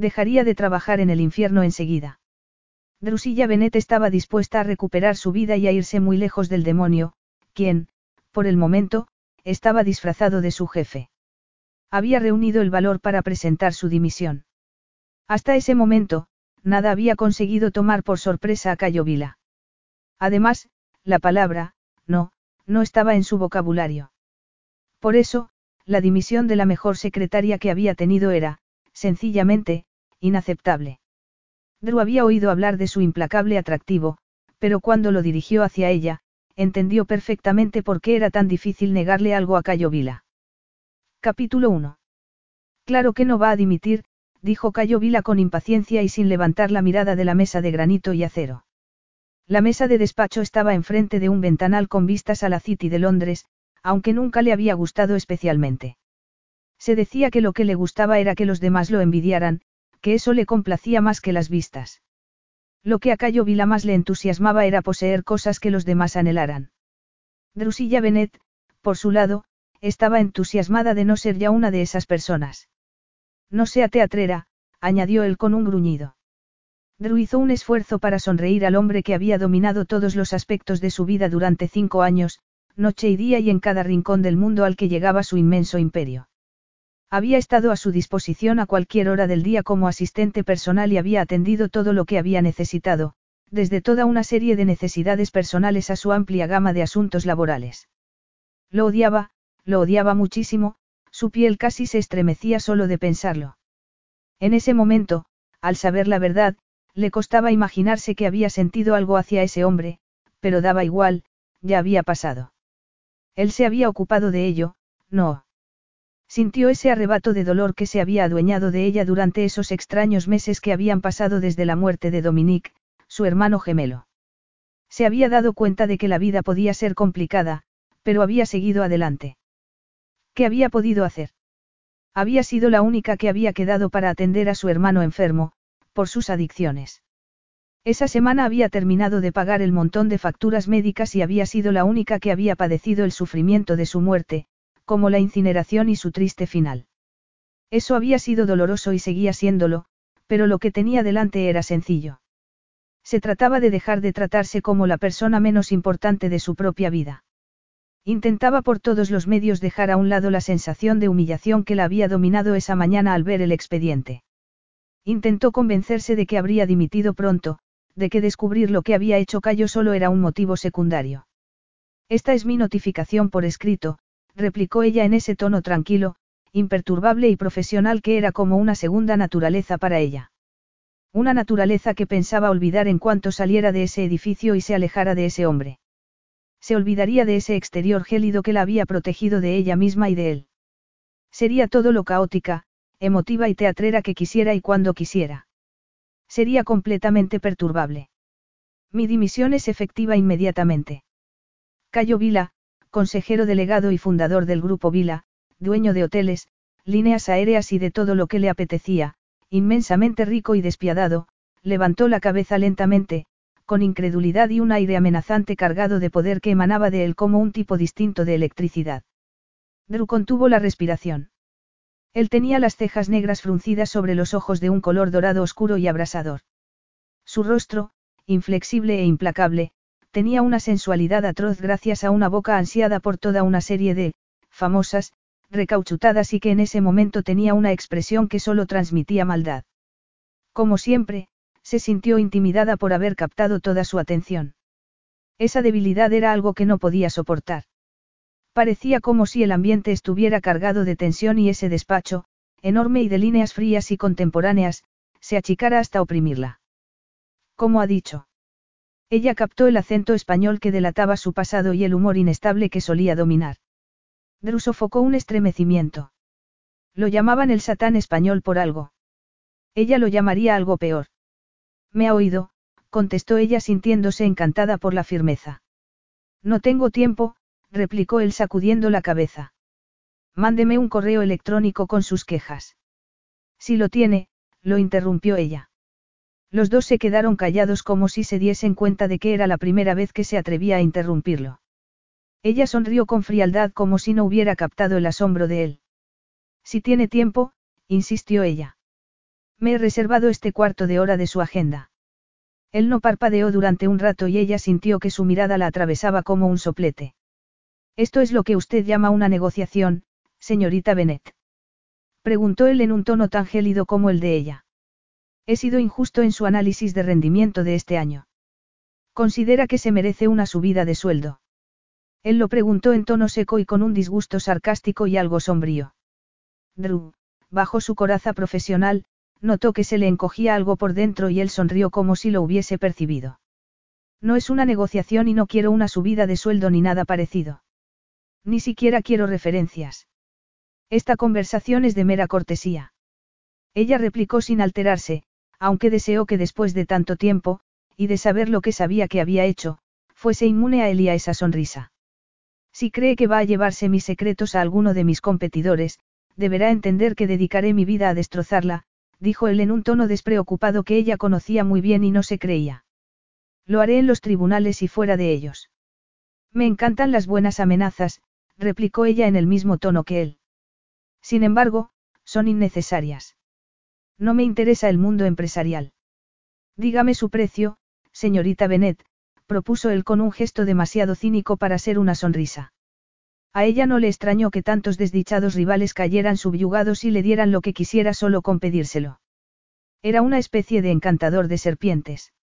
Dejaría de trabajar en el infierno enseguida. Drusilla Benet estaba dispuesta a recuperar su vida y a irse muy lejos del demonio, quien, por el momento, estaba disfrazado de su jefe. Había reunido el valor para presentar su dimisión. Hasta ese momento, nada había conseguido tomar por sorpresa a Cayo Vila. Además, la palabra, no, no estaba en su vocabulario. Por eso, la dimisión de la mejor secretaria que había tenido era, sencillamente, inaceptable. Drew había oído hablar de su implacable atractivo, pero cuando lo dirigió hacia ella, entendió perfectamente por qué era tan difícil negarle algo a Cayo Vila. Capítulo 1. Claro que no va a dimitir, dijo Cayo Vila con impaciencia y sin levantar la mirada de la mesa de granito y acero. La mesa de despacho estaba enfrente de un ventanal con vistas a la City de Londres, aunque nunca le había gustado especialmente. Se decía que lo que le gustaba era que los demás lo envidiaran, que eso le complacía más que las vistas. Lo que a Cayo Vila más le entusiasmaba era poseer cosas que los demás anhelaran. Drusilla Benet, por su lado, estaba entusiasmada de no ser ya una de esas personas. No sea teatrera, añadió él con un gruñido. Drew hizo un esfuerzo para sonreír al hombre que había dominado todos los aspectos de su vida durante cinco años, noche y día y en cada rincón del mundo al que llegaba su inmenso imperio. Había estado a su disposición a cualquier hora del día como asistente personal y había atendido todo lo que había necesitado, desde toda una serie de necesidades personales a su amplia gama de asuntos laborales. Lo odiaba, lo odiaba muchísimo, su piel casi se estremecía solo de pensarlo. En ese momento, al saber la verdad, le costaba imaginarse que había sentido algo hacia ese hombre, pero daba igual, ya había pasado. Él se había ocupado de ello, no. Sintió ese arrebato de dolor que se había adueñado de ella durante esos extraños meses que habían pasado desde la muerte de Dominique, su hermano gemelo. Se había dado cuenta de que la vida podía ser complicada, pero había seguido adelante. ¿Qué había podido hacer? Había sido la única que había quedado para atender a su hermano enfermo, por sus adicciones. Esa semana había terminado de pagar el montón de facturas médicas y había sido la única que había padecido el sufrimiento de su muerte, como la incineración y su triste final. Eso había sido doloroso y seguía siéndolo, pero lo que tenía delante era sencillo. Se trataba de dejar de tratarse como la persona menos importante de su propia vida. Intentaba por todos los medios dejar a un lado la sensación de humillación que la había dominado esa mañana al ver el expediente. Intentó convencerse de que habría dimitido pronto, de que descubrir lo que había hecho Cayo solo era un motivo secundario. Esta es mi notificación por escrito, replicó ella en ese tono tranquilo, imperturbable y profesional que era como una segunda naturaleza para ella. Una naturaleza que pensaba olvidar en cuanto saliera de ese edificio y se alejara de ese hombre. Se olvidaría de ese exterior gélido que la había protegido de ella misma y de él. Sería todo lo caótica, emotiva y teatrera que quisiera y cuando quisiera. Sería completamente perturbable. Mi dimisión es efectiva inmediatamente. Cayo Vila, consejero delegado y fundador del Grupo Vila, dueño de hoteles, líneas aéreas y de todo lo que le apetecía, inmensamente rico y despiadado, levantó la cabeza lentamente, con incredulidad y un aire amenazante cargado de poder que emanaba de él como un tipo distinto de electricidad. Drew contuvo la respiración. Él tenía las cejas negras fruncidas sobre los ojos de un color dorado oscuro y abrasador. Su rostro, inflexible e implacable, tenía una sensualidad atroz gracias a una boca ansiada por toda una serie de, famosas, recauchutadas y que en ese momento tenía una expresión que solo transmitía maldad. Como siempre, se sintió intimidada por haber captado toda su atención. Esa debilidad era algo que no podía soportar. Parecía como si el ambiente estuviera cargado de tensión y ese despacho, enorme y de líneas frías y contemporáneas, se achicara hasta oprimirla. Como ha dicho. Ella captó el acento español que delataba su pasado y el humor inestable que solía dominar. Drew sofocó un estremecimiento. Lo llamaban el satán español por algo. Ella lo llamaría algo peor. Me ha oído, contestó ella sintiéndose encantada por la firmeza. No tengo tiempo, replicó él sacudiendo la cabeza. Mándeme un correo electrónico con sus quejas. Si lo tiene, lo interrumpió ella. Los dos se quedaron callados como si se diesen cuenta de que era la primera vez que se atrevía a interrumpirlo. Ella sonrió con frialdad como si no hubiera captado el asombro de él. Si tiene tiempo, insistió ella. Me he reservado este cuarto de hora de su agenda. Él no parpadeó durante un rato y ella sintió que su mirada la atravesaba como un soplete. Esto es lo que usted llama una negociación, señorita Bennet. Preguntó él en un tono tan gélido como el de ella. He sido injusto en su análisis de rendimiento de este año. Considera que se merece una subida de sueldo. Él lo preguntó en tono seco y con un disgusto sarcástico y algo sombrío. Drew, bajo su coraza profesional, notó que se le encogía algo por dentro y él sonrió como si lo hubiese percibido. No es una negociación y no quiero una subida de sueldo ni nada parecido. Ni siquiera quiero referencias. Esta conversación es de mera cortesía. Ella replicó sin alterarse, aunque deseó que después de tanto tiempo, y de saber lo que sabía que había hecho, fuese inmune a él y a esa sonrisa. Si cree que va a llevarse mis secretos a alguno de mis competidores, deberá entender que dedicaré mi vida a destrozarla, dijo él en un tono despreocupado que ella conocía muy bien y no se creía. Lo haré en los tribunales y fuera de ellos. Me encantan las buenas amenazas, replicó ella en el mismo tono que él. Sin embargo, son innecesarias. No me interesa el mundo empresarial. Dígame su precio, señorita Bennet, propuso él con un gesto demasiado cínico para ser una sonrisa. A ella no le extrañó que tantos desdichados rivales cayeran subyugados y le dieran lo que quisiera solo con pedírselo. Era una especie de encantador de serpientes.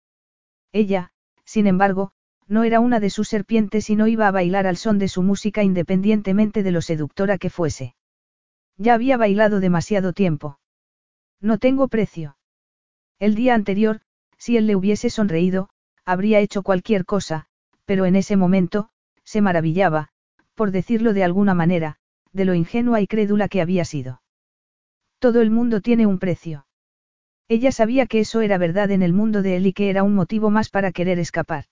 Ella, sin embargo, no era una de sus serpientes y no iba a bailar al son de su música independientemente de lo seductora que fuese. Ya había bailado demasiado tiempo. No tengo precio. El día anterior, si él le hubiese sonreído, habría hecho cualquier cosa, pero en ese momento, se maravillaba, por decirlo de alguna manera, de lo ingenua y crédula que había sido. Todo el mundo tiene un precio. Ella sabía que eso era verdad en el mundo de él y que era un motivo más para querer escapar.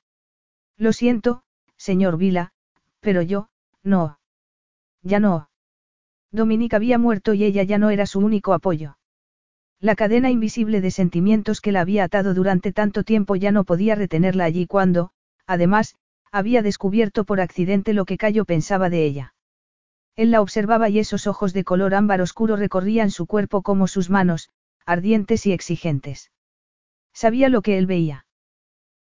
Lo siento, señor Vila, pero yo, no. Ya no. Dominique había muerto y ella ya no era su único apoyo. La cadena invisible de sentimientos que la había atado durante tanto tiempo ya no podía retenerla allí cuando, además, había descubierto por accidente lo que Cayo pensaba de ella. Él la observaba y esos ojos de color ámbar oscuro recorrían su cuerpo como sus manos, ardientes y exigentes. Sabía lo que él veía.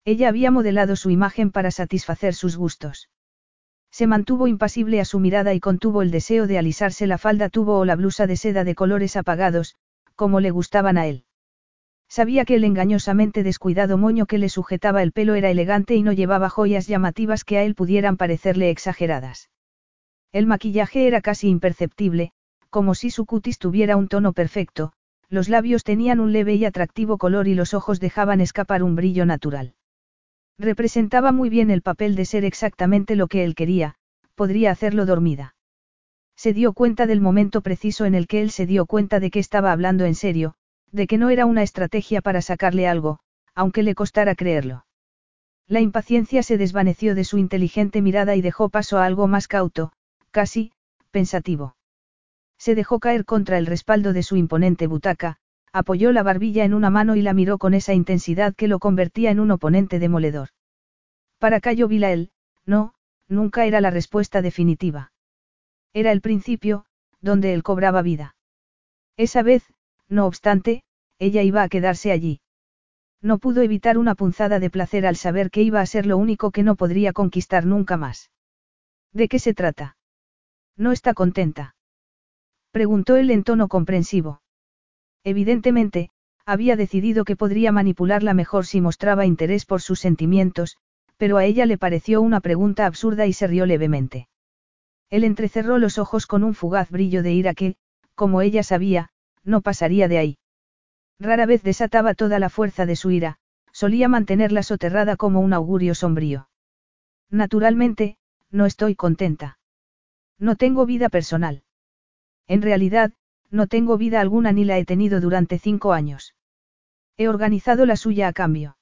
Ella había modelado su imagen para satisfacer sus gustos. Se mantuvo impasible a su mirada y contuvo el deseo de alisarse la falda tubo o la blusa de seda de colores apagados, como le gustaban a él. Sabía que el engañosamente descuidado moño que le sujetaba el pelo era elegante y no llevaba joyas llamativas que a él pudieran parecerle exageradas. El maquillaje era casi imperceptible, como si su cutis tuviera un tono perfecto, los labios tenían un leve y atractivo color y los ojos dejaban escapar un brillo natural. Representaba muy bien el papel de ser exactamente lo que él quería, podría hacerlo dormida. Se dio cuenta del momento preciso en el que él se dio cuenta de que estaba hablando en serio, de que no era una estrategia para sacarle algo, aunque le costara creerlo. La impaciencia se desvaneció de su inteligente mirada y dejó paso a algo más cauto, casi, pensativo. Se dejó caer contra el respaldo de su imponente butaca, apoyó la barbilla en una mano y la miró con esa intensidad que lo convertía en un oponente demoledor. Para Cayo Vilael, no, nunca era la respuesta definitiva. Era el principio, donde él cobraba vida. Esa vez, no obstante, ella iba a quedarse allí. No pudo evitar una punzada de placer al saber que iba a ser lo único que no podría conquistar nunca más. ¿De qué se trata? ¿No está contenta? Preguntó él en tono comprensivo. Evidentemente, había decidido que podría manipularla mejor si mostraba interés por sus sentimientos, pero a ella le pareció una pregunta absurda y se rió levemente. Él entrecerró los ojos con un fugaz brillo de ira que, como ella sabía, no pasaría de ahí. Rara vez desataba toda la fuerza de su ira, solía mantenerla soterrada como un augurio sombrío. Naturalmente, no estoy contenta. No tengo vida personal. En realidad, no tengo vida alguna ni la he tenido durante cinco años. He organizado la suya a cambio.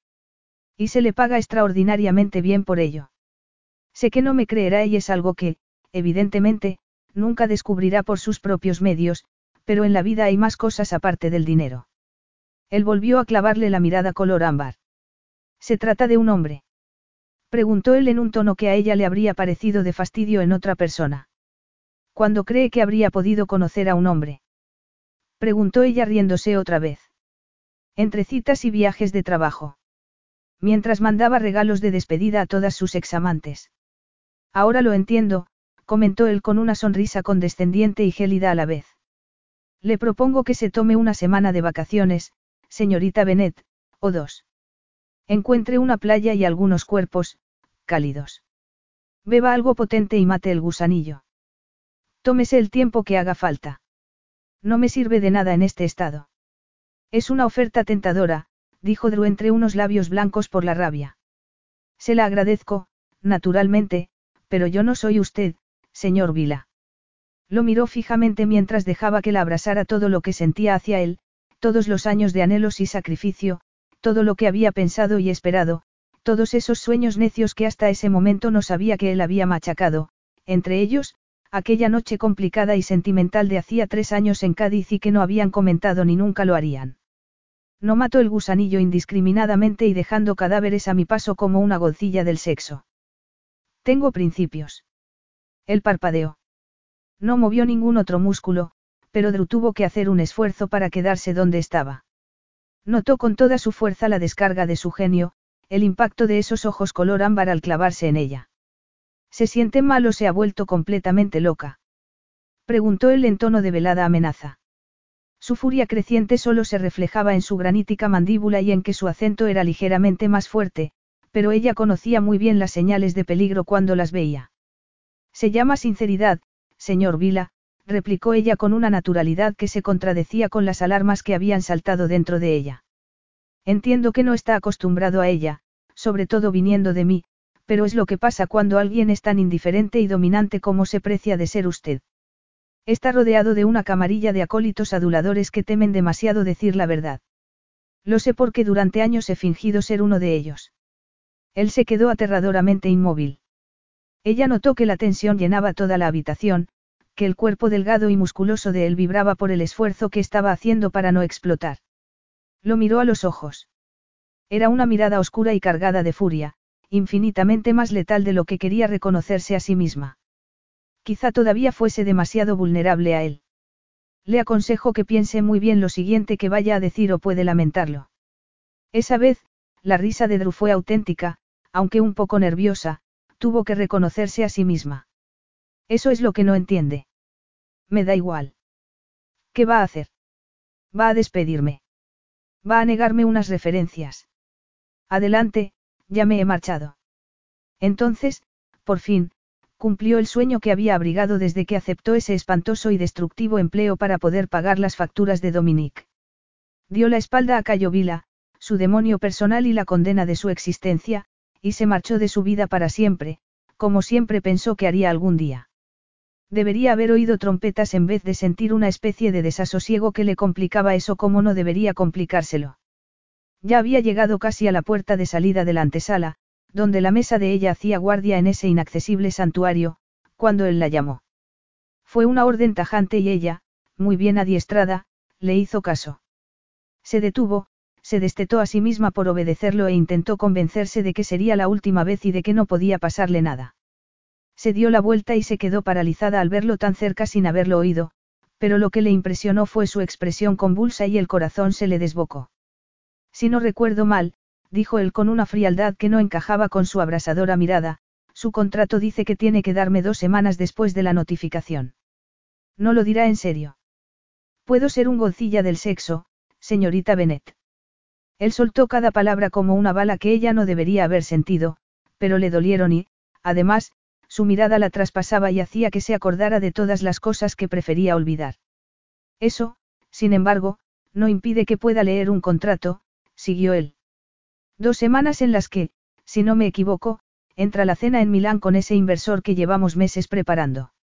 Y se le paga extraordinariamente bien por ello. Sé que no me creerá y es algo que, evidentemente, nunca descubrirá por sus propios medios, pero en la vida hay más cosas aparte del dinero. Él volvió a clavarle la mirada color ámbar. ¿Se trata de un hombre? Preguntó él en un tono que a ella le habría parecido de fastidio en otra persona. ¿Cuándo cree que habría podido conocer a un hombre? Preguntó ella riéndose otra vez. Entre citas y viajes de trabajo. Mientras mandaba regalos de despedida a todas sus examantes. Ahora lo entiendo, comentó él con una sonrisa condescendiente y gélida a la vez. Le propongo que se tome una semana de vacaciones, señorita Bennet, o dos. Encuentre una playa y algunos cuerpos, cálidos. Beba algo potente y mate el gusanillo. Tómese el tiempo que haga falta. No me sirve de nada en este estado. Es una oferta tentadora, dijo Drew entre unos labios blancos por la rabia. Se la agradezco, naturalmente, pero yo no soy usted, señor Vila. Lo miró fijamente mientras dejaba que la abrazara todo lo que sentía hacia él, todos los años de anhelos y sacrificio, todo lo que había pensado y esperado, todos esos sueños necios que hasta ese momento no sabía que él había machacado, entre ellos, aquella noche complicada y sentimental de hacía tres años en Cádiz y que no habían comentado ni nunca lo harían. No mato el gusanillo indiscriminadamente y dejando cadáveres a mi paso como una golcilla del sexo. Tengo principios. Él parpadeó. No movió ningún otro músculo, pero Drew tuvo que hacer un esfuerzo para quedarse donde estaba. Notó con toda su fuerza la descarga de su genio, el impacto de esos ojos color ámbar al clavarse en ella. ¿Se siente mal o se ha vuelto completamente loca? Preguntó él en tono de velada amenaza. Su furia creciente solo se reflejaba en su granítica mandíbula y en que su acento era ligeramente más fuerte, pero ella conocía muy bien las señales de peligro cuando las veía. Se llama sinceridad, señor Vila, replicó ella con una naturalidad que se contradecía con las alarmas que habían saltado dentro de ella. Entiendo que no está acostumbrado a ella, sobre todo viniendo de mí, pero es lo que pasa cuando alguien es tan indiferente y dominante como se precia de ser usted. Está rodeado de una camarilla de acólitos aduladores que temen demasiado decir la verdad. Lo sé porque durante años he fingido ser uno de ellos. Él se quedó aterradoramente inmóvil. Ella notó que la tensión llenaba toda la habitación, que el cuerpo delgado y musculoso de él vibraba por el esfuerzo que estaba haciendo para no explotar. Lo miró a los ojos. Era una mirada oscura y cargada de furia, infinitamente más letal de lo que quería reconocerse a sí misma. Quizá todavía fuese demasiado vulnerable a él. Le aconsejo que piense muy bien lo siguiente que vaya a decir o puede lamentarlo. Esa vez, la risa de Drew fue auténtica, aunque un poco nerviosa, tuvo que reconocerse a sí misma. Eso es lo que no entiende. Me da igual. ¿Qué va a hacer? Va a despedirme. Va a negarme unas referencias. Adelante, ya me he marchado. Entonces, por fin, cumplió el sueño que había abrigado desde que aceptó ese espantoso y destructivo empleo para poder pagar las facturas de Dominique. Dio la espalda a Cayo Vila, su demonio personal y la condena de su existencia, y se marchó de su vida para siempre, como siempre pensó que haría algún día. Debería haber oído trompetas en vez de sentir una especie de desasosiego que le complicaba eso como no debería complicárselo. Ya había llegado casi a la puerta de salida de la antesala, donde la mesa de ella hacía guardia en ese inaccesible santuario, cuando él la llamó. Fue una orden tajante y ella, muy bien adiestrada, le hizo caso. Se detuvo, se destetó a sí misma por obedecerlo e intentó convencerse de que sería la última vez y de que no podía pasarle nada. Se dio la vuelta y se quedó paralizada al verlo tan cerca sin haberlo oído, pero lo que le impresionó fue su expresión convulsa y el corazón se le desbocó. Si no recuerdo mal, dijo él con una frialdad que no encajaba con su abrasadora mirada, su contrato dice que tiene que darme dos semanas después de la notificación. No lo dirá en serio. Puedo ser un golcilla del sexo, señorita Bennet. Él soltó cada palabra como una bala que ella no debería haber sentido, pero le dolieron y, además, su mirada la traspasaba y hacía que se acordara de todas las cosas que prefería olvidar. Eso, sin embargo, no impide que pueda leer un contrato, siguió él. Dos semanas en las que, si no me equivoco, entra la cena en Milán con ese inversor que llevamos meses preparando.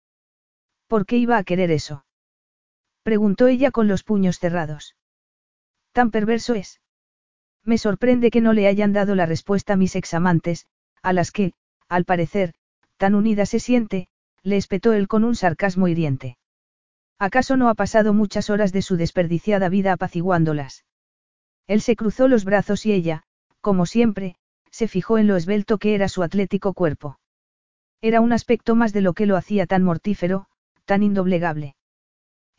¿Por qué iba a querer eso? Preguntó ella con los puños cerrados. Tan perverso es. Me sorprende que no le hayan dado la respuesta a mis examantes, a las que, al parecer, tan unida se siente, le espetó él con un sarcasmo hiriente. ¿Acaso no ha pasado muchas horas de su desperdiciada vida apaciguándolas? Él se cruzó los brazos y ella, como siempre, se fijó en lo esbelto que era su atlético cuerpo. Era un aspecto más de lo que lo hacía tan mortífero, tan indoblegable.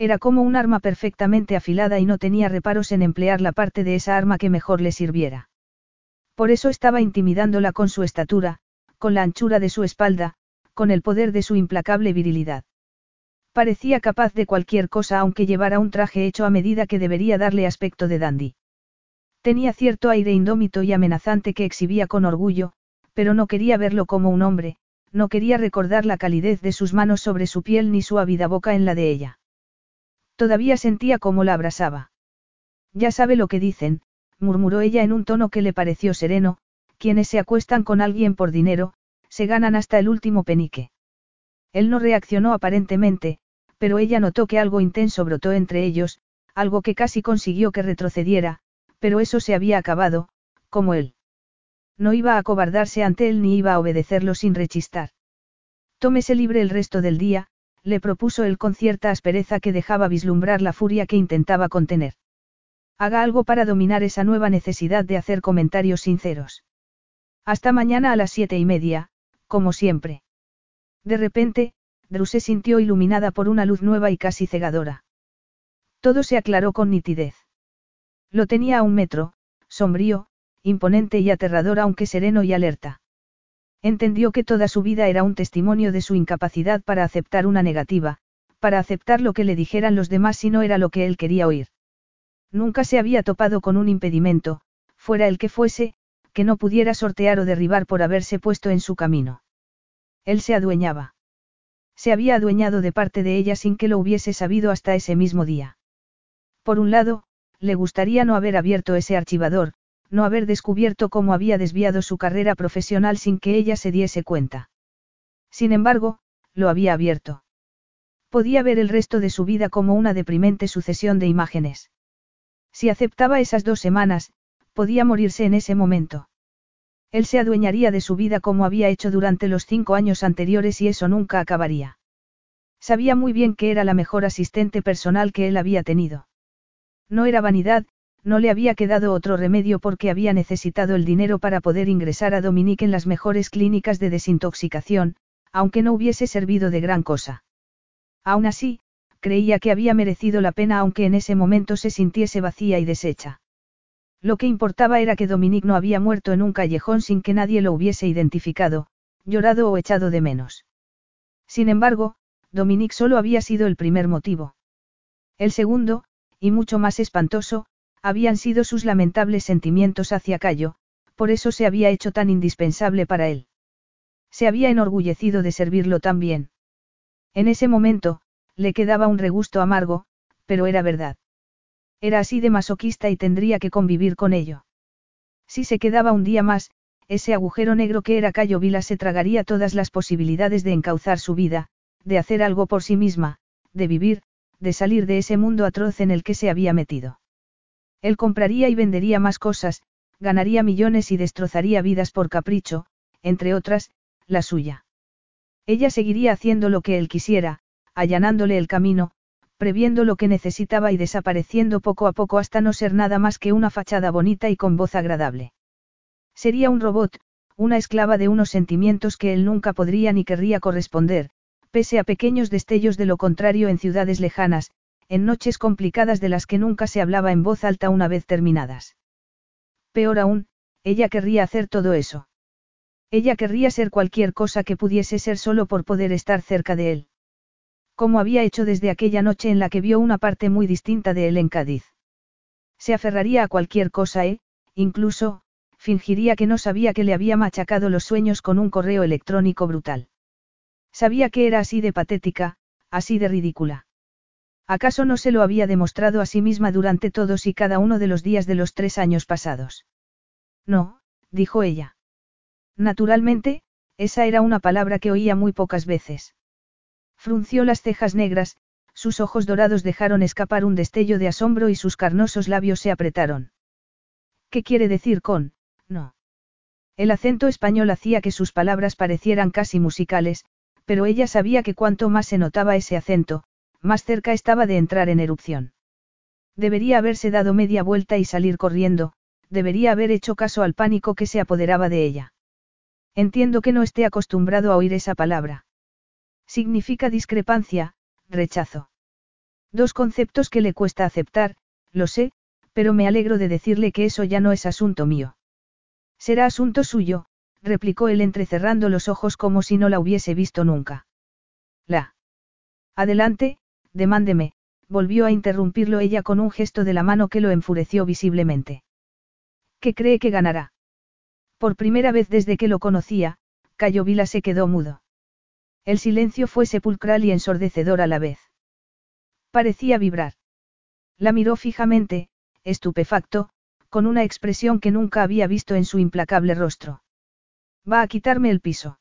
Era como un arma perfectamente afilada y no tenía reparos en emplear la parte de esa arma que mejor le sirviera. Por eso estaba intimidándola con su estatura, con la anchura de su espalda, con el poder de su implacable virilidad. Parecía capaz de cualquier cosa aunque llevara un traje hecho a medida que debería darle aspecto de dandy. Tenía cierto aire indómito y amenazante que exhibía con orgullo, pero no quería verlo como un hombre, no quería recordar la calidez de sus manos sobre su piel ni su ávida boca en la de ella. Todavía sentía cómo la abrazaba. Ya sabe lo que dicen, murmuró ella en un tono que le pareció sereno, quienes se acuestan con alguien por dinero, se ganan hasta el último penique. Él no reaccionó aparentemente, pero ella notó que algo intenso brotó entre ellos, algo que casi consiguió que retrocediera, pero eso se había acabado, como él. No iba a acobardarse ante él ni iba a obedecerlo sin rechistar. Tómese libre el resto del día, le propuso él con cierta aspereza que dejaba vislumbrar la furia que intentaba contener. Haga algo para dominar esa nueva necesidad de hacer comentarios sinceros. Hasta mañana a las siete y media, como siempre. De repente, Drew se sintió iluminada por una luz nueva y casi cegadora. Todo se aclaró con nitidez. Lo tenía a un metro, sombrío, imponente y aterrador aunque sereno y alerta. Entendió que toda su vida era un testimonio de su incapacidad para aceptar una negativa, para aceptar lo que le dijeran los demás si no era lo que él quería oír. Nunca se había topado con un impedimento, fuera el que fuese, que no pudiera sortear o derribar por haberse puesto en su camino. Él se adueñaba. Se había adueñado de parte de ella sin que lo hubiese sabido hasta ese mismo día. Por un lado, le gustaría no haber abierto ese archivador, no haber descubierto cómo había desviado su carrera profesional sin que ella se diese cuenta. Sin embargo, lo había abierto. Podía ver el resto de su vida como una deprimente sucesión de imágenes. Si aceptaba esas dos semanas, podía morirse en ese momento. Él se adueñaría de su vida como había hecho durante los cinco años anteriores y eso nunca acabaría. Sabía muy bien que era la mejor asistente personal que él había tenido. No era vanidad, no le había quedado otro remedio porque había necesitado el dinero para poder ingresar a Dominique en las mejores clínicas de desintoxicación, aunque no hubiese servido de gran cosa. Aún así, creía que había merecido la pena aunque en ese momento se sintiese vacía y deshecha. Lo que importaba era que Dominique no había muerto en un callejón sin que nadie lo hubiese identificado, llorado o echado de menos. Sin embargo, Dominique solo había sido el primer motivo. El segundo, y mucho más espantoso, habían sido sus lamentables sentimientos hacia Cayo, por eso se había hecho tan indispensable para él. Se había enorgullecido de servirlo tan bien. En ese momento, le quedaba un regusto amargo, pero era verdad. Era así de masoquista y tendría que convivir con ello. Si se quedaba un día más, ese agujero negro que era Cayo Vila se tragaría todas las posibilidades de encauzar su vida, de hacer algo por sí misma, de vivir, de salir de ese mundo atroz en el que se había metido. Él compraría y vendería más cosas, ganaría millones y destrozaría vidas por capricho, entre otras, la suya. Ella seguiría haciendo lo que él quisiera, allanándole el camino, previendo lo que necesitaba y desapareciendo poco a poco hasta no ser nada más que una fachada bonita y con voz agradable. Sería un robot, una esclava de unos sentimientos que él nunca podría ni querría corresponder, pese a pequeños destellos de lo contrario en ciudades lejanas, en noches complicadas de las que nunca se hablaba en voz alta una vez terminadas. Peor aún, ella querría hacer todo eso. Ella querría ser cualquier cosa que pudiese ser solo por poder estar cerca de él. Como había hecho desde aquella noche en la que vio una parte muy distinta de él en Cádiz. Se aferraría a cualquier cosa e, incluso, fingiría que no sabía que le había machacado los sueños con un correo electrónico brutal. Sabía que era así de patética, así de ridícula. ¿Acaso no se lo había demostrado a sí misma durante todos y cada uno de los días de los tres años pasados? No, dijo ella. Naturalmente, esa era una palabra que oía muy pocas veces. Frunció las cejas negras, sus ojos dorados dejaron escapar un destello de asombro y sus carnosos labios se apretaron. ¿Qué quiere decir con, no? El acento español hacía que sus palabras parecieran casi musicales, pero ella sabía que cuanto más se notaba ese acento, más cerca estaba de entrar en erupción. Debería haberse dado media vuelta y salir corriendo, debería haber hecho caso al pánico que se apoderaba de ella. Entiendo que no esté acostumbrado a oír esa palabra. Significa discrepancia, rechazo. Dos conceptos que le cuesta aceptar, lo sé, pero me alegro de decirle que eso ya no es asunto mío. Será asunto suyo, replicó él entrecerrando los ojos como si no la hubiese visto nunca. La. Adelante, demándeme, volvió a interrumpirlo ella con un gesto de la mano que lo enfureció visiblemente. ¿Qué cree que ganará? Por primera vez desde que lo conocía, Cayo Vila se quedó mudo. El silencio fue sepulcral y ensordecedor a la vez. Parecía vibrar. La miró fijamente, estupefacto, con una expresión que nunca había visto en su implacable rostro. Va a quitarme el piso.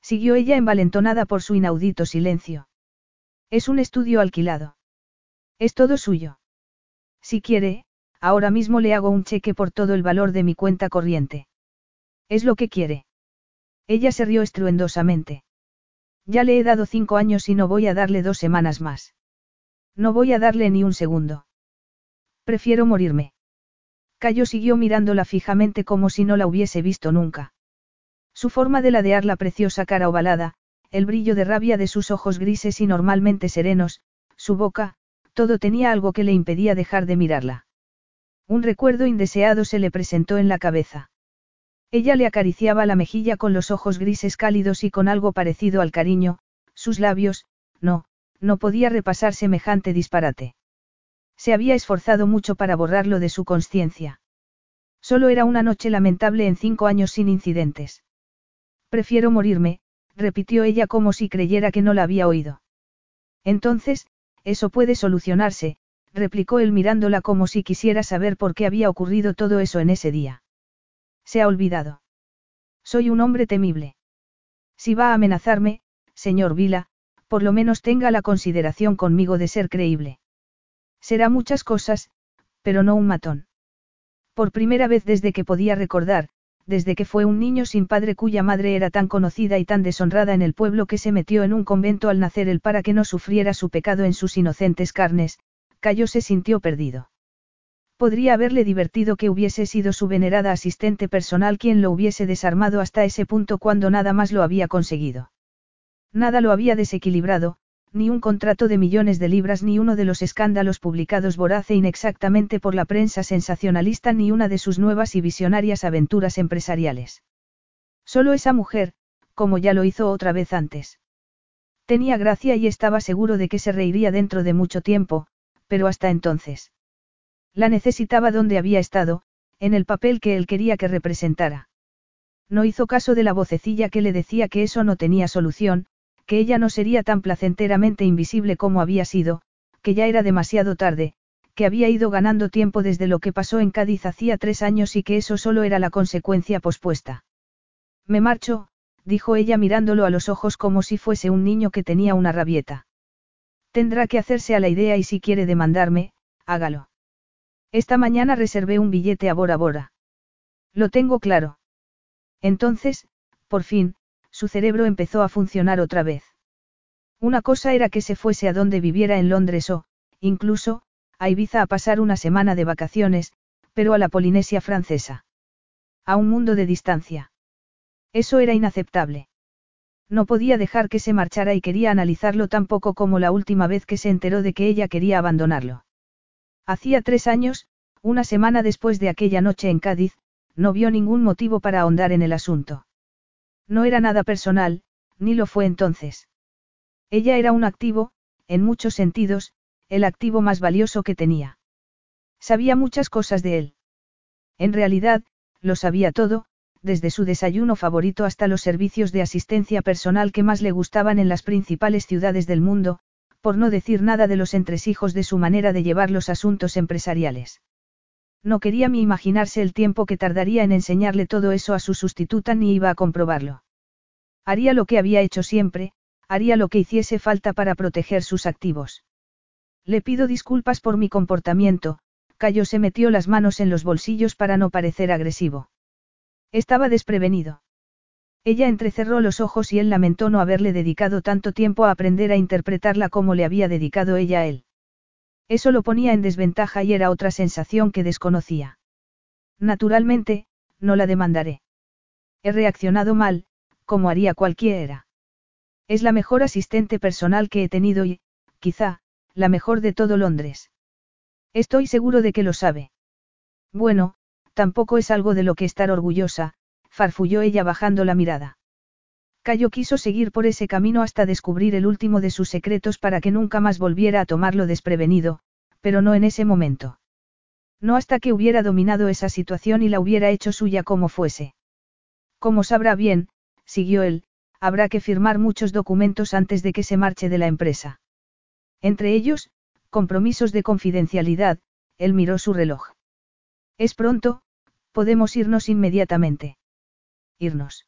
Siguió ella envalentonada por su inaudito silencio. Es un estudio alquilado. Es todo suyo. Si quiere, ahora mismo le hago un cheque por todo el valor de mi cuenta corriente. Es lo que quiere. Ella se rió estruendosamente. Ya le he dado cinco años y no voy a darle dos semanas más. No voy a darle ni un segundo. Prefiero morirme. Cayo siguió mirándola fijamente como si no la hubiese visto nunca. Su forma de ladear la preciosa cara ovalada, el brillo de rabia de sus ojos grises y normalmente serenos, su boca, todo tenía algo que le impedía dejar de mirarla. Un recuerdo indeseado se le presentó en la cabeza. Ella le acariciaba la mejilla con los ojos grises cálidos y con algo parecido al cariño, sus labios, no, no podía repasar semejante disparate. Se había esforzado mucho para borrarlo de su conciencia. Solo era una noche lamentable en cinco años sin incidentes. Prefiero morirme, repitió ella como si creyera que no la había oído. Entonces, eso puede solucionarse, replicó él mirándola como si quisiera saber por qué había ocurrido todo eso en ese día. Se ha olvidado. Soy un hombre temible. Si va a amenazarme, señor Vila, por lo menos tenga la consideración conmigo de ser creíble. Será muchas cosas, pero no un matón. Por primera vez desde que podía recordar, desde que fue un niño sin padre cuya madre era tan conocida y tan deshonrada en el pueblo que se metió en un convento al nacer él para que no sufriera su pecado en sus inocentes carnes, Cayo se sintió perdido. Podría haberle divertido que hubiese sido su venerada asistente personal quien lo hubiese desarmado hasta ese punto cuando nada más lo había conseguido. Nada lo había desequilibrado, ni un contrato de millones de libras ni uno de los escándalos publicados voraz e inexactamente por la prensa sensacionalista ni una de sus nuevas y visionarias aventuras empresariales. Solo esa mujer, como ya lo hizo otra vez antes. Tenía gracia y estaba seguro de que se reiría dentro de mucho tiempo, pero hasta entonces. La necesitaba donde había estado, en el papel que él quería que representara. No hizo caso de la vocecilla que le decía que eso no tenía solución, que ella no sería tan placenteramente invisible como había sido, que ya era demasiado tarde, que había ido ganando tiempo desde lo que pasó en Cádiz hacía tres años y que eso solo era la consecuencia pospuesta. Me marcho, dijo ella mirándolo a los ojos como si fuese un niño que tenía una rabieta. Tendrá que hacerse a la idea y si quiere demandarme, hágalo. Esta mañana reservé un billete a Bora Bora. Lo tengo claro. Entonces, por fin, su cerebro empezó a funcionar otra vez. Una cosa era que se fuese a donde viviera en Londres o, incluso, a Ibiza a pasar una semana de vacaciones, pero a la Polinesia francesa. A un mundo de distancia. Eso era inaceptable. No podía dejar que se marchara y quería analizarlo tan poco como la última vez que se enteró de que ella quería abandonarlo. Hacía tres años, una semana después de aquella noche en Cádiz, no vio ningún motivo para ahondar en el asunto. No era nada personal, ni lo fue entonces. Ella era un activo, en muchos sentidos, el activo más valioso que tenía. Sabía muchas cosas de él. En realidad, lo sabía todo, desde su desayuno favorito hasta los servicios de asistencia personal que más le gustaban en las principales ciudades del mundo, por no decir nada de los entresijos de su manera de llevar los asuntos empresariales. No quería ni imaginarse el tiempo que tardaría en enseñarle todo eso a su sustituta ni iba a comprobarlo. Haría lo que había hecho siempre, haría lo que hiciese falta para proteger sus activos. Le pido disculpas por mi comportamiento, Cayo se metió las manos en los bolsillos para no parecer agresivo. Estaba desprevenido. Ella entrecerró los ojos y él lamentó no haberle dedicado tanto tiempo a aprender a interpretarla como le había dedicado ella a él. Eso lo ponía en desventaja y era otra sensación que desconocía. Naturalmente, no la demandaré. He reaccionado mal, como haría cualquiera. Es la mejor asistente personal que he tenido y, quizá, la mejor de todo Londres. Estoy seguro de que lo sabe. Bueno, tampoco es algo de lo que estar orgullosa, farfulló ella bajando la mirada. Cayo quiso seguir por ese camino hasta descubrir el último de sus secretos para que nunca más volviera a tomarlo desprevenido, pero no en ese momento. No hasta que hubiera dominado esa situación y la hubiera hecho suya como fuese. Como sabrá bien, siguió él, habrá que firmar muchos documentos antes de que se marche de la empresa. Entre ellos, compromisos de confidencialidad, él miró su reloj. Es pronto, podemos irnos inmediatamente. ¿Irnos?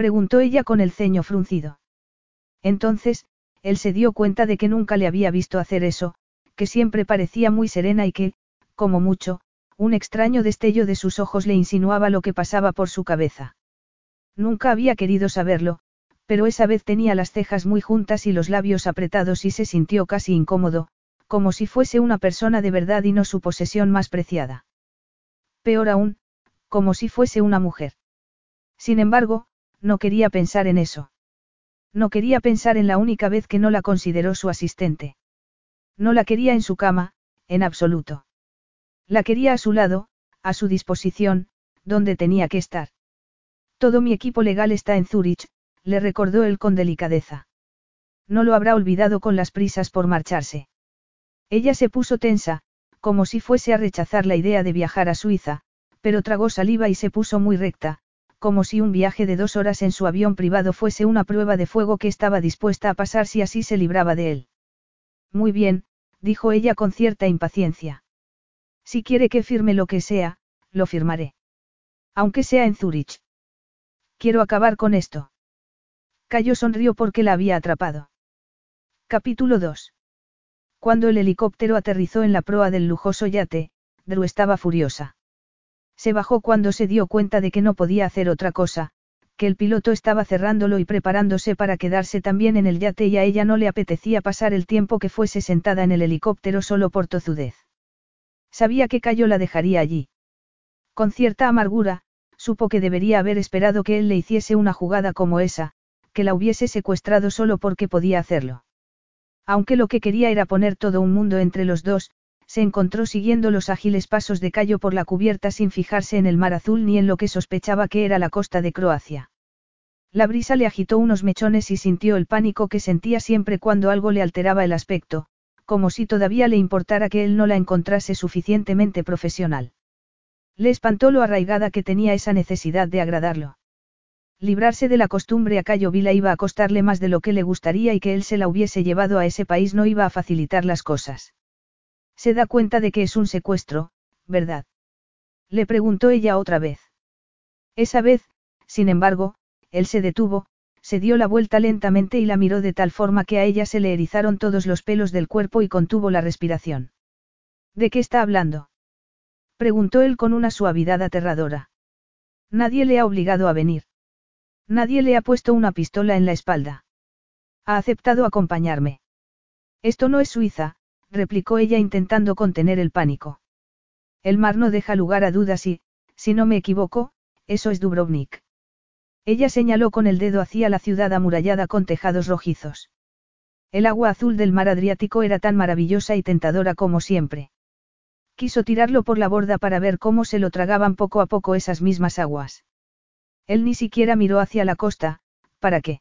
Preguntó ella con el ceño fruncido. Entonces, él se dio cuenta de que nunca le había visto hacer eso, que siempre parecía muy serena y que, como mucho, un extraño destello de sus ojos le insinuaba lo que pasaba por su cabeza. Nunca había querido saberlo, pero esa vez tenía las cejas muy juntas y los labios apretados y se sintió casi incómodo, como si fuese una persona de verdad y no su posesión más preciada. Peor aún, como si fuese una mujer. Sin embargo, no quería pensar en eso. No quería pensar en la única vez que no la consideró su asistente. No la quería en su cama, en absoluto. La quería a su lado, a su disposición, donde tenía que estar. Todo mi equipo legal está en Zurich, le recordó él con delicadeza. No lo habrá olvidado con las prisas por marcharse. Ella se puso tensa, como si fuese a rechazar la idea de viajar a Suiza, pero tragó saliva y se puso muy recta, como si un viaje de dos horas en su avión privado fuese una prueba de fuego que estaba dispuesta a pasar si así se libraba de él. Muy bien, dijo ella con cierta impaciencia. Si quiere que firme lo que sea, lo firmaré. Aunque sea en Zurich. Quiero acabar con esto. Cayo sonrió porque la había atrapado. Capítulo 2. Cuando el helicóptero aterrizó en la proa del lujoso yate, Drew estaba furiosa. Se bajó cuando se dio cuenta de que no podía hacer otra cosa, que el piloto estaba cerrándolo y preparándose para quedarse también en el yate y a ella no le apetecía pasar el tiempo que fuese sentada en el helicóptero solo por tozudez. Sabía que Cayo la dejaría allí. Con cierta amargura, supo que debería haber esperado que él le hiciese una jugada como esa, que la hubiese secuestrado solo porque podía hacerlo. Aunque lo que quería era poner todo un mundo entre los dos, se encontró siguiendo los ágiles pasos de Cayo por la cubierta sin fijarse en el mar azul ni en lo que sospechaba que era la costa de Croacia. La brisa le agitó unos mechones y sintió el pánico que sentía siempre cuando algo le alteraba el aspecto, como si todavía le importara que él no la encontrase suficientemente profesional. Le espantó lo arraigada que tenía esa necesidad de agradarlo. Librarse de la costumbre a Cayo Vila iba a costarle más de lo que le gustaría y que él se la hubiese llevado a ese país no iba a facilitar las cosas. Se da cuenta de que es un secuestro, ¿verdad? Le preguntó ella otra vez. Esa vez, sin embargo, él se detuvo, se dio la vuelta lentamente y la miró de tal forma que a ella se le erizaron todos los pelos del cuerpo y contuvo la respiración. ¿De qué está hablando? Preguntó él con una suavidad aterradora. Nadie le ha obligado a venir. Nadie le ha puesto una pistola en la espalda. Ha aceptado acompañarme. Esto no es Suiza, replicó ella intentando contener el pánico. El mar no deja lugar a dudas y, si no me equivoco, eso es Dubrovnik. Ella señaló con el dedo hacia la ciudad amurallada con tejados rojizos. El agua azul del mar Adriático era tan maravillosa y tentadora como siempre. Quiso tirarlo por la borda para ver cómo se lo tragaban poco a poco esas mismas aguas. Él ni siquiera miró hacia la costa, ¿para qué?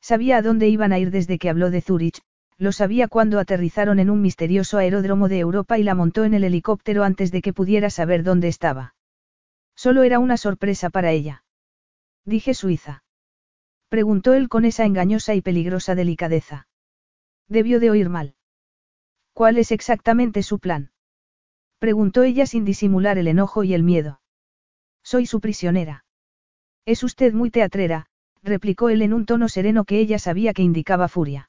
Sabía a dónde iban a ir desde que habló de Zurich, lo sabía cuando aterrizaron en un misterioso aeródromo de Europa y la montó en el helicóptero antes de que pudiera saber dónde estaba. Solo era una sorpresa para ella. Dije Suiza. Preguntó él con esa engañosa y peligrosa delicadeza. Debió de oír mal. ¿Cuál es exactamente su plan? Preguntó ella sin disimular el enojo y el miedo. Soy su prisionera. Es usted muy teatrera, replicó él en un tono sereno que ella sabía que indicaba furia.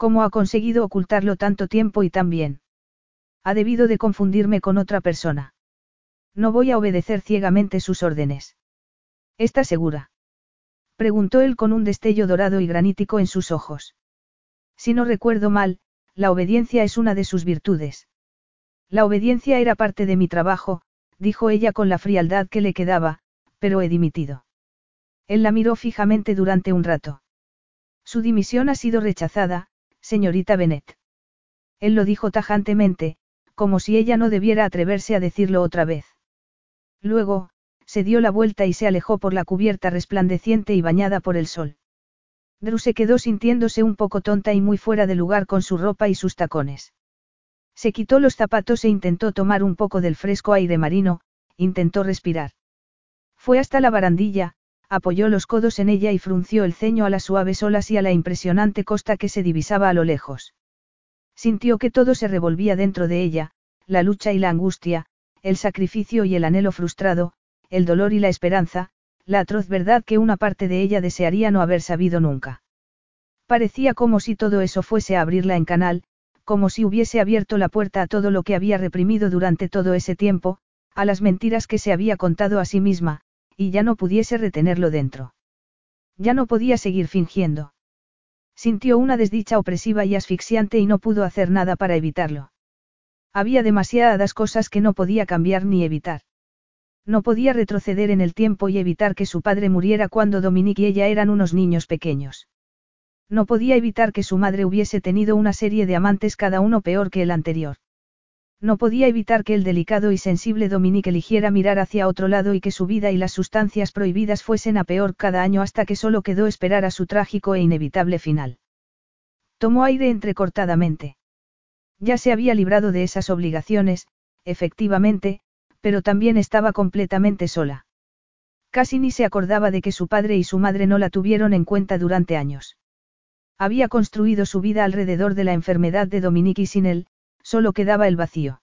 ¿Cómo ha conseguido ocultarlo tanto tiempo y tan bien? Ha debido de confundirme con otra persona. No voy a obedecer ciegamente sus órdenes. ¿Estás segura? Preguntó él con un destello dorado y granítico en sus ojos. Si no recuerdo mal, la obediencia es una de sus virtudes. La obediencia era parte de mi trabajo, dijo ella con la frialdad que le quedaba, pero he dimitido. Él la miró fijamente durante un rato. Su dimisión ha sido rechazada, señorita Bennet. Él lo dijo tajantemente, como si ella no debiera atreverse a decirlo otra vez. Luego, se dio la vuelta y se alejó por la cubierta resplandeciente y bañada por el sol. Drew se quedó sintiéndose un poco tonta y muy fuera de lugar con su ropa y sus tacones. Se quitó los zapatos e intentó tomar un poco del fresco aire marino, intentó respirar. Fue hasta la barandilla, apoyó los codos en ella y frunció el ceño a las suaves olas y a la impresionante costa que se divisaba a lo lejos. Sintió que todo se revolvía dentro de ella, la lucha y la angustia, el sacrificio y el anhelo frustrado, el dolor y la esperanza, la atroz verdad que una parte de ella desearía no haber sabido nunca. Parecía como si todo eso fuese a abrirla en canal, como si hubiese abierto la puerta a todo lo que había reprimido durante todo ese tiempo, a las mentiras que se había contado a sí misma, y ya no pudiese retenerlo dentro. Ya no podía seguir fingiendo. Sintió una desdicha opresiva y asfixiante y no pudo hacer nada para evitarlo. Había demasiadas cosas que no podía cambiar ni evitar. No podía retroceder en el tiempo y evitar que su padre muriera cuando Dominique y ella eran unos niños pequeños. No podía evitar que su madre hubiese tenido una serie de amantes cada uno peor que el anterior. No podía evitar que el delicado y sensible Dominique eligiera mirar hacia otro lado y que su vida y las sustancias prohibidas fuesen a peor cada año hasta que solo quedó esperar a su trágico e inevitable final. Tomó aire entrecortadamente. Ya se había librado de esas obligaciones, efectivamente, pero también estaba completamente sola. Casi ni se acordaba de que su padre y su madre no la tuvieron en cuenta durante años. Había construido su vida alrededor de la enfermedad de Dominique y sin él, solo quedaba el vacío.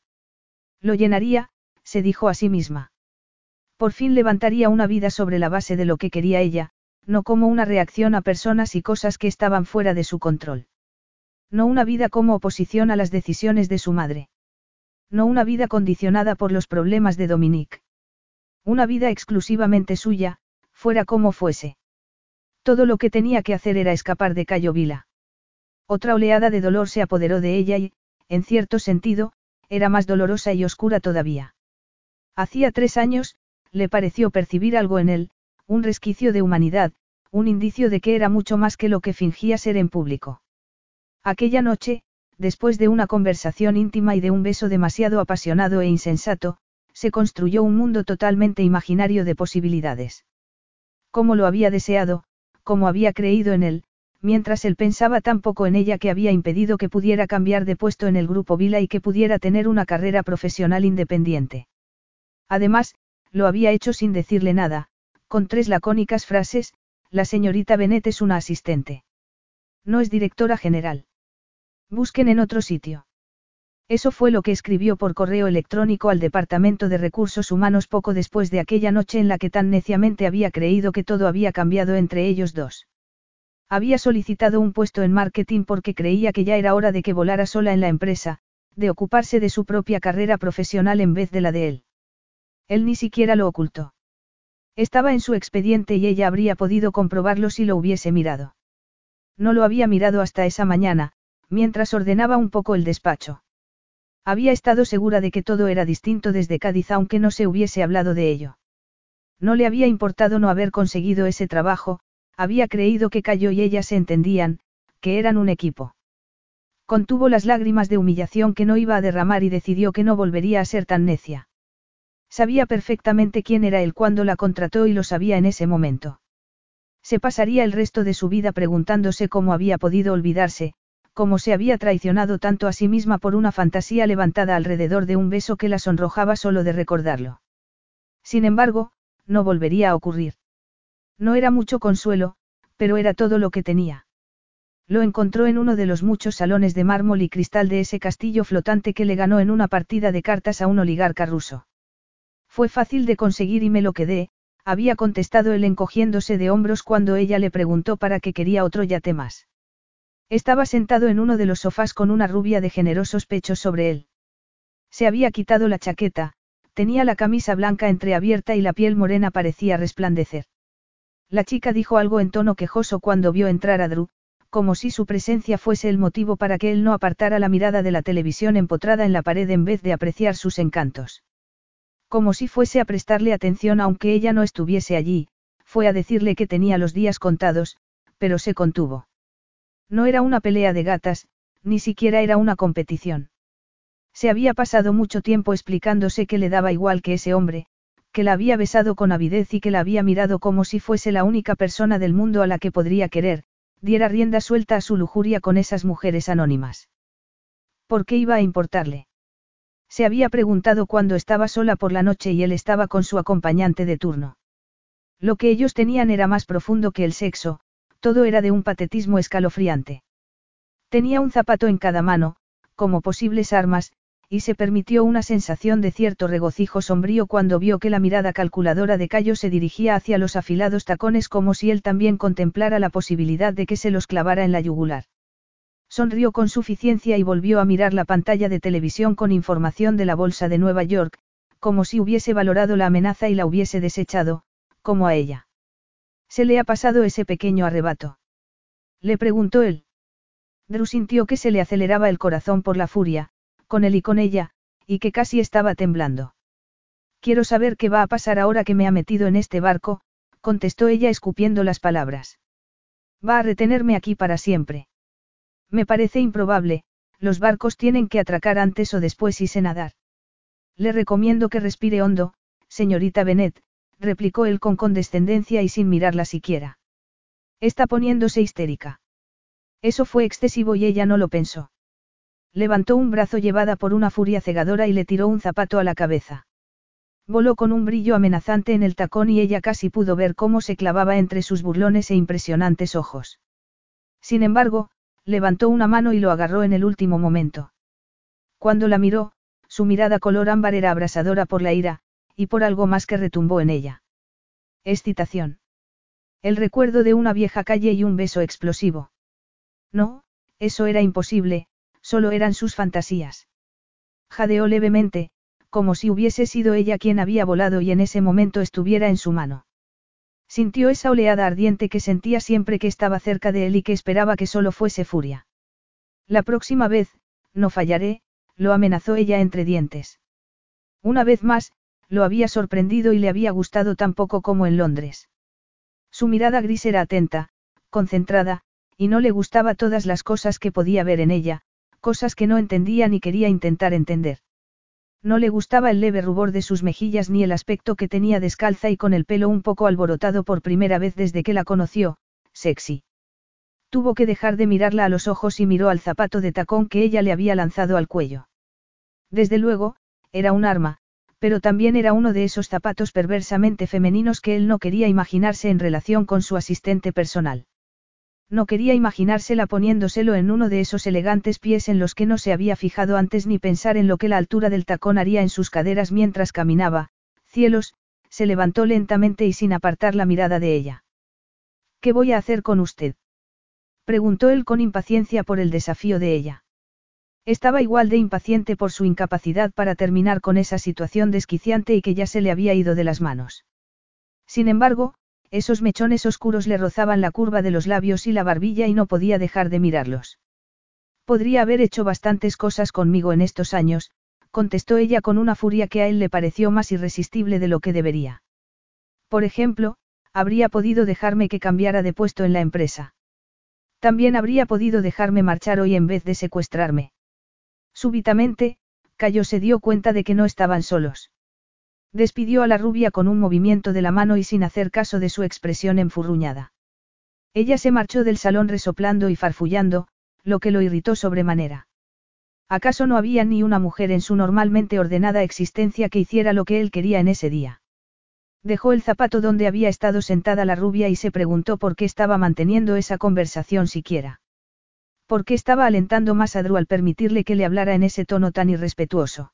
Lo llenaría, se dijo a sí misma. Por fin levantaría una vida sobre la base de lo que quería ella, no como una reacción a personas y cosas que estaban fuera de su control. No una vida como oposición a las decisiones de su madre. No una vida condicionada por los problemas de Dominique. Una vida exclusivamente suya, fuera como fuese. Todo lo que tenía que hacer era escapar de Cayo Vila. Otra oleada de dolor se apoderó de ella y, en cierto sentido, era más dolorosa y oscura todavía. Hacía tres años, le pareció percibir algo en él, un resquicio de humanidad, un indicio de que era mucho más que lo que fingía ser en público. Aquella noche, después de una conversación íntima y de un beso demasiado apasionado e insensato, se construyó un mundo totalmente imaginario de posibilidades. Como lo había deseado, como había creído en él, mientras él pensaba tan poco en ella que había impedido que pudiera cambiar de puesto en el grupo Vila y que pudiera tener una carrera profesional independiente. Además, lo había hecho sin decirle nada, con tres lacónicas frases, la señorita Benet es una asistente. No es directora general. Busquen en otro sitio. Eso fue lo que escribió por correo electrónico al Departamento de Recursos Humanos poco después de aquella noche en la que tan neciamente había creído que todo había cambiado entre ellos dos. Había solicitado un puesto en marketing porque creía que ya era hora de que volara sola en la empresa, de ocuparse de su propia carrera profesional en vez de la de él. Él ni siquiera lo ocultó. Estaba en su expediente y ella habría podido comprobarlo si lo hubiese mirado. No lo había mirado hasta esa mañana, mientras ordenaba un poco el despacho. Había estado segura de que todo era distinto desde Cádiz aunque no se hubiese hablado de ello. No le había importado no haber conseguido ese trabajo, había creído que Cayo y ella se entendían, que eran un equipo. Contuvo las lágrimas de humillación que no iba a derramar y decidió que no volvería a ser tan necia. Sabía perfectamente quién era él cuando la contrató y lo sabía en ese momento. Se pasaría el resto de su vida preguntándose cómo había podido olvidarse, cómo se había traicionado tanto a sí misma por una fantasía levantada alrededor de un beso que la sonrojaba solo de recordarlo. Sin embargo, no volvería a ocurrir. No era mucho consuelo, pero era todo lo que tenía. Lo encontró en uno de los muchos salones de mármol y cristal de ese castillo flotante que le ganó en una partida de cartas a un oligarca ruso. Fue fácil de conseguir y me lo quedé, había contestado él encogiéndose de hombros cuando ella le preguntó para qué quería otro yate más. Estaba sentado en uno de los sofás con una rubia de generosos pechos sobre él. Se había quitado la chaqueta, tenía la camisa blanca entreabierta y la piel morena parecía resplandecer. La chica dijo algo en tono quejoso cuando vio entrar a Drew, como si su presencia fuese el motivo para que él no apartara la mirada de la televisión empotrada en la pared en vez de apreciar sus encantos. Como si fuese a prestarle atención aunque ella no estuviese allí, fue a decirle que tenía los días contados, pero se contuvo. No era una pelea de gatas, ni siquiera era una competición. Se había pasado mucho tiempo explicándose que le daba igual que ese hombre, que la había besado con avidez y que la había mirado como si fuese la única persona del mundo a la que podría querer, diera rienda suelta a su lujuria con esas mujeres anónimas. ¿Por qué iba a importarle? Se había preguntado cuando estaba sola por la noche y él estaba con su acompañante de turno. Lo que ellos tenían era más profundo que el sexo, todo era de un patetismo escalofriante. Tenía un zapato en cada mano, como posibles armas, y se permitió una sensación de cierto regocijo sombrío cuando vio que la mirada calculadora de Cayo se dirigía hacia los afilados tacones como si él también contemplara la posibilidad de que se los clavara en la yugular. Sonrió con suficiencia y volvió a mirar la pantalla de televisión con información de la Bolsa de Nueva York, como si hubiese valorado la amenaza y la hubiese desechado, como a ella. Se le ha pasado ese pequeño arrebato. Le preguntó él. Drew sintió que se le aceleraba el corazón por la furia, con él y con ella, y que casi estaba temblando. Quiero saber qué va a pasar ahora que me ha metido en este barco, contestó ella escupiendo las palabras. Va a retenerme aquí para siempre. Me parece improbable, los barcos tienen que atracar antes o después y se nadar. Le recomiendo que respire hondo, señorita Bennet, replicó él con condescendencia y sin mirarla siquiera. Está poniéndose histérica. Eso fue excesivo y ella no lo pensó. Levantó un brazo llevada por una furia cegadora y le tiró un zapato a la cabeza. Voló con un brillo amenazante en el tacón y ella casi pudo ver cómo se clavaba entre sus burlones e impresionantes ojos. Sin embargo, levantó una mano y lo agarró en el último momento. Cuando la miró, su mirada color ámbar era abrasadora por la ira, y por algo más que retumbó en ella. Excitación. El recuerdo de una vieja calle y un beso explosivo. No, eso era imposible, solo eran sus fantasías. Jadeó levemente, como si hubiese sido ella quien había volado y en ese momento estuviera en su mano. Sintió esa oleada ardiente que sentía siempre que estaba cerca de él y que esperaba que solo fuese furia. La próxima vez, no fallaré, lo amenazó ella entre dientes. Una vez más, lo había sorprendido y le había gustado tan poco como en Londres. Su mirada gris era atenta, concentrada, y no le gustaba todas las cosas que podía ver en ella, cosas que no entendía ni quería intentar entender. No le gustaba el leve rubor de sus mejillas ni el aspecto que tenía descalza y con el pelo un poco alborotado por primera vez desde que la conoció, sexy. Tuvo que dejar de mirarla a los ojos y miró al zapato de tacón que ella le había lanzado al cuello. Desde luego, era un arma, pero también era uno de esos zapatos perversamente femeninos que él no quería imaginarse en relación con su asistente personal. No quería imaginársela poniéndoselo en uno de esos elegantes pies en los que no se había fijado antes ni pensar en lo que la altura del tacón haría en sus caderas mientras caminaba. Cielos, se levantó lentamente y sin apartar la mirada de ella. ¿Qué voy a hacer con usted? preguntó él con impaciencia por el desafío de ella. Estaba igual de impaciente por su incapacidad para terminar con esa situación desquiciante y que ya se le había ido de las manos. Sin embargo, esos mechones oscuros le rozaban la curva de los labios y la barbilla y no podía dejar de mirarlos. Podría haber hecho bastantes cosas conmigo en estos años, contestó ella con una furia que a él le pareció más irresistible de lo que debería. Por ejemplo, habría podido dejarme que cambiara de puesto en la empresa. También habría podido dejarme marchar hoy en vez de secuestrarme. Súbitamente, Cayo se dio cuenta de que no estaban solos. Despidió a la rubia con un movimiento de la mano y sin hacer caso de su expresión enfurruñada. Ella se marchó del salón resoplando y farfullando, lo que lo irritó sobremanera. ¿Acaso no había ni una mujer en su normalmente ordenada existencia que hiciera lo que él quería en ese día? Dejó el zapato donde había estado sentada la rubia y se preguntó por qué estaba manteniendo esa conversación siquiera. ¿Por qué estaba alentando más a Drew al permitirle que le hablara en ese tono tan irrespetuoso?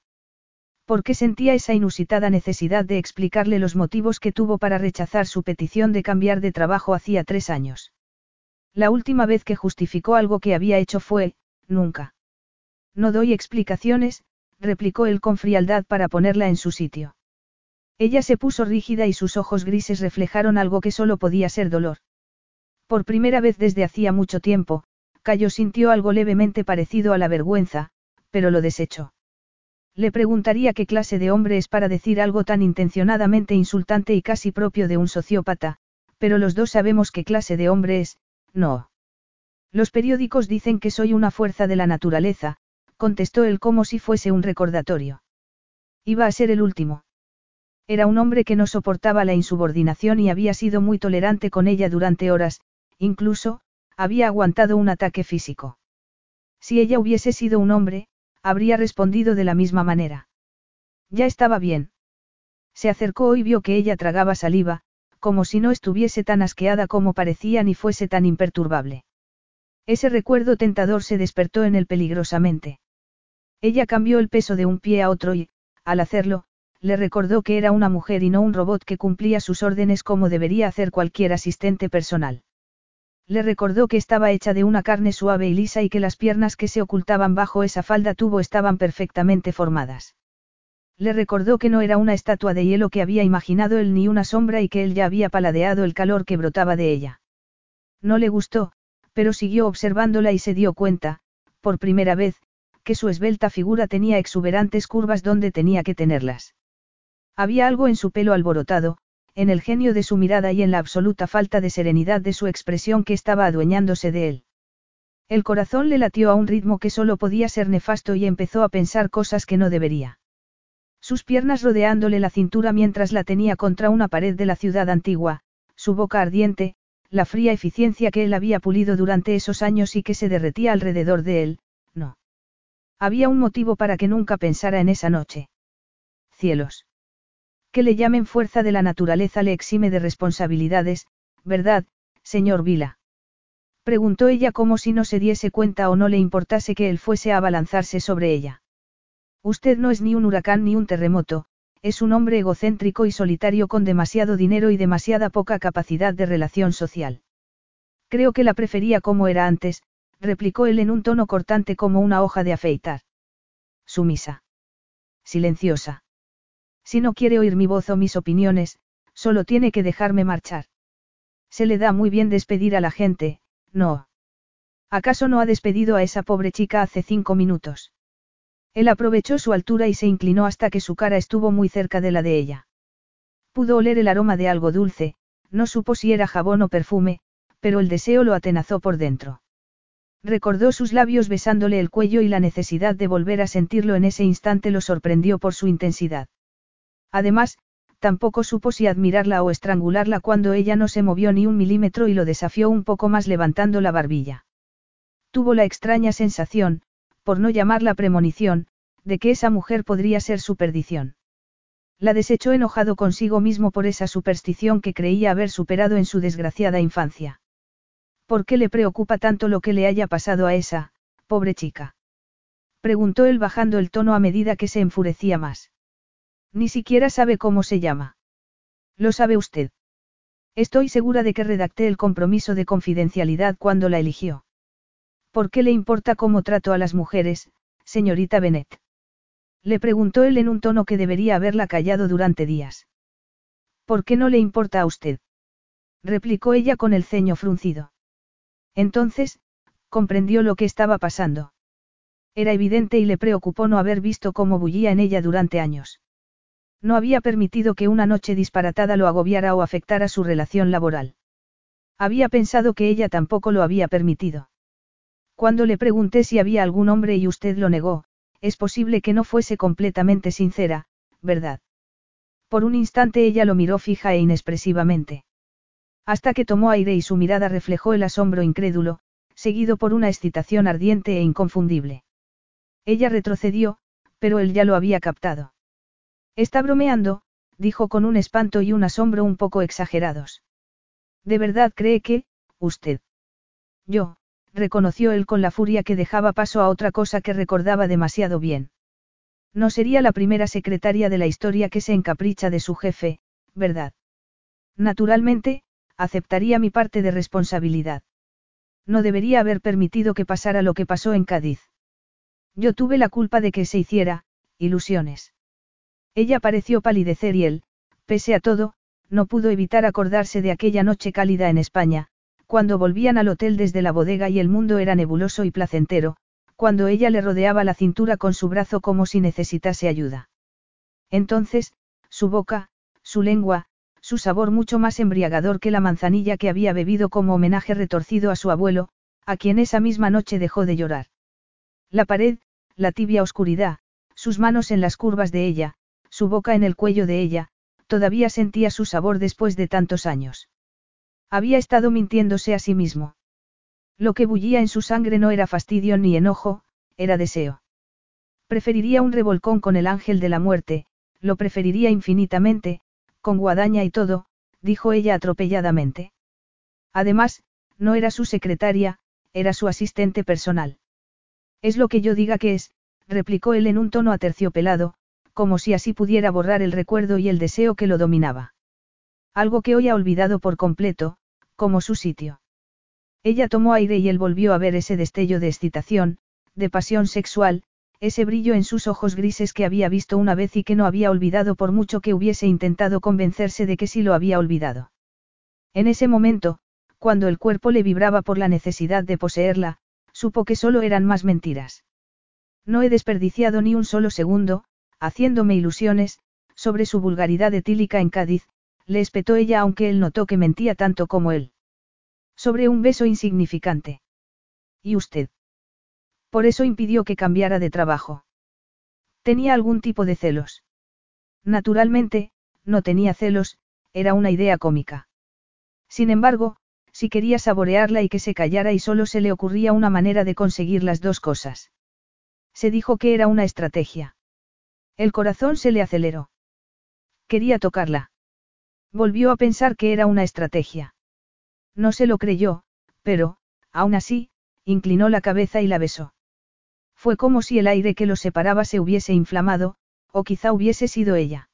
Porque sentía esa inusitada necesidad de explicarle los motivos que tuvo para rechazar su petición de cambiar de trabajo hacía tres años. La última vez que justificó algo que había hecho fue, nunca. No doy explicaciones, replicó él con frialdad para ponerla en su sitio. Ella se puso rígida y sus ojos grises reflejaron algo que solo podía ser dolor. Por primera vez desde hacía mucho tiempo, Cayo sintió algo levemente parecido a la vergüenza, pero lo desechó. Le preguntaría qué clase de hombre es para decir algo tan intencionadamente insultante y casi propio de un sociópata, pero los dos sabemos qué clase de hombre es, no. Los periódicos dicen que soy una fuerza de la naturaleza, contestó él como si fuese un recordatorio. Iba a ser el último. Era un hombre que no soportaba la insubordinación y había sido muy tolerante con ella durante horas, incluso, había aguantado un ataque físico. Si ella hubiese sido un hombre, habría respondido de la misma manera. Ya estaba bien. Se acercó y vio que ella tragaba saliva, como si no estuviese tan asqueada como parecía ni fuese tan imperturbable. Ese recuerdo tentador se despertó en él peligrosamente. Ella cambió el peso de un pie a otro y, al hacerlo, le recordó que era una mujer y no un robot que cumplía sus órdenes como debería hacer cualquier asistente personal. Le recordó que estaba hecha de una carne suave y lisa y que las piernas que se ocultaban bajo esa falda tubo estaban perfectamente formadas. Le recordó que no era una estatua de hielo que había imaginado él ni una sombra y que él ya había paladeado el calor que brotaba de ella. No le gustó, pero siguió observándola y se dio cuenta, por primera vez, que su esbelta figura tenía exuberantes curvas donde tenía que tenerlas. Había algo en su pelo alborotado, en el genio de su mirada y en la absoluta falta de serenidad de su expresión que estaba adueñándose de él. El corazón le latió a un ritmo que solo podía ser nefasto y empezó a pensar cosas que no debería. Sus piernas rodeándole la cintura mientras la tenía contra una pared de la ciudad antigua, su boca ardiente, la fría eficiencia que él había pulido durante esos años y que se derretía alrededor de él, no. Había un motivo para que nunca pensara en esa noche. Cielos. Que le llamen fuerza de la naturaleza le exime de responsabilidades, ¿verdad, señor Vila? Preguntó ella como si no se diese cuenta o no le importase que él fuese a abalanzarse sobre ella. Usted no es ni un huracán ni un terremoto, es un hombre egocéntrico y solitario con demasiado dinero y demasiada poca capacidad de relación social. Creo que la prefería como era antes, replicó él en un tono cortante como una hoja de afeitar. Sumisa. Silenciosa. Si no quiere oír mi voz o mis opiniones, solo tiene que dejarme marchar. Se le da muy bien despedir a la gente, ¿no? ¿Acaso no ha despedido a esa pobre chica hace cinco minutos? Él aprovechó su altura y se inclinó hasta que su cara estuvo muy cerca de la de ella. Pudo oler el aroma de algo dulce, no supo si era jabón o perfume, pero el deseo lo atenazó por dentro. Recordó sus labios besándole el cuello y la necesidad de volver a sentirlo en ese instante lo sorprendió por su intensidad. Además, tampoco supo si admirarla o estrangularla cuando ella no se movió ni un milímetro y lo desafió un poco más levantando la barbilla. Tuvo la extraña sensación, por no llamarla premonición, de que esa mujer podría ser su perdición. La desechó enojado consigo mismo por esa superstición que creía haber superado en su desgraciada infancia. ¿Por qué le preocupa tanto lo que le haya pasado a esa, pobre chica? Preguntó él bajando el tono a medida que se enfurecía más. Ni siquiera sabe cómo se llama. Lo sabe usted. Estoy segura de que redacté el compromiso de confidencialidad cuando la eligió. ¿Por qué le importa cómo trato a las mujeres, señorita Bennet? Le preguntó él en un tono que debería haberla callado durante días. ¿Por qué no le importa a usted? replicó ella con el ceño fruncido. Entonces, comprendió lo que estaba pasando. Era evidente y le preocupó no haber visto cómo bullía en ella durante años. No había permitido que una noche disparatada lo agobiara o afectara su relación laboral. Había pensado que ella tampoco lo había permitido. Cuando le pregunté si había algún hombre y usted lo negó, es posible que no fuese completamente sincera, ¿verdad? Por un instante ella lo miró fija e inexpresivamente. Hasta que tomó aire y su mirada reflejó el asombro incrédulo, seguido por una excitación ardiente e inconfundible. Ella retrocedió, pero él ya lo había captado. Está bromeando, dijo con un espanto y un asombro un poco exagerados. ¿De verdad cree que, usted? Yo, reconoció él con la furia que dejaba paso a otra cosa que recordaba demasiado bien. No sería la primera secretaria de la historia que se encapricha de su jefe, ¿verdad? Naturalmente, aceptaría mi parte de responsabilidad. No debería haber permitido que pasara lo que pasó en Cádiz. Yo tuve la culpa de que se hiciera, ilusiones. Ella pareció palidecer y él, pese a todo, no pudo evitar acordarse de aquella noche cálida en España, cuando volvían al hotel desde la bodega y el mundo era nebuloso y placentero, cuando ella le rodeaba la cintura con su brazo como si necesitase ayuda. Entonces, su boca, su lengua, su sabor mucho más embriagador que la manzanilla que había bebido como homenaje retorcido a su abuelo, a quien esa misma noche dejó de llorar. La pared, la tibia oscuridad, sus manos en las curvas de ella, su boca en el cuello de ella, todavía sentía su sabor después de tantos años. Había estado mintiéndose a sí mismo. Lo que bullía en su sangre no era fastidio ni enojo, era deseo. Preferiría un revolcón con el ángel de la muerte, lo preferiría infinitamente, con guadaña y todo, dijo ella atropelladamente. Además, no era su secretaria, era su asistente personal. Es lo que yo diga que es, replicó él en un tono aterciopelado, como si así pudiera borrar el recuerdo y el deseo que lo dominaba. Algo que hoy ha olvidado por completo, como su sitio. Ella tomó aire y él volvió a ver ese destello de excitación, de pasión sexual, ese brillo en sus ojos grises que había visto una vez y que no había olvidado por mucho que hubiese intentado convencerse de que sí lo había olvidado. En ese momento, cuando el cuerpo le vibraba por la necesidad de poseerla, supo que solo eran más mentiras. No he desperdiciado ni un solo segundo, haciéndome ilusiones, sobre su vulgaridad etílica en Cádiz, le espetó ella aunque él notó que mentía tanto como él. Sobre un beso insignificante. ¿Y usted? Por eso impidió que cambiara de trabajo. ¿Tenía algún tipo de celos? Naturalmente, no tenía celos, era una idea cómica. Sin embargo, si quería saborearla y que se callara y solo se le ocurría una manera de conseguir las dos cosas. Se dijo que era una estrategia. El corazón se le aceleró. Quería tocarla. Volvió a pensar que era una estrategia. No se lo creyó, pero, aún así, inclinó la cabeza y la besó. Fue como si el aire que los separaba se hubiese inflamado, o quizá hubiese sido ella.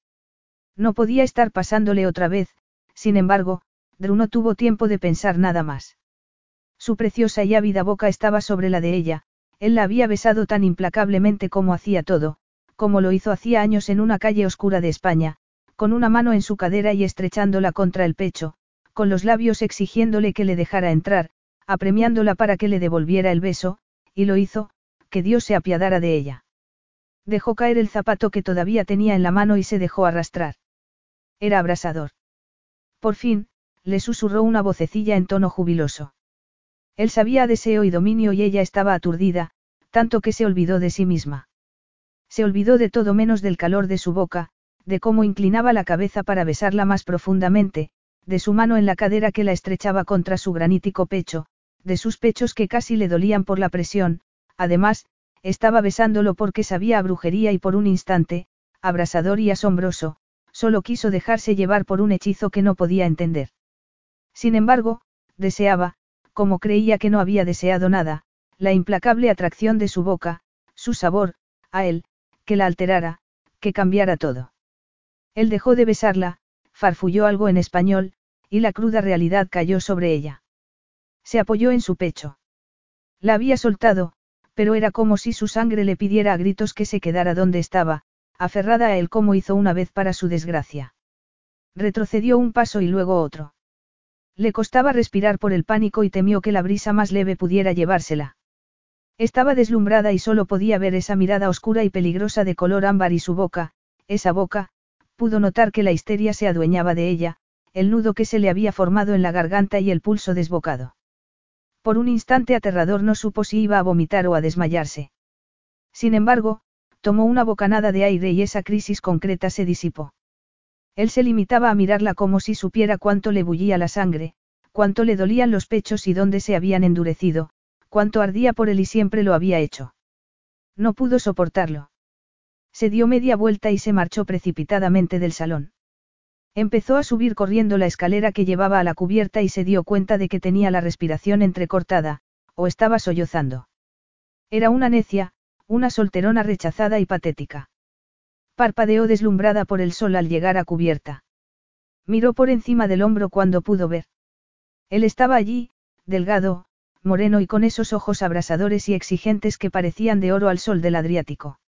No podía estar pasándole otra vez, sin embargo, Drew no tuvo tiempo de pensar nada más. Su preciosa y ávida boca estaba sobre la de ella, él la había besado tan implacablemente como hacía todo, como lo hizo hacía años en una calle oscura de España, con una mano en su cadera y estrechándola contra el pecho, con los labios exigiéndole que le dejara entrar, apremiándola para que le devolviera el beso, y lo hizo, que Dios se apiadara de ella. Dejó caer el zapato que todavía tenía en la mano y se dejó arrastrar. Era abrasador. Por fin, le susurró una vocecilla en tono jubiloso. Él sabía deseo y dominio y ella estaba aturdida, tanto que se olvidó de sí misma. Se olvidó de todo menos del calor de su boca, de cómo inclinaba la cabeza para besarla más profundamente, de su mano en la cadera que la estrechaba contra su granítico pecho, de sus pechos que casi le dolían por la presión, Además, estaba besándolo porque sabía a brujería y por un instante, abrasador y asombroso, solo quiso dejarse llevar por un hechizo que no podía entender. Sin embargo, deseaba, como creía que no había deseado nada, la implacable atracción de su boca, su sabor, a él, que la alterara, que cambiara todo. Él dejó de besarla, farfulló algo en español, y la cruda realidad cayó sobre ella. Se apoyó en su pecho. La había soltado, pero era como si su sangre le pidiera a gritos que se quedara donde estaba, aferrada a él como hizo una vez para su desgracia. Retrocedió un paso y luego otro. Le costaba respirar por el pánico y temió que la brisa más leve pudiera llevársela. Estaba deslumbrada y solo podía ver esa mirada oscura y peligrosa de color ámbar y su boca, esa boca, pudo notar que la histeria se adueñaba de ella, el nudo que se le había formado en la garganta y el pulso desbocado. Por un instante aterrador no supo si iba a vomitar o a desmayarse. Sin embargo, tomó una bocanada de aire y esa crisis concreta se disipó. Él se limitaba a mirarla como si supiera cuánto le bullía la sangre, cuánto le dolían los pechos y dónde se habían endurecido, cuánto ardía por él y siempre lo había hecho. No pudo soportarlo. Se dio media vuelta y se marchó precipitadamente del salón. Empezó a subir corriendo la escalera que llevaba a la cubierta y se dio cuenta de que tenía la respiración entrecortada, o estaba sollozando. Era una necia, una solterona rechazada y patética. Parpadeó deslumbrada por el sol al llegar a cubierta. Miró por encima del hombro cuando pudo ver. Él estaba allí, delgado, moreno y con esos ojos abrasadores y exigentes que parecían de oro al sol del Adriático.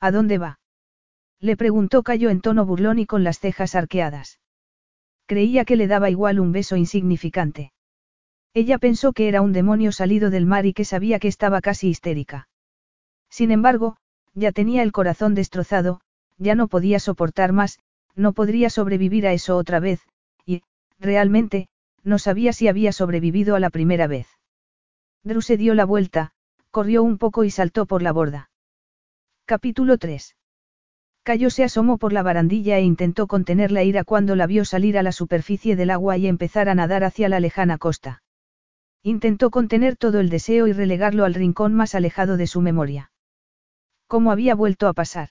¿A dónde va? Le preguntó Cayo en tono burlón y con las cejas arqueadas. Creía que le daba igual un beso insignificante. Ella pensó que era un demonio salido del mar y que sabía que estaba casi histérica. Sin embargo, ya tenía el corazón destrozado, ya no podía soportar más, no podría sobrevivir a eso otra vez, y, realmente, no sabía si había sobrevivido a la primera vez. Drew se dio la vuelta, corrió un poco y saltó por la borda. Capítulo 3. Cayo se asomó por la barandilla e intentó contener la ira cuando la vio salir a la superficie del agua y empezar a nadar hacia la lejana costa. Intentó contener todo el deseo y relegarlo al rincón más alejado de su memoria. ¿Cómo había vuelto a pasar?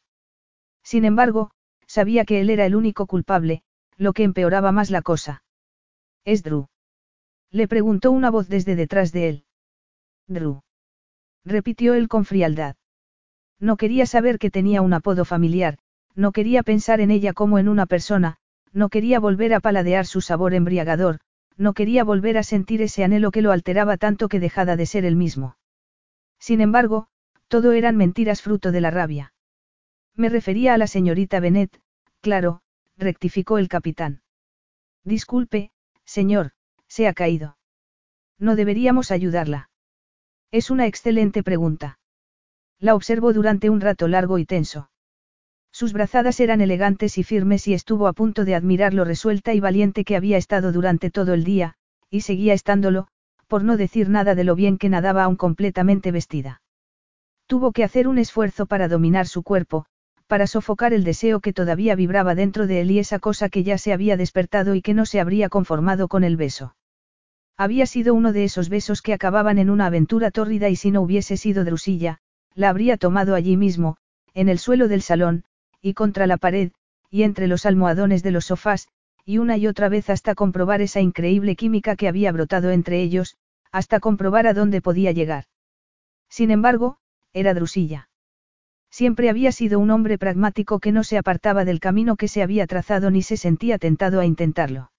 Sin embargo, sabía que él era el único culpable, lo que empeoraba más la cosa. ¿Es Drew? Le preguntó una voz desde detrás de él. Drew. Repitió él con frialdad. No quería saber que tenía un apodo familiar, no quería pensar en ella como en una persona, no quería volver a paladear su sabor embriagador, no quería volver a sentir ese anhelo que lo alteraba tanto que dejada de ser el mismo. Sin embargo, todo eran mentiras fruto de la rabia. Me refería a la señorita Bennet, claro, rectificó el capitán. Disculpe, señor, se ha caído. No deberíamos ayudarla. Es una excelente pregunta. La observó durante un rato largo y tenso. Sus brazadas eran elegantes y firmes y estuvo a punto de admirar lo resuelta y valiente que había estado durante todo el día, y seguía estándolo, por no decir nada de lo bien que nadaba aún completamente vestida. Tuvo que hacer un esfuerzo para dominar su cuerpo, para sofocar el deseo que todavía vibraba dentro de él y esa cosa que ya se había despertado y que no se habría conformado con el beso. Había sido uno de esos besos que acababan en una aventura tórrida y si no hubiese sido Drusilla, la habría tomado allí mismo, en el suelo del salón, y contra la pared, y entre los almohadones de los sofás, y una y otra vez hasta comprobar esa increíble química que había brotado entre ellos, hasta comprobar a dónde podía llegar. Sin embargo, era Drusilla. Siempre había sido un hombre pragmático que no se apartaba del camino que se había trazado ni se sentía tentado a intentarlo.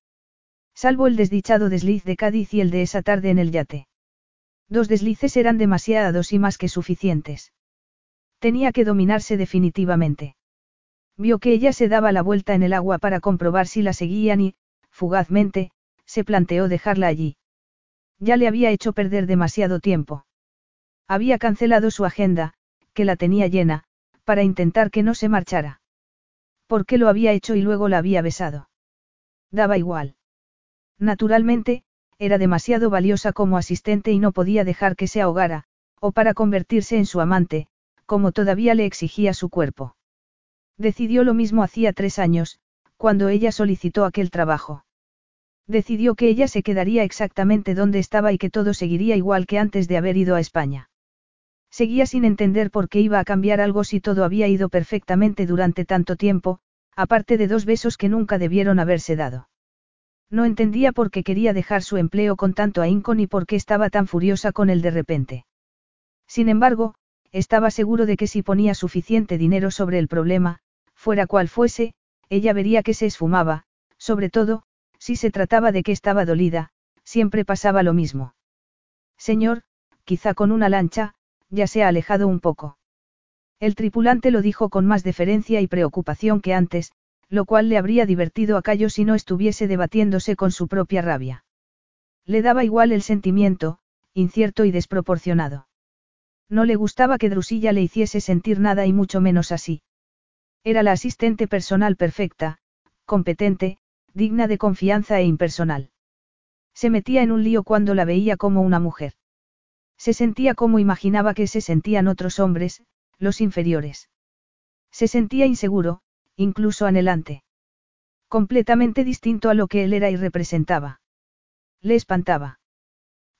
Salvo el desdichado desliz de Cádiz y el de esa tarde en el yate. Dos deslices eran demasiados y más que suficientes. Tenía que dominarse definitivamente. Vio que ella se daba la vuelta en el agua para comprobar si la seguían y, fugazmente, se planteó dejarla allí. Ya le había hecho perder demasiado tiempo. Había cancelado su agenda, que la tenía llena, para intentar que no se marchara. ¿Por qué lo había hecho y luego la había besado? Daba igual. Naturalmente, era demasiado valiosa como asistente y no podía dejar que se ahogara, o para convertirse en su amante, como todavía le exigía su cuerpo. Decidió lo mismo hacía tres años, cuando ella solicitó aquel trabajo. Decidió que ella se quedaría exactamente donde estaba y que todo seguiría igual que antes de haber ido a España. Seguía sin entender por qué iba a cambiar algo si todo había ido perfectamente durante tanto tiempo, aparte de dos besos que nunca debieron haberse dado. No entendía por qué quería dejar su empleo con tanto ahínco ni por qué estaba tan furiosa con él de repente. Sin embargo, estaba seguro de que si ponía suficiente dinero sobre el problema, fuera cual fuese, ella vería que se esfumaba, sobre todo, si se trataba de que estaba dolida, siempre pasaba lo mismo. Señor, quizá con una lancha, ya se ha alejado un poco. El tripulante lo dijo con más deferencia y preocupación que antes, lo cual le habría divertido a Cayo si no estuviese debatiéndose con su propia rabia. Le daba igual el sentimiento, incierto y desproporcionado. No le gustaba que Drusilla le hiciese sentir nada y mucho menos así. Era la asistente personal perfecta, competente, digna de confianza e impersonal. Se metía en un lío cuando la veía como una mujer. Se sentía como imaginaba que se sentían otros hombres, los inferiores. Se sentía inseguro, incluso anhelante. Completamente distinto a lo que él era y representaba. Le espantaba.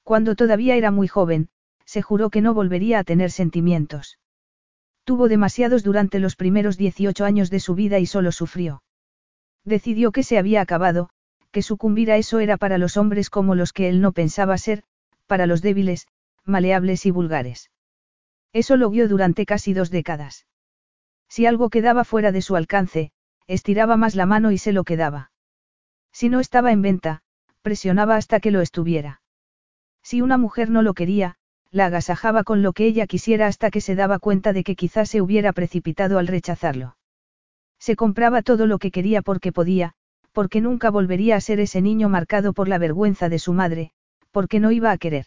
Cuando todavía era muy joven, se juró que no volvería a tener sentimientos. Tuvo demasiados durante los primeros 18 años de su vida y solo sufrió. Decidió que se había acabado, que sucumbir a eso era para los hombres como los que él no pensaba ser, para los débiles, maleables y vulgares. Eso lo vio durante casi dos décadas. Si algo quedaba fuera de su alcance, estiraba más la mano y se lo quedaba. Si no estaba en venta, presionaba hasta que lo estuviera. Si una mujer no lo quería, la agasajaba con lo que ella quisiera hasta que se daba cuenta de que quizás se hubiera precipitado al rechazarlo. Se compraba todo lo que quería porque podía, porque nunca volvería a ser ese niño marcado por la vergüenza de su madre, porque no iba a querer.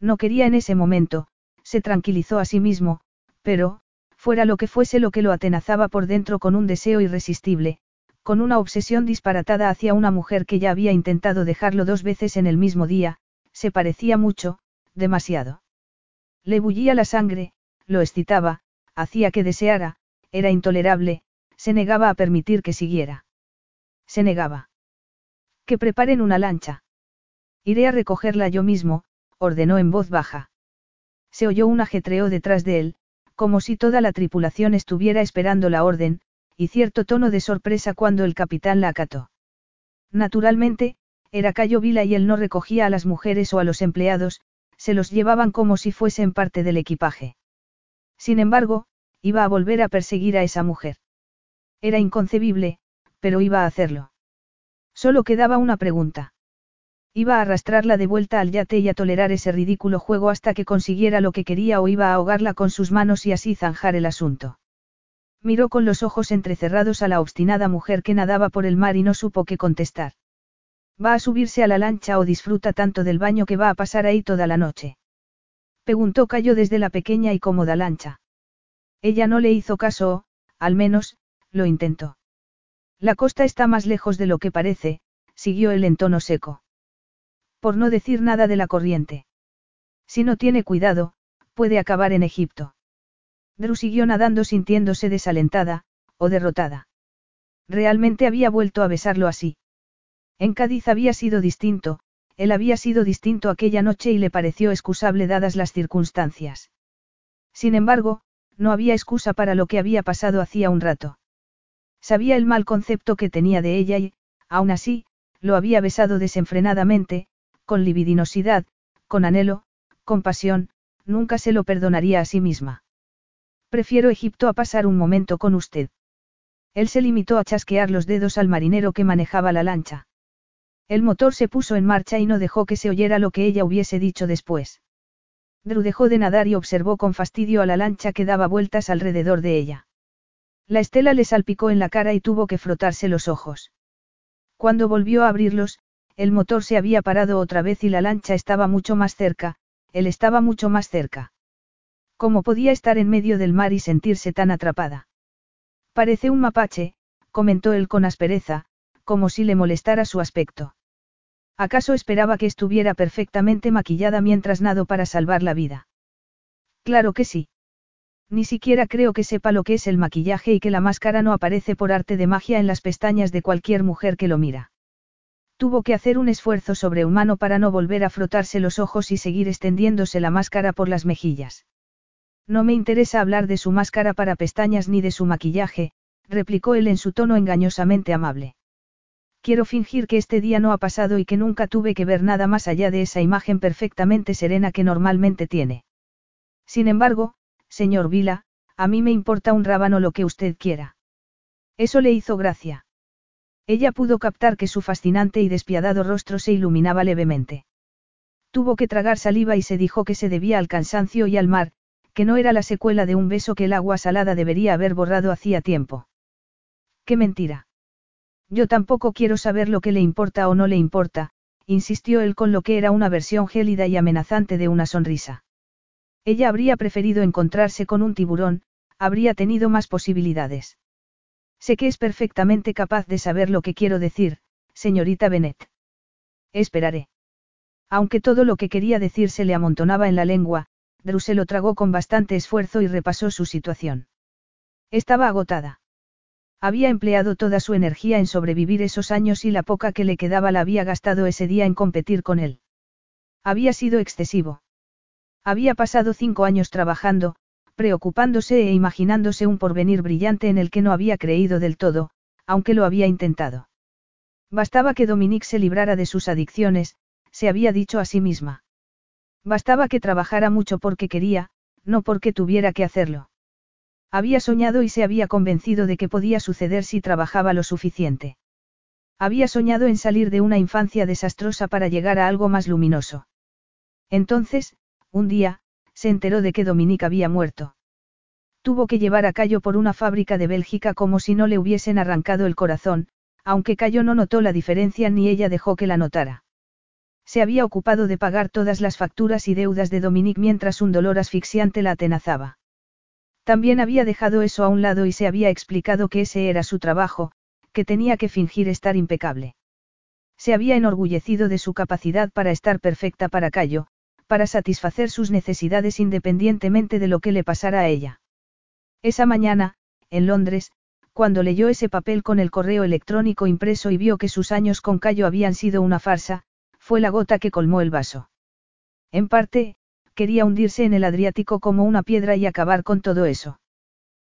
No quería en ese momento, se tranquilizó a sí mismo, pero, fuera lo que fuese lo que lo atenazaba por dentro con un deseo irresistible, con una obsesión disparatada hacia una mujer que ya había intentado dejarlo dos veces en el mismo día, se parecía mucho, demasiado. Le bullía la sangre, lo excitaba, hacía que deseara, era intolerable, se negaba a permitir que siguiera. Se negaba. Que preparen una lancha. Iré a recogerla yo mismo, ordenó en voz baja. Se oyó un ajetreo detrás de él, como si toda la tripulación estuviera esperando la orden, y cierto tono de sorpresa cuando el capitán la acató. Naturalmente, era Cayo Vila y él no recogía a las mujeres o a los empleados, se los llevaban como si fuesen parte del equipaje. Sin embargo, iba a volver a perseguir a esa mujer. Era inconcebible, pero iba a hacerlo. Solo quedaba una pregunta. Iba a arrastrarla de vuelta al yate y a tolerar ese ridículo juego hasta que consiguiera lo que quería o iba a ahogarla con sus manos y así zanjar el asunto. Miró con los ojos entrecerrados a la obstinada mujer que nadaba por el mar y no supo qué contestar. ¿Va a subirse a la lancha o disfruta tanto del baño que va a pasar ahí toda la noche? Preguntó Cayo desde la pequeña y cómoda lancha. Ella no le hizo caso o, al menos, lo intentó. La costa está más lejos de lo que parece, siguió él en tono seco. Por no decir nada de la corriente. Si no tiene cuidado, puede acabar en Egipto. Drew siguió nadando sintiéndose desalentada, o derrotada. Realmente había vuelto a besarlo así. En Cádiz había sido distinto, él había sido distinto aquella noche y le pareció excusable dadas las circunstancias. Sin embargo, no había excusa para lo que había pasado hacía un rato. Sabía el mal concepto que tenía de ella y, aún así, lo había besado desenfrenadamente, con libidinosidad, con anhelo, con pasión, nunca se lo perdonaría a sí misma. Prefiero Egipto a pasar un momento con usted. Él se limitó a chasquear los dedos al marinero que manejaba la lancha. El motor se puso en marcha y no dejó que se oyera lo que ella hubiese dicho después. Drew dejó de nadar y observó con fastidio a la lancha que daba vueltas alrededor de ella. La estela le salpicó en la cara y tuvo que frotarse los ojos. Cuando volvió a abrirlos, el motor se había parado otra vez y la lancha estaba mucho más cerca, él estaba mucho más cerca. ¿Cómo podía estar en medio del mar y sentirse tan atrapada? Parece un mapache, comentó él con aspereza, como si le molestara su aspecto. ¿Acaso esperaba que estuviera perfectamente maquillada mientras nado para salvar la vida? Claro que sí. Ni siquiera creo que sepa lo que es el maquillaje y que la máscara no aparece por arte de magia en las pestañas de cualquier mujer que lo mira. Tuvo que hacer un esfuerzo sobrehumano para no volver a frotarse los ojos y seguir extendiéndose la máscara por las mejillas. No me interesa hablar de su máscara para pestañas ni de su maquillaje, replicó él en su tono engañosamente amable. Quiero fingir que este día no ha pasado y que nunca tuve que ver nada más allá de esa imagen perfectamente serena que normalmente tiene. Sin embargo, señor Vila, a mí me importa un rábano lo que usted quiera. Eso le hizo gracia. Ella pudo captar que su fascinante y despiadado rostro se iluminaba levemente. Tuvo que tragar saliva y se dijo que se debía al cansancio y al mar, que no era la secuela de un beso que el agua salada debería haber borrado hacía tiempo. ¡Qué mentira! Yo tampoco quiero saber lo que le importa o no le importa, insistió él con lo que era una versión gélida y amenazante de una sonrisa. Ella habría preferido encontrarse con un tiburón, habría tenido más posibilidades. Sé que es perfectamente capaz de saber lo que quiero decir, señorita Bennet. Esperaré. Aunque todo lo que quería decir se le amontonaba en la lengua, Drew se lo tragó con bastante esfuerzo y repasó su situación. Estaba agotada. Había empleado toda su energía en sobrevivir esos años y la poca que le quedaba la había gastado ese día en competir con él. Había sido excesivo. Había pasado cinco años trabajando, preocupándose e imaginándose un porvenir brillante en el que no había creído del todo, aunque lo había intentado. Bastaba que Dominique se librara de sus adicciones, se había dicho a sí misma. Bastaba que trabajara mucho porque quería, no porque tuviera que hacerlo. Había soñado y se había convencido de que podía suceder si trabajaba lo suficiente. Había soñado en salir de una infancia desastrosa para llegar a algo más luminoso. Entonces, un día, se enteró de que Dominique había muerto. Tuvo que llevar a Cayo por una fábrica de Bélgica como si no le hubiesen arrancado el corazón, aunque Cayo no notó la diferencia ni ella dejó que la notara. Se había ocupado de pagar todas las facturas y deudas de Dominique mientras un dolor asfixiante la atenazaba. También había dejado eso a un lado y se había explicado que ese era su trabajo, que tenía que fingir estar impecable. Se había enorgullecido de su capacidad para estar perfecta para Cayo, para satisfacer sus necesidades independientemente de lo que le pasara a ella. Esa mañana, en Londres, cuando leyó ese papel con el correo electrónico impreso y vio que sus años con Cayo habían sido una farsa, fue la gota que colmó el vaso. En parte, quería hundirse en el Adriático como una piedra y acabar con todo eso.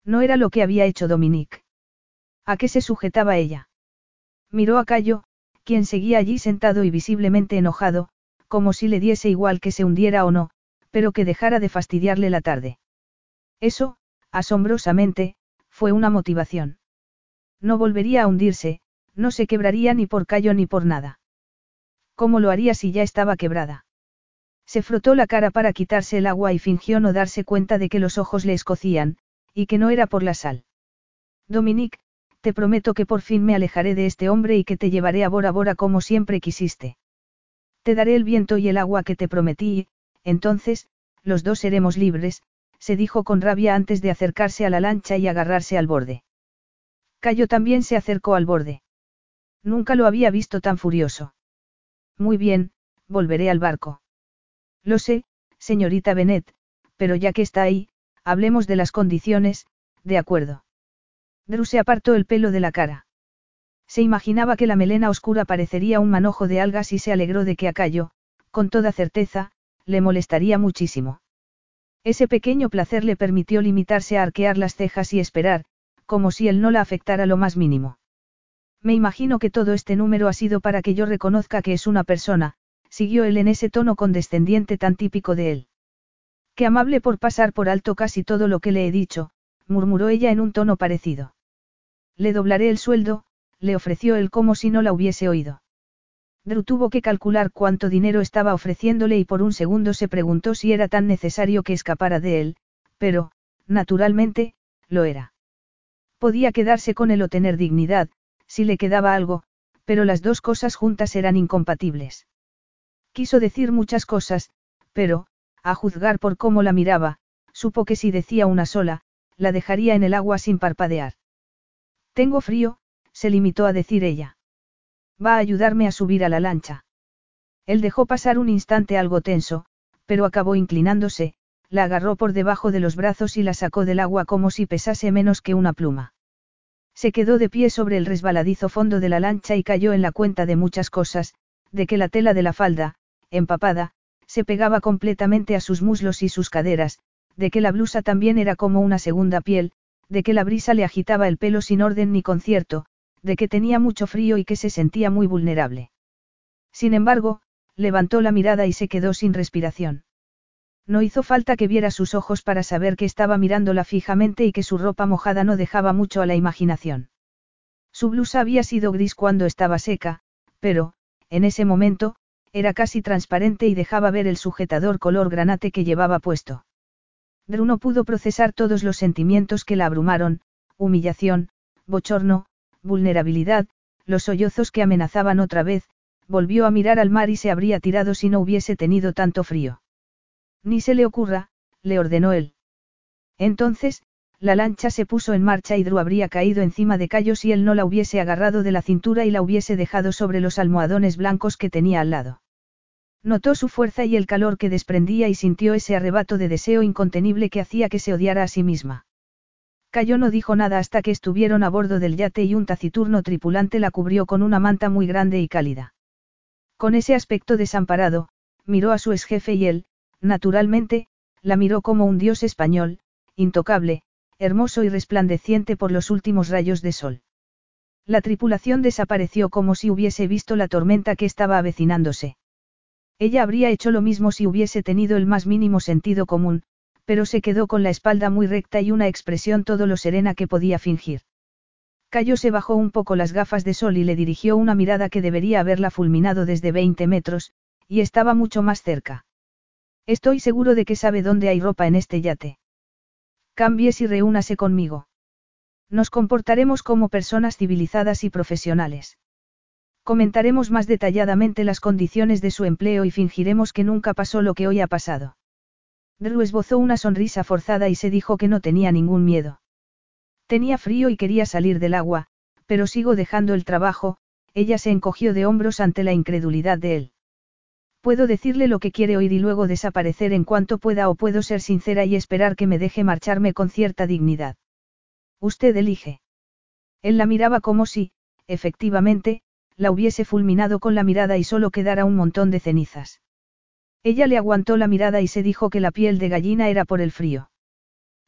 No era lo que había hecho Dominique. ¿A qué se sujetaba ella? Miró a Cayo, quien seguía allí sentado y visiblemente enojado, como si le diese igual que se hundiera o no, pero que dejara de fastidiarle la tarde. Eso, asombrosamente, fue una motivación. No volvería a hundirse, no se quebraría ni por callo ni por nada. ¿Cómo lo haría si ya estaba quebrada? Se frotó la cara para quitarse el agua y fingió no darse cuenta de que los ojos le escocían, y que no era por la sal. Dominique, te prometo que por fin me alejaré de este hombre y que te llevaré a Bora Bora como siempre quisiste. Te daré el viento y el agua que te prometí y, entonces, los dos seremos libres, se dijo con rabia antes de acercarse a la lancha y agarrarse al borde. Cayo también se acercó al borde. Nunca lo había visto tan furioso. Muy bien, volveré al barco. Lo sé, señorita Bennet, pero ya que está ahí, hablemos de las condiciones, de acuerdo. Drew se apartó el pelo de la cara. Se imaginaba que la melena oscura parecería un manojo de algas y se alegró de que a Cayo, con toda certeza, le molestaría muchísimo. Ese pequeño placer le permitió limitarse a arquear las cejas y esperar, como si él no la afectara lo más mínimo. Me imagino que todo este número ha sido para que yo reconozca que es una persona, siguió él en ese tono condescendiente tan típico de él. Qué amable por pasar por alto casi todo lo que le he dicho, murmuró ella en un tono parecido. Le doblaré el sueldo, le ofreció él como si no la hubiese oído. Drew tuvo que calcular cuánto dinero estaba ofreciéndole y por un segundo se preguntó si era tan necesario que escapara de él, pero, naturalmente, lo era. Podía quedarse con él o tener dignidad, si le quedaba algo, pero las dos cosas juntas eran incompatibles. Quiso decir muchas cosas, pero, a juzgar por cómo la miraba, supo que si decía una sola, la dejaría en el agua sin parpadear. Tengo frío, se limitó a decir ella. Va a ayudarme a subir a la lancha. Él dejó pasar un instante algo tenso, pero acabó inclinándose, la agarró por debajo de los brazos y la sacó del agua como si pesase menos que una pluma. Se quedó de pie sobre el resbaladizo fondo de la lancha y cayó en la cuenta de muchas cosas, de que la tela de la falda, empapada, se pegaba completamente a sus muslos y sus caderas, de que la blusa también era como una segunda piel, de que la brisa le agitaba el pelo sin orden ni concierto, de que tenía mucho frío y que se sentía muy vulnerable. Sin embargo, levantó la mirada y se quedó sin respiración. No hizo falta que viera sus ojos para saber que estaba mirándola fijamente y que su ropa mojada no dejaba mucho a la imaginación. Su blusa había sido gris cuando estaba seca, pero, en ese momento, era casi transparente y dejaba ver el sujetador color granate que llevaba puesto. Drew no pudo procesar todos los sentimientos que la abrumaron, humillación, bochorno, vulnerabilidad, los sollozos que amenazaban otra vez, volvió a mirar al mar y se habría tirado si no hubiese tenido tanto frío. Ni se le ocurra, le ordenó él. Entonces, la lancha se puso en marcha y Drew habría caído encima de Cayo si él no la hubiese agarrado de la cintura y la hubiese dejado sobre los almohadones blancos que tenía al lado. Notó su fuerza y el calor que desprendía y sintió ese arrebato de deseo incontenible que hacía que se odiara a sí misma. Cayo no dijo nada hasta que estuvieron a bordo del yate y un taciturno tripulante la cubrió con una manta muy grande y cálida. Con ese aspecto desamparado, miró a su ex jefe y él, naturalmente, la miró como un dios español, intocable, hermoso y resplandeciente por los últimos rayos de sol. La tripulación desapareció como si hubiese visto la tormenta que estaba avecinándose. Ella habría hecho lo mismo si hubiese tenido el más mínimo sentido común, pero se quedó con la espalda muy recta y una expresión todo lo serena que podía fingir. Cayo se bajó un poco las gafas de sol y le dirigió una mirada que debería haberla fulminado desde 20 metros, y estaba mucho más cerca. Estoy seguro de que sabe dónde hay ropa en este yate. Cambies y reúnase conmigo. Nos comportaremos como personas civilizadas y profesionales. Comentaremos más detalladamente las condiciones de su empleo y fingiremos que nunca pasó lo que hoy ha pasado. Drew esbozó una sonrisa forzada y se dijo que no tenía ningún miedo. Tenía frío y quería salir del agua, pero sigo dejando el trabajo, ella se encogió de hombros ante la incredulidad de él. Puedo decirle lo que quiere oír y luego desaparecer en cuanto pueda o puedo ser sincera y esperar que me deje marcharme con cierta dignidad. Usted elige. Él la miraba como si, efectivamente, la hubiese fulminado con la mirada y solo quedara un montón de cenizas. Ella le aguantó la mirada y se dijo que la piel de gallina era por el frío.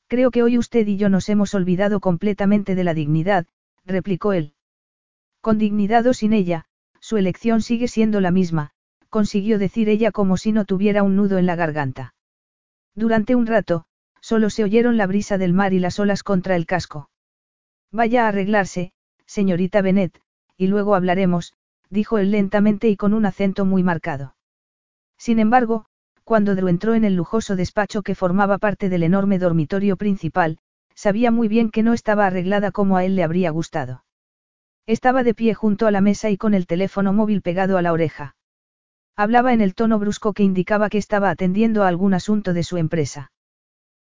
Creo que hoy usted y yo nos hemos olvidado completamente de la dignidad, replicó él. Con dignidad o sin ella, su elección sigue siendo la misma, consiguió decir ella como si no tuviera un nudo en la garganta. Durante un rato, solo se oyeron la brisa del mar y las olas contra el casco. Vaya a arreglarse, señorita Bennet, y luego hablaremos, dijo él lentamente y con un acento muy marcado. Sin embargo, cuando Drew entró en el lujoso despacho que formaba parte del enorme dormitorio principal, sabía muy bien que no estaba arreglada como a él le habría gustado. Estaba de pie junto a la mesa y con el teléfono móvil pegado a la oreja. Hablaba en el tono brusco que indicaba que estaba atendiendo a algún asunto de su empresa.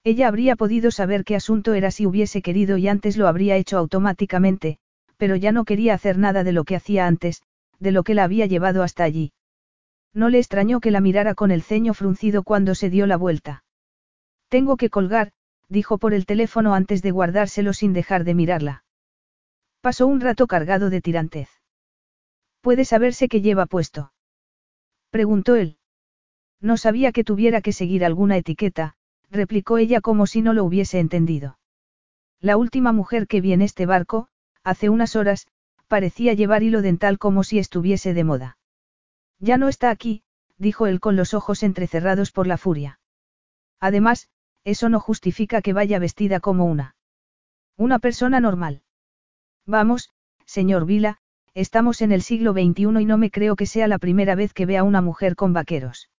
Ella habría podido saber qué asunto era si hubiese querido y antes lo habría hecho automáticamente, pero ya no quería hacer nada de lo que hacía antes, de lo que la había llevado hasta allí. No le extrañó que la mirara con el ceño fruncido cuando se dio la vuelta. Tengo que colgar, dijo por el teléfono antes de guardárselo sin dejar de mirarla. Pasó un rato cargado de tirantez. ¿Puede saberse qué lleva puesto? Preguntó él. No sabía que tuviera que seguir alguna etiqueta, replicó ella como si no lo hubiese entendido. La última mujer que vi en este barco, hace unas horas, parecía llevar hilo dental como si estuviese de moda. Ya no está aquí, dijo él con los ojos entrecerrados por la furia. Además, eso no justifica que vaya vestida como una. Una persona normal. Vamos, señor Vila, estamos en el siglo XXI y no me creo que sea la primera vez que vea a una mujer con vaqueros.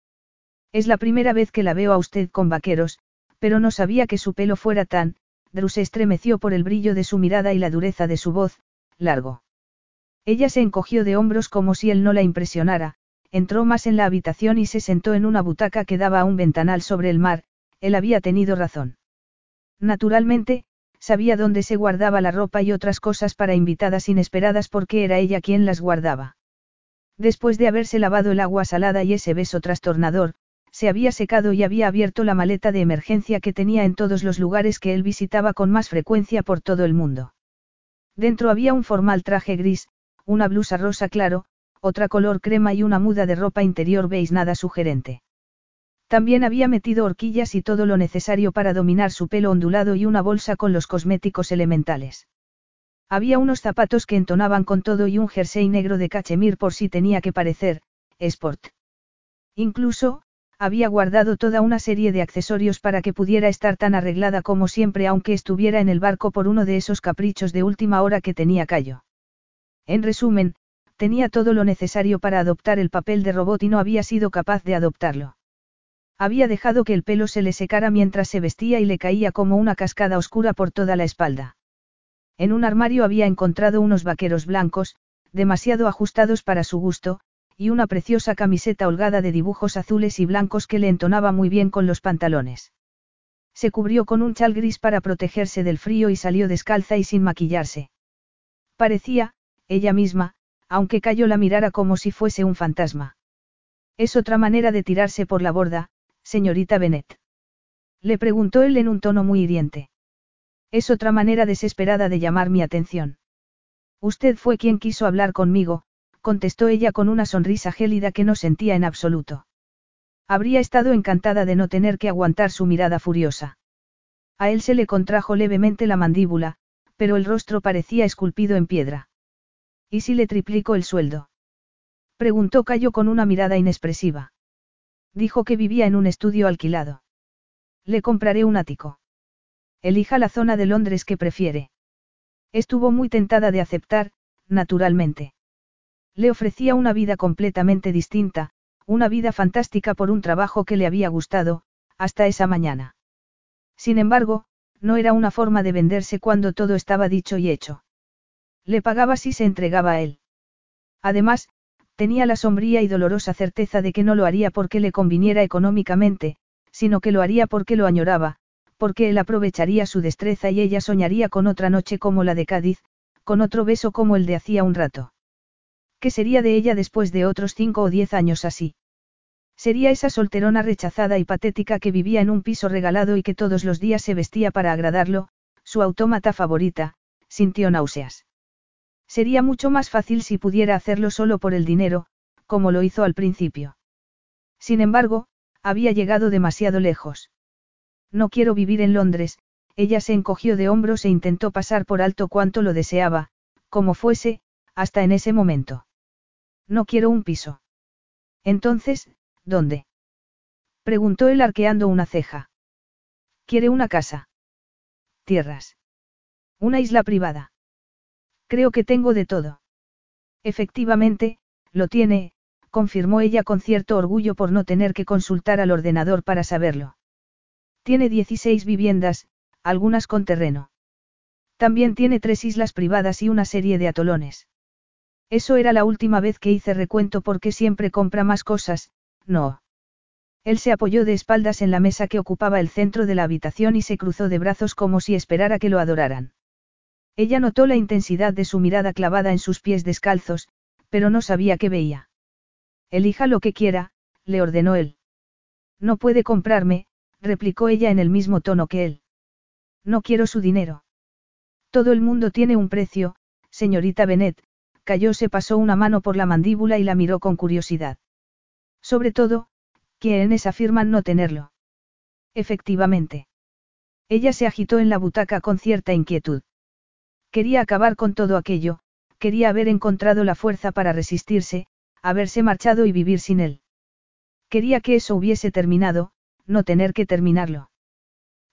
Es la primera vez que la veo a usted con vaqueros, pero no sabía que su pelo fuera tan, Drew estremeció por el brillo de su mirada y la dureza de su voz, largo. Ella se encogió de hombros como si él no la impresionara, entró más en la habitación y se sentó en una butaca que daba a un ventanal sobre el mar, él había tenido razón. Naturalmente, sabía dónde se guardaba la ropa y otras cosas para invitadas inesperadas porque era ella quien las guardaba. Después de haberse lavado el agua salada y ese beso trastornador, se había secado y había abierto la maleta de emergencia que tenía en todos los lugares que él visitaba con más frecuencia por todo el mundo. Dentro había un formal traje gris, una blusa rosa claro, otra color crema y una muda de ropa interior beige nada sugerente. También había metido horquillas y todo lo necesario para dominar su pelo ondulado y una bolsa con los cosméticos elementales. Había unos zapatos que entonaban con todo y un jersey negro de cachemir por si tenía que parecer, sport. Incluso, había guardado toda una serie de accesorios para que pudiera estar tan arreglada como siempre aunque estuviera en el barco por uno de esos caprichos de última hora que tenía Cayo. En resumen, tenía todo lo necesario para adoptar el papel de robot y no había sido capaz de adoptarlo. Había dejado que el pelo se le secara mientras se vestía y le caía como una cascada oscura por toda la espalda. En un armario había encontrado unos vaqueros blancos, demasiado ajustados para su gusto, y una preciosa camiseta holgada de dibujos azules y blancos que le entonaba muy bien con los pantalones. Se cubrió con un chal gris para protegerse del frío y salió descalza y sin maquillarse. Parecía, ella misma, aunque cayó la mirara como si fuese un fantasma. Es otra manera de tirarse por la borda, señorita Bennet. Le preguntó él en un tono muy hiriente. Es otra manera desesperada de llamar mi atención. Usted fue quien quiso hablar conmigo, contestó ella con una sonrisa gélida que no sentía en absoluto. Habría estado encantada de no tener que aguantar su mirada furiosa. A él se le contrajo levemente la mandíbula, pero el rostro parecía esculpido en piedra. ¿Y si le triplicó el sueldo? Preguntó Cayo con una mirada inexpresiva. Dijo que vivía en un estudio alquilado. Le compraré un ático. Elija la zona de Londres que prefiere. Estuvo muy tentada de aceptar, naturalmente. Le ofrecía una vida completamente distinta, una vida fantástica por un trabajo que le había gustado, hasta esa mañana. Sin embargo, no era una forma de venderse cuando todo estaba dicho y hecho. Le pagaba si se entregaba a él. Además, tenía la sombría y dolorosa certeza de que no lo haría porque le conviniera económicamente, sino que lo haría porque lo añoraba, porque él aprovecharía su destreza y ella soñaría con otra noche como la de Cádiz, con otro beso como el de hacía un rato. ¿Qué sería de ella después de otros cinco o diez años así? Sería esa solterona rechazada y patética que vivía en un piso regalado y que todos los días se vestía para agradarlo, su autómata favorita, sintió náuseas. Sería mucho más fácil si pudiera hacerlo solo por el dinero, como lo hizo al principio. Sin embargo, había llegado demasiado lejos. No quiero vivir en Londres, ella se encogió de hombros e intentó pasar por alto cuanto lo deseaba, como fuese, hasta en ese momento. No quiero un piso. Entonces, ¿dónde? Preguntó él arqueando una ceja. Quiere una casa. Tierras. Una isla privada. Creo que tengo de todo. Efectivamente, lo tiene, confirmó ella con cierto orgullo por no tener que consultar al ordenador para saberlo. Tiene 16 viviendas, algunas con terreno. También tiene tres islas privadas y una serie de atolones. Eso era la última vez que hice recuento porque siempre compra más cosas, no. Él se apoyó de espaldas en la mesa que ocupaba el centro de la habitación y se cruzó de brazos como si esperara que lo adoraran. Ella notó la intensidad de su mirada clavada en sus pies descalzos, pero no sabía qué veía. Elija lo que quiera, le ordenó él. No puede comprarme, replicó ella en el mismo tono que él. No quiero su dinero. Todo el mundo tiene un precio, señorita Bennet, cayó se pasó una mano por la mandíbula y la miró con curiosidad. Sobre todo, quienes afirman no tenerlo. Efectivamente. Ella se agitó en la butaca con cierta inquietud. Quería acabar con todo aquello, quería haber encontrado la fuerza para resistirse, haberse marchado y vivir sin él. Quería que eso hubiese terminado, no tener que terminarlo.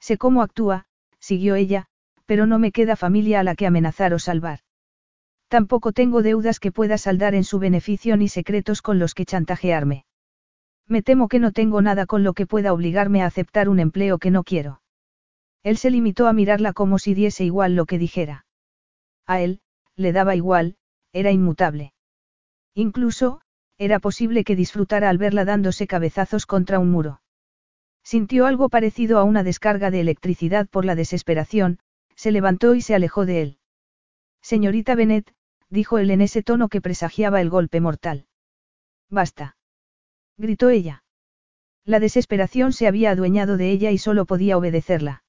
Sé cómo actúa, siguió ella, pero no me queda familia a la que amenazar o salvar. Tampoco tengo deudas que pueda saldar en su beneficio ni secretos con los que chantajearme. Me temo que no tengo nada con lo que pueda obligarme a aceptar un empleo que no quiero. Él se limitó a mirarla como si diese igual lo que dijera. A él, le daba igual, era inmutable. Incluso, era posible que disfrutara al verla dándose cabezazos contra un muro. Sintió algo parecido a una descarga de electricidad por la desesperación, se levantó y se alejó de él. Señorita Bennet, dijo él en ese tono que presagiaba el golpe mortal. Basta. Gritó ella. La desesperación se había adueñado de ella y solo podía obedecerla.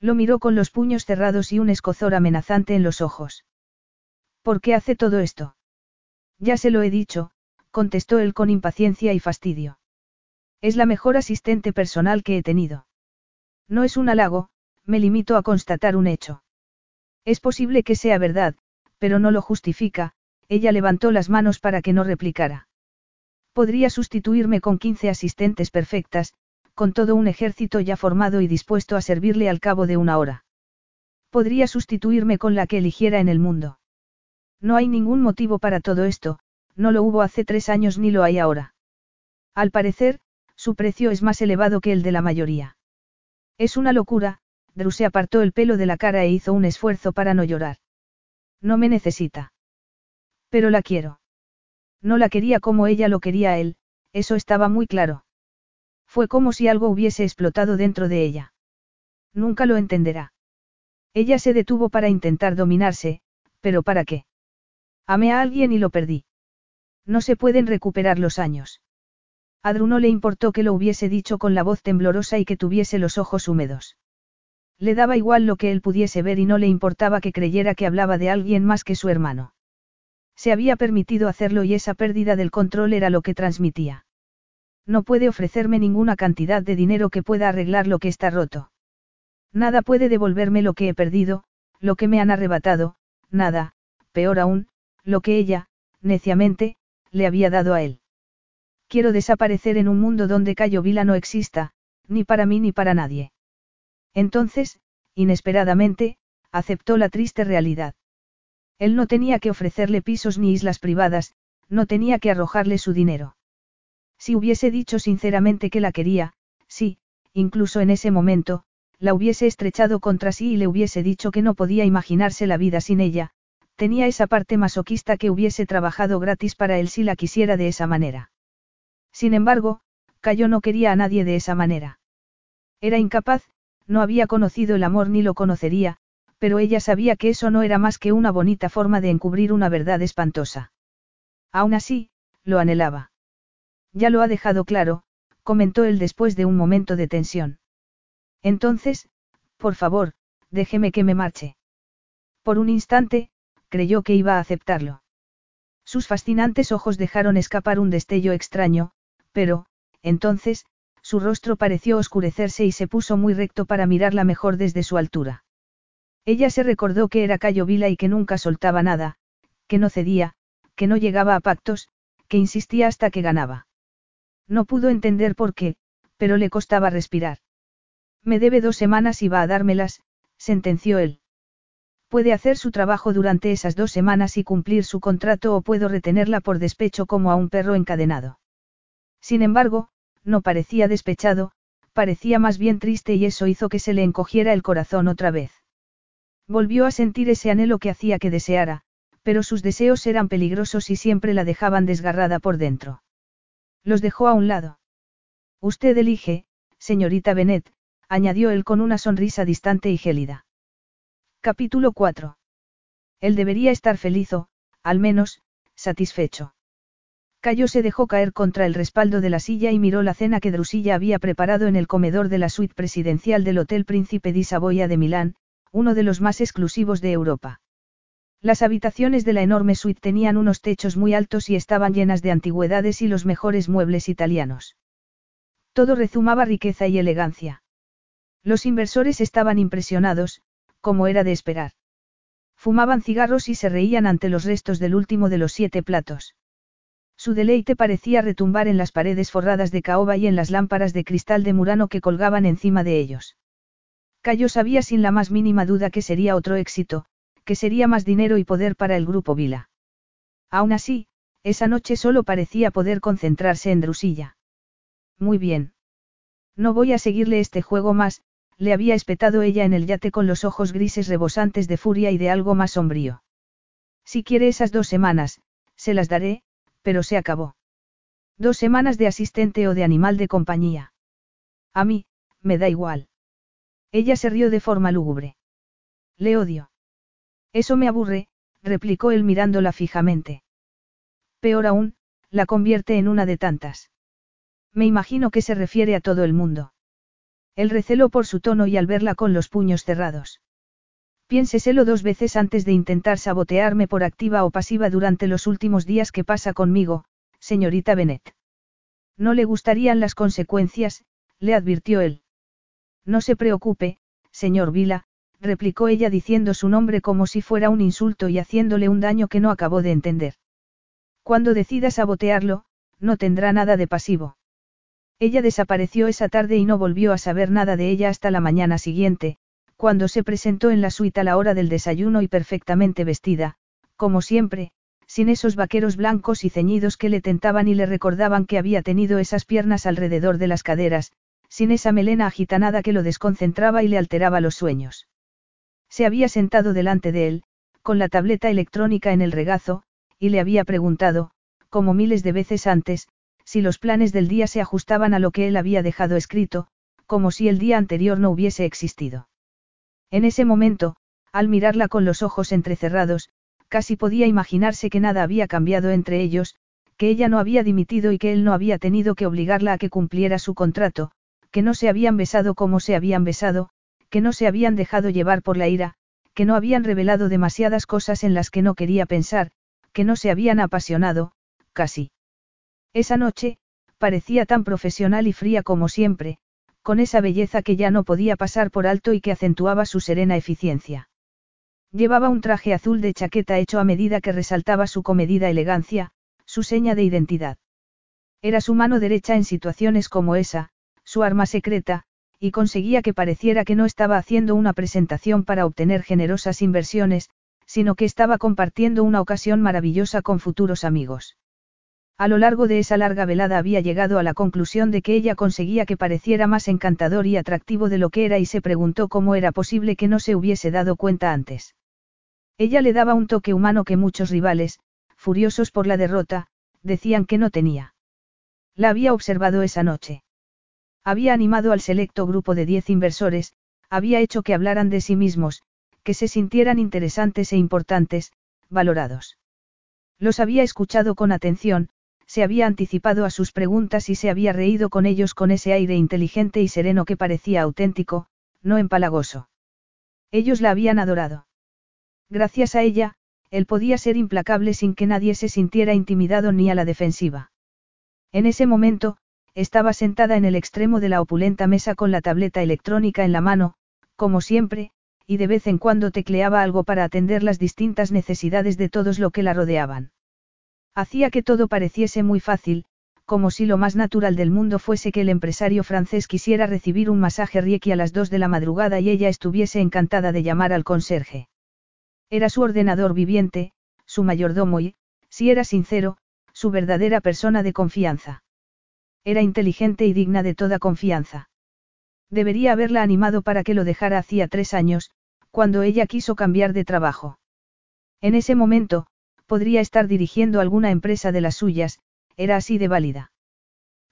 Lo miró con los puños cerrados y un escozor amenazante en los ojos. ¿Por qué hace todo esto? Ya se lo he dicho, contestó él con impaciencia y fastidio. Es la mejor asistente personal que he tenido. No es un halago, me limito a constatar un hecho. Es posible que sea verdad, pero no lo justifica, ella levantó las manos para que no replicara. Podría sustituirme con 15 asistentes perfectas, con todo un ejército ya formado y dispuesto a servirle al cabo de una hora. Podría sustituirme con la que eligiera en el mundo. No hay ningún motivo para todo esto, no lo hubo hace tres años ni lo hay ahora. Al parecer, su precio es más elevado que el de la mayoría. Es una locura, Drew se apartó el pelo de la cara e hizo un esfuerzo para no llorar. No me necesita. Pero la quiero. No la quería como ella lo quería a él, eso estaba muy claro. Fue como si algo hubiese explotado dentro de ella. Nunca lo entenderá. Ella se detuvo para intentar dominarse, pero ¿para qué? Amé a alguien y lo perdí. No se pueden recuperar los años. A no le importó que lo hubiese dicho con la voz temblorosa y que tuviese los ojos húmedos. Le daba igual lo que él pudiese ver y no le importaba que creyera que hablaba de alguien más que su hermano. Se había permitido hacerlo y esa pérdida del control era lo que transmitía. No puede ofrecerme ninguna cantidad de dinero que pueda arreglar lo que está roto. Nada puede devolverme lo que he perdido, lo que me han arrebatado, nada, peor aún, lo que ella, neciamente, le había dado a él. Quiero desaparecer en un mundo donde Cayo Vila no exista, ni para mí ni para nadie. Entonces, inesperadamente, aceptó la triste realidad. Él no tenía que ofrecerle pisos ni islas privadas, no tenía que arrojarle su dinero. Si hubiese dicho sinceramente que la quería, sí, incluso en ese momento, la hubiese estrechado contra sí y le hubiese dicho que no podía imaginarse la vida sin ella, tenía esa parte masoquista que hubiese trabajado gratis para él si la quisiera de esa manera. Sin embargo, Cayo no quería a nadie de esa manera. Era incapaz, no había conocido el amor ni lo conocería, pero ella sabía que eso no era más que una bonita forma de encubrir una verdad espantosa. Aún así, lo anhelaba. Ya lo ha dejado claro, comentó él después de un momento de tensión. Entonces, por favor, déjeme que me marche. Por un instante, creyó que iba a aceptarlo. Sus fascinantes ojos dejaron escapar un destello extraño, pero, entonces, su rostro pareció oscurecerse y se puso muy recto para mirarla mejor desde su altura. Ella se recordó que era Cayo Vila y que nunca soltaba nada, que no cedía, que no llegaba a pactos, que insistía hasta que ganaba. No pudo entender por qué, pero le costaba respirar. Me debe dos semanas y va a dármelas, sentenció él. Puede hacer su trabajo durante esas dos semanas y cumplir su contrato o puedo retenerla por despecho como a un perro encadenado. Sin embargo, no parecía despechado, parecía más bien triste y eso hizo que se le encogiera el corazón otra vez. Volvió a sentir ese anhelo que hacía que deseara, pero sus deseos eran peligrosos y siempre la dejaban desgarrada por dentro. Los dejó a un lado. Usted elige, señorita Bennet, añadió él con una sonrisa distante y gélida. Capítulo 4. Él debería estar feliz o, al menos, satisfecho. Cayo se dejó caer contra el respaldo de la silla y miró la cena que Drusilla había preparado en el comedor de la suite presidencial del Hotel Príncipe di Savoia de Milán, uno de los más exclusivos de Europa. Las habitaciones de la enorme suite tenían unos techos muy altos y estaban llenas de antigüedades y los mejores muebles italianos. Todo rezumaba riqueza y elegancia. Los inversores estaban impresionados, como era de esperar. Fumaban cigarros y se reían ante los restos del último de los siete platos. Su deleite parecía retumbar en las paredes forradas de caoba y en las lámparas de cristal de Murano que colgaban encima de ellos. Cayo sabía sin la más mínima duda que sería otro éxito, que sería más dinero y poder para el grupo Vila. Aún así, esa noche solo parecía poder concentrarse en Drusilla. Muy bien. No voy a seguirle este juego más, le había espetado ella en el yate con los ojos grises rebosantes de furia y de algo más sombrío. Si quiere esas dos semanas, se las daré, pero se acabó. Dos semanas de asistente o de animal de compañía. A mí, me da igual. Ella se rió de forma lúgubre. Le odio. Eso me aburre, replicó él mirándola fijamente. Peor aún, la convierte en una de tantas. Me imagino que se refiere a todo el mundo. Él receló por su tono y al verla con los puños cerrados. Piénseselo dos veces antes de intentar sabotearme por activa o pasiva durante los últimos días que pasa conmigo, señorita Bennet. No le gustarían las consecuencias, le advirtió él. No se preocupe, señor Vila, replicó ella diciendo su nombre como si fuera un insulto y haciéndole un daño que no acabó de entender. Cuando decida sabotearlo, no tendrá nada de pasivo. Ella desapareció esa tarde y no volvió a saber nada de ella hasta la mañana siguiente, cuando se presentó en la suite a la hora del desayuno y perfectamente vestida, como siempre, sin esos vaqueros blancos y ceñidos que le tentaban y le recordaban que había tenido esas piernas alrededor de las caderas, sin esa melena agitanada que lo desconcentraba y le alteraba los sueños. Se había sentado delante de él, con la tableta electrónica en el regazo, y le había preguntado, como miles de veces antes, si los planes del día se ajustaban a lo que él había dejado escrito, como si el día anterior no hubiese existido. En ese momento, al mirarla con los ojos entrecerrados, casi podía imaginarse que nada había cambiado entre ellos, que ella no había dimitido y que él no había tenido que obligarla a que cumpliera su contrato, que no se habían besado como se habían besado, que no se habían dejado llevar por la ira, que no habían revelado demasiadas cosas en las que no quería pensar, que no se habían apasionado, casi. Esa noche, parecía tan profesional y fría como siempre, con esa belleza que ya no podía pasar por alto y que acentuaba su serena eficiencia. Llevaba un traje azul de chaqueta hecho a medida que resaltaba su comedida elegancia, su seña de identidad. Era su mano derecha en situaciones como esa, su arma secreta, y conseguía que pareciera que no estaba haciendo una presentación para obtener generosas inversiones, sino que estaba compartiendo una ocasión maravillosa con futuros amigos. A lo largo de esa larga velada había llegado a la conclusión de que ella conseguía que pareciera más encantador y atractivo de lo que era y se preguntó cómo era posible que no se hubiese dado cuenta antes. Ella le daba un toque humano que muchos rivales, furiosos por la derrota, decían que no tenía. La había observado esa noche. Había animado al selecto grupo de diez inversores, había hecho que hablaran de sí mismos, que se sintieran interesantes e importantes, valorados. Los había escuchado con atención, se había anticipado a sus preguntas y se había reído con ellos con ese aire inteligente y sereno que parecía auténtico, no empalagoso. Ellos la habían adorado. Gracias a ella, él podía ser implacable sin que nadie se sintiera intimidado ni a la defensiva. En ese momento, estaba sentada en el extremo de la opulenta mesa con la tableta electrónica en la mano, como siempre, y de vez en cuando tecleaba algo para atender las distintas necesidades de todos lo que la rodeaban. Hacía que todo pareciese muy fácil, como si lo más natural del mundo fuese que el empresario francés quisiera recibir un masaje Rieki a las dos de la madrugada y ella estuviese encantada de llamar al conserje. Era su ordenador viviente, su mayordomo y, si era sincero, su verdadera persona de confianza. Era inteligente y digna de toda confianza. Debería haberla animado para que lo dejara hacía tres años, cuando ella quiso cambiar de trabajo. En ese momento, podría estar dirigiendo alguna empresa de las suyas, era así de válida.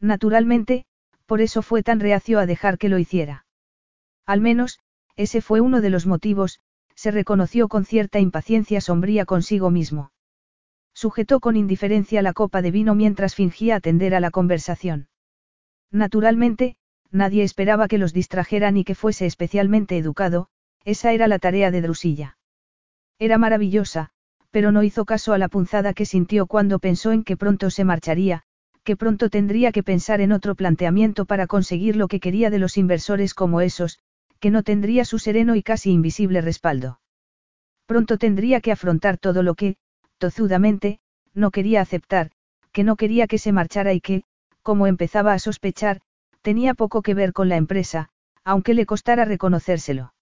Naturalmente, por eso fue tan reacio a dejar que lo hiciera. Al menos, ese fue uno de los motivos, se reconoció con cierta impaciencia sombría consigo mismo. Sujetó con indiferencia la copa de vino mientras fingía atender a la conversación. Naturalmente, nadie esperaba que los distrajera ni que fuese especialmente educado, esa era la tarea de Drusilla. Era maravillosa, pero no hizo caso a la punzada que sintió cuando pensó en que pronto se marcharía, que pronto tendría que pensar en otro planteamiento para conseguir lo que quería de los inversores como esos, que no tendría su sereno y casi invisible respaldo. Pronto tendría que afrontar todo lo que, tozudamente, no quería aceptar, que no quería que se marchara y que, como empezaba a sospechar, tenía poco que ver con la empresa, aunque le costara reconocérselo.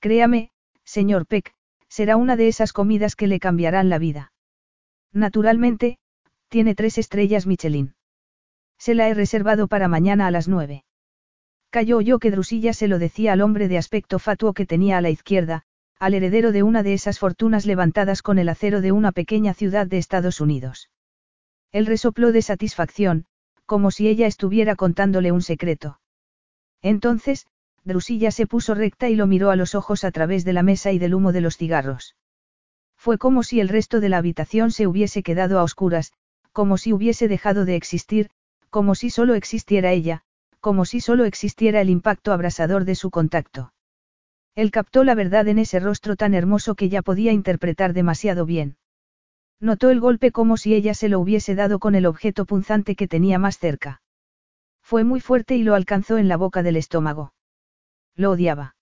Créame, señor Peck, Será una de esas comidas que le cambiarán la vida. Naturalmente, tiene tres estrellas Michelin. Se la he reservado para mañana a las nueve. Cayó yo que Drusilla se lo decía al hombre de aspecto fatuo que tenía a la izquierda, al heredero de una de esas fortunas levantadas con el acero de una pequeña ciudad de Estados Unidos. Él resopló de satisfacción, como si ella estuviera contándole un secreto. Entonces, Drusilla se puso recta y lo miró a los ojos a través de la mesa y del humo de los cigarros. Fue como si el resto de la habitación se hubiese quedado a oscuras, como si hubiese dejado de existir, como si solo existiera ella, como si solo existiera el impacto abrasador de su contacto. Él captó la verdad en ese rostro tan hermoso que ya podía interpretar demasiado bien. Notó el golpe como si ella se lo hubiese dado con el objeto punzante que tenía más cerca. Fue muy fuerte y lo alcanzó en la boca del estómago. Lo odiaba.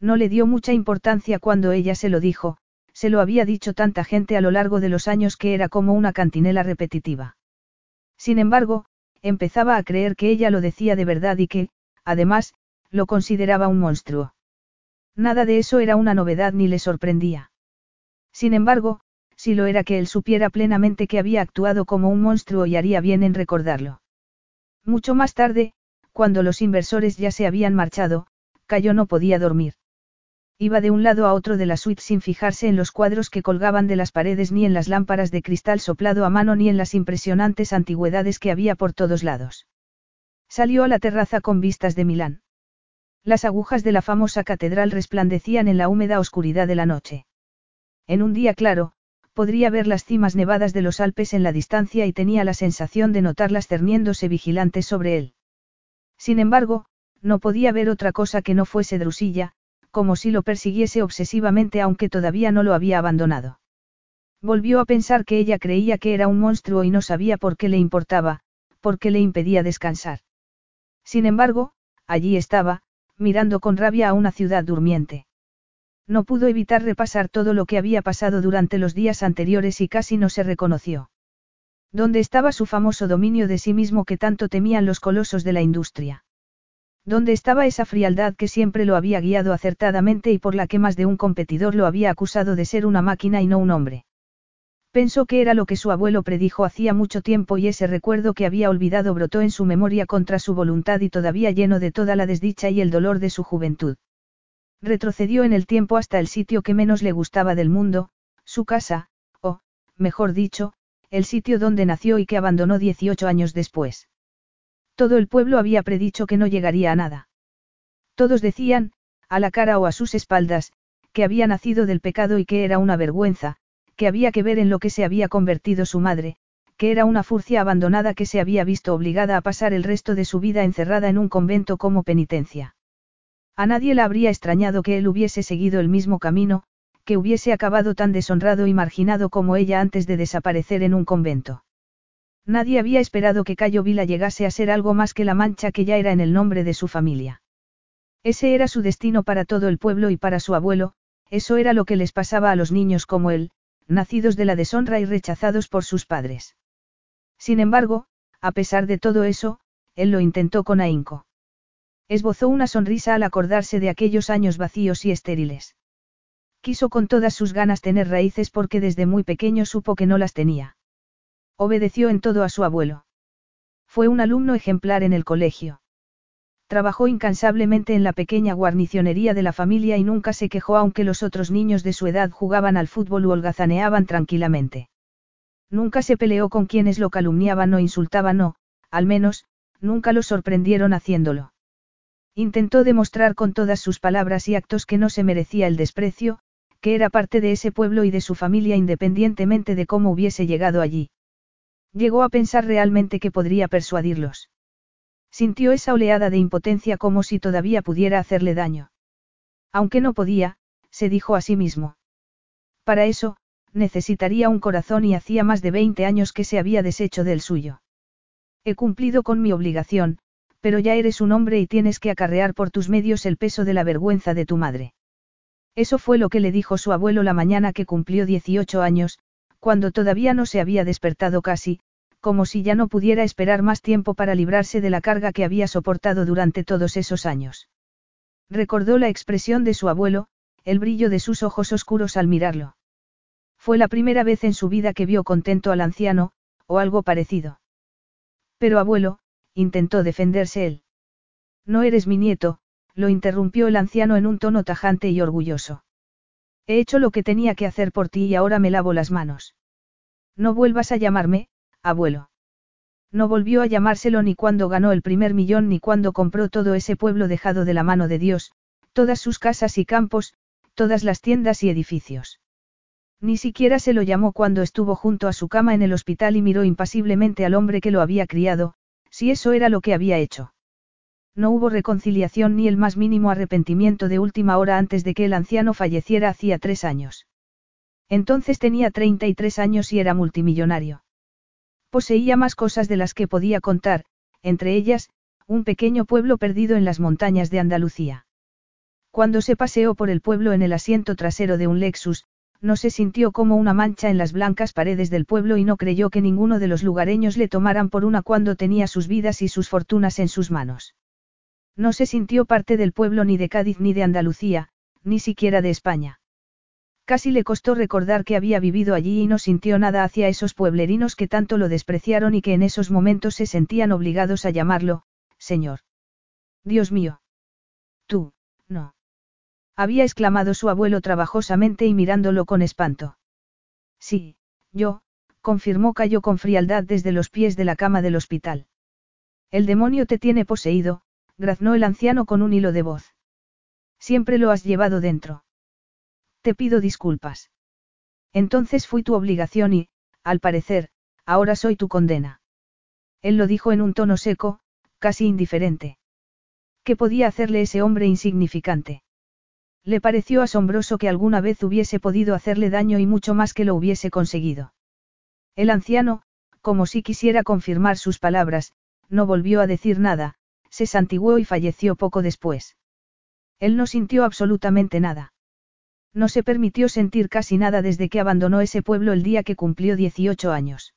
No le dio mucha importancia cuando ella se lo dijo, se lo había dicho tanta gente a lo largo de los años que era como una cantinela repetitiva. Sin embargo, empezaba a creer que ella lo decía de verdad y que, además, lo consideraba un monstruo. Nada de eso era una novedad ni le sorprendía. Sin embargo, si lo era que él supiera plenamente que había actuado como un monstruo y haría bien en recordarlo. Mucho más tarde, cuando los inversores ya se habían marchado, Cayo no podía dormir. Iba de un lado a otro de la suite sin fijarse en los cuadros que colgaban de las paredes ni en las lámparas de cristal soplado a mano ni en las impresionantes antigüedades que había por todos lados. Salió a la terraza con vistas de Milán. Las agujas de la famosa catedral resplandecían en la húmeda oscuridad de la noche. En un día claro, podría ver las cimas nevadas de los Alpes en la distancia y tenía la sensación de notarlas cerniéndose vigilantes sobre él. Sin embargo, no podía ver otra cosa que no fuese Drusilla, como si lo persiguiese obsesivamente aunque todavía no lo había abandonado. Volvió a pensar que ella creía que era un monstruo y no sabía por qué le importaba, por qué le impedía descansar. Sin embargo, allí estaba, mirando con rabia a una ciudad durmiente. No pudo evitar repasar todo lo que había pasado durante los días anteriores y casi no se reconoció. ¿Dónde estaba su famoso dominio de sí mismo que tanto temían los colosos de la industria? ¿Dónde estaba esa frialdad que siempre lo había guiado acertadamente y por la que más de un competidor lo había acusado de ser una máquina y no un hombre? Pensó que era lo que su abuelo predijo hacía mucho tiempo y ese recuerdo que había olvidado brotó en su memoria contra su voluntad y todavía lleno de toda la desdicha y el dolor de su juventud. Retrocedió en el tiempo hasta el sitio que menos le gustaba del mundo, su casa, o, mejor dicho, el sitio donde nació y que abandonó 18 años después. Todo el pueblo había predicho que no llegaría a nada. Todos decían, a la cara o a sus espaldas, que había nacido del pecado y que era una vergüenza, que había que ver en lo que se había convertido su madre, que era una furcia abandonada que se había visto obligada a pasar el resto de su vida encerrada en un convento como penitencia. A nadie le habría extrañado que él hubiese seguido el mismo camino, que hubiese acabado tan deshonrado y marginado como ella antes de desaparecer en un convento. Nadie había esperado que Cayo Vila llegase a ser algo más que la mancha que ya era en el nombre de su familia. Ese era su destino para todo el pueblo y para su abuelo, eso era lo que les pasaba a los niños como él, nacidos de la deshonra y rechazados por sus padres. Sin embargo, a pesar de todo eso, él lo intentó con ahínco. Esbozó una sonrisa al acordarse de aquellos años vacíos y estériles. Quiso con todas sus ganas tener raíces porque desde muy pequeño supo que no las tenía. Obedeció en todo a su abuelo. Fue un alumno ejemplar en el colegio. Trabajó incansablemente en la pequeña guarnicionería de la familia y nunca se quejó aunque los otros niños de su edad jugaban al fútbol u holgazaneaban tranquilamente. Nunca se peleó con quienes lo calumniaban o insultaban o, al menos, nunca lo sorprendieron haciéndolo. Intentó demostrar con todas sus palabras y actos que no se merecía el desprecio, que era parte de ese pueblo y de su familia independientemente de cómo hubiese llegado allí. Llegó a pensar realmente que podría persuadirlos. Sintió esa oleada de impotencia como si todavía pudiera hacerle daño. Aunque no podía, se dijo a sí mismo. Para eso, necesitaría un corazón y hacía más de 20 años que se había deshecho del suyo. He cumplido con mi obligación, pero ya eres un hombre y tienes que acarrear por tus medios el peso de la vergüenza de tu madre. Eso fue lo que le dijo su abuelo la mañana que cumplió 18 años, cuando todavía no se había despertado casi, como si ya no pudiera esperar más tiempo para librarse de la carga que había soportado durante todos esos años. Recordó la expresión de su abuelo, el brillo de sus ojos oscuros al mirarlo. Fue la primera vez en su vida que vio contento al anciano, o algo parecido. Pero abuelo, intentó defenderse él. No eres mi nieto, lo interrumpió el anciano en un tono tajante y orgulloso. He hecho lo que tenía que hacer por ti y ahora me lavo las manos. No vuelvas a llamarme, abuelo. No volvió a llamárselo ni cuando ganó el primer millón ni cuando compró todo ese pueblo dejado de la mano de Dios, todas sus casas y campos, todas las tiendas y edificios. Ni siquiera se lo llamó cuando estuvo junto a su cama en el hospital y miró impasiblemente al hombre que lo había criado, si eso era lo que había hecho. No hubo reconciliación ni el más mínimo arrepentimiento de última hora antes de que el anciano falleciera hacía tres años. Entonces tenía 33 años y era multimillonario. Poseía más cosas de las que podía contar, entre ellas, un pequeño pueblo perdido en las montañas de Andalucía. Cuando se paseó por el pueblo en el asiento trasero de un Lexus, no se sintió como una mancha en las blancas paredes del pueblo y no creyó que ninguno de los lugareños le tomaran por una cuando tenía sus vidas y sus fortunas en sus manos. No se sintió parte del pueblo ni de Cádiz ni de Andalucía, ni siquiera de España. Casi le costó recordar que había vivido allí y no sintió nada hacia esos pueblerinos que tanto lo despreciaron y que en esos momentos se sentían obligados a llamarlo, Señor. Dios mío. Tú, no. Había exclamado su abuelo trabajosamente y mirándolo con espanto. Sí, yo, confirmó Cayo con frialdad desde los pies de la cama del hospital. El demonio te tiene poseído, graznó el anciano con un hilo de voz. Siempre lo has llevado dentro. Te pido disculpas. Entonces fui tu obligación y, al parecer, ahora soy tu condena. Él lo dijo en un tono seco, casi indiferente. ¿Qué podía hacerle ese hombre insignificante? Le pareció asombroso que alguna vez hubiese podido hacerle daño y mucho más que lo hubiese conseguido. El anciano, como si quisiera confirmar sus palabras, no volvió a decir nada, se santiguó y falleció poco después. Él no sintió absolutamente nada. No se permitió sentir casi nada desde que abandonó ese pueblo el día que cumplió 18 años.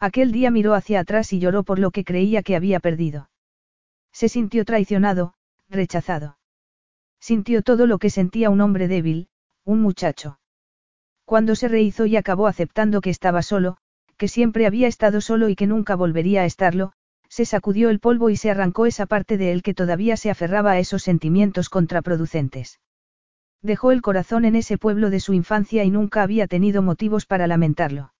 Aquel día miró hacia atrás y lloró por lo que creía que había perdido. Se sintió traicionado, rechazado. Sintió todo lo que sentía un hombre débil, un muchacho. Cuando se rehizó y acabó aceptando que estaba solo, que siempre había estado solo y que nunca volvería a estarlo, se sacudió el polvo y se arrancó esa parte de él que todavía se aferraba a esos sentimientos contraproducentes. Dejó el corazón en ese pueblo de su infancia y nunca había tenido motivos para lamentarlo.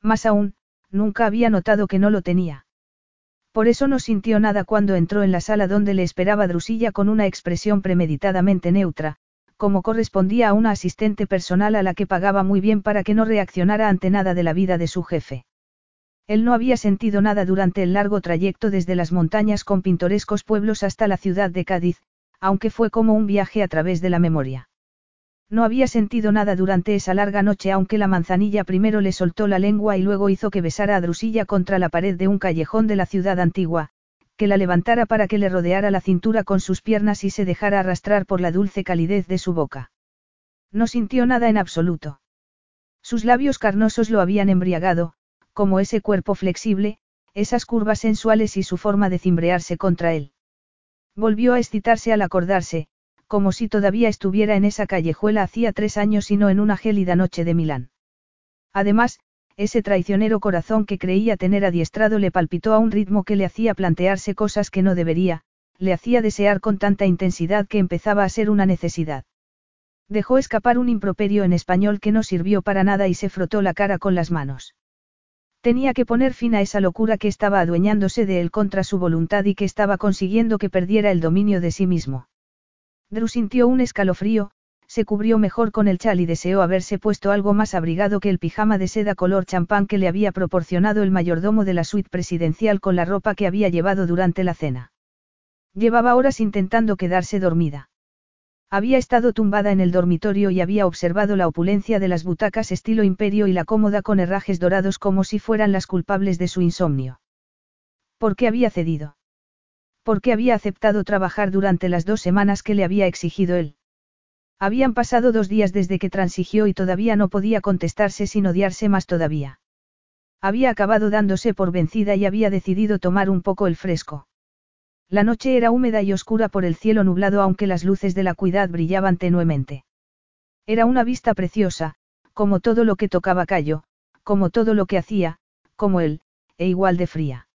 Más aún, nunca había notado que no lo tenía. Por eso no sintió nada cuando entró en la sala donde le esperaba Drusilla con una expresión premeditadamente neutra, como correspondía a una asistente personal a la que pagaba muy bien para que no reaccionara ante nada de la vida de su jefe. Él no había sentido nada durante el largo trayecto desde las montañas con pintorescos pueblos hasta la ciudad de Cádiz, aunque fue como un viaje a través de la memoria. No había sentido nada durante esa larga noche aunque la manzanilla primero le soltó la lengua y luego hizo que besara a Drusilla contra la pared de un callejón de la ciudad antigua, que la levantara para que le rodeara la cintura con sus piernas y se dejara arrastrar por la dulce calidez de su boca. No sintió nada en absoluto. Sus labios carnosos lo habían embriagado, como ese cuerpo flexible, esas curvas sensuales y su forma de cimbrearse contra él. Volvió a excitarse al acordarse, como si todavía estuviera en esa callejuela hacía tres años y no en una gélida noche de Milán. Además, ese traicionero corazón que creía tener adiestrado le palpitó a un ritmo que le hacía plantearse cosas que no debería, le hacía desear con tanta intensidad que empezaba a ser una necesidad. Dejó escapar un improperio en español que no sirvió para nada y se frotó la cara con las manos. Tenía que poner fin a esa locura que estaba adueñándose de él contra su voluntad y que estaba consiguiendo que perdiera el dominio de sí mismo. Drew sintió un escalofrío, se cubrió mejor con el chal y deseó haberse puesto algo más abrigado que el pijama de seda color champán que le había proporcionado el mayordomo de la suite presidencial con la ropa que había llevado durante la cena. Llevaba horas intentando quedarse dormida. Había estado tumbada en el dormitorio y había observado la opulencia de las butacas estilo imperio y la cómoda con herrajes dorados como si fueran las culpables de su insomnio. ¿Por qué había cedido? porque había aceptado trabajar durante las dos semanas que le había exigido él. Habían pasado dos días desde que transigió y todavía no podía contestarse sin odiarse más todavía. Había acabado dándose por vencida y había decidido tomar un poco el fresco. La noche era húmeda y oscura por el cielo nublado aunque las luces de la cuidad brillaban tenuemente. Era una vista preciosa, como todo lo que tocaba Cayo, como todo lo que hacía, como él, e igual de fría.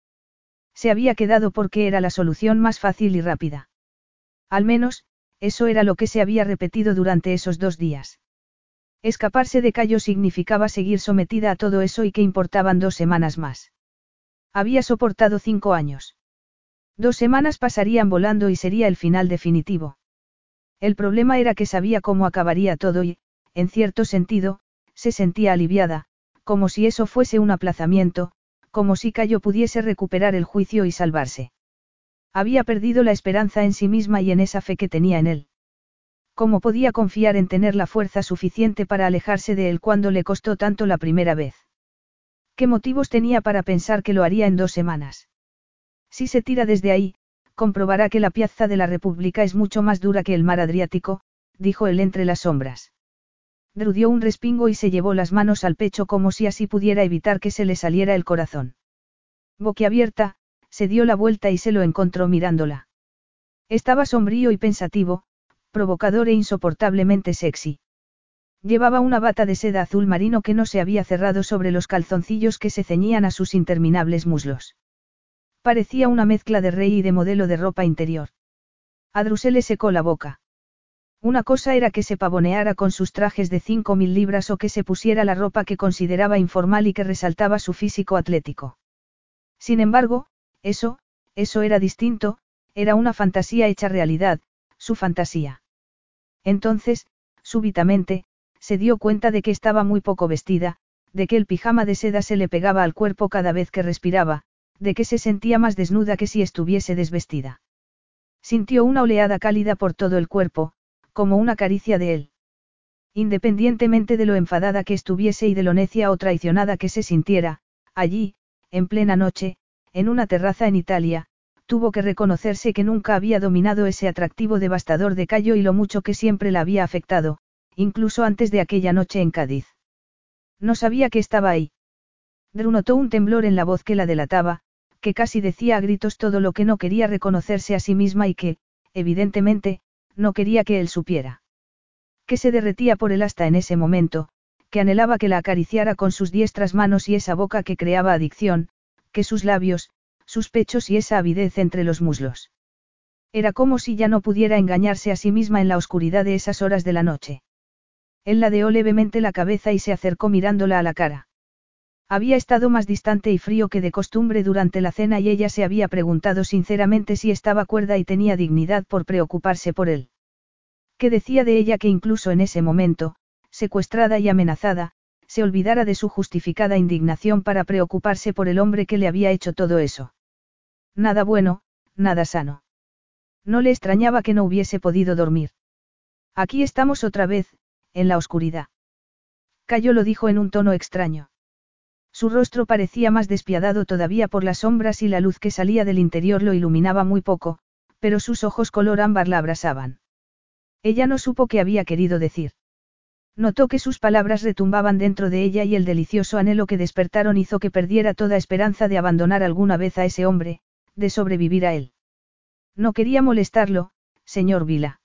Se había quedado porque era la solución más fácil y rápida. Al menos, eso era lo que se había repetido durante esos dos días. Escaparse de Cayo significaba seguir sometida a todo eso y que importaban dos semanas más. Había soportado cinco años. Dos semanas pasarían volando y sería el final definitivo. El problema era que sabía cómo acabaría todo y, en cierto sentido, se sentía aliviada, como si eso fuese un aplazamiento, como si Cayo pudiese recuperar el juicio y salvarse. Había perdido la esperanza en sí misma y en esa fe que tenía en él. ¿Cómo podía confiar en tener la fuerza suficiente para alejarse de él cuando le costó tanto la primera vez? ¿Qué motivos tenía para pensar que lo haría en dos semanas? Si se tira desde ahí, comprobará que la piazza de la República es mucho más dura que el mar Adriático, dijo él entre las sombras. Drew un respingo y se llevó las manos al pecho como si así pudiera evitar que se le saliera el corazón. Boquiabierta, se dio la vuelta y se lo encontró mirándola. Estaba sombrío y pensativo, provocador e insoportablemente sexy. Llevaba una bata de seda azul marino que no se había cerrado sobre los calzoncillos que se ceñían a sus interminables muslos. Parecía una mezcla de rey y de modelo de ropa interior. A le secó la boca. Una cosa era que se pavoneara con sus trajes de cinco mil libras o que se pusiera la ropa que consideraba informal y que resaltaba su físico atlético. Sin embargo, eso, eso era distinto, era una fantasía hecha realidad, su fantasía. Entonces, súbitamente, se dio cuenta de que estaba muy poco vestida, de que el pijama de seda se le pegaba al cuerpo cada vez que respiraba, de que se sentía más desnuda que si estuviese desvestida. Sintió una oleada cálida por todo el cuerpo, como una caricia de él. Independientemente de lo enfadada que estuviese y de lo necia o traicionada que se sintiera, allí, en plena noche, en una terraza en Italia, tuvo que reconocerse que nunca había dominado ese atractivo devastador de Cayo y lo mucho que siempre la había afectado, incluso antes de aquella noche en Cádiz. No sabía que estaba ahí. Drew notó un temblor en la voz que la delataba, que casi decía a gritos todo lo que no quería reconocerse a sí misma y que, evidentemente, no quería que él supiera. Que se derretía por él hasta en ese momento, que anhelaba que la acariciara con sus diestras manos y esa boca que creaba adicción, que sus labios, sus pechos y esa avidez entre los muslos. Era como si ya no pudiera engañarse a sí misma en la oscuridad de esas horas de la noche. Él ladeó levemente la cabeza y se acercó mirándola a la cara. Había estado más distante y frío que de costumbre durante la cena y ella se había preguntado sinceramente si estaba cuerda y tenía dignidad por preocuparse por él. ¿Qué decía de ella que incluso en ese momento, secuestrada y amenazada, se olvidara de su justificada indignación para preocuparse por el hombre que le había hecho todo eso. Nada bueno, nada sano. No le extrañaba que no hubiese podido dormir. Aquí estamos otra vez, en la oscuridad. Cayo lo dijo en un tono extraño. Su rostro parecía más despiadado todavía por las sombras y la luz que salía del interior lo iluminaba muy poco, pero sus ojos color ámbar la abrasaban. Ella no supo qué había querido decir. Notó que sus palabras retumbaban dentro de ella y el delicioso anhelo que despertaron hizo que perdiera toda esperanza de abandonar alguna vez a ese hombre, de sobrevivir a él. No quería molestarlo, señor Vila.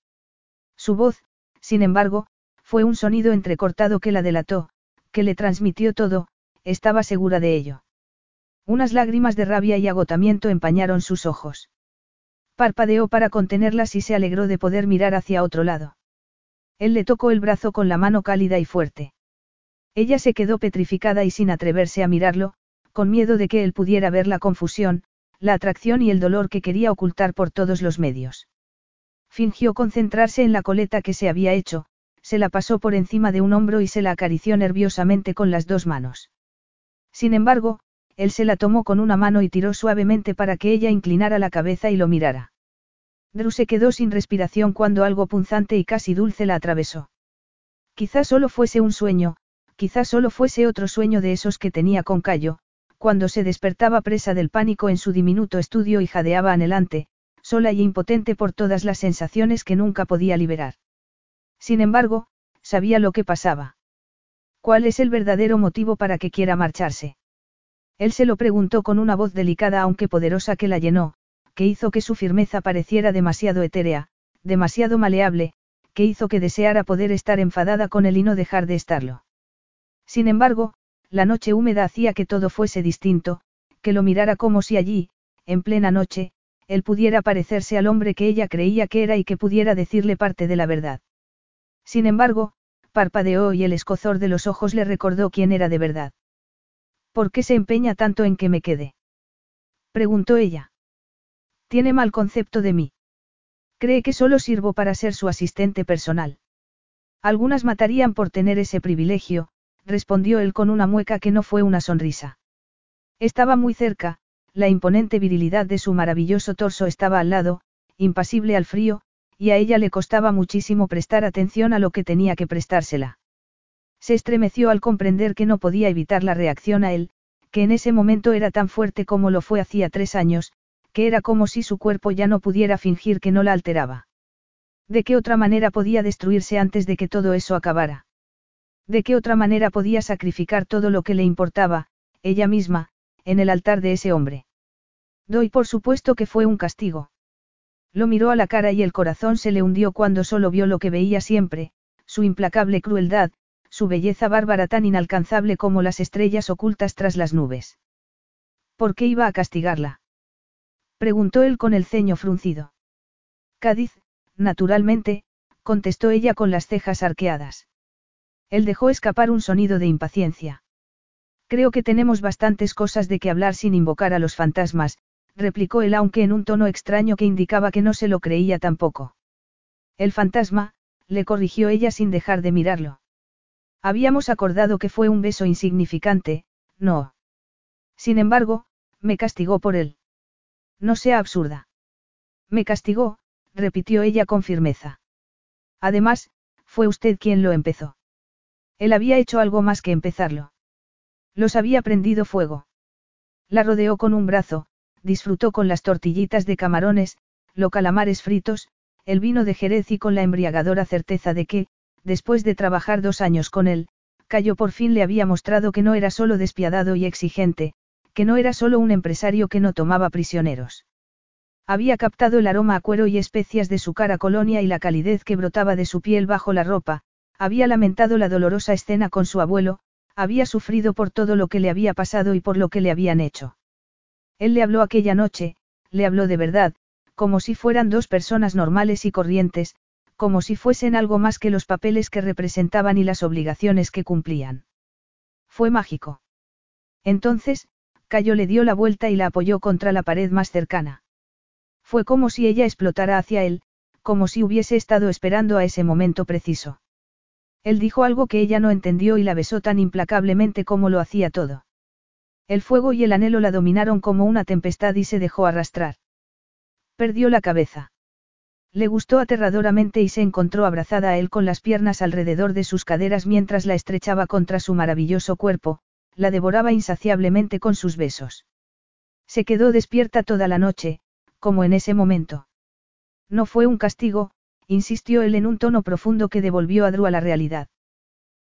Su voz, sin embargo, fue un sonido entrecortado que la delató, que le transmitió todo, estaba segura de ello. Unas lágrimas de rabia y agotamiento empañaron sus ojos. Parpadeó para contenerlas y se alegró de poder mirar hacia otro lado. Él le tocó el brazo con la mano cálida y fuerte. Ella se quedó petrificada y sin atreverse a mirarlo, con miedo de que él pudiera ver la confusión, la atracción y el dolor que quería ocultar por todos los medios. Fingió concentrarse en la coleta que se había hecho, se la pasó por encima de un hombro y se la acarició nerviosamente con las dos manos. Sin embargo, él se la tomó con una mano y tiró suavemente para que ella inclinara la cabeza y lo mirara. Drew se quedó sin respiración cuando algo punzante y casi dulce la atravesó. Quizás solo fuese un sueño, quizás solo fuese otro sueño de esos que tenía con Cayo, cuando se despertaba presa del pánico en su diminuto estudio y jadeaba anhelante, sola y impotente por todas las sensaciones que nunca podía liberar. Sin embargo, sabía lo que pasaba. ¿Cuál es el verdadero motivo para que quiera marcharse? Él se lo preguntó con una voz delicada aunque poderosa que la llenó, que hizo que su firmeza pareciera demasiado etérea, demasiado maleable, que hizo que deseara poder estar enfadada con él y no dejar de estarlo. Sin embargo, la noche húmeda hacía que todo fuese distinto, que lo mirara como si allí, en plena noche, él pudiera parecerse al hombre que ella creía que era y que pudiera decirle parte de la verdad. Sin embargo, parpadeó y el escozor de los ojos le recordó quién era de verdad. ¿Por qué se empeña tanto en que me quede? preguntó ella. Tiene mal concepto de mí. Cree que solo sirvo para ser su asistente personal. Algunas matarían por tener ese privilegio, respondió él con una mueca que no fue una sonrisa. Estaba muy cerca, la imponente virilidad de su maravilloso torso estaba al lado, impasible al frío, y a ella le costaba muchísimo prestar atención a lo que tenía que prestársela. Se estremeció al comprender que no podía evitar la reacción a él, que en ese momento era tan fuerte como lo fue hacía tres años, que era como si su cuerpo ya no pudiera fingir que no la alteraba. ¿De qué otra manera podía destruirse antes de que todo eso acabara? ¿De qué otra manera podía sacrificar todo lo que le importaba, ella misma, en el altar de ese hombre? Doy por supuesto que fue un castigo. Lo miró a la cara y el corazón se le hundió cuando solo vio lo que veía siempre, su implacable crueldad, su belleza bárbara tan inalcanzable como las estrellas ocultas tras las nubes. ¿Por qué iba a castigarla? Preguntó él con el ceño fruncido. Cádiz, naturalmente, contestó ella con las cejas arqueadas. Él dejó escapar un sonido de impaciencia. Creo que tenemos bastantes cosas de que hablar sin invocar a los fantasmas, replicó él aunque en un tono extraño que indicaba que no se lo creía tampoco. El fantasma, le corrigió ella sin dejar de mirarlo. Habíamos acordado que fue un beso insignificante, no. Sin embargo, me castigó por él. No sea absurda. Me castigó, repitió ella con firmeza. Además, fue usted quien lo empezó. Él había hecho algo más que empezarlo. Los había prendido fuego. La rodeó con un brazo, disfrutó con las tortillitas de camarones, los calamares fritos, el vino de Jerez y con la embriagadora certeza de que, después de trabajar dos años con él, Cayo por fin le había mostrado que no era solo despiadado y exigente, que no era solo un empresario que no tomaba prisioneros. Había captado el aroma a cuero y especias de su cara colonia y la calidez que brotaba de su piel bajo la ropa, Había lamentado la dolorosa escena con su abuelo, había sufrido por todo lo que le había pasado y por lo que le habían hecho. Él le habló aquella noche, le habló de verdad, como si fueran dos personas normales y corrientes, como si fuesen algo más que los papeles que representaban y las obligaciones que cumplían. Fue mágico. Entonces, Cayo le dio la vuelta y la apoyó contra la pared más cercana. Fue como si ella explotara hacia él, como si hubiese estado esperando a ese momento preciso. Él dijo algo que ella no entendió y la besó tan implacablemente como lo hacía todo. El fuego y el anhelo la dominaron como una tempestad y se dejó arrastrar. Perdió la cabeza. Le gustó aterradoramente y se encontró abrazada a él con las piernas alrededor de sus caderas mientras la estrechaba contra su maravilloso cuerpo, la devoraba insaciablemente con sus besos. Se quedó despierta toda la noche, como en ese momento. No fue un castigo, insistió él en un tono profundo que devolvió a Drew a la realidad.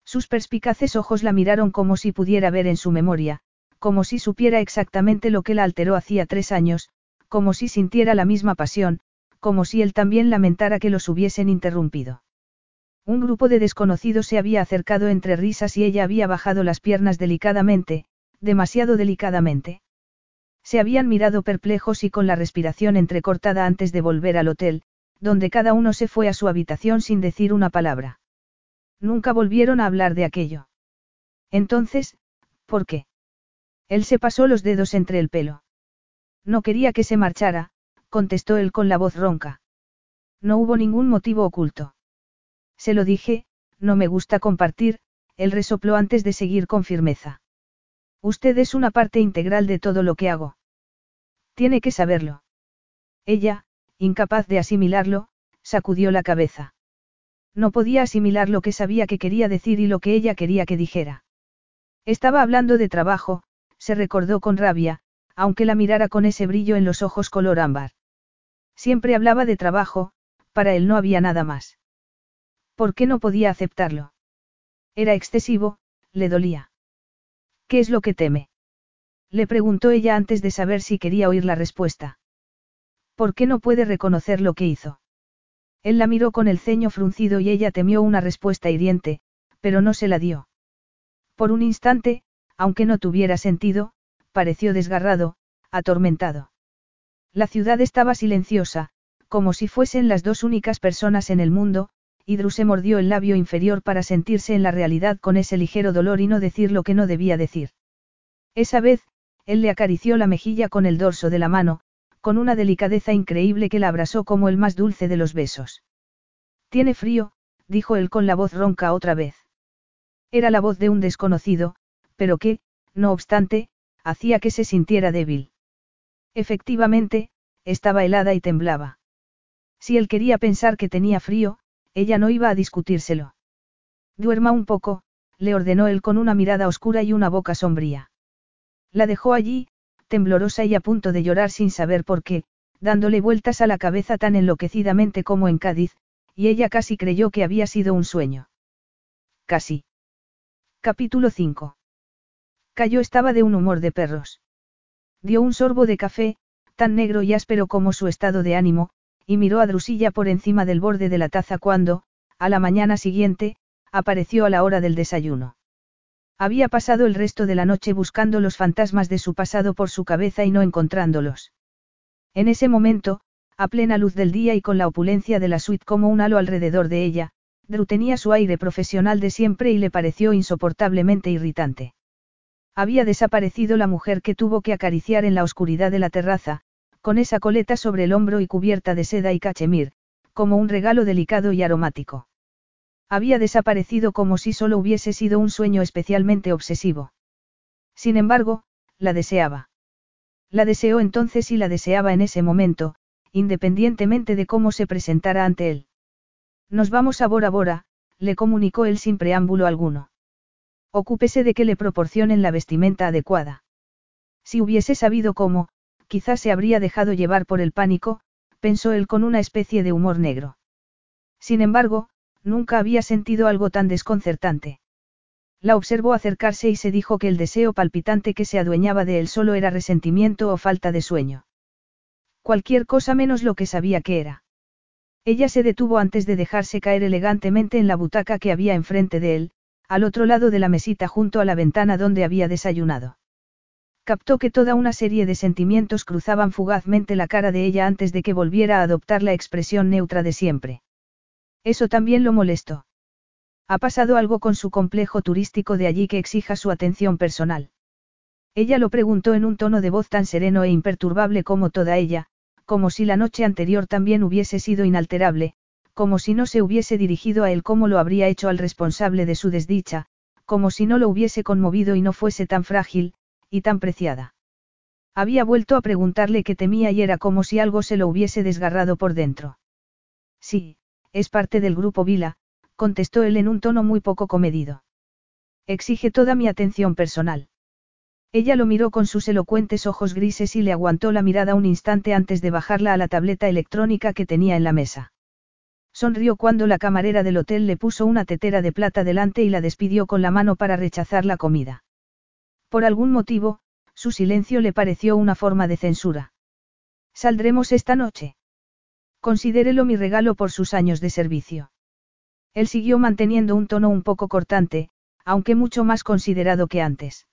Sus perspicaces ojos la miraron como si pudiera ver en su memoria, como si supiera exactamente lo que la alteró hacía tres años, como si sintiera la misma pasión, como si él también lamentara que los hubiesen interrumpido. Un grupo de desconocidos se había acercado entre risas y ella había bajado las piernas delicadamente, demasiado delicadamente. Se habían mirado perplejos y con la respiración entrecortada antes de volver al hotel, donde cada uno se fue a su habitación sin decir una palabra. Nunca volvieron a hablar de aquello. Entonces, ¿por qué? Él se pasó los dedos entre el pelo. No quería que se marchara, contestó él con la voz ronca. No hubo ningún motivo oculto. Se lo dije, no me gusta compartir, él resopló antes de seguir con firmeza. Usted es una parte integral de todo lo que hago. Tiene que saberlo. Ella, incapaz de asimilarlo, sacudió la cabeza. No podía asimilar lo que sabía que quería decir y lo que ella quería que dijera. Estaba hablando de trabajo, se recordó con rabia, aunque la mirara con ese brillo en los ojos color ámbar. Siempre hablaba de trabajo, para él no había nada más. ¿Por qué no podía aceptarlo? Era excesivo, le dolía. ¿Qué es lo que teme? Le preguntó ella antes de saber si quería oír la respuesta. ¿Por qué no puede reconocer lo que hizo? Él la miró con el ceño fruncido y ella temió una respuesta hiriente, pero no se la dio. Por un instante, aunque no tuviera sentido, pareció desgarrado, atormentado. La ciudad estaba silenciosa, como si fuesen las dos únicas personas en el mundo, y Drew se mordió el labio inferior para sentirse en la realidad con ese ligero dolor y no decir lo que no debía decir. Esa vez, él le acarició la mejilla con el dorso de la mano, con una delicadeza increíble que la abrazó como el más dulce de los besos. Tiene frío, dijo él con la voz ronca otra vez. Era la voz de un desconocido, pero que, no obstante, hacía que se sintiera débil. Efectivamente, estaba helada y temblaba. Si él quería pensar que tenía frío, ella no iba a discutírselo. Duerma un poco, le ordenó él con una mirada oscura y una boca sombría. La dejó allí, temblorosa y a punto de llorar sin saber por qué, dándole vueltas a la cabeza tan enloquecidamente como en Cádiz, y ella casi creyó que había sido un sueño. Casi. Capítulo 5. Cayó estaba de un humor de perros. Dio un sorbo de café, tan negro y áspero como su estado de ánimo, y miró a Drusilla por encima del borde de la taza cuando, a la mañana siguiente, apareció a la hora del desayuno. Había pasado el resto de la noche buscando los fantasmas de su pasado por su cabeza y no encontrándolos. En ese momento, a plena luz del día y con la opulencia de la suite como un halo alrededor de ella, Drew tenía su aire profesional de siempre y le pareció insoportablemente irritante. Había desaparecido la mujer que tuvo que acariciar en la oscuridad de la terraza, con esa coleta sobre el hombro y cubierta de seda y cachemir, como un regalo delicado y aromático. Había desaparecido como si solo hubiese sido un sueño especialmente obsesivo. Sin embargo, la deseaba. La deseó entonces y la deseaba en ese momento, independientemente de cómo se presentara ante él. Nos vamos a Bora Bora, le comunicó él sin preámbulo alguno. Ocúpese de que le proporcionen la vestimenta adecuada. Si hubiese sabido cómo, quizás se habría dejado llevar por el pánico, pensó él con una especie de humor negro. Sin embargo, Nunca había sentido algo tan desconcertante. La observó acercarse y se dijo que el deseo palpitante que se adueñaba de él solo era resentimiento o falta de sueño. Cualquier cosa menos lo que sabía que era. Ella se detuvo antes de dejarse caer elegantemente en la butaca que había enfrente de él, al otro lado de la mesita junto a la ventana donde había desayunado. Captó que toda una serie de sentimientos cruzaban fugazmente la cara de ella antes de que volviera a adoptar la expresión neutra de siempre. Eso también lo molestó. Ha pasado algo con su complejo turístico de allí que exija su atención personal. Ella lo preguntó en un tono de voz tan sereno e imperturbable como toda ella, como si la noche anterior también hubiese sido inalterable, como si no se hubiese dirigido a él como lo habría hecho al responsable de su desdicha, como si no lo hubiese conmovido y no fuese tan frágil, y tan preciada. Había vuelto a preguntarle qué temía y era como si algo se lo hubiese desgarrado por dentro. Sí, es parte del grupo Vila, contestó él en un tono muy poco comedido. Exige toda mi atención personal. Ella lo miró con sus elocuentes ojos grises y le aguantó la mirada un instante antes de bajarla a la tableta electrónica que tenía en la mesa. Sonrió cuando la camarera del hotel le puso una tetera de plata delante y la despidió con la mano para rechazar la comida. Por algún motivo, su silencio le pareció una forma de censura. ¿Saldremos esta noche? Considérelo mi regalo por sus años de servicio. Él siguió manteniendo un tono un poco cortante, aunque mucho más considerado que antes.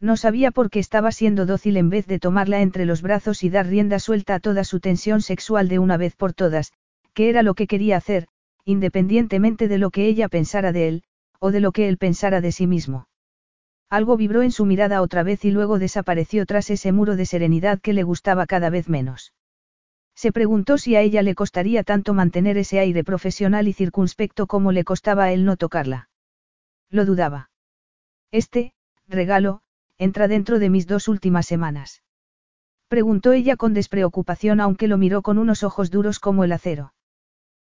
No sabía por qué estaba siendo dócil en vez de tomarla entre los brazos y dar rienda suelta a toda su tensión sexual de una vez por todas, que era lo que quería hacer, independientemente de lo que ella pensara de él, o de lo que él pensara de sí mismo. Algo vibró en su mirada otra vez y luego desapareció tras ese muro de serenidad que le gustaba cada vez menos. Se preguntó si a ella le costaría tanto mantener ese aire profesional y circunspecto como le costaba a él no tocarla. Lo dudaba. Este, regalo, entra dentro de mis dos últimas semanas. Preguntó ella con despreocupación aunque lo miró con unos ojos duros como el acero.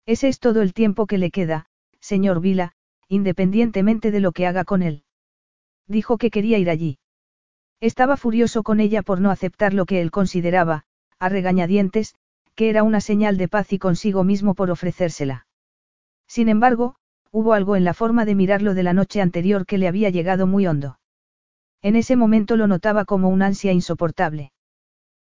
Ese es todo el tiempo que le queda, señor Vila, independientemente de lo que haga con él. Dijo que quería ir allí. Estaba furioso con ella por no aceptar lo que él consideraba, a regañadientes, que era una señal de paz y consigo mismo por ofrecérsela. Sin embargo, hubo algo en la forma de mirarlo de la noche anterior que le había llegado muy hondo. En ese momento lo notaba como un ansia insoportable.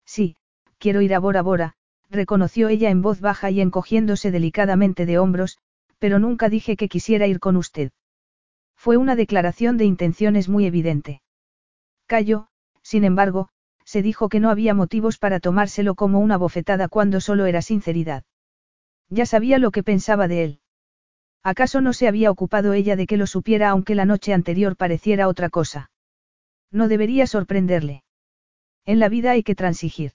Sí, quiero ir a Bora Bora, reconoció ella en voz baja y encogiéndose delicadamente de hombros, pero nunca dije que quisiera ir con usted. Fue una declaración de intenciones muy evidente. Cayó, sin embargo, se dijo que no había motivos para tomárselo como una bofetada cuando solo era sinceridad. Ya sabía lo que pensaba de él. ¿Acaso no se había ocupado ella de que lo supiera aunque la noche anterior pareciera otra cosa? No debería sorprenderle. En la vida hay que transigir.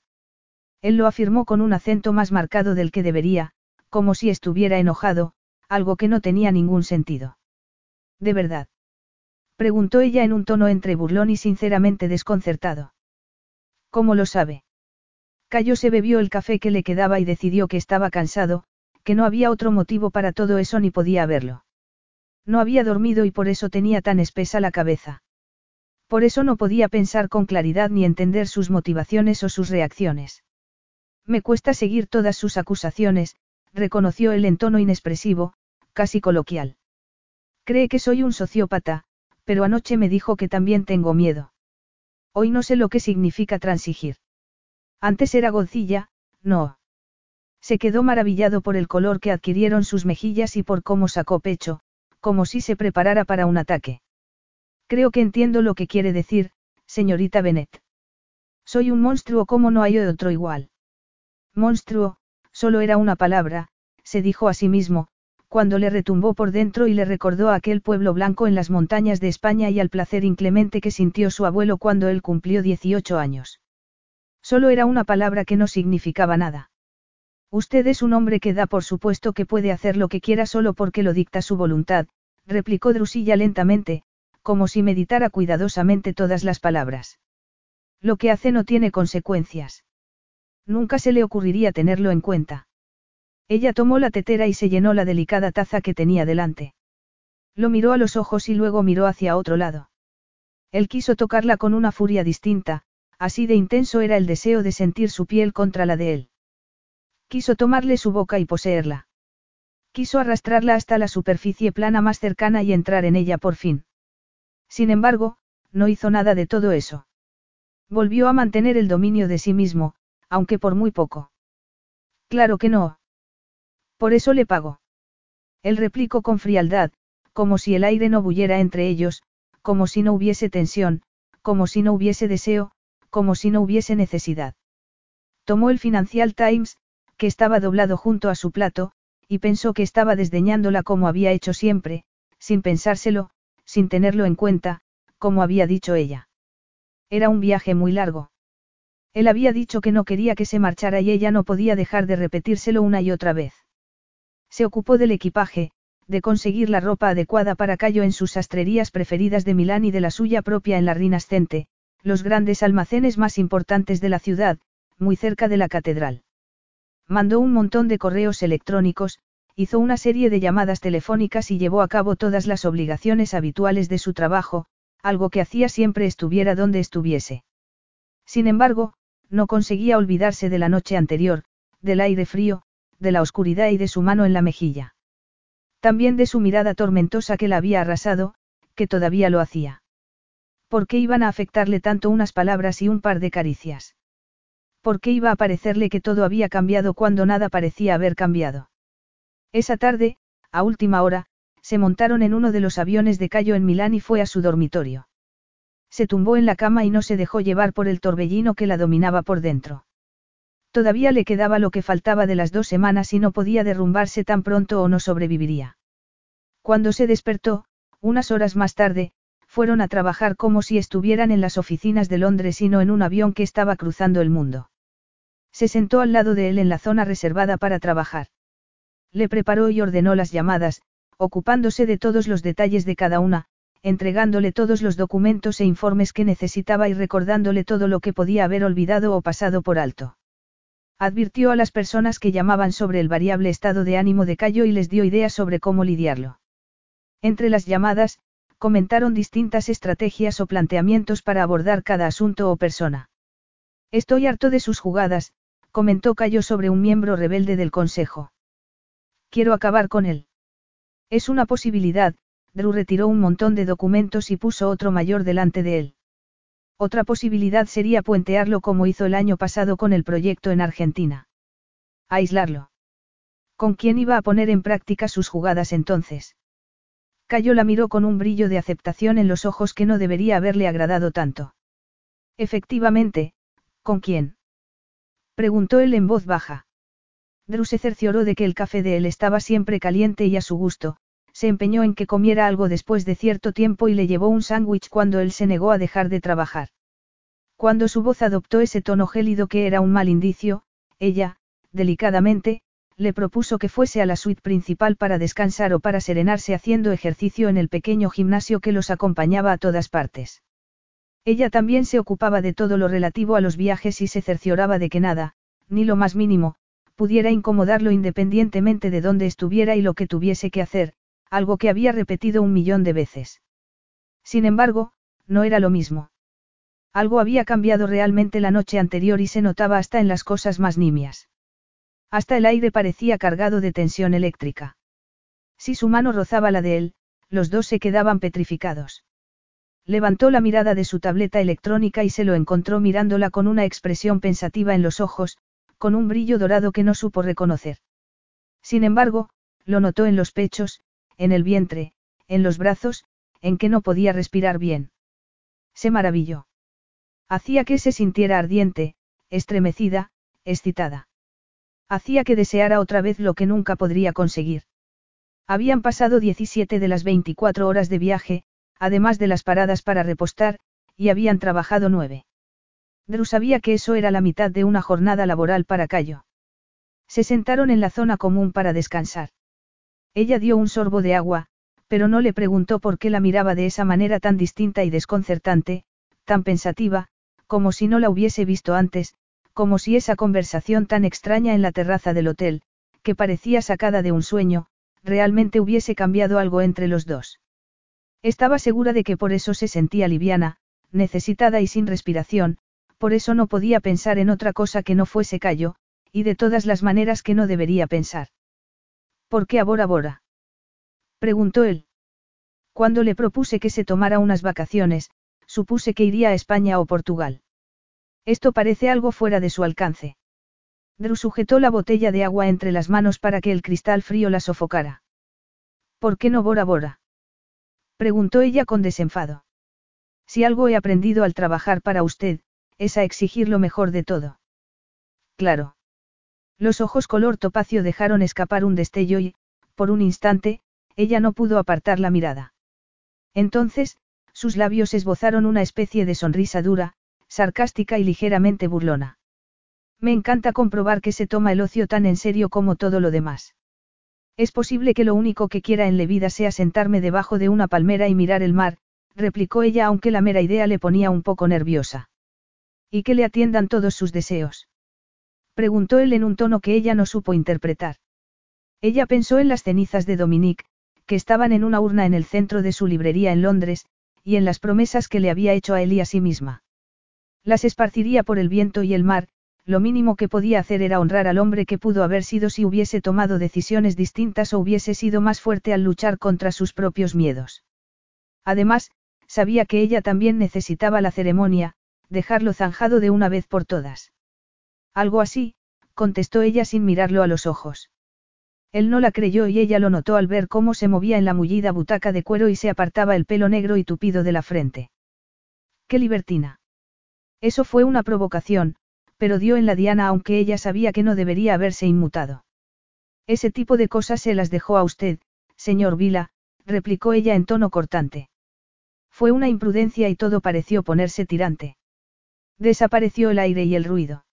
Él lo afirmó con un acento más marcado del que debería, como si estuviera enojado, algo que no tenía ningún sentido. ¿De verdad? Preguntó ella en un tono entre burlón y sinceramente desconcertado. ¿Cómo lo sabe? Cayo se bebió el café que le quedaba y decidió que estaba cansado, que no había otro motivo para todo eso ni podía haberlo. No había dormido y por eso tenía tan espesa la cabeza. Por eso no podía pensar con claridad ni entender sus motivaciones o sus reacciones. Me cuesta seguir todas sus acusaciones, reconoció él en tono inexpresivo, casi coloquial. Cree que soy un sociópata, pero anoche me dijo que también tengo miedo. Hoy no sé lo que significa transigir. Antes era gocilla, no. Se quedó maravillado por el color que adquirieron sus mejillas y por cómo sacó pecho, como si se preparara para un ataque. Creo que entiendo lo que quiere decir, señorita Bennet. Soy un monstruo como no hay otro igual. Monstruo, solo era una palabra, se dijo a sí mismo, cuando le retumbó por dentro y le recordó a aquel pueblo blanco en las montañas de España y al placer inclemente que sintió su abuelo cuando él cumplió 18 años. Solo era una palabra que no significaba nada. Usted es un hombre que da por supuesto que puede hacer lo que quiera solo porque lo dicta su voluntad, replicó Drusilla lentamente, como si meditara cuidadosamente todas las palabras. Lo que hace no tiene consecuencias. Nunca se le ocurriría tenerlo en cuenta. Ella tomó la tetera y se llenó la delicada taza que tenía delante. Lo miró a los ojos y luego miró hacia otro lado. Él quiso tocarla con una furia distinta, así de intenso era el deseo de sentir su piel contra la de él. Quiso tomarle su boca y poseerla. Quiso arrastrarla hasta la superficie plana más cercana y entrar en ella por fin. Sin embargo, no hizo nada de todo eso. Volvió a mantener el dominio de sí mismo, aunque por muy poco. Claro que no, Por eso le pago. Él replicó con frialdad, como si el aire no bullera entre ellos, como si no hubiese tensión, como si no hubiese deseo, como si no hubiese necesidad. Tomó el Financial Times, que estaba doblado junto a su plato, y pensó que estaba desdeñándola como había hecho siempre, sin pensárselo, sin tenerlo en cuenta, como había dicho ella. Era un viaje muy largo. Él había dicho que no quería que se marchara y ella no podía dejar de repetírselo una y otra vez. Se ocupó del equipaje, de conseguir la ropa adecuada para Cayo en sus sastrerías preferidas de Milán y de la suya propia en la Rinascente, los grandes almacenes más importantes de la ciudad, muy cerca de la catedral. Mandó un montón de correos electrónicos, hizo una serie de llamadas telefónicas y llevó a cabo todas las obligaciones habituales de su trabajo, algo que hacía siempre estuviera donde estuviese. Sin embargo, no conseguía olvidarse de la noche anterior, del aire frío, de la oscuridad y de su mano en la mejilla. También de su mirada tormentosa que la había arrasado, que todavía lo hacía. ¿Por qué iban a afectarle tanto unas palabras y un par de caricias? ¿Por qué iba a parecerle que todo había cambiado cuando nada parecía haber cambiado? Esa tarde, a última hora, se montaron en uno de los aviones de Cayo en Milán y fue a su dormitorio. Se tumbó en la cama y no se dejó llevar por el torbellino que la dominaba por dentro. Todavía le quedaba lo que faltaba de las dos semanas y no podía derrumbarse tan pronto o no sobreviviría. Cuando se despertó, unas horas más tarde, fueron a trabajar como si estuvieran en las oficinas de Londres y no en un avión que estaba cruzando el mundo. Se sentó al lado de él en la zona reservada para trabajar. Le preparó y ordenó las llamadas, ocupándose de todos los detalles de cada una, entregándole todos los documentos e informes que necesitaba y recordándole todo lo que podía haber olvidado o pasado por alto. Advirtió a las personas que llamaban sobre el variable estado de ánimo de Cayo y les dio ideas sobre cómo lidiarlo. Entre las llamadas, comentaron distintas estrategias o planteamientos para abordar cada asunto o persona. Estoy harto de sus jugadas, comentó Cayo sobre un miembro rebelde del Consejo. Quiero acabar con él. Es una posibilidad, Drew retiró un montón de documentos y puso otro mayor delante de él. Otra posibilidad sería puentearlo como hizo el año pasado con el proyecto en Argentina. Aislarlo. ¿Con quién iba a poner en práctica sus jugadas entonces? Cayo la miró con un brillo de aceptación en los ojos que no debería haberle agradado tanto. Efectivamente, ¿con quién? Preguntó él en voz baja. Drew se cercioró de que el café de él estaba siempre caliente y a su gusto, se empeñó en que comiera algo después de cierto tiempo y le llevó un sándwich cuando él se negó a dejar de trabajar. Cuando su voz adoptó ese tono gélido que era un mal indicio, ella, delicadamente, le propuso que fuese a la suite principal para descansar o para serenarse haciendo ejercicio en el pequeño gimnasio que los acompañaba a todas partes. Ella también se ocupaba de todo lo relativo a los viajes y se cercioraba de que nada, ni lo más mínimo, pudiera incomodarlo independientemente de dónde estuviera y lo que tuviese que hacer, algo que había repetido un millón de veces. Sin embargo, no era lo mismo. Algo había cambiado realmente la noche anterior y se notaba hasta en las cosas más nimias. Hasta el aire parecía cargado de tensión eléctrica. Si su mano rozaba la de él, los dos se quedaban petrificados. Levantó la mirada de su tableta electrónica y se lo encontró mirándola con una expresión pensativa en los ojos, con un brillo dorado que no supo reconocer. Sin embargo, lo notó en los pechos, en el vientre, en los brazos, en que no podía respirar bien. Se maravilló. Hacía que se sintiera ardiente, estremecida, excitada. Hacía que deseara otra vez lo que nunca podría conseguir. Habían pasado 17 de las 24 horas de viaje, además de las paradas para repostar, y habían trabajado nueve. Drew sabía que eso era la mitad de una jornada laboral para Cayo. Se sentaron en la zona común para descansar. Ella dio un sorbo de agua, pero no le preguntó por qué la miraba de esa manera tan distinta y desconcertante, tan pensativa, como si no la hubiese visto antes, como si esa conversación tan extraña en la terraza del hotel, que parecía sacada de un sueño, realmente hubiese cambiado algo entre los dos. Estaba segura de que por eso se sentía liviana, necesitada y sin respiración, por eso no podía pensar en otra cosa que no fuese callo, y de todas las maneras que no debería pensar. ¿Por qué abora Bora? Preguntó él. Cuando le propuse que se tomara unas vacaciones, supuse que iría a España o Portugal. Esto parece algo fuera de su alcance. Drew sujetó la botella de agua entre las manos para que el cristal frío la sofocara. ¿Por qué no Bora Bora? preguntó ella con desenfado. Si algo he aprendido al trabajar para usted, es a exigir lo mejor de todo. Claro. Los ojos color topacio dejaron escapar un destello y, por un instante, ella no pudo apartar la mirada. Entonces, sus labios esbozaron una especie de sonrisa dura, sarcástica y ligeramente burlona. Me encanta comprobar que se toma el ocio tan en serio como todo lo demás. Es posible que lo único que quiera en la vida sea sentarme debajo de una palmera y mirar el mar, replicó ella aunque la mera idea le ponía un poco nerviosa. Y que le atiendan todos sus deseos. Preguntó él en un tono que ella no supo interpretar. Ella pensó en las cenizas de Dominique, que estaban en una urna en el centro de su librería en Londres, y en las promesas que le había hecho a él y a sí misma. Las esparciría por el viento y el mar, lo mínimo que podía hacer era honrar al hombre que pudo haber sido si hubiese tomado decisiones distintas o hubiese sido más fuerte al luchar contra sus propios miedos. Además, sabía que ella también necesitaba la ceremonia, dejarlo zanjado de una vez por todas. Algo así, contestó ella sin mirarlo a los ojos. Él no la creyó y ella lo notó al ver cómo se movía en la mullida butaca de cuero y se apartaba el pelo negro y tupido de la frente. ¡Qué libertina! Eso fue una provocación, pero dio en la diana aunque ella sabía que no debería haberse inmutado. Ese tipo de cosas se las dejó a usted, señor Vila, replicó ella en tono cortante. Fue una imprudencia y todo pareció ponerse tirante. Desapareció el aire y el ruido.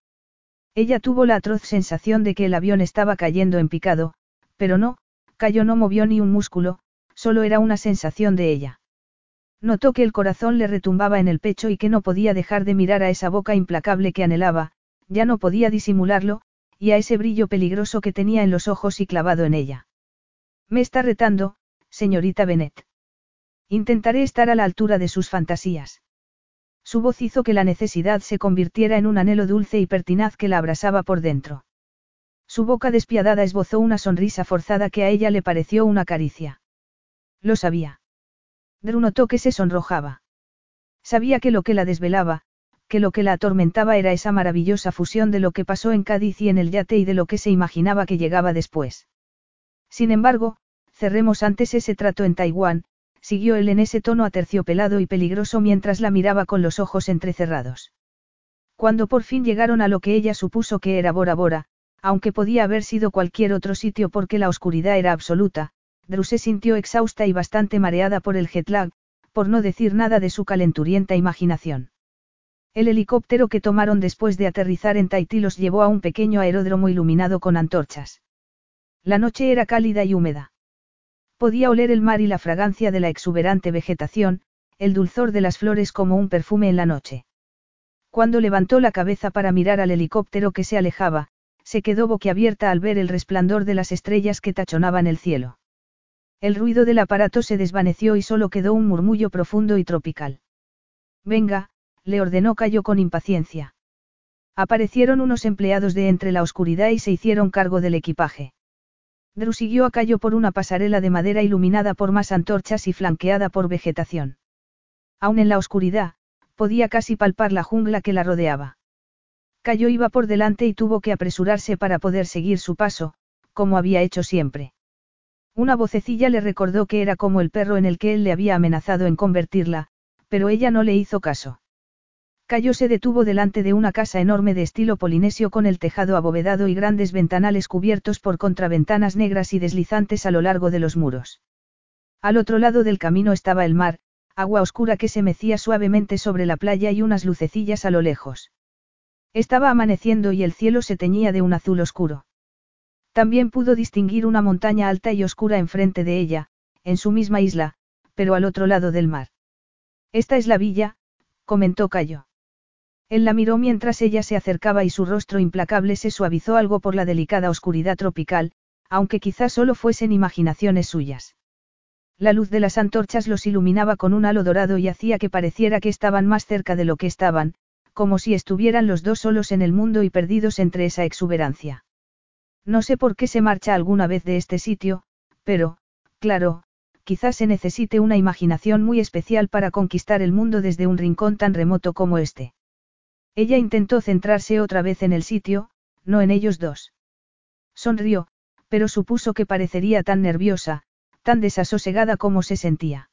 Ella tuvo la atroz sensación de que el avión estaba cayendo en picado, pero no, cayó no movió ni un músculo, solo era una sensación de ella. Notó que el corazón le retumbaba en el pecho y que no podía dejar de mirar a esa boca implacable que anhelaba, ya no podía disimularlo, y a ese brillo peligroso que tenía en los ojos y clavado en ella. Me está retando, señorita Bennet. Intentaré estar a la altura de sus fantasías. Su voz hizo que la necesidad se convirtiera en un anhelo dulce y pertinaz que la abrasaba por dentro. Su boca despiadada esbozó una sonrisa forzada que a ella le pareció una caricia. Lo sabía. Drew notó que se sonrojaba. Sabía que lo que la desvelaba, que lo que la atormentaba era esa maravillosa fusión de lo que pasó en Cádiz y en el yate y de lo que se imaginaba que llegaba después. Sin embargo, cerremos antes ese trato en Taiwán, siguió él en ese tono aterciopelado y peligroso mientras la miraba con los ojos entrecerrados. Cuando por fin llegaron a lo que ella supuso que era Bora Bora, aunque podía haber sido cualquier otro sitio porque la oscuridad era absoluta, Drew se sintió exhausta y bastante mareada por el jet lag, por no decir nada de su calenturienta imaginación. El helicóptero que tomaron después de aterrizar en Tahití los llevó a un pequeño aeródromo iluminado con antorchas. La noche era cálida y húmeda. Podía oler el mar y la fragancia de la exuberante vegetación, el dulzor de las flores como un perfume en la noche. Cuando levantó la cabeza para mirar al helicóptero que se alejaba, se quedó boquiabierta al ver el resplandor de las estrellas que tachonaban el cielo. El ruido del aparato se desvaneció y solo quedó un murmullo profundo y tropical. Venga, le ordenó Cayo con impaciencia. Aparecieron unos empleados de entre la oscuridad y se hicieron cargo del equipaje. Drew siguió a Cayo por una pasarela de madera iluminada por más antorchas y flanqueada por vegetación. Aún en la oscuridad, podía casi palpar la jungla que la rodeaba. Cayo iba por delante y tuvo que apresurarse para poder seguir su paso, como había hecho siempre. Una vocecilla le recordó que era como el perro en el que él le había amenazado en convertirla, pero ella no le hizo caso. Cayo se detuvo delante de una casa enorme de estilo polinesio con el tejado abovedado y grandes ventanales cubiertos por contraventanas negras y deslizantes a lo largo de los muros. Al otro lado del camino estaba el mar, agua oscura que se mecía suavemente sobre la playa y unas lucecillas a lo lejos. Estaba amaneciendo y el cielo se teñía de un azul oscuro. También pudo distinguir una montaña alta y oscura enfrente de ella, en su misma isla, pero al otro lado del mar. Esta es la villa, comentó Cayo. Él la miró mientras ella se acercaba y su rostro implacable se suavizó algo por la delicada oscuridad tropical, aunque quizás solo fuesen imaginaciones suyas. La luz de las antorchas los iluminaba con un halo dorado y hacía que pareciera que estaban más cerca de lo que estaban, como si estuvieran los dos solos en el mundo y perdidos entre esa exuberancia. No sé por qué se marcha alguna vez de este sitio, pero, claro, quizás se necesite una imaginación muy especial para conquistar el mundo desde un rincón tan remoto como este. Ella intentó centrarse otra vez en el sitio, no en ellos dos. Sonrió, pero supuso que parecería tan nerviosa, tan desasosegada como se sentía.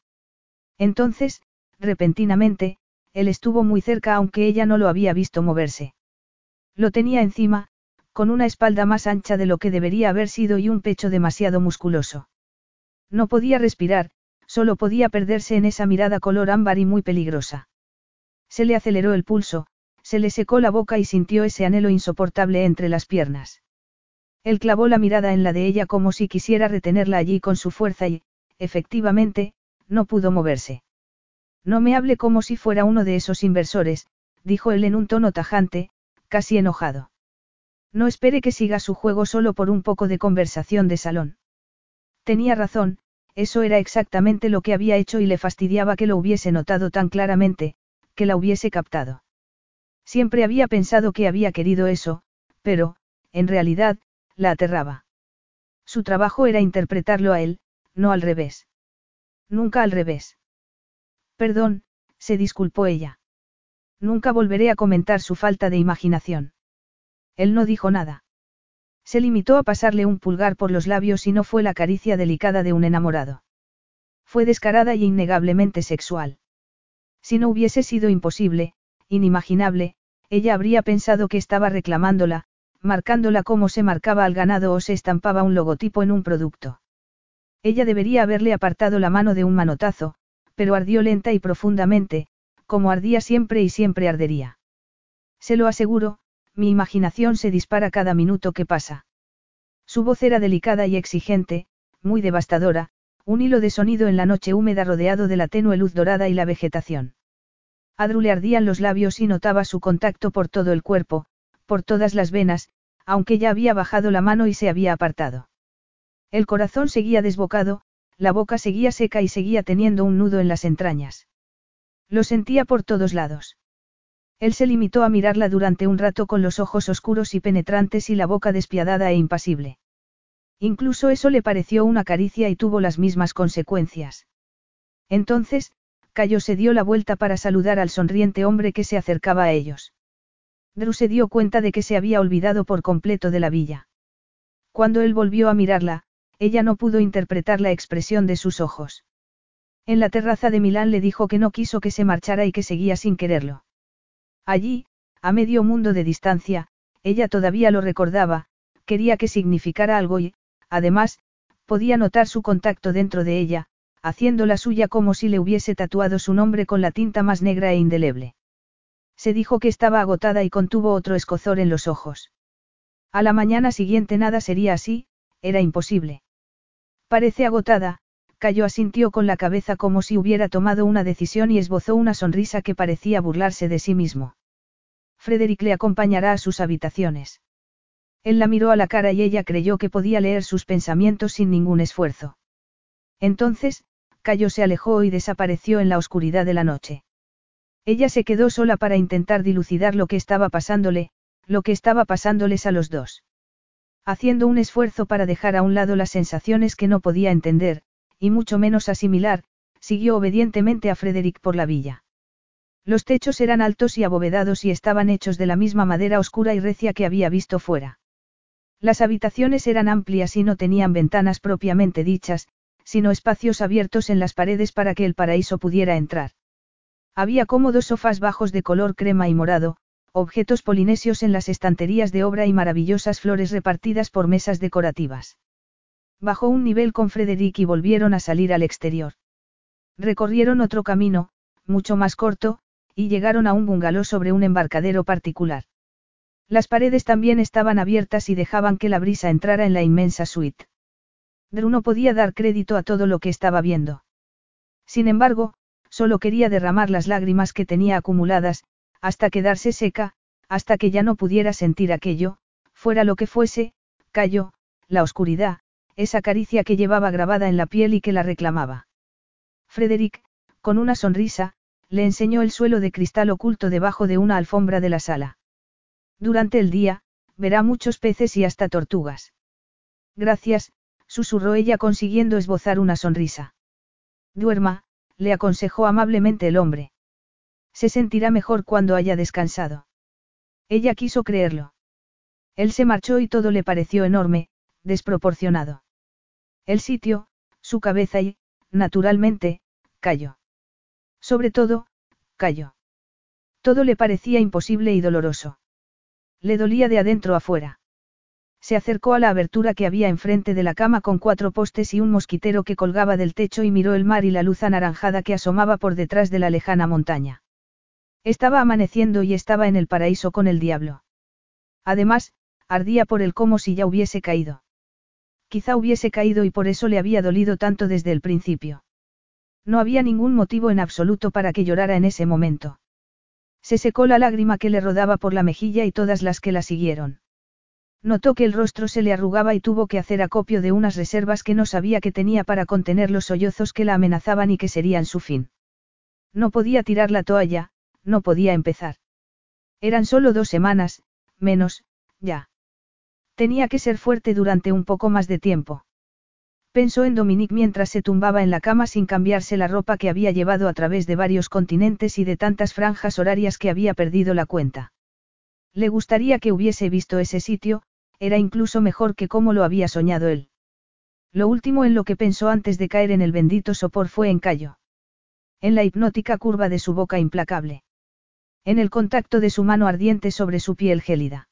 Entonces, repentinamente, él estuvo muy cerca aunque ella no lo había visto moverse. Lo tenía encima, con una espalda más ancha de lo que debería haber sido y un pecho demasiado musculoso. No podía respirar, solo podía perderse en esa mirada color ámbar y muy peligrosa. Se le aceleró el pulso, se le secó la boca y sintió ese anhelo insoportable entre las piernas. Él clavó la mirada en la de ella como si quisiera retenerla allí con su fuerza y, efectivamente, no pudo moverse. No me hable como si fuera uno de esos inversores, dijo él en un tono tajante, casi enojado. No espere que siga su juego solo por un poco de conversación de salón. Tenía razón, eso era exactamente lo que había hecho y le fastidiaba que lo hubiese notado tan claramente, que la hubiese captado. Siempre había pensado que había querido eso, pero, en realidad, la aterraba. Su trabajo era interpretarlo a él, no al revés. Nunca al revés. Perdón, se disculpó ella. Nunca volveré a comentar su falta de imaginación. Él no dijo nada. Se limitó a pasarle un pulgar por los labios y no fue la caricia delicada de un enamorado. Fue descarada y innegablemente sexual. Si no hubiese sido imposible, inimaginable, ella habría pensado que estaba reclamándola, marcándola como se marcaba al ganado o se estampaba un logotipo en un producto. Ella debería haberle apartado la mano de un manotazo, pero ardió lenta y profundamente, como ardía siempre y siempre ardería. Se lo aseguro, mi imaginación se dispara cada minuto que pasa. Su voz era delicada y exigente, muy devastadora, un hilo de sonido en la noche húmeda rodeado de la tenue luz dorada y la vegetación. A le ardían los labios y notaba su contacto por todo el cuerpo, por todas las venas, aunque ya había bajado la mano y se había apartado. El corazón seguía desbocado, la boca seguía seca y seguía teniendo un nudo en las entrañas. Lo sentía por todos lados. Él se limitó a mirarla durante un rato con los ojos oscuros y penetrantes y la boca despiadada e impasible. Incluso eso le pareció una caricia y tuvo las mismas consecuencias. Entonces, Cayo se dio la vuelta para saludar al sonriente hombre que se acercaba a ellos. Drew se dio cuenta de que se había olvidado por completo de la villa. Cuando él volvió a mirarla, ella no pudo interpretar la expresión de sus ojos. En la terraza de Milán le dijo que no quiso que se marchara y que seguía sin quererlo. Allí, a medio mundo de distancia, ella todavía lo recordaba, quería que significara algo y, además, podía notar su contacto dentro de ella, haciéndola suya como si le hubiese tatuado su nombre con la tinta más negra e indeleble. Se dijo que estaba agotada y contuvo otro escozor en los ojos. A la mañana siguiente nada sería así, era imposible. Parece agotada, cayó asintió con la cabeza como si hubiera tomado una decisión y esbozó una sonrisa que parecía burlarse de sí mismo. Frederick le acompañará a sus habitaciones. Él la miró a la cara y ella creyó que podía leer sus pensamientos sin ningún esfuerzo. Entonces, Cayo se alejó y desapareció en la oscuridad de la noche. Ella se quedó sola para intentar dilucidar lo que estaba pasándole, lo que estaba pasándoles a los dos. Haciendo un esfuerzo para dejar a un lado las sensaciones que no podía entender, y mucho menos asimilar, siguió obedientemente a Frederick por la villa. Los techos eran altos y abovedados y estaban hechos de la misma madera oscura y recia que había visto fuera. Las habitaciones eran amplias y no tenían ventanas propiamente dichas, sino espacios abiertos en las paredes para que el paraíso pudiera entrar. Había cómodos sofás bajos de color crema y morado, objetos polinesios en las estanterías de obra y maravillosas flores repartidas por mesas decorativas. Bajó un nivel con Frederick y volvieron a salir al exterior. Recorrieron otro camino, mucho más corto, y llegaron a un bungalow sobre un embarcadero particular. Las paredes también estaban abiertas y dejaban que la brisa entrara en la inmensa suite. Drew no podía dar crédito a todo lo que estaba viendo. Sin embargo, solo quería derramar las lágrimas que tenía acumuladas, hasta quedarse seca, hasta que ya no pudiera sentir aquello, fuera lo que fuese, cayó, la oscuridad, esa caricia que llevaba grabada en la piel y que la reclamaba. Frederick, con una sonrisa, le enseñó el suelo de cristal oculto debajo de una alfombra de la sala. Durante el día, verá muchos peces y hasta tortugas. Gracias, susurró ella consiguiendo esbozar una sonrisa. Duerma, le aconsejó amablemente el hombre. Se sentirá mejor cuando haya descansado. Ella quiso creerlo. Él se marchó y todo le pareció enorme, desproporcionado. El sitio, su cabeza y, naturalmente, cayó. Sobre todo, cayó. Todo le parecía imposible y doloroso. Le dolía de adentro afuera. Se acercó a la abertura que había enfrente de la cama con cuatro postes y un mosquitero que colgaba del techo y miró el mar y la luz anaranjada que asomaba por detrás de la lejana montaña. Estaba amaneciendo y estaba en el paraíso con el diablo. Además, ardía por él como si ya hubiese caído. Quizá hubiese caído y por eso le había dolido tanto desde el principio. No había ningún motivo en absoluto para que llorara en ese momento. Se secó la lágrima que le rodaba por la mejilla y todas las que la siguieron. Notó que el rostro se le arrugaba y tuvo que hacer acopio de unas reservas que no sabía que tenía para contener los sollozos que la amenazaban y que serían su fin. No podía tirar la toalla, no podía empezar. Eran solo dos semanas, menos, ya. Tenía que ser fuerte durante un poco más de tiempo. Pensó en Dominique mientras se tumbaba en la cama sin cambiarse la ropa que había llevado a través de varios continentes y de tantas franjas horarias que había perdido la cuenta. Le gustaría que hubiese visto ese sitio, era incluso mejor que como lo había soñado él. Lo último en lo que pensó antes de caer en el bendito sopor fue en Cayo. En la hipnótica curva de su boca implacable. En el contacto de su mano ardiente sobre su piel gélida.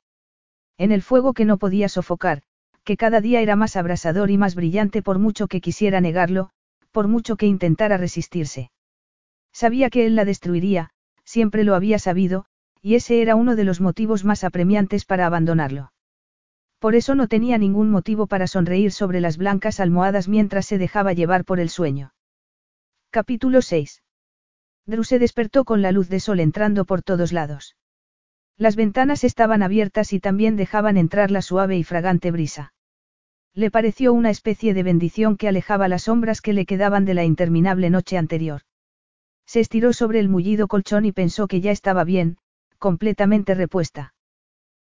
En el fuego que no podía sofocar, que cada día era más abrasador y más brillante por mucho que quisiera negarlo, por mucho que intentara resistirse. Sabía que él la destruiría, siempre lo había sabido, y ese era uno de los motivos más apremiantes para abandonarlo. Por eso no tenía ningún motivo para sonreír sobre las blancas almohadas mientras se dejaba llevar por el sueño. Capítulo 6. Drew se despertó con la luz de sol entrando por todos lados. Las ventanas estaban abiertas y también dejaban entrar la suave y fragante brisa. Le pareció una especie de bendición que alejaba las sombras que le quedaban de la interminable noche anterior. Se estiró sobre el mullido colchón y pensó que ya estaba bien, completamente repuesta.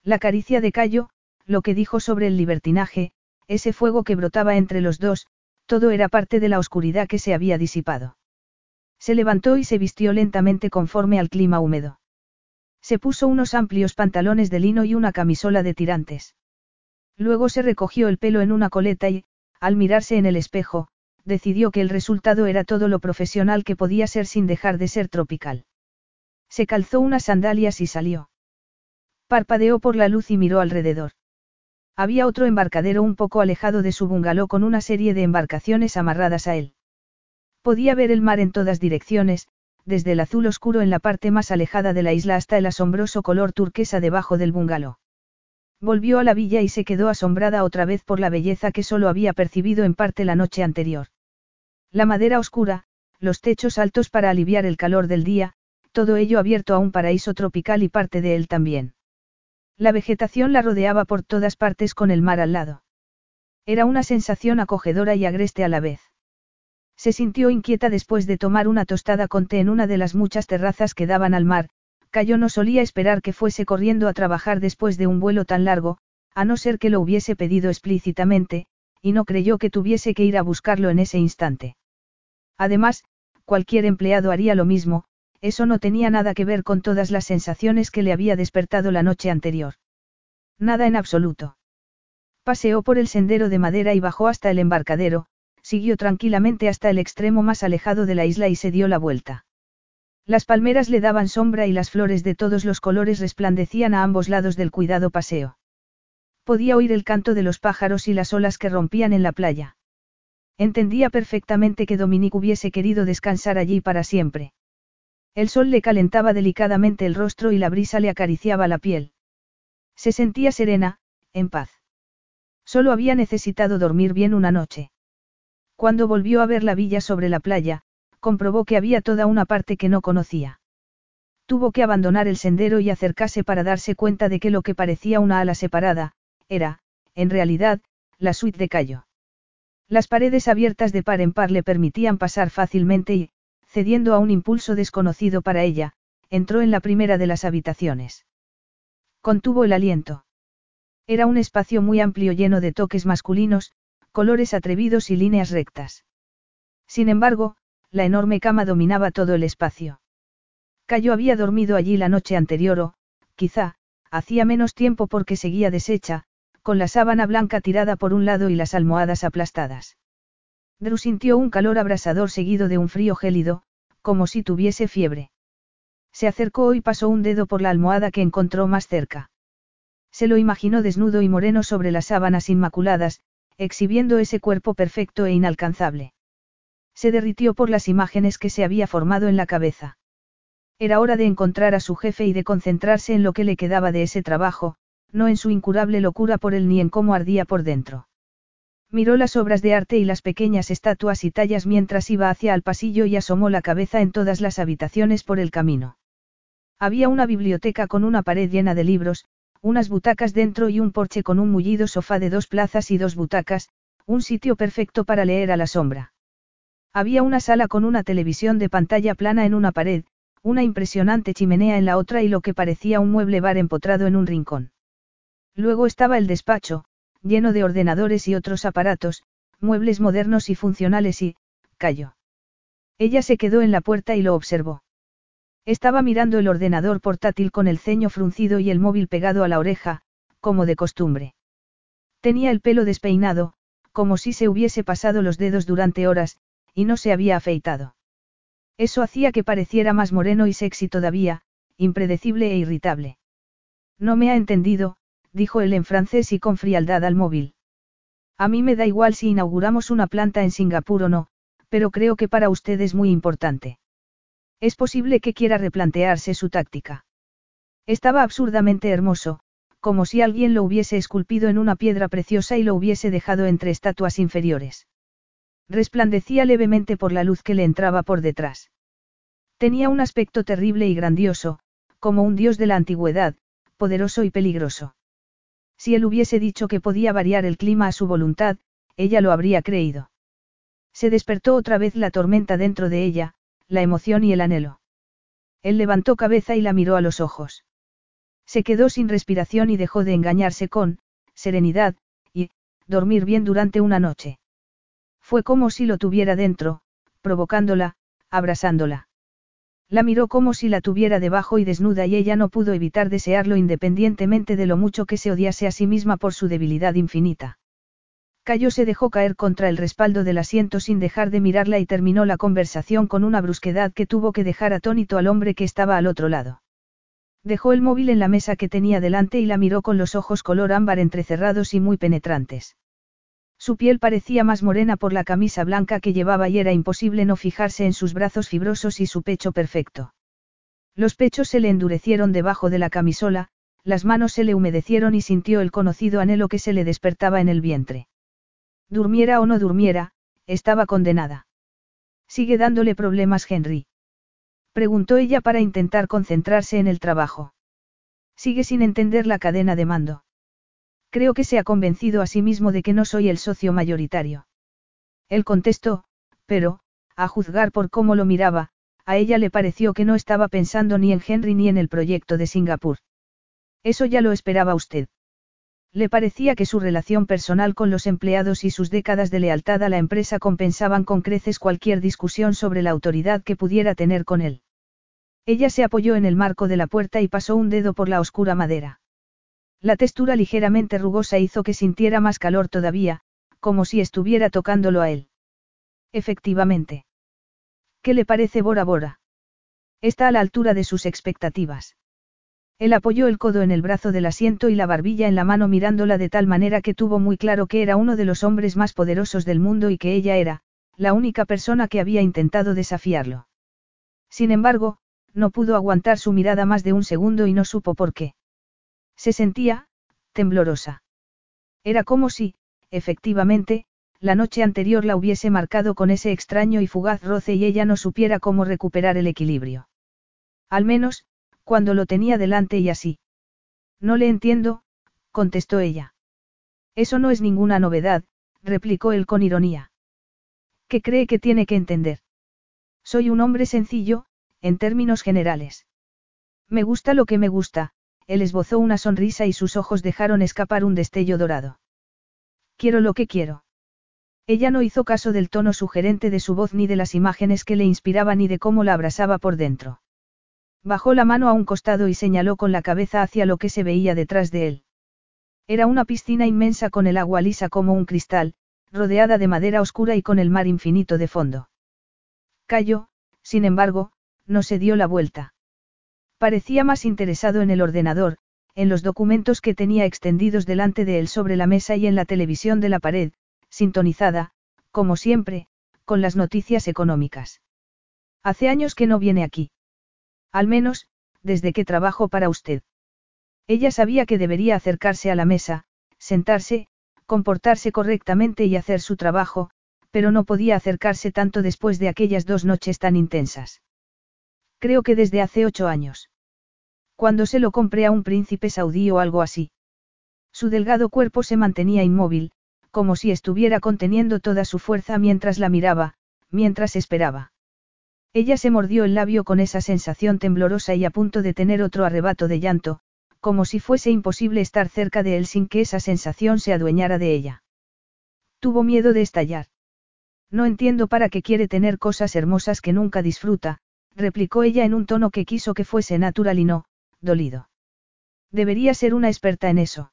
La caricia de Cayo, lo que dijo sobre el libertinaje, ese fuego que brotaba entre los dos, todo era parte de la oscuridad que se había disipado. Se levantó y se vistió lentamente conforme al clima húmedo. Se puso unos amplios pantalones de lino y una camisola de tirantes. Luego se recogió el pelo en una coleta y, al mirarse en el espejo, decidió que el resultado era todo lo profesional que podía ser sin dejar de ser tropical. Se calzó unas sandalias y salió. Parpadeó por la luz y miró alrededor. Había otro embarcadero un poco alejado de su bungalow con una serie de embarcaciones amarradas a él. Podía ver el mar en todas direcciones, desde el azul oscuro en la parte más alejada de la isla hasta el asombroso color turquesa debajo del bungalow. Volvió a la villa y se quedó asombrada otra vez por la belleza que solo había percibido en parte la noche anterior. La madera oscura, los techos altos para aliviar el calor del día, todo ello abierto a un paraíso tropical y parte de él también. La vegetación la rodeaba por todas partes con el mar al lado. Era una sensación acogedora y agreste a la vez. Se sintió inquieta después de tomar una tostada con té en una de las muchas terrazas que daban al mar, Cayo no solía esperar que fuese corriendo a trabajar después de un vuelo tan largo, a no ser que lo hubiese pedido explícitamente, y no creyó que tuviese que ir a buscarlo en ese instante. Además, cualquier empleado haría lo mismo, eso no tenía nada que ver con todas las sensaciones que le había despertado la noche anterior. Nada en absoluto. Paseó por el sendero de madera y bajó hasta el embarcadero, siguió tranquilamente hasta el extremo más alejado de la isla y se dio la vuelta. Las palmeras le daban sombra y las flores de todos los colores resplandecían a ambos lados del cuidado paseo. Podía oír el canto de los pájaros y las olas que rompían en la playa. Entendía perfectamente que Dominique hubiese querido descansar allí para siempre. El sol le calentaba delicadamente el rostro y la brisa le acariciaba la piel. Se sentía serena, en paz. Solo había necesitado dormir bien una noche. Cuando volvió a ver la villa sobre la playa, comprobó que había toda una parte que no conocía. Tuvo que abandonar el sendero y acercarse para darse cuenta de que lo que parecía una ala separada, era, en realidad, la suite de Cayo. Las paredes abiertas de par en par le permitían pasar fácilmente y, cediendo a un impulso desconocido para ella, entró en la primera de las habitaciones. Contuvo el aliento. Era un espacio muy amplio lleno de toques masculinos, colores atrevidos y líneas rectas. Sin embargo, la enorme cama dominaba todo el espacio. Cayo había dormido allí la noche anterior o, quizá, hacía menos tiempo porque seguía deshecha, con la sábana blanca tirada por un lado y las almohadas aplastadas. Drew sintió un calor abrasador seguido de un frío gélido, como si tuviese fiebre. Se acercó y pasó un dedo por la almohada que encontró más cerca. Se lo imaginó desnudo y moreno sobre las sábanas inmaculadas, exhibiendo ese cuerpo perfecto e inalcanzable. Se derritió por las imágenes que se había formado en la cabeza. Era hora de encontrar a su jefe y de concentrarse en lo que le quedaba de ese trabajo, no en su incurable locura por él ni en cómo ardía por dentro. Miró las obras de arte y las pequeñas estatuas y tallas mientras iba hacia el pasillo y asomó la cabeza en todas las habitaciones por el camino. Había una biblioteca con una pared llena de libros, unas butacas dentro y un porche con un mullido sofá de dos plazas y dos butacas, un sitio perfecto para leer a la sombra. Había una sala con una televisión de pantalla plana en una pared, una impresionante chimenea en la otra y lo que parecía un mueble bar empotrado en un rincón. Luego estaba el despacho, lleno de ordenadores y otros aparatos, muebles modernos y funcionales y, cayó. Ella se quedó en la puerta y lo observó. Estaba mirando el ordenador portátil con el ceño fruncido y el móvil pegado a la oreja, como de costumbre. Tenía el pelo despeinado, como si se hubiese pasado los dedos durante horas, y no se había afeitado. Eso hacía que pareciera más moreno y sexy todavía, impredecible e irritable. No me ha entendido, dijo él en francés y con frialdad al móvil. A mí me da igual si inauguramos una planta en Singapur o no, pero creo que para usted es muy importante. Es posible que quiera replantearse su táctica. Estaba absurdamente hermoso, como si alguien lo hubiese esculpido en una piedra preciosa y lo hubiese dejado entre estatuas inferiores. Resplandecía levemente por la luz que le entraba por detrás. Tenía un aspecto terrible y grandioso, como un dios de la antigüedad, poderoso y peligroso. Si él hubiese dicho que podía variar el clima a su voluntad, ella lo habría creído. Se despertó otra vez la tormenta dentro de ella, la emoción y el anhelo. Él levantó cabeza y la miró a los ojos. Se quedó sin respiración y dejó de engañarse con, serenidad, y, dormir bien durante una noche. Fue como si lo tuviera dentro, provocándola, abrasándola. La miró como si la tuviera debajo y desnuda y ella no pudo evitar desearlo independientemente de lo mucho que se odiase a sí misma por su debilidad infinita. Cayó se dejó caer contra el respaldo del asiento sin dejar de mirarla y terminó la conversación con una brusquedad que tuvo que dejar atónito al hombre que estaba al otro lado. Dejó el móvil en la mesa que tenía delante y la miró con los ojos color ámbar entrecerrados y muy penetrantes. Su piel parecía más morena por la camisa blanca que llevaba y era imposible no fijarse en sus brazos fibrosos y su pecho perfecto. Los pechos se le endurecieron debajo de la camisola, las manos se le humedecieron y sintió el conocido anhelo que se le despertaba en el vientre. Durmiera o no durmiera, estaba condenada. ¿Sigue dándole problemas Henry? Preguntó ella para intentar concentrarse en el trabajo. Sigue sin entender la cadena de mando. Creo que se ha convencido a sí mismo de que no soy el socio mayoritario. Él contestó, pero, a juzgar por cómo lo miraba, a ella le pareció que no estaba pensando ni en Henry ni en el proyecto de Singapur. Eso ya lo esperaba usted. Le parecía que su relación personal con los empleados y sus décadas de lealtad a la empresa compensaban con creces cualquier discusión sobre la autoridad que pudiera tener con él. Ella se apoyó en el marco de la puerta y pasó un dedo por la oscura madera. La textura ligeramente rugosa hizo que sintiera más calor todavía, como si estuviera tocándolo a él. Efectivamente. ¿Qué le parece Bora Bora? Está a la altura de sus expectativas. Él apoyó el codo en el brazo del asiento y la barbilla en la mano mirándola de tal manera que tuvo muy claro que era uno de los hombres más poderosos del mundo y que ella era, la única persona que había intentado desafiarlo. Sin embargo, no pudo aguantar su mirada más de un segundo y no supo por qué. Se sentía, temblorosa. Era como si, efectivamente, la noche anterior la hubiese marcado con ese extraño y fugaz roce y ella no supiera cómo recuperar el equilibrio. Al menos, cuando lo tenía delante y así. No le entiendo, contestó ella. Eso no es ninguna novedad, replicó él con ironía. ¿Qué cree que tiene que entender? Soy un hombre sencillo, en términos generales. Me gusta lo que me gusta, él esbozó una sonrisa y sus ojos dejaron escapar un destello dorado. Quiero lo que quiero. Ella no hizo caso del tono sugerente de su voz ni de las imágenes que le inspiraba ni de cómo la abrasaba por dentro. Bajó la mano a un costado y señaló con la cabeza hacia lo que se veía detrás de él. Era una piscina inmensa con el agua lisa como un cristal, rodeada de madera oscura y con el mar infinito de fondo. Cayó, sin embargo, no se dio la vuelta. Parecía más interesado en el ordenador, en los documentos que tenía extendidos delante de él sobre la mesa y en la televisión de la pared, sintonizada, como siempre, con las noticias económicas. Hace años que no viene aquí. Al menos, desde que trabajo para usted. Ella sabía que debería acercarse a la mesa, sentarse, comportarse correctamente y hacer su trabajo, pero no podía acercarse tanto después de aquellas dos noches tan intensas. Creo que desde hace ocho años. Cuando se lo compré a un príncipe saudí o algo así. Su delgado cuerpo se mantenía inmóvil, como si estuviera conteniendo toda su fuerza mientras la miraba, mientras esperaba. Ella se mordió el labio con esa sensación temblorosa y a punto de tener otro arrebato de llanto, como si fuese imposible estar cerca de él sin que esa sensación se adueñara de ella. Tuvo miedo de estallar. No entiendo para qué quiere tener cosas hermosas que nunca disfruta, replicó ella en un tono que quiso que fuese natural y no, dolido. Debería ser una experta en eso.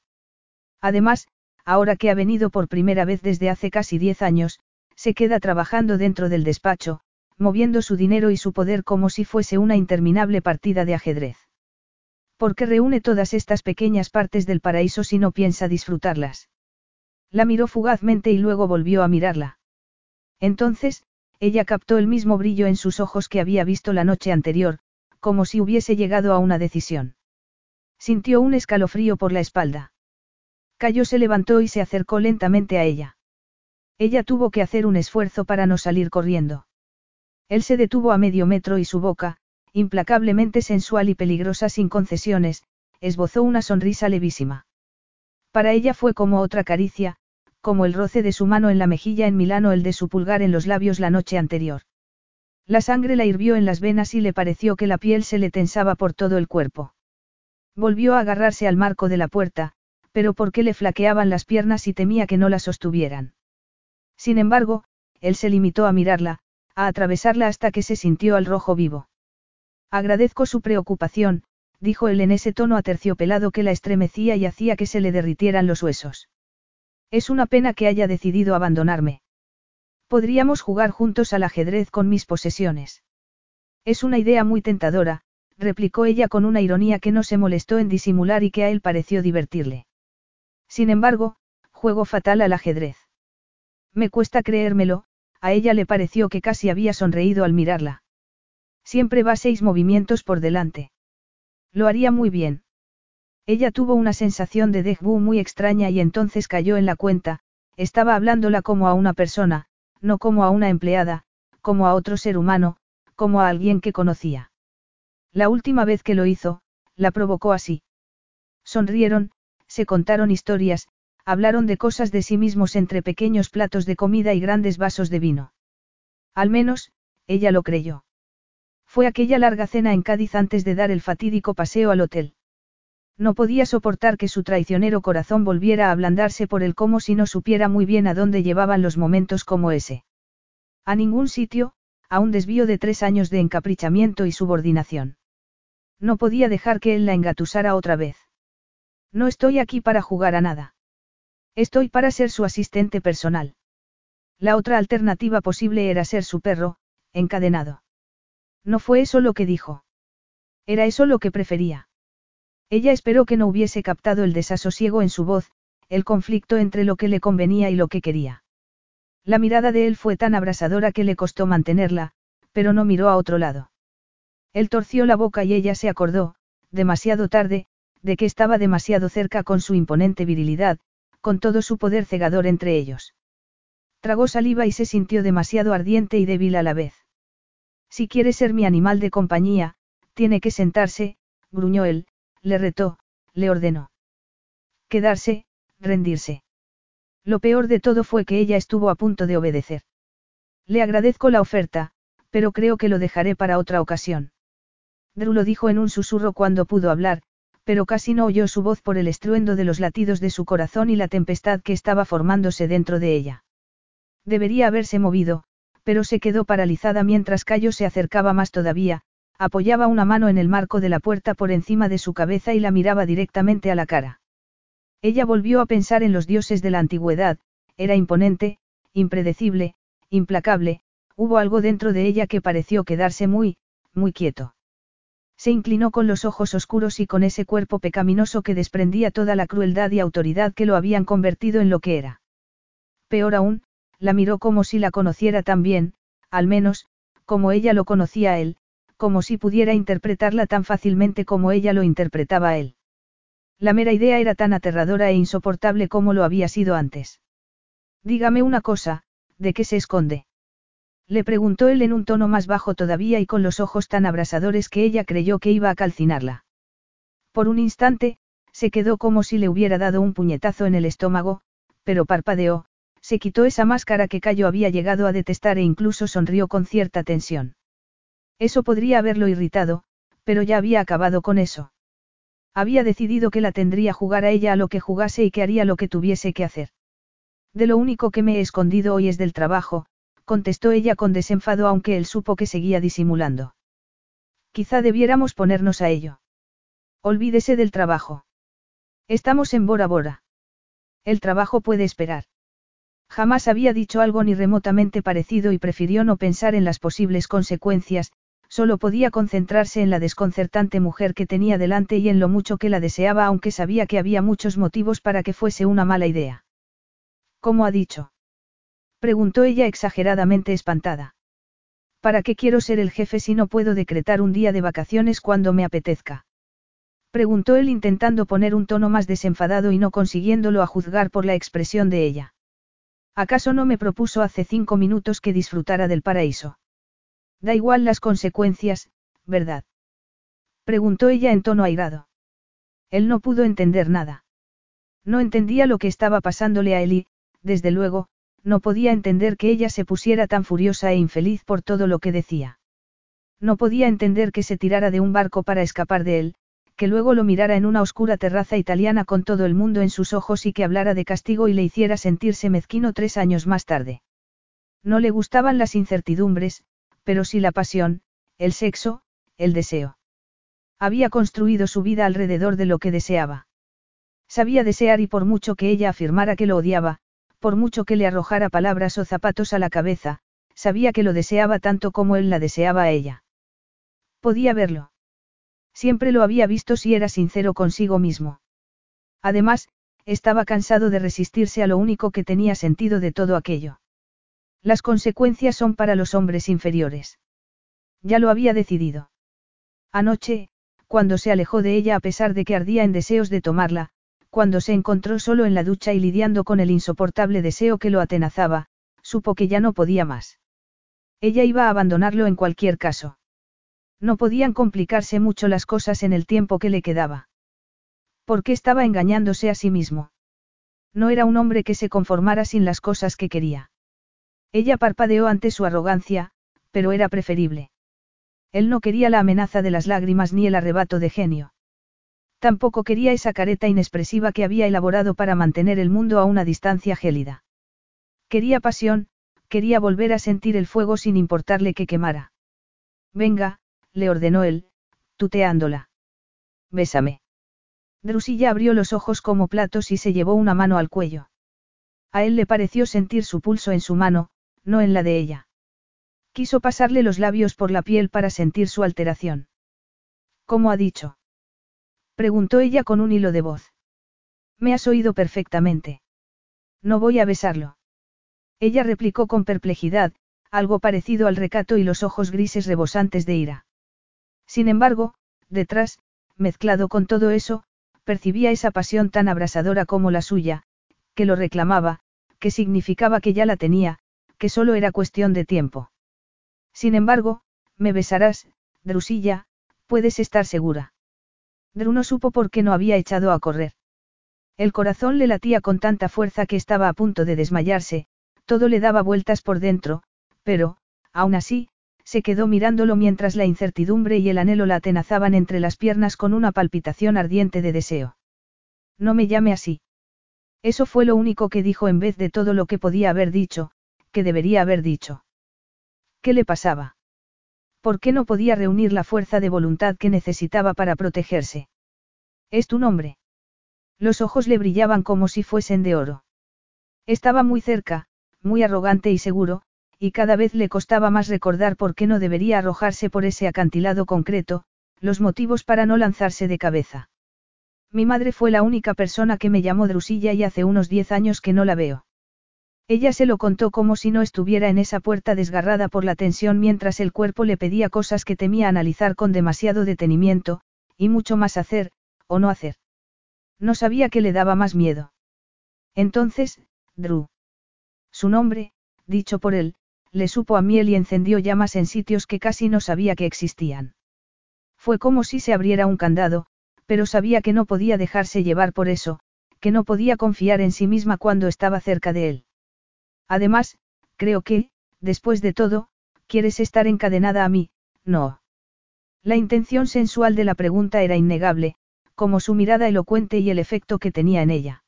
Además, ahora que ha venido por primera vez desde hace casi diez años, se queda trabajando dentro del despacho, moviendo su dinero y su poder como si fuese una interminable partida de ajedrez. ¿Por qué reúne todas estas pequeñas partes del paraíso si no piensa disfrutarlas? La miró fugazmente y luego volvió a mirarla. Entonces, ella captó el mismo brillo en sus ojos que había visto la noche anterior, como si hubiese llegado a una decisión. Sintió un escalofrío por la espalda. Cayo se levantó y se acercó lentamente a ella. Ella tuvo que hacer un esfuerzo para no salir corriendo. Él se detuvo a medio metro y su boca, implacablemente sensual y peligrosa sin concesiones, esbozó una sonrisa levísima. Para ella fue como otra caricia, como el roce de su mano en la mejilla en Milano el de su pulgar en los labios la noche anterior. La sangre la hirvió en las venas y le pareció que la piel se le tensaba por todo el cuerpo. Volvió a agarrarse al marco de la puerta, pero porque le flaqueaban las piernas y temía que no la sostuvieran. Sin embargo, él se limitó a mirarla, a atravesarla hasta que se sintió al rojo vivo. Agradezco su preocupación, dijo él en ese tono aterciopelado que la estremecía y hacía que se le derritieran los huesos. Es una pena que haya decidido abandonarme. Podríamos jugar juntos al ajedrez con mis posesiones. Es una idea muy tentadora, replicó ella con una ironía que no se molestó en disimular y que a él pareció divertirle. Sin embargo, juego fatal al ajedrez. Me cuesta creérmelo, a ella le pareció que casi había sonreído al mirarla. Siempre va seis movimientos por delante. Lo haría muy bien. Ella tuvo una sensación de déjà muy extraña y entonces cayó en la cuenta, estaba hablándola como a una persona, no como a una empleada, como a otro ser humano, como a alguien que conocía. La última vez que lo hizo, la provocó así. Sonrieron, se contaron historias, hablaron de cosas de sí mismos entre pequeños platos de comida y grandes vasos de vino. Al menos, ella lo creyó. Fue aquella larga cena en Cádiz antes de dar el fatídico paseo al hotel. No podía soportar que su traicionero corazón volviera a ablandarse por él como si no supiera muy bien a dónde llevaban los momentos como ese. A ningún sitio, a un desvío de tres años de encaprichamiento y subordinación. No podía dejar que él la engatusara otra vez. No estoy aquí para jugar a nada. Estoy para ser su asistente personal. La otra alternativa posible era ser su perro, encadenado. No fue eso lo que dijo. Era eso lo que prefería. Ella esperó que no hubiese captado el desasosiego en su voz, el conflicto entre lo que le convenía y lo que quería. La mirada de él fue tan abrasadora que le costó mantenerla, pero no miró a otro lado. Él torció la boca y ella se acordó, demasiado tarde, de que estaba demasiado cerca con su imponente virilidad, con todo su poder cegador entre ellos. Tragó saliva y se sintió demasiado ardiente y débil a la vez. Si quiere ser mi animal de compañía, tiene que sentarse, gruñó él, le retó, le ordenó. Quedarse, rendirse. Lo peor de todo fue que ella estuvo a punto de obedecer. Le agradezco la oferta, pero creo que lo dejaré para otra ocasión. Drew lo dijo en un susurro cuando pudo hablar, pero casi no oyó su voz por el estruendo de los latidos de su corazón y la tempestad que estaba formándose dentro de ella. Debería haberse movido, pero se quedó paralizada mientras Cayo se acercaba más todavía, Apoyaba una mano en el marco de la puerta por encima de su cabeza y la miraba directamente a la cara. Ella volvió a pensar en los dioses de la antigüedad, era imponente, impredecible, implacable, hubo algo dentro de ella que pareció quedarse muy, muy quieto. Se inclinó con los ojos oscuros y con ese cuerpo pecaminoso que desprendía toda la crueldad y autoridad que lo habían convertido en lo que era. Peor aún, la miró como si la conociera tan bien, al menos, como ella lo conocía a él, como si pudiera interpretarla tan fácilmente como ella lo interpretaba a él. La mera idea era tan aterradora e insoportable como lo había sido antes. Dígame una cosa, ¿de qué se esconde? Le preguntó él en un tono más bajo todavía y con los ojos tan abrasadores que ella creyó que iba a calcinarla. Por un instante, se quedó como si le hubiera dado un puñetazo en el estómago, pero parpadeó, se quitó esa máscara que Cayo había llegado a detestar e incluso sonrió con cierta tensión. Eso podría haberlo irritado, pero ya había acabado con eso. Había decidido que la tendría jugar a ella a lo que jugase y que haría lo que tuviese que hacer. De lo único que me he escondido hoy es del trabajo, contestó ella con desenfado aunque él supo que seguía disimulando. Quizá debiéramos ponernos a ello. Olvídese del trabajo. Estamos en Bora Bora. El trabajo puede esperar. Jamás había dicho algo ni remotamente parecido y prefirió no pensar en las posibles consecuencias, Solo podía concentrarse en la desconcertante mujer que tenía delante y en lo mucho que la deseaba aunque sabía que había muchos motivos para que fuese una mala idea. ¿Cómo ha dicho? Preguntó ella exageradamente espantada. ¿Para qué quiero ser el jefe si no puedo decretar un día de vacaciones cuando me apetezca? Preguntó él intentando poner un tono más desenfadado y no consiguiéndolo a juzgar por la expresión de ella. ¿Acaso no me propuso hace cinco minutos que disfrutara del paraíso? Da igual las consecuencias, ¿verdad? Preguntó ella en tono airado. Él no pudo entender nada. No entendía lo que estaba pasándole a él y, desde luego, no podía entender que ella se pusiera tan furiosa e infeliz por todo lo que decía. No podía entender que se tirara de un barco para escapar de él, que luego lo mirara en una oscura terraza italiana con todo el mundo en sus ojos y que hablara de castigo y le hiciera sentirse mezquino tres años más tarde. No le gustaban las incertidumbres, pero sí la pasión, el sexo, el deseo. Había construido su vida alrededor de lo que deseaba. Sabía desear y por mucho que ella afirmara que lo odiaba, por mucho que le arrojara palabras o zapatos a la cabeza, sabía que lo deseaba tanto como él la deseaba a ella. Podía verlo. Siempre lo había visto si era sincero consigo mismo. Además, estaba cansado de resistirse a lo único que tenía sentido de todo aquello. Las consecuencias son para los hombres inferiores. Ya lo había decidido. Anoche, cuando se alejó de ella a pesar de que ardía en deseos de tomarla, cuando se encontró solo en la ducha y lidiando con el insoportable deseo que lo atenazaba, supo que ya no podía más. Ella iba a abandonarlo en cualquier caso. No podían complicarse mucho las cosas en el tiempo que le quedaba. ¿Por qué estaba engañándose a sí mismo? No era un hombre que se conformara sin las cosas que quería. Ella parpadeó ante su arrogancia, pero era preferible. Él no quería la amenaza de las lágrimas ni el arrebato de genio. Tampoco quería esa careta inexpresiva que había elaborado para mantener el mundo a una distancia gélida. Quería pasión, quería volver a sentir el fuego sin importarle que quemara. Venga, le ordenó él, tuteándola. Bésame. Drusilla abrió los ojos como platos y se llevó una mano al cuello. A él le pareció sentir su pulso en su mano, no en la de ella. Quiso pasarle los labios por la piel para sentir su alteración. ¿Cómo ha dicho? Preguntó ella con un hilo de voz. Me has oído perfectamente. No voy a besarlo. Ella replicó con perplejidad, algo parecido al recato y los ojos grises rebosantes de ira. Sin embargo, detrás, mezclado con todo eso, percibía esa pasión tan abrasadora como la suya, que lo reclamaba, que significaba que ya la tenía, que solo era cuestión de tiempo. Sin embargo, me besarás, Drusilla, puedes estar segura. Dru no supo por qué no había echado a correr. El corazón le latía con tanta fuerza que estaba a punto de desmayarse, todo le daba vueltas por dentro, pero, aún así, se quedó mirándolo mientras la incertidumbre y el anhelo la atenazaban entre las piernas con una palpitación ardiente de deseo. No me llame así. Eso fue lo único que dijo en vez de todo lo que podía haber dicho, que debería haber dicho. ¿Qué le pasaba? ¿Por qué no podía reunir la fuerza de voluntad que necesitaba para protegerse? ¿Es tu nombre? Los ojos le brillaban como si fuesen de oro. Estaba muy cerca, muy arrogante y seguro, y cada vez le costaba más recordar por qué no debería arrojarse por ese acantilado concreto, los motivos para no lanzarse de cabeza. Mi madre fue la única persona que me llamó Drusilla y hace unos diez años que no la veo. Ella se lo contó como si no estuviera en esa puerta desgarrada por la tensión mientras el cuerpo le pedía cosas que temía analizar con demasiado detenimiento, y mucho más hacer, o no hacer. No sabía qué le daba más miedo. Entonces, Drew. Su nombre, dicho por él, le supo a miel y encendió llamas en sitios que casi no sabía que existían. Fue como si se abriera un candado, pero sabía que no podía dejarse llevar por eso, que no podía confiar en sí misma cuando estaba cerca de él. Además, creo que, después de todo, quieres estar encadenada a mí, no. La intención sensual de la pregunta era innegable, como su mirada elocuente y el efecto que tenía en ella.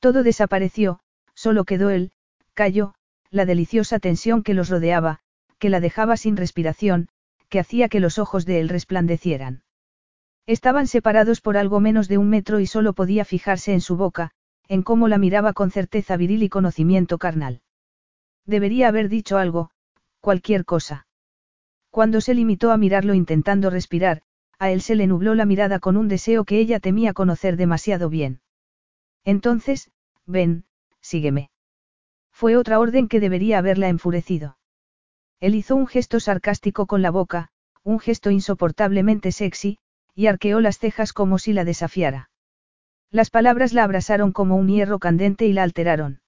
Todo desapareció, solo quedó él, cayó, la deliciosa tensión que los rodeaba, que la dejaba sin respiración, que hacía que los ojos de él resplandecieran. Estaban separados por algo menos de un metro y solo podía fijarse en su boca, en cómo la miraba con certeza viril y conocimiento carnal. Debería haber dicho algo, cualquier cosa. Cuando se limitó a mirarlo intentando respirar, a él se le nubló la mirada con un deseo que ella temía conocer demasiado bien. Entonces, ven, sígueme. Fue otra orden que debería haberla enfurecido. Él hizo un gesto sarcástico con la boca, un gesto insoportablemente sexy, y arqueó las cejas como si la desafiara. Las palabras la abrasaron como un hierro candente y la alteraron.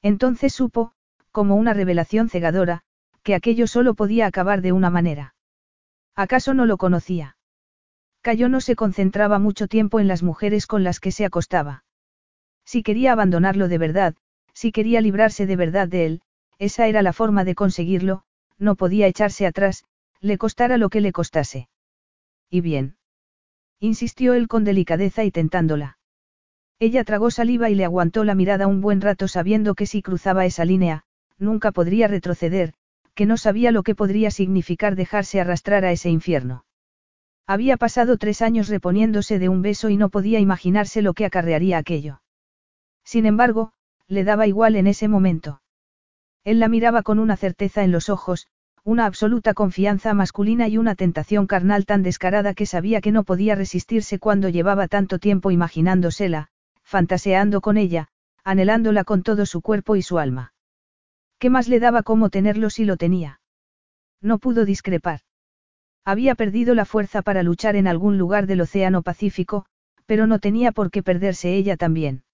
Entonces supo, como una revelación cegadora, que aquello solo podía acabar de una manera. ¿Acaso no lo conocía? Cayo no se concentraba mucho tiempo en las mujeres con las que se acostaba. Si quería abandonarlo de verdad, si quería librarse de verdad de él, esa era la forma de conseguirlo, no podía echarse atrás, le costara lo que le costase. ¿Y bien? insistió él con delicadeza y tentándola. Ella tragó saliva y le aguantó la mirada un buen rato sabiendo que si cruzaba esa línea, nunca podría retroceder, que no sabía lo que podría significar dejarse arrastrar a ese infierno. Había pasado tres años reponiéndose de un beso y no podía imaginarse lo que acarrearía aquello. Sin embargo, le daba igual en ese momento. Él la miraba con una certeza en los ojos, una absoluta confianza masculina y una tentación carnal tan descarada que sabía que no podía resistirse cuando llevaba tanto tiempo imaginándosela, fantaseando con ella, anhelándola con todo su cuerpo y su alma. ¿Qué más le daba cómo tenerlo si lo tenía? No pudo discrepar. Había perdido la fuerza para luchar en algún lugar del Océano Pacífico, pero no tenía por qué perderse ella también.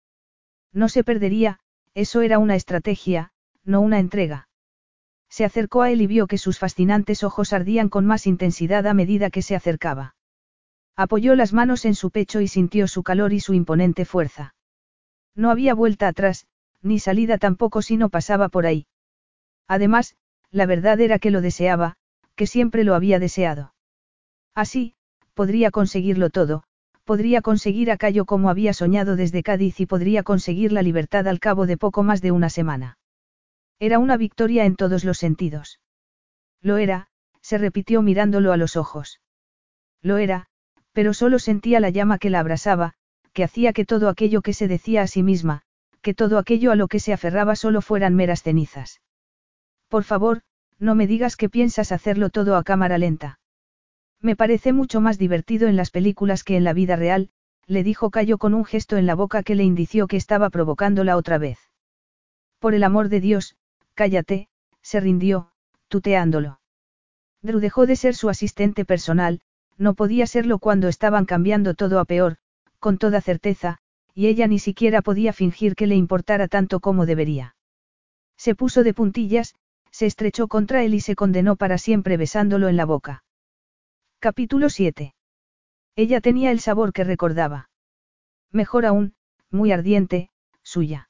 No se perdería, eso era una estrategia, no una entrega. Se acercó a él y vio que sus fascinantes ojos ardían con más intensidad a medida que se acercaba. Apoyó las manos en su pecho y sintió su calor y su imponente fuerza. No había vuelta atrás, ni salida tampoco si no pasaba por ahí. Además, la verdad era que lo deseaba, que siempre lo había deseado. Así, podría conseguirlo todo, podría conseguir a Cayo como había soñado desde Cádiz y podría conseguir la libertad al cabo de poco más de una semana. Era una victoria en todos los sentidos. Lo era, se repitió mirándolo a los ojos. Lo era, pero solo sentía la llama que la abrasaba, que hacía que todo aquello que se decía a sí misma, que todo aquello a lo que se aferraba solo fueran meras cenizas. Por favor, no me digas que piensas hacerlo todo a cámara lenta. Me parece mucho más divertido en las películas que en la vida real, le dijo Cayo con un gesto en la boca que le indició que estaba provocándola otra vez. Por el amor de Dios, cállate, se rindió, tuteándolo. Drew dejó de ser su asistente personal, no podía serlo cuando estaban cambiando todo a peor, con toda certeza, y ella ni siquiera podía fingir que le importara tanto como debería. Se puso de puntillas, se estrechó contra él y se condenó para siempre besándolo en la boca. Capítulo 7. Ella tenía el sabor que recordaba. Mejor aún, muy ardiente, suya.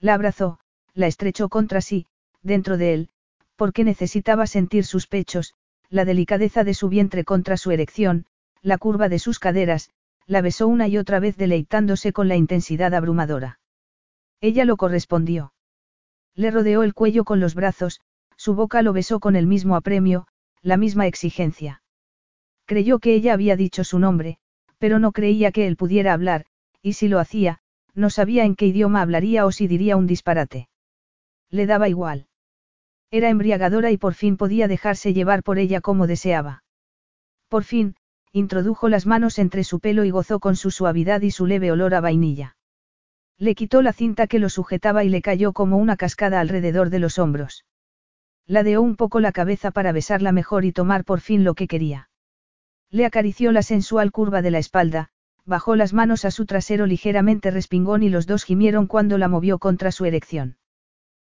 La abrazó, la estrechó contra sí, dentro de él, porque necesitaba sentir sus pechos, la delicadeza de su vientre contra su erección, la curva de sus caderas, la besó una y otra vez deleitándose con la intensidad abrumadora. Ella lo correspondió. Le rodeó el cuello con los brazos, su boca lo besó con el mismo apremio, la misma exigencia. Creyó que ella había dicho su nombre, pero no creía que él pudiera hablar, y si lo hacía, no sabía en qué idioma hablaría o si diría un disparate. Le daba igual. Era embriagadora y por fin podía dejarse llevar por ella como deseaba. Por fin, introdujo las manos entre su pelo y gozó con su suavidad y su leve olor a vainilla. Le quitó la cinta que lo sujetaba y le cayó como una cascada alrededor de los hombros. Ladeó un poco la cabeza para besarla mejor y tomar por fin lo que quería. Le acarició la sensual curva de la espalda, bajó las manos a su trasero ligeramente respingón y los dos gimieron cuando la movió contra su erección.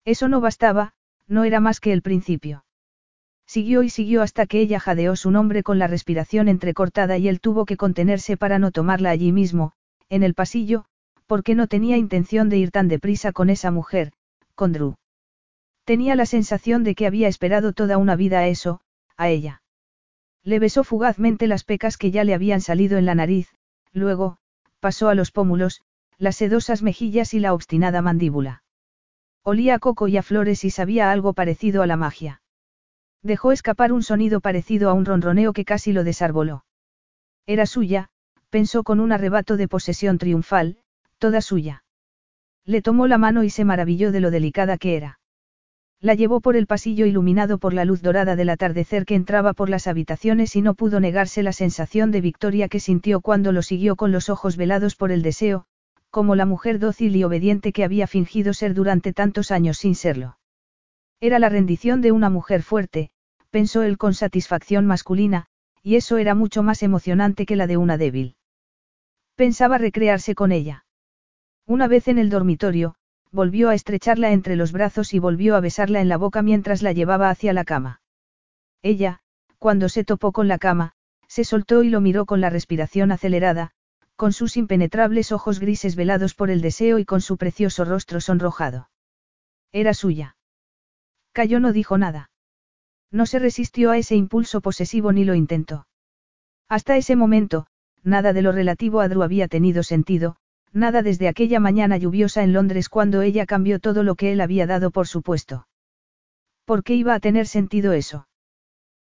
Eso no bastaba, no era más que el principio. Siguió y siguió hasta que ella jadeó su nombre con la respiración entrecortada y él tuvo que contenerse para no tomarla allí mismo, en el pasillo, porque no tenía intención de ir tan deprisa con esa mujer, con Drew. Tenía la sensación de que había esperado toda una vida a eso, a ella. Le besó fugazmente las pecas que ya le habían salido en la nariz, luego, pasó a los pómulos, las sedosas mejillas y la obstinada mandíbula. Olía a coco y a flores y sabía algo parecido a la magia. Dejó escapar un sonido parecido a un ronroneo que casi lo desarboló. Era suya, pensó con un arrebato de posesión triunfal, toda suya. Le tomó la mano y se maravilló de lo delicada que era. La llevó por el pasillo iluminado por la luz dorada del atardecer que entraba por las habitaciones y no pudo negarse la sensación de victoria que sintió cuando lo siguió con los ojos velados por el deseo, como la mujer dócil y obediente que había fingido ser durante tantos años sin serlo. Era la rendición de una mujer fuerte, pensó él con satisfacción masculina, y eso era mucho más emocionante que la de una débil. Pensaba recrearse con ella. Una vez en el dormitorio, volvió a estrecharla entre los brazos y volvió a besarla en la boca mientras la llevaba hacia la cama. Ella, cuando se topó con la cama, se soltó y lo miró con la respiración acelerada, con sus impenetrables ojos grises velados por el deseo y con su precioso rostro sonrojado. Era suya. Cayó no dijo nada. No se resistió a ese impulso posesivo ni lo intentó. Hasta ese momento, nada de lo relativo a Drew había tenido sentido, nada desde aquella mañana lluviosa en Londres cuando ella cambió todo lo que él había dado por supuesto. ¿Por qué iba a tener sentido eso?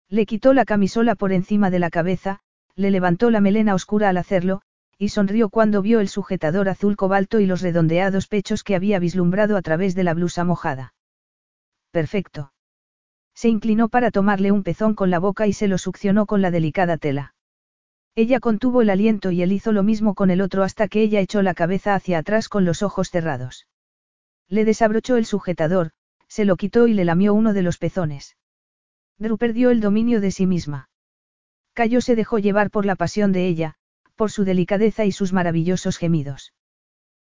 Le quitó la camisola por encima de la cabeza, le levantó la melena oscura al hacerlo, y sonrió cuando vio el sujetador azul cobalto y los redondeados pechos que había vislumbrado a través de la blusa mojada. Perfecto. Se inclinó para tomarle un pezón con la boca y se lo succionó con la delicada tela. Ella contuvo el aliento y él hizo lo mismo con el otro hasta que ella echó la cabeza hacia atrás con los ojos cerrados. Le desabrochó el sujetador, se lo quitó y le lamió uno de los pezones. Drew perdió el dominio de sí misma. Cayo se dejó llevar por la pasión de ella, por su delicadeza y sus maravillosos gemidos.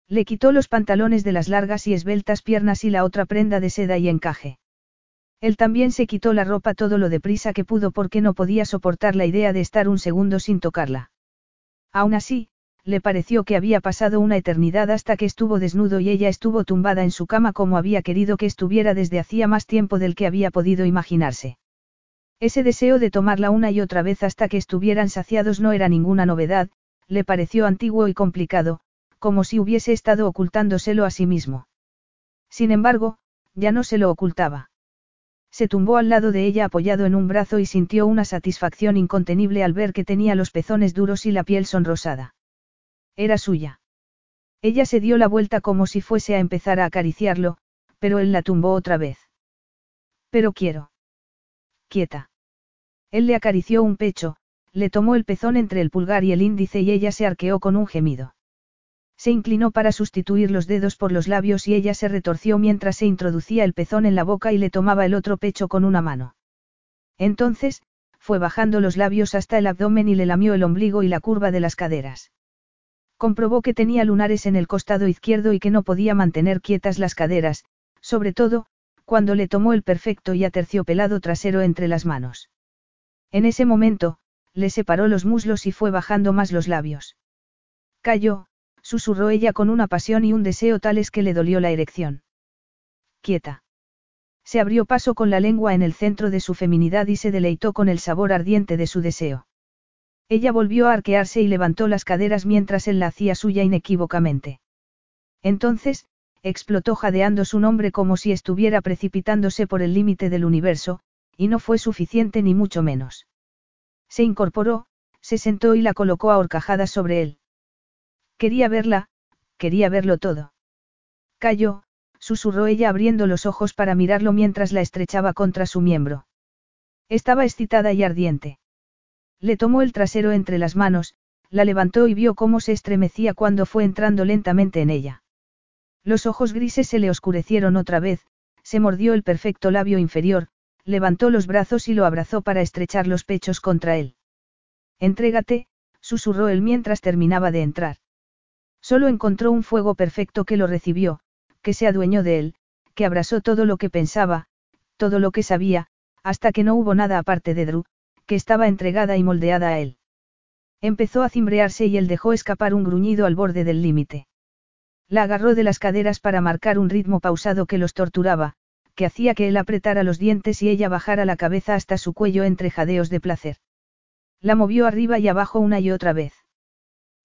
Le quitó los pantalones de las largas y esbeltas piernas y la otra prenda de seda y encaje. Él también se quitó la ropa todo lo deprisa que pudo porque no podía soportar la idea de estar un segundo sin tocarla. Aún así, le pareció que había pasado una eternidad hasta que estuvo desnudo y ella estuvo tumbada en su cama como había querido que estuviera desde hacía más tiempo del que había podido imaginarse. Ese deseo de tomarla una y otra vez hasta que estuvieran saciados no era ninguna novedad, le pareció antiguo y complicado, como si hubiese estado ocultándoselo a sí mismo. Sin embargo, ya no se lo ocultaba. Se tumbó al lado de ella apoyado en un brazo y sintió una satisfacción incontenible al ver que tenía los pezones duros y la piel sonrosada. Era suya. Ella se dio la vuelta como si fuese a empezar a acariciarlo, pero él la tumbó otra vez. Pero quiero. Quieta. Él le acarició un pecho, le tomó el pezón entre el pulgar y el índice y ella se arqueó con un gemido. Se inclinó para sustituir los dedos por los labios y ella se retorció mientras se introducía el pezón en la boca y le tomaba el otro pecho con una mano. Entonces, fue bajando los labios hasta el abdomen y le lamió el ombligo y la curva de las caderas. Comprobó que tenía lunares en el costado izquierdo y que no podía mantener quietas las caderas, sobre todo, cuando le tomó el perfecto y aterciopelado trasero entre las manos. En ese momento, le separó los muslos y fue bajando más los labios. Cayó, susurró ella con una pasión y un deseo tales que le dolió la erección. Quieta. Se abrió paso con la lengua en el centro de su feminidad y se deleitó con el sabor ardiente de su deseo. Ella volvió a arquearse y levantó las caderas mientras él la hacía suya inequívocamente. Entonces, explotó jadeando su nombre como si estuviera precipitándose por el límite del universo, y no fue suficiente ni mucho menos. Se incorporó, se sentó y la colocó a horcajadas sobre él. Quería verla, quería verlo todo. Cayó, susurró ella abriendo los ojos para mirarlo mientras la estrechaba contra su miembro. Estaba excitada y ardiente. Le tomó el trasero entre las manos, la levantó y vio cómo se estremecía cuando fue entrando lentamente en ella. Los ojos grises se le oscurecieron otra vez, se mordió el perfecto labio inferior, levantó los brazos y lo abrazó para estrechar los pechos contra él. Entrégate, susurró él mientras terminaba de entrar. Solo encontró un fuego perfecto que lo recibió, que se adueñó de él, que abrazó todo lo que pensaba, todo lo que sabía, hasta que no hubo nada aparte de Drew, que estaba entregada y moldeada a él. Empezó a cimbrearse y él dejó escapar un gruñido al borde del límite. La agarró de las caderas para marcar un ritmo pausado que los torturaba, que hacía que él apretara los dientes y ella bajara la cabeza hasta su cuello entre jadeos de placer. La movió arriba y abajo una y otra vez.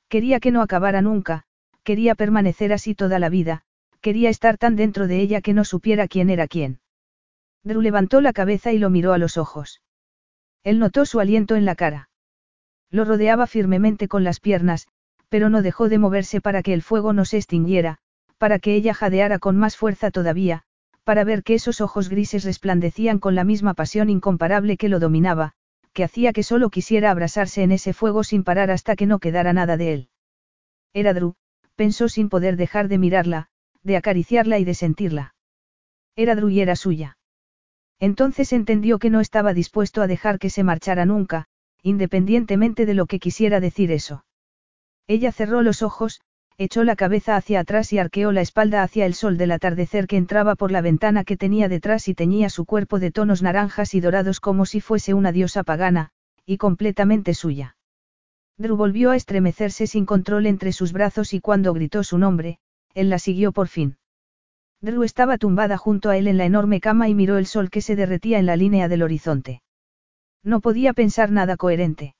Quería que no acabara nunca, quería permanecer así toda la vida, quería estar tan dentro de ella que no supiera quién era quién. Drew levantó la cabeza y lo miró a los ojos. Él notó su aliento en la cara. Lo rodeaba firmemente con las piernas, pero no dejó de moverse para que el fuego no se extinguiera, para que ella jadeara con más fuerza todavía, para ver que esos ojos grises resplandecían con la misma pasión incomparable que lo dominaba, que hacía que solo quisiera abrasarse en ese fuego sin parar hasta que no quedara nada de él. Era Drew, pensó sin poder dejar de mirarla, de acariciarla y de sentirla. Era Drew y era suya. Entonces entendió que no estaba dispuesto a dejar que se marchara nunca, independientemente de lo que quisiera decir eso. Ella cerró los ojos, echó la cabeza hacia atrás y arqueó la espalda hacia el sol del atardecer que entraba por la ventana que tenía detrás y teñía su cuerpo de tonos naranjas y dorados como si fuese una diosa pagana, y completamente suya. Drew volvió a estremecerse sin control entre sus brazos y cuando gritó su nombre, él la siguió por fin. Drew estaba tumbada junto a él en la enorme cama y miró el sol que se derretía en la línea del horizonte. No podía pensar nada coherente.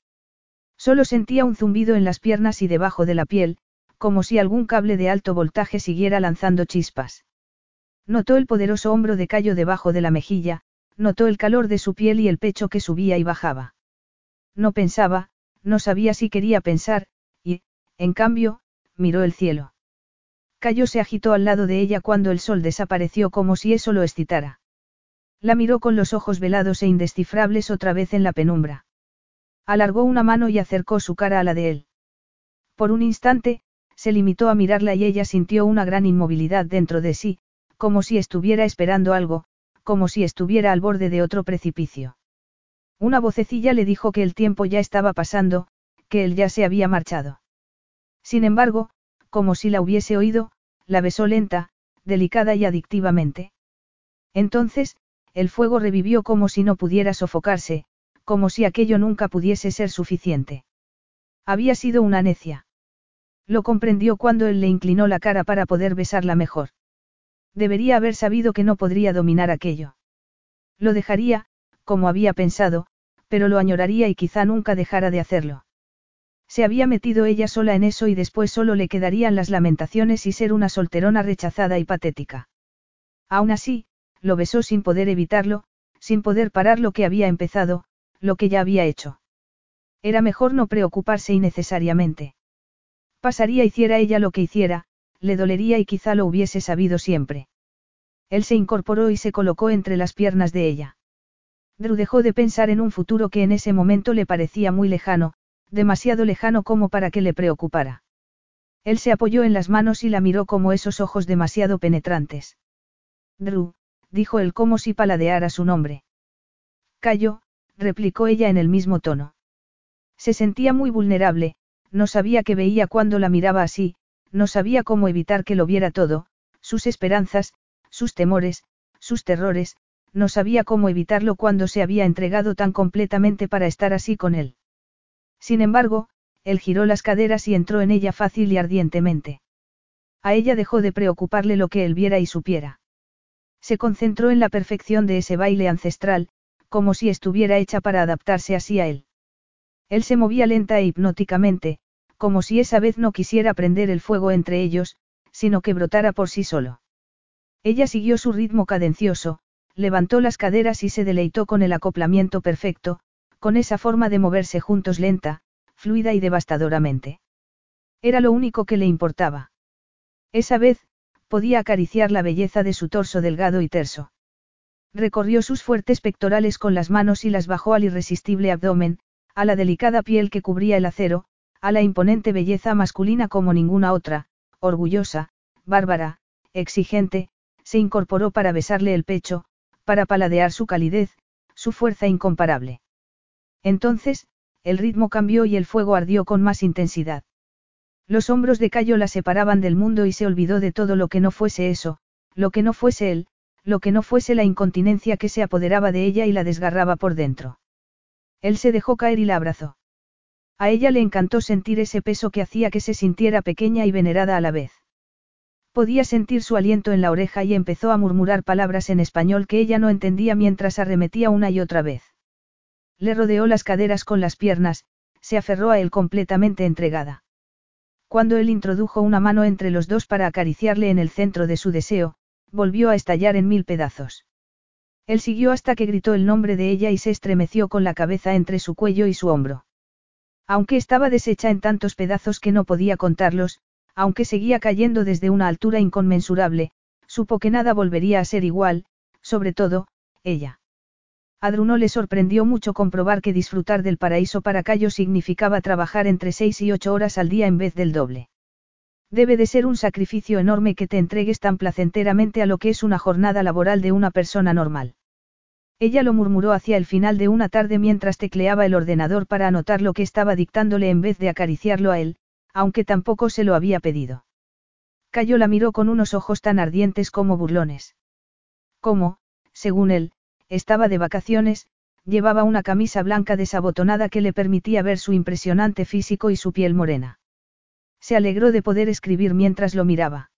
Solo sentía un zumbido en las piernas y debajo de la piel, como si algún cable de alto voltaje siguiera lanzando chispas. Notó el poderoso hombro de callo debajo de la mejilla, notó el calor de su piel y el pecho que subía y bajaba. No pensaba, no sabía si quería pensar, y, en cambio, miró el cielo. Cayo se agitó al lado de ella cuando el sol desapareció como si eso lo excitara. La miró con los ojos velados e indescifrables otra vez en la penumbra. Alargó una mano y acercó su cara a la de él. Por un instante, se limitó a mirarla y ella sintió una gran inmovilidad dentro de sí, como si estuviera esperando algo, como si estuviera al borde de otro precipicio. Una vocecilla le dijo que el tiempo ya estaba pasando, que él ya se había marchado. Sin embargo, como si la hubiese oído, la besó lenta, delicada y adictivamente. Entonces, el fuego revivió como si no pudiera sofocarse, como si aquello nunca pudiese ser suficiente. Había sido una necia. Lo comprendió cuando él le inclinó la cara para poder besarla mejor. Debería haber sabido que no podría dominar aquello. Lo dejaría, como había pensado, pero lo añoraría y quizá nunca dejara de hacerlo. Se había metido ella sola en eso y después solo le quedarían las lamentaciones y ser una solterona rechazada y patética. Aún así, lo besó sin poder evitarlo, sin poder parar lo que había empezado, lo que ya había hecho. Era mejor no preocuparse innecesariamente. Pasaría hiciera ella lo que hiciera, le dolería y quizá lo hubiese sabido siempre. Él se incorporó y se colocó entre las piernas de ella. Drew dejó de pensar en un futuro que en ese momento le parecía muy lejano, demasiado lejano como para que le preocupara. Él se apoyó en las manos y la miró como esos ojos demasiado penetrantes. Drew, dijo él como si paladeara su nombre. Cayó, replicó ella en el mismo tono. Se sentía muy vulnerable, no sabía qué veía cuando la miraba así, no sabía cómo evitar que lo viera todo, sus esperanzas, sus temores, sus terrores, no sabía cómo evitarlo cuando se había entregado tan completamente para estar así con él. Sin embargo, él giró las caderas y entró en ella fácil y ardientemente. A ella dejó de preocuparle lo que él viera y supiera. Se concentró en la perfección de ese baile ancestral, como si estuviera hecha para adaptarse así a él. Él se movía lenta e hipnóticamente, como si esa vez no quisiera prender el fuego entre ellos, sino que brotara por sí solo. Ella siguió su ritmo cadencioso, levantó las caderas y se deleitó con el acoplamiento perfecto, con esa forma de moverse juntos lenta, fluida y devastadoramente. Era lo único que le importaba. Esa vez, podía acariciar la belleza de su torso delgado y terso. Recorrió sus fuertes pectorales con las manos y las bajó al irresistible abdomen, a la delicada piel que cubría el acero, a la imponente belleza masculina como ninguna otra, orgullosa, bárbara, exigente, se incorporó para besarle el pecho, para paladear su calidez, su fuerza incomparable. Entonces, el ritmo cambió y el fuego ardió con más intensidad. Los hombros de Cayo la separaban del mundo y se olvidó de todo lo que no fuese eso, lo que no fuese él, lo que no fuese la incontinencia que se apoderaba de ella y la desgarraba por dentro. Él se dejó caer y la abrazó. A ella le encantó sentir ese peso que hacía que se sintiera pequeña y venerada a la vez. Podía sentir su aliento en la oreja y empezó a murmurar palabras en español que ella no entendía mientras arremetía una y otra vez. Le rodeó las caderas con las piernas, se aferró a él completamente entregada. Cuando él introdujo una mano entre los dos para acariciarle en el centro de su deseo, volvió a estallar en mil pedazos. Él siguió hasta que gritó el nombre de ella y se estremeció con la cabeza entre su cuello y su hombro. Aunque estaba deshecha en tantos pedazos que no podía contarlos, aunque seguía cayendo desde una altura inconmensurable, supo que nada volvería a ser igual, sobre todo, ella. A Druno le sorprendió mucho comprobar que disfrutar del paraíso para Cayo significaba trabajar entre seis y ocho horas al día en vez del doble. Debe de ser un sacrificio enorme que te entregues tan placenteramente a lo que es una jornada laboral de una persona normal. Ella lo murmuró hacia el final de una tarde mientras tecleaba el ordenador para anotar lo que estaba dictándole en vez de acariciarlo a él, aunque tampoco se lo había pedido. Cayo la miró con unos ojos tan ardientes como burlones. Como, según él, estaba de vacaciones, llevaba una camisa blanca desabotonada que le permitía ver su impresionante físico y su piel morena. Se alegró de poder escribir mientras lo miraba.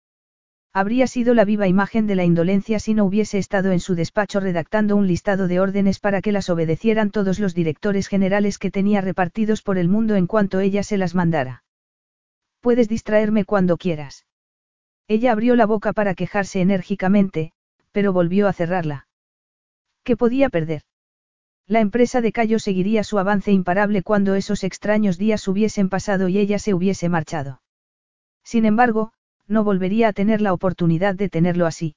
Habría sido la viva imagen de la indolencia si no hubiese estado en su despacho redactando un listado de órdenes para que las obedecieran todos los directores generales que tenía repartidos por el mundo en cuanto ella se las mandara. Puedes distraerme cuando quieras. Ella abrió la boca para quejarse enérgicamente, pero volvió a cerrarla. ¿Qué podía perder? La empresa de Cayo seguiría su avance imparable cuando esos extraños días hubiesen pasado y ella se hubiese marchado. Sin embargo, no volvería a tener la oportunidad de tenerlo así.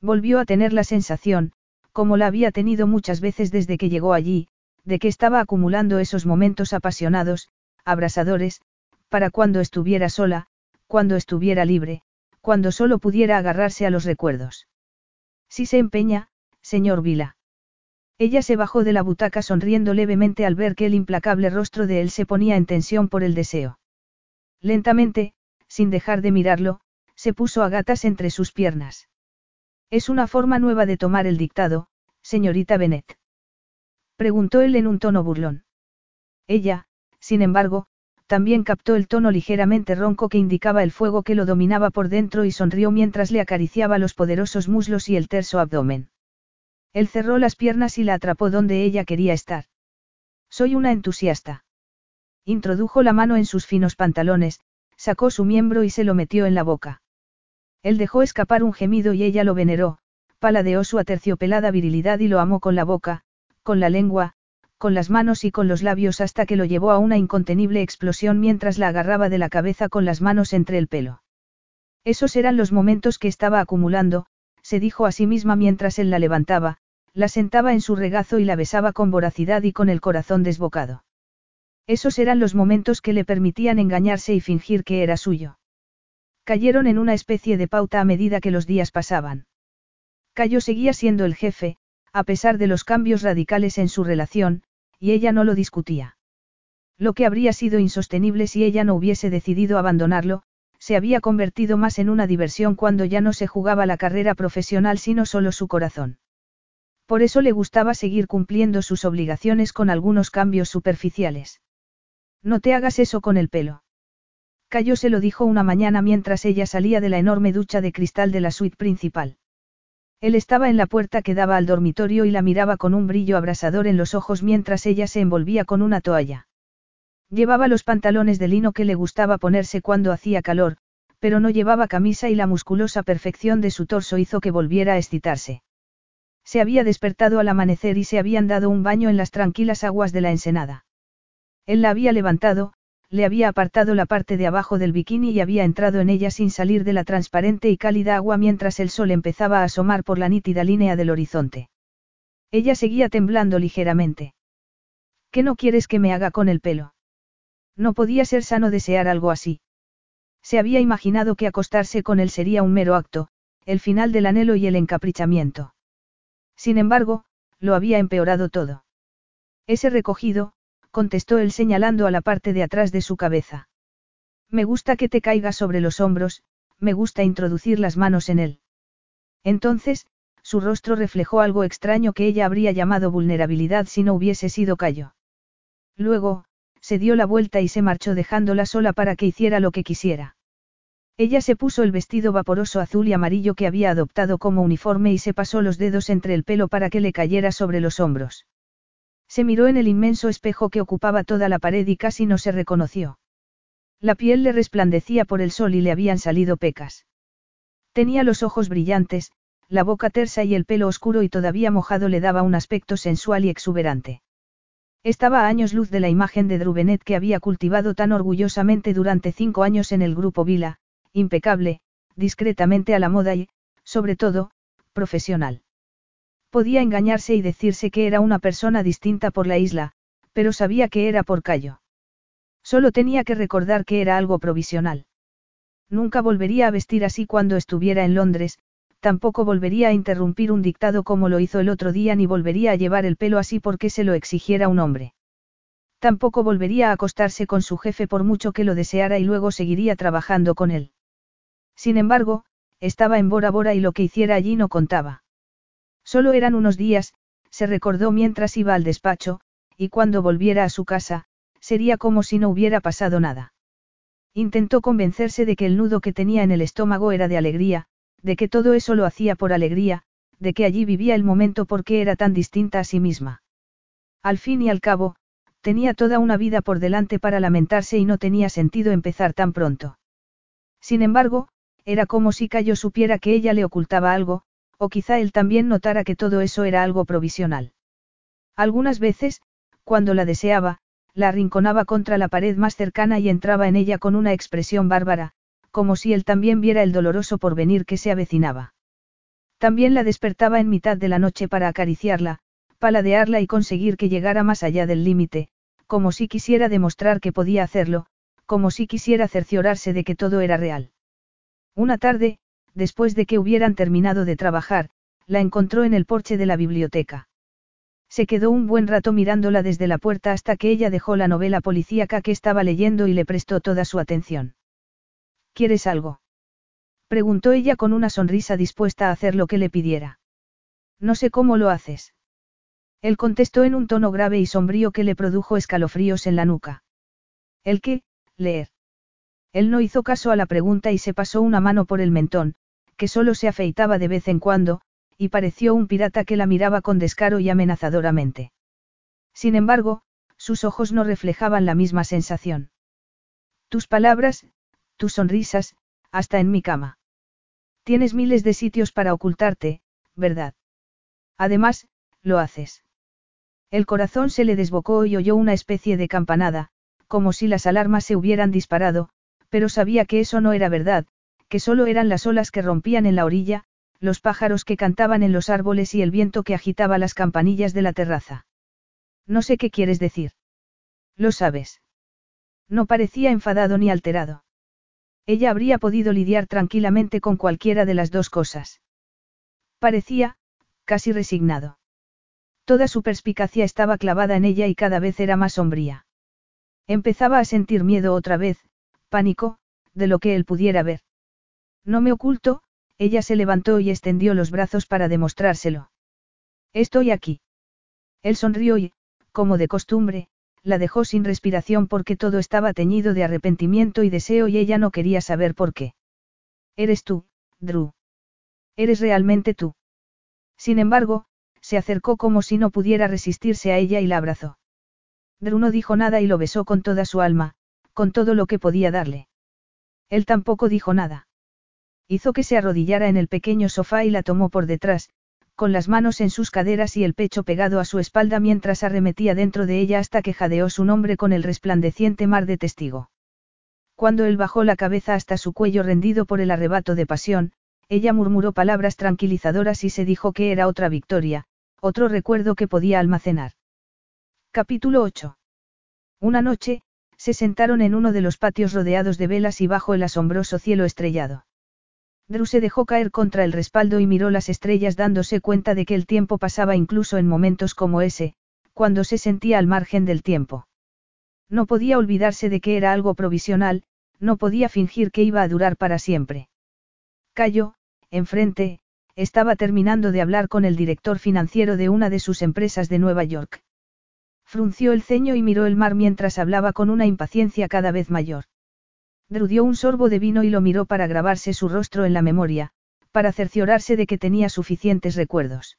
Volvió a tener la sensación, como la había tenido muchas veces desde que llegó allí, de que estaba acumulando esos momentos apasionados, abrasadores, para cuando estuviera sola, cuando estuviera libre, cuando solo pudiera agarrarse a los recuerdos. Si se empeña, señor Vila. Ella se bajó de la butaca sonriendo levemente al ver que el implacable rostro de él se ponía en tensión por el deseo. Lentamente, sin dejar de mirarlo, se puso a gatas entre sus piernas. Es una forma nueva de tomar el dictado, señorita Bennet. Preguntó él en un tono burlón. Ella, sin embargo, también captó el tono ligeramente ronco que indicaba el fuego que lo dominaba por dentro y sonrió mientras le acariciaba los poderosos muslos y el terso abdomen. Él cerró las piernas y la atrapó donde ella quería estar. Soy una entusiasta. Introdujo la mano en sus finos pantalones, sacó su miembro y se lo metió en la boca. Él dejó escapar un gemido y ella lo veneró, paladeó su aterciopelada virilidad y lo amó con la boca, con la lengua, con las manos y con los labios hasta que lo llevó a una incontenible explosión mientras la agarraba de la cabeza con las manos entre el pelo. Esos eran los momentos que estaba acumulando, se dijo a sí misma mientras él la levantaba, la sentaba en su regazo y la besaba con voracidad y con el corazón desbocado. Esos eran los momentos que le permitían engañarse y fingir que era suyo. Cayeron en una especie de pauta a medida que los días pasaban. Cayo seguía siendo el jefe, a pesar de los cambios radicales en su relación, y ella no lo discutía. Lo que habría sido insostenible si ella no hubiese decidido abandonarlo, se había convertido más en una diversión cuando ya no se jugaba la carrera profesional sino solo su corazón. Por eso le gustaba seguir cumpliendo sus obligaciones con algunos cambios superficiales. No te hagas eso con el pelo. Cayo se lo dijo una mañana mientras ella salía de la enorme ducha de cristal de la suite principal. Él estaba en la puerta que daba al dormitorio y la miraba con un brillo abrasador en los ojos mientras ella se envolvía con una toalla. Llevaba los pantalones de lino que le gustaba ponerse cuando hacía calor, pero no llevaba camisa y la musculosa perfección de su torso hizo que volviera a excitarse. Se había despertado al amanecer y se habían dado un baño en las tranquilas aguas de la ensenada. Él la había levantado, le había apartado la parte de abajo del bikini y había entrado en ella sin salir de la transparente y cálida agua mientras el sol empezaba a asomar por la nítida línea del horizonte. Ella seguía temblando ligeramente. ¿Qué no quieres que me haga con el pelo? No podía ser sano desear algo así. Se había imaginado que acostarse con él sería un mero acto, el final del anhelo y el encaprichamiento. Sin embargo, lo había empeorado todo. Ese recogido, contestó él señalando a la parte de atrás de su cabeza. Me gusta que te caigas sobre los hombros, me gusta introducir las manos en él. Entonces, su rostro reflejó algo extraño que ella habría llamado vulnerabilidad si no hubiese sido callo. Luego, se dio la vuelta y se marchó dejándola sola para que hiciera lo que quisiera. Ella se puso el vestido vaporoso azul y amarillo que había adoptado como uniforme y se pasó los dedos entre el pelo para que le cayera sobre los hombros. Se miró en el inmenso espejo que ocupaba toda la pared y casi no se reconoció. La piel le resplandecía por el sol y le habían salido pecas. Tenía los ojos brillantes, la boca tersa y el pelo oscuro y todavía mojado le daba un aspecto sensual y exuberante. Estaba a años luz de la imagen de Drubenet que había cultivado tan orgullosamente durante cinco años en el grupo Vila, impecable, discretamente a la moda y, sobre todo, profesional. Podía engañarse y decirse que era una persona distinta por la isla, pero sabía que era por callo. Solo tenía que recordar que era algo provisional. Nunca volvería a vestir así cuando estuviera en Londres, tampoco volvería a interrumpir un dictado como lo hizo el otro día ni volvería a llevar el pelo así porque se lo exigiera un hombre. Tampoco volvería a acostarse con su jefe por mucho que lo deseara y luego seguiría trabajando con él. Sin embargo, estaba en Bora Bora y lo que hiciera allí no contaba. Solo eran unos días, se recordó mientras iba al despacho, y cuando volviera a su casa, sería como si no hubiera pasado nada. Intentó convencerse de que el nudo que tenía en el estómago era de alegría, de que todo eso lo hacía por alegría, de que allí vivía el momento porque era tan distinta a sí misma. Al fin y al cabo, tenía toda una vida por delante para lamentarse y no tenía sentido empezar tan pronto. Sin embargo, era como si Cayo supiera que ella le ocultaba algo, o quizá él también notara que todo eso era algo provisional. Algunas veces, cuando la deseaba, la arrinconaba contra la pared más cercana y entraba en ella con una expresión bárbara, como si él también viera el doloroso porvenir que se avecinaba. También la despertaba en mitad de la noche para acariciarla, paladearla y conseguir que llegara más allá del límite, como si quisiera demostrar que podía hacerlo, como si quisiera cerciorarse de que todo era real. Una tarde, después de que hubieran terminado de trabajar, la encontró en el porche de la biblioteca. Se quedó un buen rato mirándola desde la puerta hasta que ella dejó la novela policíaca que estaba leyendo y le prestó toda su atención. ¿Quieres algo? Preguntó ella con una sonrisa dispuesta a hacer lo que le pidiera. No sé cómo lo haces. Él contestó en un tono grave y sombrío que le produjo escalofríos en la nuca. ¿El qué? Leer. Él no hizo caso a la pregunta y se pasó una mano por el mentón, que solo se afeitaba de vez en cuando, y pareció un pirata que la miraba con descaro y amenazadoramente. Sin embargo, sus ojos no reflejaban la misma sensación. Tus palabras, tus sonrisas, hasta en mi cama. Tienes miles de sitios para ocultarte, ¿verdad? Además, lo haces. El corazón se le desbocó y oyó una especie de campanada, como si las alarmas se hubieran disparado, pero sabía que eso no era verdad, que solo eran las olas que rompían en la orilla, los pájaros que cantaban en los árboles y el viento que agitaba las campanillas de la terraza. No sé qué quieres decir. Lo sabes. No parecía enfadado ni alterado. Ella habría podido lidiar tranquilamente con cualquiera de las dos cosas. Parecía, casi resignado. Toda su perspicacia estaba clavada en ella y cada vez era más sombría. Empezaba a sentir miedo otra vez, pánico, de lo que él pudiera ver. No me oculto, ella se levantó y extendió los brazos para demostrárselo. Estoy aquí. Él sonrió y, como de costumbre, la dejó sin respiración porque todo estaba teñido de arrepentimiento y deseo y ella no quería saber por qué. Eres tú, Drew. Eres realmente tú. Sin embargo, se acercó como si no pudiera resistirse a ella y la abrazó. Drew no dijo nada y lo besó con toda su alma, con todo lo que podía darle. Él tampoco dijo nada. Hizo que se arrodillara en el pequeño sofá y la tomó por detrás, con las manos en sus caderas y el pecho pegado a su espalda mientras arremetía dentro de ella hasta que jadeó su nombre con el resplandeciente mar de testigo. Cuando él bajó la cabeza hasta su cuello rendido por el arrebato de pasión, ella murmuró palabras tranquilizadoras y se dijo que era otra victoria, otro recuerdo que podía almacenar. Capítulo 8. Una noche, se sentaron en uno de los patios rodeados de velas y bajo el asombroso cielo estrellado. Drew se dejó caer contra el respaldo y miró las estrellas dándose cuenta de que el tiempo pasaba incluso en momentos como ese, cuando se sentía al margen del tiempo. No podía olvidarse de que era algo provisional, no podía fingir que iba a durar para siempre. Cayó, enfrente, estaba terminando de hablar con el director financiero de una de sus empresas de Nueva York. Frunció el ceño y miró el mar mientras hablaba con una impaciencia cada vez mayor. Drew un sorbo de vino y lo miró para grabarse su rostro en la memoria, para cerciorarse de que tenía suficientes recuerdos.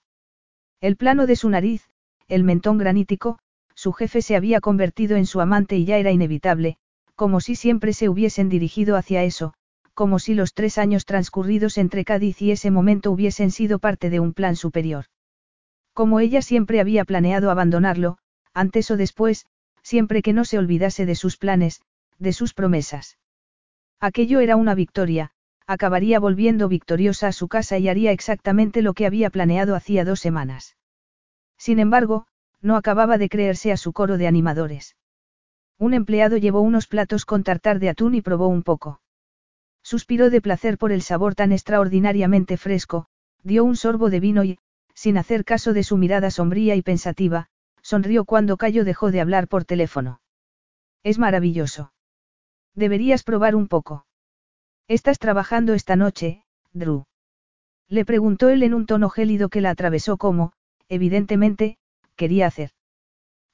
El plano de su nariz, el mentón granítico, su jefe se había convertido en su amante y ya era inevitable, como si siempre se hubiesen dirigido hacia eso, como si los tres años transcurridos entre Cádiz y ese momento hubiesen sido parte de un plan superior. Como ella siempre había planeado abandonarlo, antes o después, siempre que no se olvidase de sus planes, de sus promesas. Aquello era una victoria, acabaría volviendo victoriosa a su casa y haría exactamente lo que había planeado hacía dos semanas. Sin embargo, no acababa de creerse a su coro de animadores. Un empleado llevó unos platos con tartar de atún y probó un poco. Suspiró de placer por el sabor tan extraordinariamente fresco, dio un sorbo de vino y, sin hacer caso de su mirada sombría y pensativa, sonrió cuando Cayo dejó de hablar por teléfono. Es maravilloso. Deberías probar un poco. ¿Estás trabajando esta noche, Drew? Le preguntó él en un tono gélido que la atravesó como, evidentemente, quería hacer.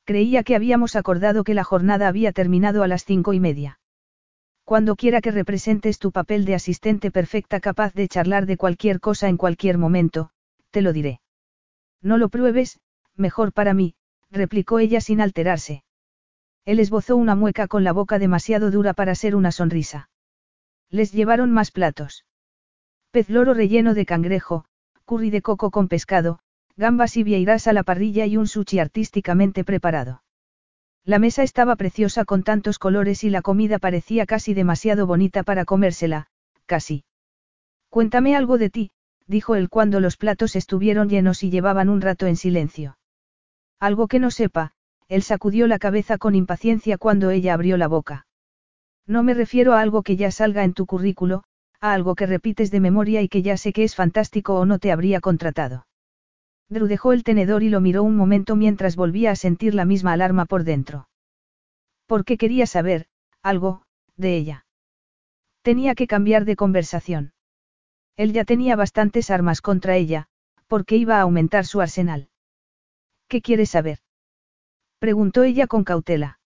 Creía que habíamos acordado que la jornada había terminado a las cinco y media. Cuando quiera que representes tu papel de asistente perfecta capaz de charlar de cualquier cosa en cualquier momento, te lo diré. No lo pruebes, mejor para mí, replicó ella sin alterarse. Él esbozó una mueca con la boca demasiado dura para ser una sonrisa. Les llevaron más platos. Pez loro relleno de cangrejo, curry de coco con pescado, gambas y vieiras a la parrilla y un sushi artísticamente preparado. La mesa estaba preciosa con tantos colores y la comida parecía casi demasiado bonita para comérsela, casi. Cuéntame algo de ti, dijo él cuando los platos estuvieron llenos y llevaban un rato en silencio. Algo que no sepa, él sacudió la cabeza con impaciencia cuando ella abrió la boca. No me refiero a algo que ya salga en tu currículo, a algo que repites de memoria y que ya sé que es fantástico o no te habría contratado. Drew dejó el tenedor y lo miró un momento mientras volvía a sentir la misma alarma por dentro. ¿Por qué quería saber, algo, de ella? Tenía que cambiar de conversación. Él ya tenía bastantes armas contra ella, porque iba a aumentar su arsenal. ¿Qué quieres saber? Preguntó ella con cautela.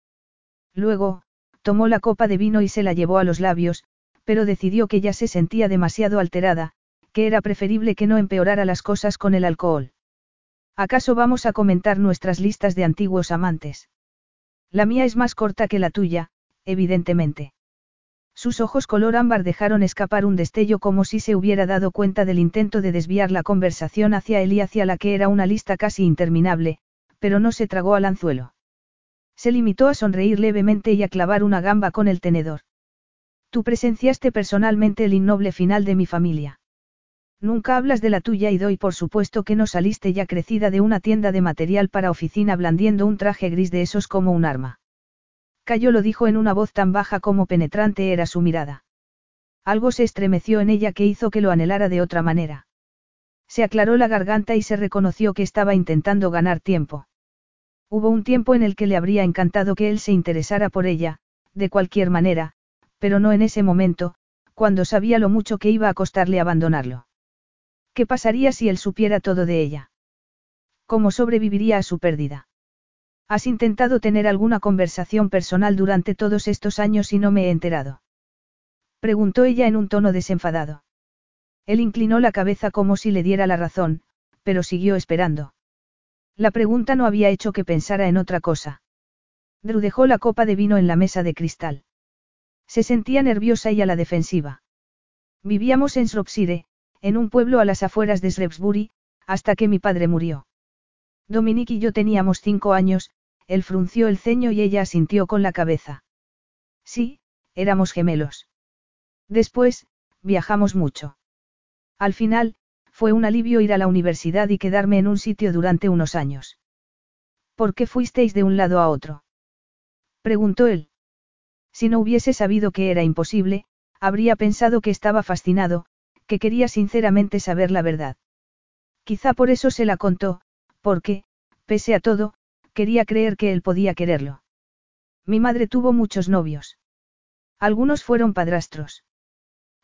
Luego, tomó la copa de vino y se la llevó a los labios, pero decidió que ya se sentía demasiado alterada, que era preferible que no empeorara las cosas con el alcohol. ¿Acaso vamos a comentar nuestras listas de antiguos amantes? La mía es más corta que la tuya, evidentemente. Sus ojos color ámbar dejaron escapar un destello como si se hubiera dado cuenta del intento de desviar la conversación hacia él y hacia la que era una lista casi interminable, pero no se tragó al anzuelo. Se limitó a sonreír levemente y a clavar una gamba con el tenedor. Tú presenciaste personalmente el innoble final de mi familia. Nunca hablas de la tuya y doy por supuesto que no saliste ya crecida de una tienda de material para oficina blandiendo un traje gris de esos como un arma. Cayo lo dijo en una voz tan baja como penetrante era su mirada. Algo se estremeció en ella que hizo que lo anhelara de otra manera. Se aclaró la garganta y se reconoció que estaba intentando ganar tiempo. Hubo un tiempo en el que le habría encantado que él se interesara por ella, de cualquier manera, pero no en ese momento, cuando sabía lo mucho que iba a costarle abandonarlo. ¿Qué pasaría si él supiera todo de ella? ¿Cómo sobreviviría a su pérdida? ¿Has intentado tener alguna conversación personal durante todos estos años y no me he enterado? Preguntó ella en un tono desenfadado. Él inclinó la cabeza como si le diera la razón, pero siguió esperando. La pregunta no había hecho que pensara en otra cosa. Drew dejó la copa de vino en la mesa de cristal. Se sentía nerviosa y a la defensiva. Vivíamos en Shropshire, en un pueblo a las afueras de Shrewsbury, hasta que mi padre murió. Dominique y yo teníamos cinco años, él frunció el ceño y ella asintió con la cabeza. Sí, éramos gemelos. Después, viajamos mucho. Al final, fue un alivio ir a la universidad y quedarme en un sitio durante unos años. ¿Por qué fuisteis de un lado a otro? Preguntó él. Si no hubiese sabido que era imposible, habría pensado que estaba fascinado, que quería sinceramente saber la verdad. Quizá por eso se la contó, porque, pese a todo, quería creer que él podía quererlo. Mi madre tuvo muchos novios. Algunos fueron padrastros.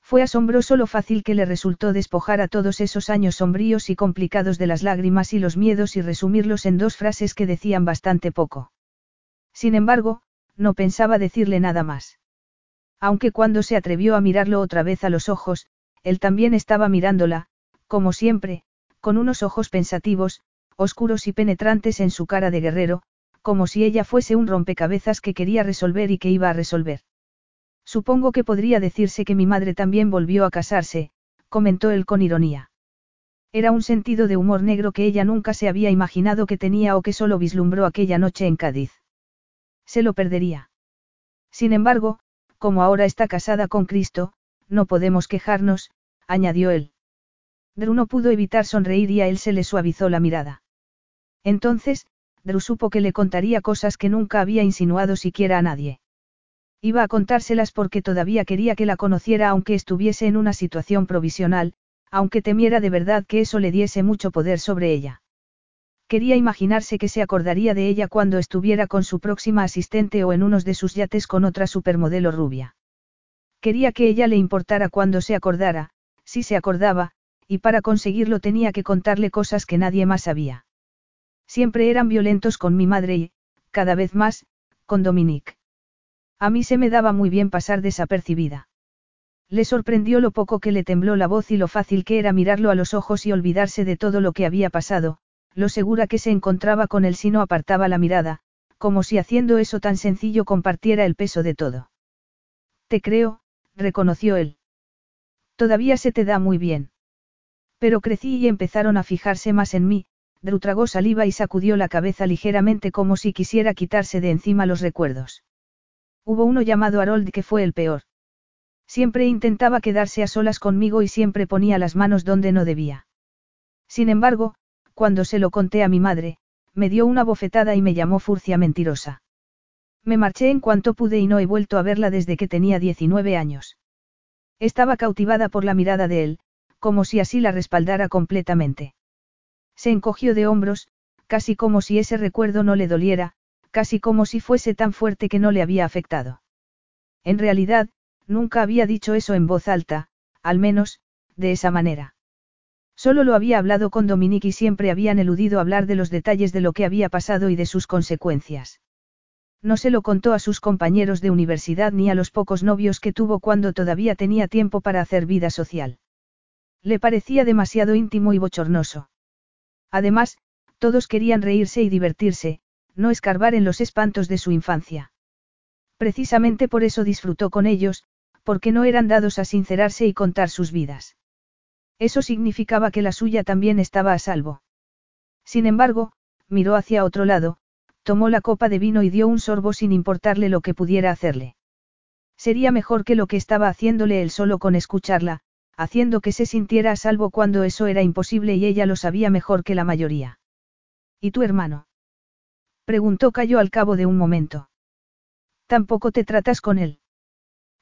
Fue asombroso lo fácil que le resultó despojar a todos esos años sombríos y complicados de las lágrimas y los miedos y resumirlos en dos frases que decían bastante poco. Sin embargo, no pensaba decirle nada más. Aunque cuando se atrevió a mirarlo otra vez a los ojos, él también estaba mirándola, como siempre, con unos ojos pensativos, oscuros y penetrantes en su cara de guerrero, como si ella fuese un rompecabezas que quería resolver y que iba a resolver. Supongo que podría decirse que mi madre también volvió a casarse, comentó él con ironía. Era un sentido de humor negro que ella nunca se había imaginado que tenía o que solo vislumbró aquella noche en Cádiz. Se lo perdería. Sin embargo, como ahora está casada con Cristo, no podemos quejarnos, añadió él. Drew no pudo evitar sonreír y a él se le suavizó la mirada. Entonces, Drew supo que le contaría cosas que nunca había insinuado siquiera a nadie. Iba a contárselas porque todavía quería que la conociera aunque estuviese en una situación provisional, aunque temiera de verdad que eso le diese mucho poder sobre ella. Quería imaginarse que se acordaría de ella cuando estuviera con su próxima asistente o en unos de sus yates con otra supermodelo rubia. Quería que ella le importara cuando se acordara, si se acordaba, y para conseguirlo tenía que contarle cosas que nadie más sabía. Siempre eran violentos con mi madre y, cada vez más, con Dominique. A mí se me daba muy bien pasar desapercibida. Le sorprendió lo poco que le tembló la voz y lo fácil que era mirarlo a los ojos y olvidarse de todo lo que había pasado, lo segura que se encontraba con él si no apartaba la mirada, como si haciendo eso tan sencillo compartiera el peso de todo. Te creo, reconoció él. Todavía se te da muy bien. Pero crecí y empezaron a fijarse más en mí, Drew saliva y sacudió la cabeza ligeramente como si quisiera quitarse de encima los recuerdos. Hubo uno llamado Harold que fue el peor. Siempre intentaba quedarse a solas conmigo y siempre ponía las manos donde no debía. Sin embargo, cuando se lo conté a mi madre, me dio una bofetada y me llamó furcia mentirosa. Me marché en cuanto pude y no he vuelto a verla desde que tenía 19 años. Estaba cautivada por la mirada de él, como si así la respaldara completamente. Se encogió de hombros, casi como si ese recuerdo no le doliera, casi como si fuese tan fuerte que no le había afectado. En realidad, nunca había dicho eso en voz alta, al menos, de esa manera. Solo lo había hablado con Dominique y siempre habían eludido hablar de los detalles de lo que había pasado y de sus consecuencias. No se lo contó a sus compañeros de universidad ni a los pocos novios que tuvo cuando todavía tenía tiempo para hacer vida social. Le parecía demasiado íntimo y bochornoso. Además, todos querían reírse y divertirse, no escarbar en los espantos de su infancia. Precisamente por eso disfrutó con ellos, porque no eran dados a sincerarse y contar sus vidas. Eso significaba que la suya también estaba a salvo. Sin embargo, miró hacia otro lado, tomó la copa de vino y dio un sorbo sin importarle lo que pudiera hacerle. Sería mejor que lo que estaba haciéndole él solo con escucharla, haciendo que se sintiera a salvo cuando eso era imposible y ella lo sabía mejor que la mayoría. ¿Y tu hermano? Preguntó Cayo al cabo de un momento. Tampoco te tratas con él.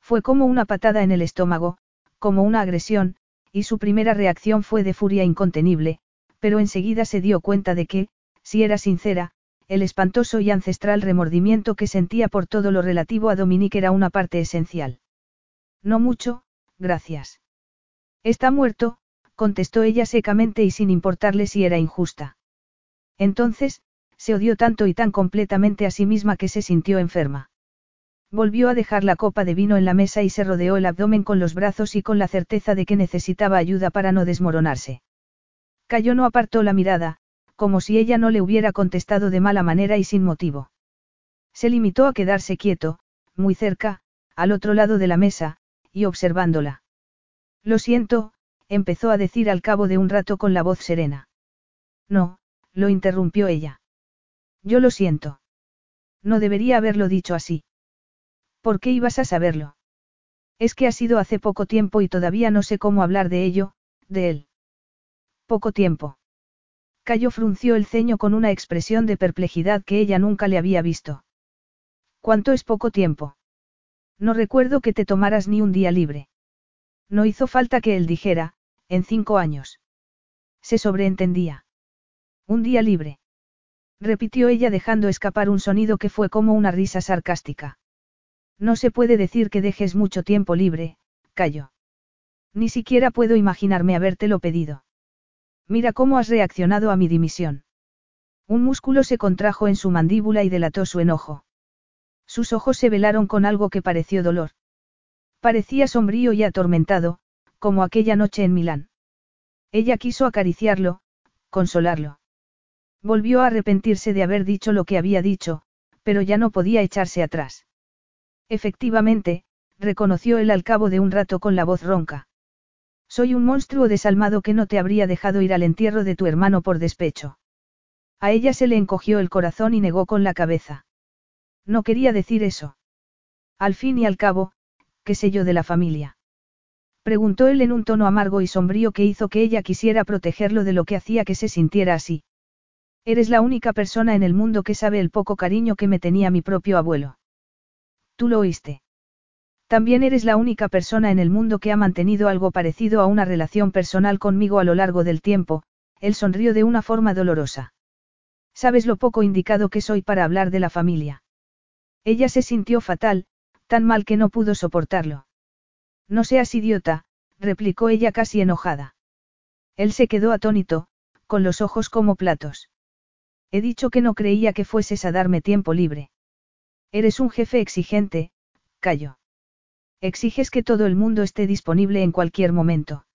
Fue como una patada en el estómago, como una agresión, y su primera reacción fue de furia incontenible, pero enseguida se dio cuenta de que, si era sincera, el espantoso y ancestral remordimiento que sentía por todo lo relativo a Dominique era una parte esencial. No mucho, gracias. Está muerto, contestó ella secamente y sin importarle si era injusta. Entonces, se odió tanto y tan completamente a sí misma que se sintió enferma. Volvió a dejar la copa de vino en la mesa y se rodeó el abdomen con los brazos y con la certeza de que necesitaba ayuda para no desmoronarse. Cayó no apartó la mirada, como si ella no le hubiera contestado de mala manera y sin motivo. Se limitó a quedarse quieto, muy cerca, al otro lado de la mesa, y observándola. Lo siento, empezó a decir al cabo de un rato con la voz serena. No, lo interrumpió ella. Yo lo siento. No debería haberlo dicho así. ¿Por qué ibas a saberlo? Es que ha sido hace poco tiempo y todavía no sé cómo hablar de ello, de él. Poco tiempo. Cayo frunció el ceño con una expresión de perplejidad que ella nunca le había visto. ¿Cuánto es poco tiempo? No recuerdo que te tomaras ni un día libre. No hizo falta que él dijera, en cinco años. Se sobreentendía. Un día libre. Repitió ella dejando escapar un sonido que fue como una risa sarcástica. No se puede decir que dejes mucho tiempo libre, Cayo. Ni siquiera puedo imaginarme habértelo pedido. Mira cómo has reaccionado a mi dimisión. Un músculo se contrajo en su mandíbula y delató su enojo. Sus ojos se velaron con algo que pareció dolor. Parecía sombrío y atormentado, como aquella noche en Milán. Ella quiso acariciarlo, consolarlo. Volvió a arrepentirse de haber dicho lo que había dicho, pero ya no podía echarse atrás. Efectivamente, reconoció él al cabo de un rato con la voz ronca. Soy un monstruo desalmado que no te habría dejado ir al entierro de tu hermano por despecho. A ella se le encogió el corazón y negó con la cabeza. No quería decir eso. Al fin y al cabo, ¿qué sé yo de la familia? Preguntó él en un tono amargo y sombrío que hizo que ella quisiera protegerlo de lo que hacía que se sintiera así. Eres la única persona en el mundo que sabe el poco cariño que me tenía mi propio abuelo. Tú lo oíste. También eres la única persona en el mundo que ha mantenido algo parecido a una relación personal conmigo a lo largo del tiempo, él sonrió de una forma dolorosa. Sabes lo poco indicado que soy para hablar de la familia. Ella se sintió fatal, tan mal que no pudo soportarlo. No seas idiota, replicó ella casi enojada. Él se quedó atónito, con los ojos como platos. He dicho que no creía que fueses a darme tiempo libre. Eres un jefe exigente, callo. Exiges que todo el mundo esté disponible en cualquier momento.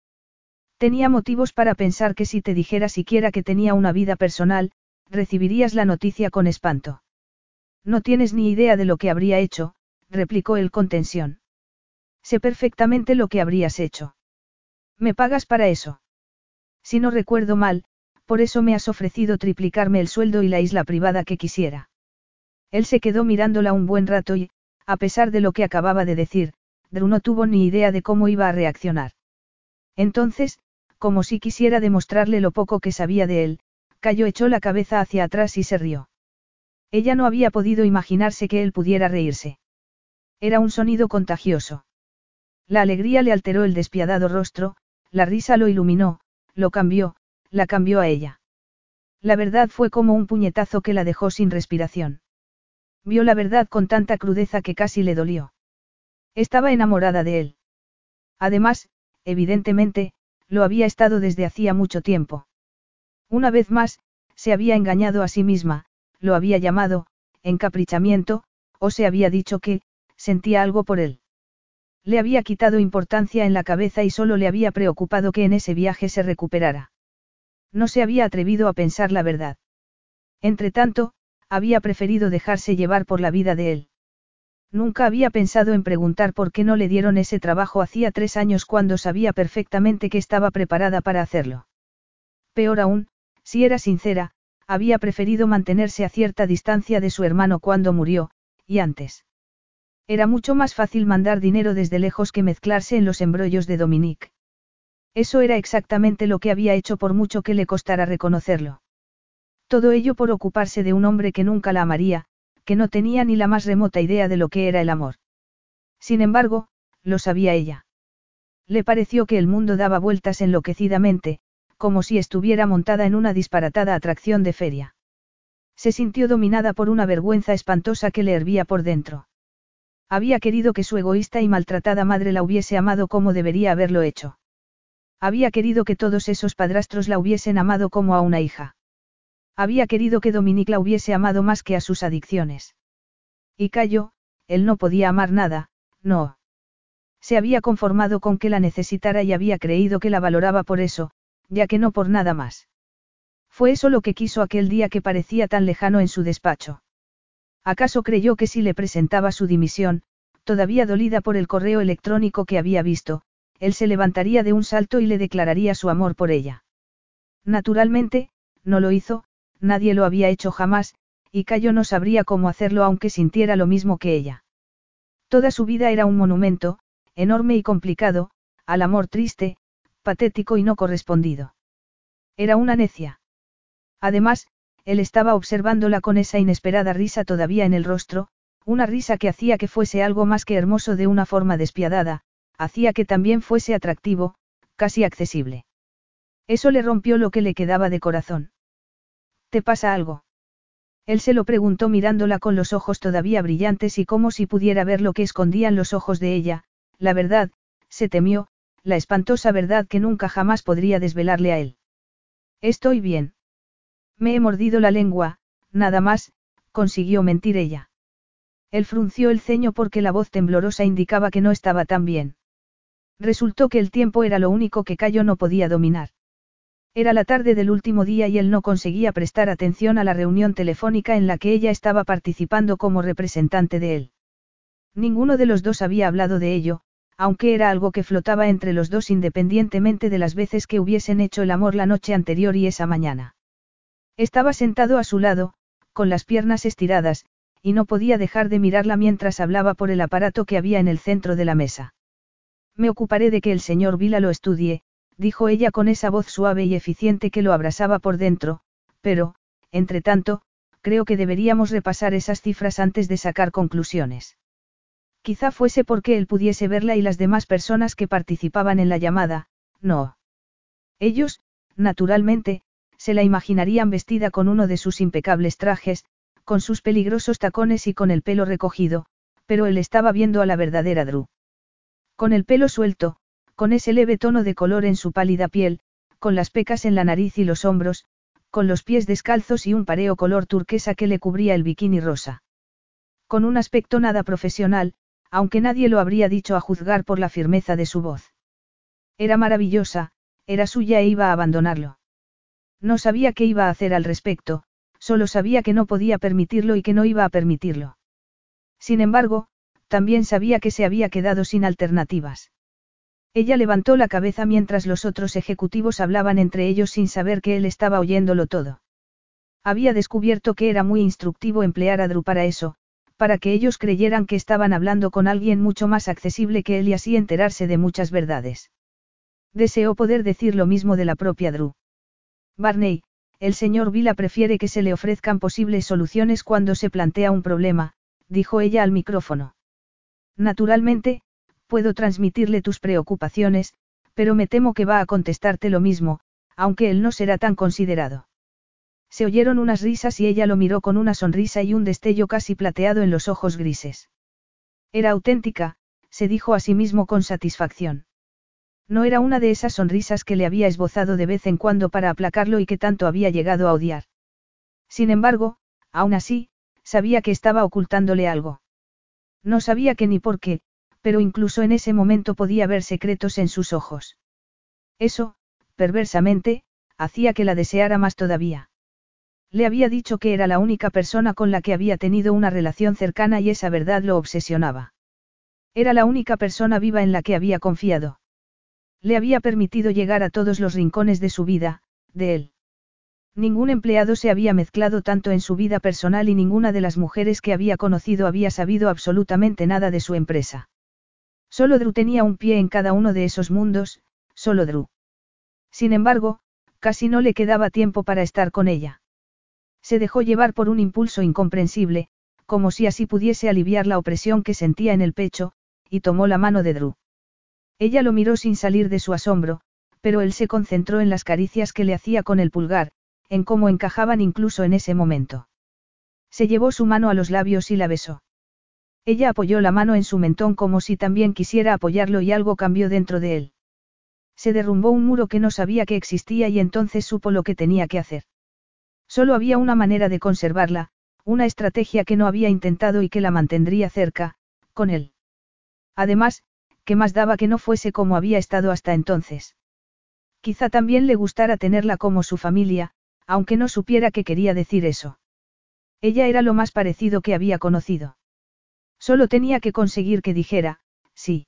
Tenía motivos para pensar que si te dijera siquiera que tenía una vida personal, recibirías la noticia con espanto. No tienes ni idea de lo que habría hecho, replicó él con tensión. Sé perfectamente lo que habrías hecho. ¿Me pagas para eso? Si no recuerdo mal, por eso me has ofrecido triplicarme el sueldo y la isla privada que quisiera. Él se quedó mirándola un buen rato y, a pesar de lo que acababa de decir, Drew no tuvo ni idea de cómo iba a reaccionar. Entonces, como si quisiera demostrarle lo poco que sabía de él, Cayo echó la cabeza hacia atrás y se rió. Ella no había podido imaginarse que él pudiera reírse. Era un sonido contagioso. La alegría le alteró el despiadado rostro, la risa lo iluminó, lo cambió, la cambió a ella. La verdad fue como un puñetazo que la dejó sin respiración. Vio la verdad con tanta crudeza que casi le dolió. Estaba enamorada de él. Además, evidentemente, lo había estado desde hacía mucho tiempo. Una vez más, se había engañado a sí misma, lo había llamado, encaprichamiento, o se había dicho que, sentía algo por él. Le había quitado importancia en la cabeza y solo le había preocupado que en ese viaje se recuperara. No se había atrevido a pensar la verdad. Entretanto, había preferido dejarse llevar por la vida de él. Nunca había pensado en preguntar por qué no le dieron ese trabajo hacía tres años cuando sabía perfectamente que estaba preparada para hacerlo. Peor aún, si era sincera, había preferido mantenerse a cierta distancia de su hermano cuando murió, y antes. Era mucho más fácil mandar dinero desde lejos que mezclarse en los embrollos de Dominique. Eso era exactamente lo que había hecho por mucho que le costara reconocerlo. Todo ello por ocuparse de un hombre que nunca la amaría, que no tenía ni la más remota idea de lo que era el amor. Sin embargo, lo sabía ella. Le pareció que el mundo daba vueltas enloquecidamente, como si estuviera montada en una disparatada atracción de feria. Se sintió dominada por una vergüenza espantosa que le hervía por dentro. Había querido que su egoísta y maltratada madre la hubiese amado como debería haberlo hecho. Había querido que todos esos padrastros la hubiesen amado como a una hija. Había querido que Dominique la hubiese amado más que a sus adicciones. Y cayó, él no podía amar nada, no. Se había conformado con que la necesitara y había creído que la valoraba por eso, ya que no por nada más. Fue eso lo que quiso aquel día que parecía tan lejano en su despacho. ¿Acaso creyó que si le presentaba su dimisión, todavía dolida por el correo electrónico que había visto, él se levantaría de un salto y le declararía su amor por ella. Naturalmente, no lo hizo, nadie lo había hecho jamás, y Cayo no sabría cómo hacerlo aunque sintiera lo mismo que ella. Toda su vida era un monumento, enorme y complicado, al amor triste, patético y no correspondido. Era una necia. Además, él estaba observándola con esa inesperada risa todavía en el rostro, una risa que hacía que fuese algo más que hermoso de una forma despiadada, hacía que también fuese atractivo, casi accesible. Eso le rompió lo que le quedaba de corazón. ¿Te pasa algo? Él se lo preguntó mirándola con los ojos todavía brillantes y como si pudiera ver lo que escondían los ojos de ella, la verdad, se temió, la espantosa verdad que nunca jamás podría desvelarle a él. Estoy bien. Me he mordido la lengua, nada más, consiguió mentir ella. Él frunció el ceño porque la voz temblorosa indicaba que no estaba tan bien. Resultó que el tiempo era lo único que Cayo no podía dominar. Era la tarde del último día y él no conseguía prestar atención a la reunión telefónica en la que ella estaba participando como representante de él. Ninguno de los dos había hablado de ello, aunque era algo que flotaba entre los dos independientemente de las veces que hubiesen hecho el amor la noche anterior y esa mañana. Estaba sentado a su lado, con las piernas estiradas, y no podía dejar de mirarla mientras hablaba por el aparato que había en el centro de la mesa. Me ocuparé de que el señor Vila lo estudie, dijo ella con esa voz suave y eficiente que lo abrasaba por dentro, pero, entre tanto, creo que deberíamos repasar esas cifras antes de sacar conclusiones. Quizá fuese porque él pudiese verla y las demás personas que participaban en la llamada, no. Ellos, naturalmente, se la imaginarían vestida con uno de sus impecables trajes, con sus peligrosos tacones y con el pelo recogido, pero él estaba viendo a la verdadera Drew. Con el pelo suelto, con ese leve tono de color en su pálida piel, con las pecas en la nariz y los hombros, con los pies descalzos y un pareo color turquesa que le cubría el bikini rosa. Con un aspecto nada profesional, aunque nadie lo habría dicho a juzgar por la firmeza de su voz. Era maravillosa, era suya e iba a abandonarlo. No sabía qué iba a hacer al respecto, solo sabía que no podía permitirlo y que no iba a permitirlo. Sin embargo, también sabía que se había quedado sin alternativas. Ella levantó la cabeza mientras los otros ejecutivos hablaban entre ellos sin saber que él estaba oyéndolo todo. Había descubierto que era muy instructivo emplear a Drew para eso, para que ellos creyeran que estaban hablando con alguien mucho más accesible que él y así enterarse de muchas verdades. Deseó poder decir lo mismo de la propia Drew. Barney, el señor Vila prefiere que se le ofrezcan posibles soluciones cuando se plantea un problema, dijo ella al micrófono. Naturalmente, puedo transmitirle tus preocupaciones, pero me temo que va a contestarte lo mismo, aunque él no será tan considerado. Se oyeron unas risas y ella lo miró con una sonrisa y un destello casi plateado en los ojos grises. Era auténtica, se dijo a sí mismo con satisfacción. No era una de esas sonrisas que le había esbozado de vez en cuando para aplacarlo y que tanto había llegado a odiar. Sin embargo, aún así, sabía que estaba ocultándole algo. No sabía qué ni por qué, pero incluso en ese momento podía ver secretos en sus ojos. Eso, perversamente, hacía que la deseara más todavía. Le había dicho que era la única persona con la que había tenido una relación cercana y esa verdad lo obsesionaba. Era la única persona viva en la que había confiado. Le había permitido llegar a todos los rincones de su vida, de él. Ningún empleado se había mezclado tanto en su vida personal y ninguna de las mujeres que había conocido había sabido absolutamente nada de su empresa. Solo Drew tenía un pie en cada uno de esos mundos, solo Drew. Sin embargo, casi no le quedaba tiempo para estar con ella. Se dejó llevar por un impulso incomprensible, como si así pudiese aliviar la opresión que sentía en el pecho, y tomó la mano de Drew. Ella lo miró sin salir de su asombro, pero él se concentró en las caricias que le hacía con el pulgar, en cómo encajaban incluso en ese momento. Se llevó su mano a los labios y la besó. Ella apoyó la mano en su mentón como si también quisiera apoyarlo y algo cambió dentro de él. Se derrumbó un muro que no sabía que existía y entonces supo lo que tenía que hacer. Solo había una manera de conservarla, una estrategia que no había intentado y que la mantendría cerca, con él. Además, ¿qué más daba que no fuese como había estado hasta entonces? Quizá también le gustara tenerla como su familia, aunque no supiera qué quería decir eso. Ella era lo más parecido que había conocido. Solo tenía que conseguir que dijera, sí.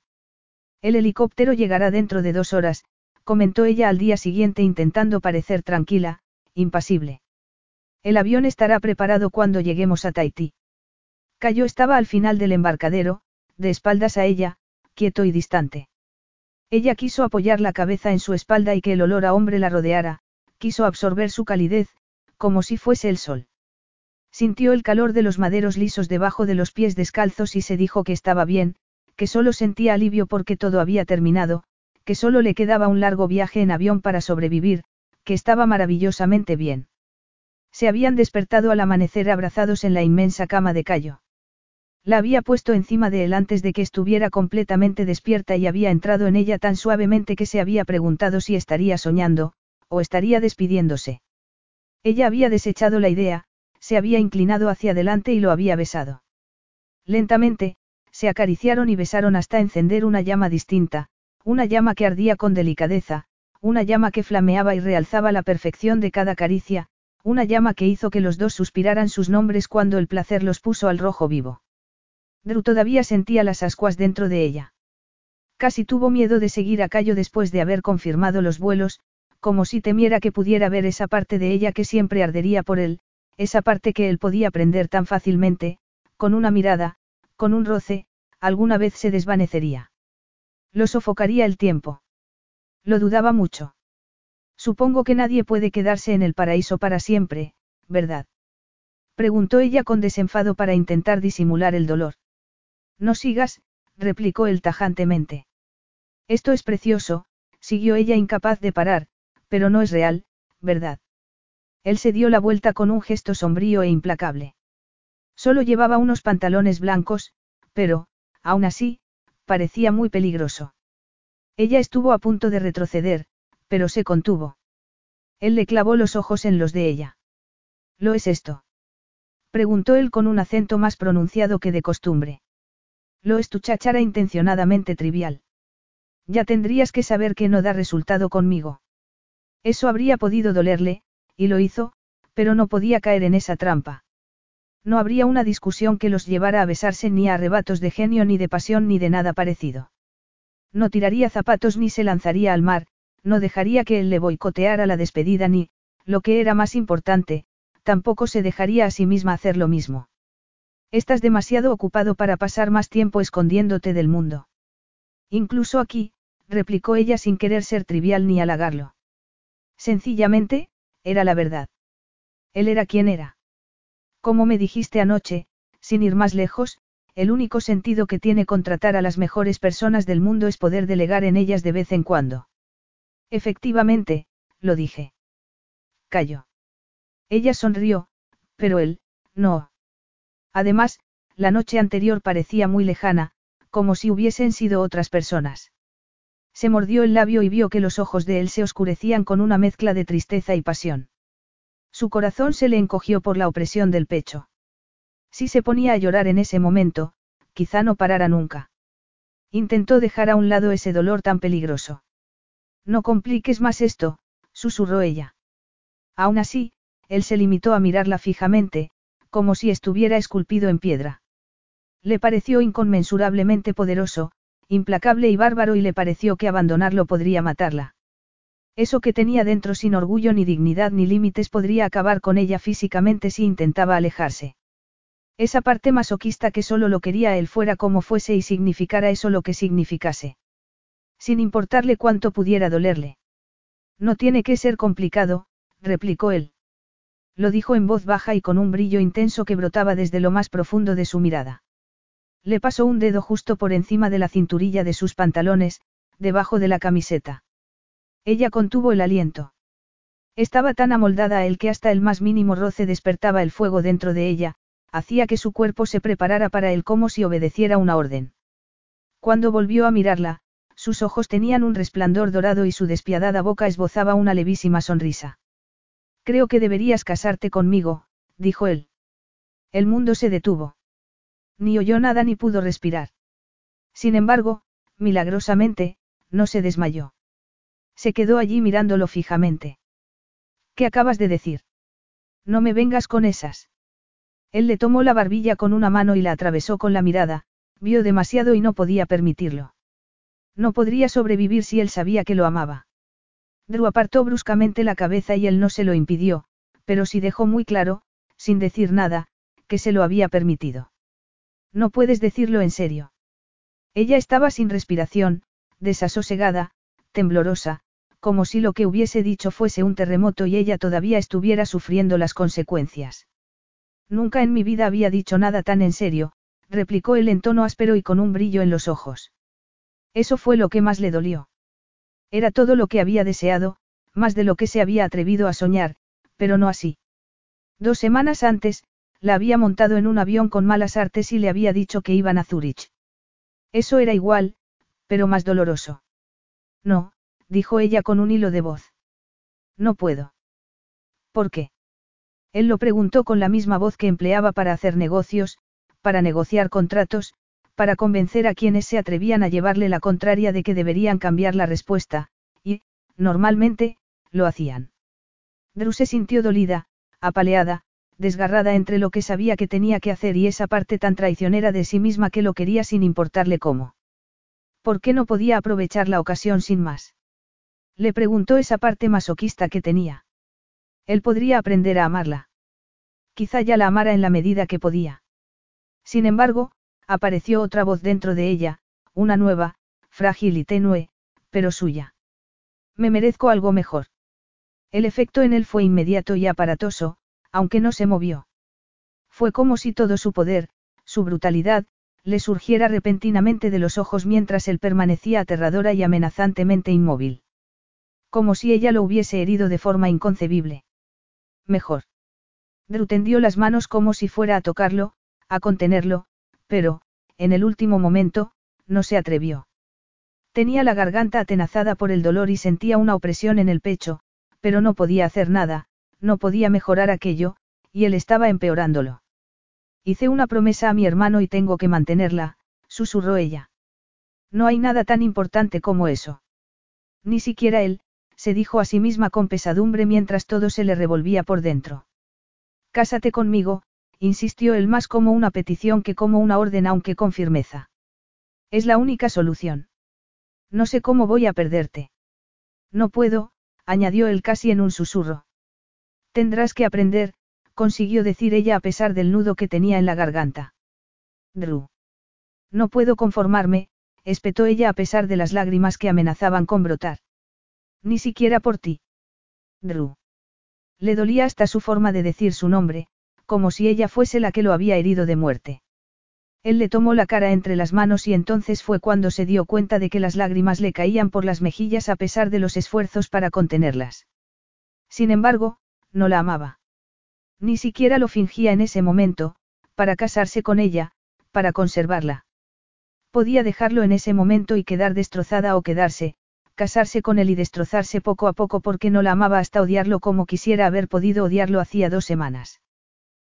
El helicóptero llegará dentro de dos horas, comentó ella al día siguiente intentando parecer tranquila, impasible. El avión estará preparado cuando lleguemos a Tahití. Cayo estaba al final del embarcadero, de espaldas a ella, quieto y distante. Ella quiso apoyar la cabeza en su espalda y que el olor a hombre la rodeara, quiso absorber su calidez, como si fuese el sol. Sintió el calor de los maderos lisos debajo de los pies descalzos y se dijo que estaba bien, que solo sentía alivio porque todo había terminado, que solo le quedaba un largo viaje en avión para sobrevivir, que estaba maravillosamente bien. Se habían despertado al amanecer abrazados en la inmensa cama de Cayo. La había puesto encima de él antes de que estuviera completamente despierta y había entrado en ella tan suavemente que se había preguntado si estaría soñando, o estaría despidiéndose. Ella había desechado la idea, se había inclinado hacia adelante y lo había besado. Lentamente, se acariciaron y besaron hasta encender una llama distinta, una llama que ardía con delicadeza, una llama que flameaba y realzaba la perfección de cada caricia, una llama que hizo que los dos suspiraran sus nombres cuando el placer los puso al rojo vivo. Drew todavía sentía las ascuas dentro de ella. Casi tuvo miedo de seguir a Cayo después de haber confirmado los vuelos, como si temiera que pudiera ver esa parte de ella que siempre ardería por él, esa parte que él podía prender tan fácilmente, con una mirada, con un roce, alguna vez se desvanecería. Lo sofocaría el tiempo. Lo dudaba mucho. Supongo que nadie puede quedarse en el paraíso para siempre, ¿verdad? Preguntó ella con desenfado para intentar disimular el dolor. No sigas, replicó él tajantemente. Esto es precioso, siguió ella incapaz de parar, pero no es real, ¿verdad? Él se dio la vuelta con un gesto sombrío e implacable. Solo llevaba unos pantalones blancos, pero, aún así, parecía muy peligroso. Ella estuvo a punto de retroceder, pero se contuvo. Él le clavó los ojos en los de ella. ¿Lo es esto? Preguntó él con un acento más pronunciado que de costumbre. Lo es tu cháchara intencionadamente trivial. Ya tendrías que saber que no da resultado conmigo. Eso habría podido dolerle, y lo hizo, pero no podía caer en esa trampa. No habría una discusión que los llevara a besarse ni a arrebatos de genio ni de pasión ni de nada parecido. No tiraría zapatos ni se lanzaría al mar, no dejaría que él le boicoteara la despedida ni, lo que era más importante, tampoco se dejaría a sí misma hacer lo mismo. Estás demasiado ocupado para pasar más tiempo escondiéndote del mundo. Incluso aquí, replicó ella sin querer ser trivial ni halagarlo. Sencillamente, era la verdad. Él era quien era. Como me dijiste anoche, sin ir más lejos, el único sentido que tiene contratar a las mejores personas del mundo es poder delegar en ellas de vez en cuando. Efectivamente, lo dije. Cayó. Ella sonrió, pero él, no. Además, la noche anterior parecía muy lejana, como si hubiesen sido otras personas. Se mordió el labio y vio que los ojos de él se oscurecían con una mezcla de tristeza y pasión. Su corazón se le encogió por la opresión del pecho. Si se ponía a llorar en ese momento, quizá no parara nunca. Intentó dejar a un lado ese dolor tan peligroso. No compliques más esto, susurró ella. Aún así, él se limitó a mirarla fijamente, como si estuviera esculpido en piedra. Le pareció inconmensurablemente poderoso, implacable y bárbaro y le pareció que abandonarlo podría matarla. Eso que tenía dentro sin orgullo ni dignidad ni límites podría acabar con ella físicamente si intentaba alejarse. Esa parte masoquista que solo lo quería él fuera como fuese y significara eso lo que significase. Sin importarle cuánto pudiera dolerle. No tiene que ser complicado, replicó él. Lo dijo en voz baja y con un brillo intenso que brotaba desde lo más profundo de su mirada. Le pasó un dedo justo por encima de la cinturilla de sus pantalones, debajo de la camiseta. Ella contuvo el aliento. Estaba tan amoldada a él que hasta el más mínimo roce despertaba el fuego dentro de ella, hacía que su cuerpo se preparara para él como si obedeciera una orden. Cuando volvió a mirarla, sus ojos tenían un resplandor dorado y su despiadada boca esbozaba una levísima sonrisa. Creo que deberías casarte conmigo, dijo él. El mundo se detuvo. Ni oyó nada ni pudo respirar. Sin embargo, milagrosamente, no se desmayó. Se quedó allí mirándolo fijamente. ¿Qué acabas de decir? No me vengas con esas. Él le tomó la barbilla con una mano y la atravesó con la mirada, vio demasiado y no podía permitirlo. No podría sobrevivir si él sabía que lo amaba. Drew apartó bruscamente la cabeza y él no se lo impidió, pero sí dejó muy claro, sin decir nada, que se lo había permitido. No puedes decirlo en serio. Ella estaba sin respiración, desasosegada, temblorosa, como si lo que hubiese dicho fuese un terremoto y ella todavía estuviera sufriendo las consecuencias. Nunca en mi vida había dicho nada tan en serio, replicó él en tono áspero y con un brillo en los ojos. Eso fue lo que más le dolió. Era todo lo que había deseado, más de lo que se había atrevido a soñar, pero no así. Dos semanas antes, la había montado en un avión con malas artes y le había dicho que iban a Zurich. Eso era igual, pero más doloroso. No, dijo ella con un hilo de voz. No puedo. ¿Por qué? Él lo preguntó con la misma voz que empleaba para hacer negocios, para negociar contratos, para convencer a quienes se atrevían a llevarle la contraria de que deberían cambiar la respuesta, y, normalmente, lo hacían. Drew se sintió dolida, apaleada, desgarrada entre lo que sabía que tenía que hacer y esa parte tan traicionera de sí misma que lo quería sin importarle cómo. ¿Por qué no podía aprovechar la ocasión sin más? Le preguntó esa parte masoquista que tenía. Él podría aprender a amarla. Quizá ya la amara en la medida que podía. Sin embargo, apareció otra voz dentro de ella, una nueva, frágil y tenue, pero suya. Me merezco algo mejor. El efecto en él fue inmediato y aparatoso, aunque no se movió. Fue como si todo su poder, su brutalidad, le surgiera repentinamente de los ojos mientras él permanecía aterradora y amenazantemente inmóvil. Como si ella lo hubiese herido de forma inconcebible. Mejor. Drew tendió las manos como si fuera a tocarlo, a contenerlo, pero, en el último momento, no se atrevió. Tenía la garganta atenazada por el dolor y sentía una opresión en el pecho, pero no podía hacer nada, no podía mejorar aquello, y él estaba empeorándolo. Hice una promesa a mi hermano y tengo que mantenerla, susurró ella. No hay nada tan importante como eso. Ni siquiera él, se dijo a sí misma con pesadumbre mientras todo se le revolvía por dentro. Cásate conmigo, insistió él más como una petición que como una orden aunque con firmeza. Es la única solución. No sé cómo voy a perderte. No puedo, añadió él casi en un susurro. Tendrás que aprender, consiguió decir ella a pesar del nudo que tenía en la garganta. Drew. No puedo conformarme, espetó ella a pesar de las lágrimas que amenazaban con brotar. Ni siquiera por ti. Drew. Le dolía hasta su forma de decir su nombre, como si ella fuese la que lo había herido de muerte. Él le tomó la cara entre las manos y entonces fue cuando se dio cuenta de que las lágrimas le caían por las mejillas a pesar de los esfuerzos para contenerlas. Sin embargo, no la amaba. Ni siquiera lo fingía en ese momento, para casarse con ella, para conservarla. Podía dejarlo en ese momento y quedar destrozada o quedarse, casarse con él y destrozarse poco a poco porque no la amaba hasta odiarlo como quisiera haber podido odiarlo hacía dos semanas.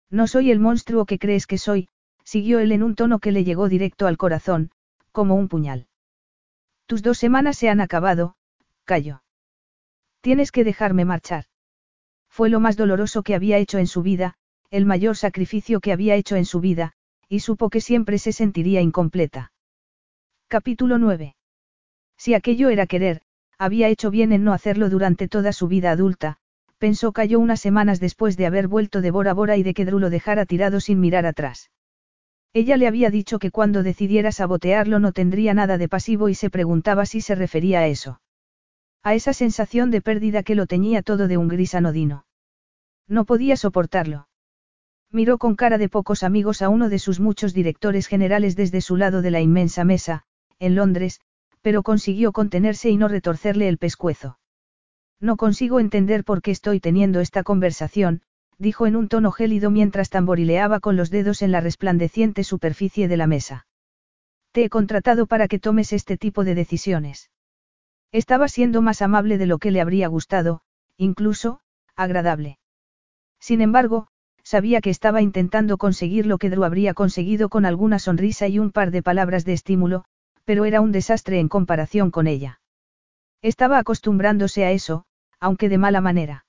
No soy el monstruo que crees que soy, siguió él en un tono que le llegó directo al corazón, como un puñal. Tus dos semanas se han acabado, cayó. Tienes que dejarme marchar. Fue lo más doloroso que había hecho en su vida, el mayor sacrificio que había hecho en su vida, y supo que siempre se sentiría incompleta. Capítulo 9. Si aquello era querer, había hecho bien en no hacerlo durante toda su vida adulta, pensó cayó unas semanas después de haber vuelto de Bora Bora y de que Drew lo dejara tirado sin mirar atrás. Ella le había dicho que cuando decidiera sabotearlo no tendría nada de pasivo y se preguntaba si se refería a eso. A esa sensación de pérdida que lo teñía todo de un gris anodino. No podía soportarlo. Miró con cara de pocos amigos a uno de sus muchos directores generales desde su lado de la inmensa mesa, en Londres, pero consiguió contenerse y no retorcerle el pescuezo. No consigo entender por qué estoy teniendo esta conversación, dijo en un tono gélido mientras tamborileaba con los dedos en la resplandeciente superficie de la mesa. Te he contratado para que tomes este tipo de decisiones. Estaba siendo más amable de lo que le habría gustado, incluso, agradable. Sin embargo, sabía que estaba intentando conseguir lo que Drew habría conseguido con alguna sonrisa y un par de palabras de estímulo, pero era un desastre en comparación con ella. Estaba acostumbrándose a eso, aunque de mala manera.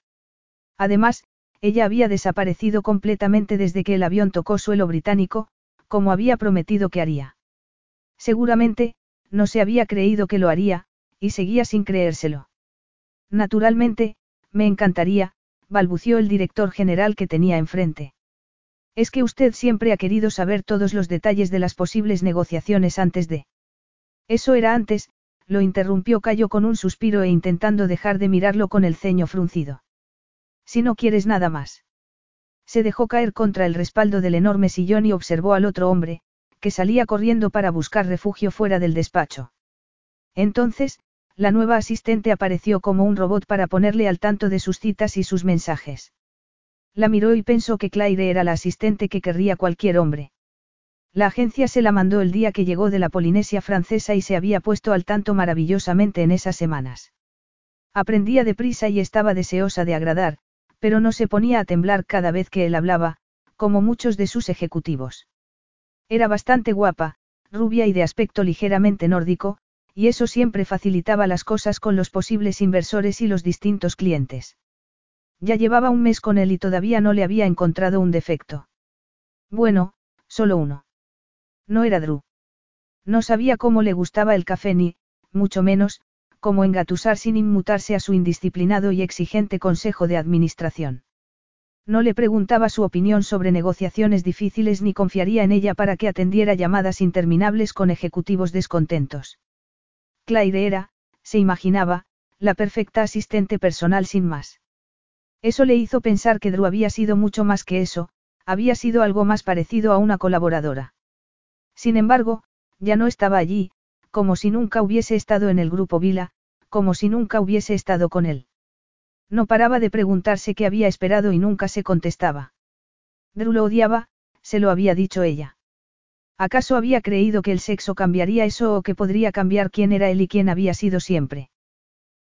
Además, ella había desaparecido completamente desde que el avión tocó suelo británico, como había prometido que haría. Seguramente, no se había creído que lo haría, y seguía sin creérselo. Naturalmente, me encantaría, balbució el director general que tenía enfrente. Es que usted siempre ha querido saber todos los detalles de las posibles negociaciones antes de... Eso era antes, lo interrumpió Cayo con un suspiro e intentando dejar de mirarlo con el ceño fruncido. Si no quieres nada más. Se dejó caer contra el respaldo del enorme sillón y observó al otro hombre, que salía corriendo para buscar refugio fuera del despacho. Entonces, la nueva asistente apareció como un robot para ponerle al tanto de sus citas y sus mensajes. La miró y pensó que Claire era la asistente que querría cualquier hombre. La agencia se la mandó el día que llegó de la Polinesia francesa y se había puesto al tanto maravillosamente en esas semanas. Aprendía deprisa y estaba deseosa de agradar, pero no se ponía a temblar cada vez que él hablaba, como muchos de sus ejecutivos. Era bastante guapa, rubia y de aspecto ligeramente nórdico, y eso siempre facilitaba las cosas con los posibles inversores y los distintos clientes. Ya llevaba un mes con él y todavía no le había encontrado un defecto. Bueno, solo uno. No era Drew. No sabía cómo le gustaba el café ni, mucho menos, cómo engatusar sin inmutarse a su indisciplinado y exigente consejo de administración. No le preguntaba su opinión sobre negociaciones difíciles ni confiaría en ella para que atendiera llamadas interminables con ejecutivos descontentos. Claire era, se imaginaba, la perfecta asistente personal sin más. Eso le hizo pensar que Drew había sido mucho más que eso, había sido algo más parecido a una colaboradora. Sin embargo, ya no estaba allí, como si nunca hubiese estado en el grupo Vila, como si nunca hubiese estado con él. No paraba de preguntarse qué había esperado y nunca se contestaba. Drew lo odiaba, se lo había dicho ella. ¿Acaso había creído que el sexo cambiaría eso o que podría cambiar quién era él y quién había sido siempre?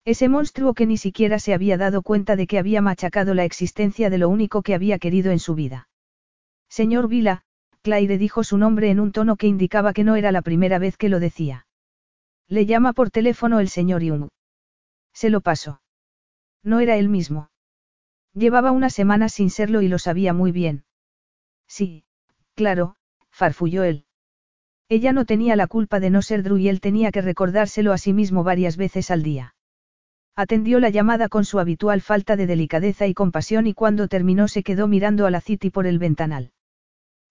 Ese monstruo que ni siquiera se había dado cuenta de que había machacado la existencia de lo único que había querido en su vida. Señor Vila, Claire dijo su nombre en un tono que indicaba que no era la primera vez que lo decía. Le llama por teléfono el señor Jung. Se lo pasó. No era él mismo. Llevaba unas semanas sin serlo y lo sabía muy bien. Sí, claro, farfulló él. Ella no tenía la culpa de no ser Drew y él tenía que recordárselo a sí mismo varias veces al día. Atendió la llamada con su habitual falta de delicadeza y compasión y cuando terminó se quedó mirando a la City por el ventanal.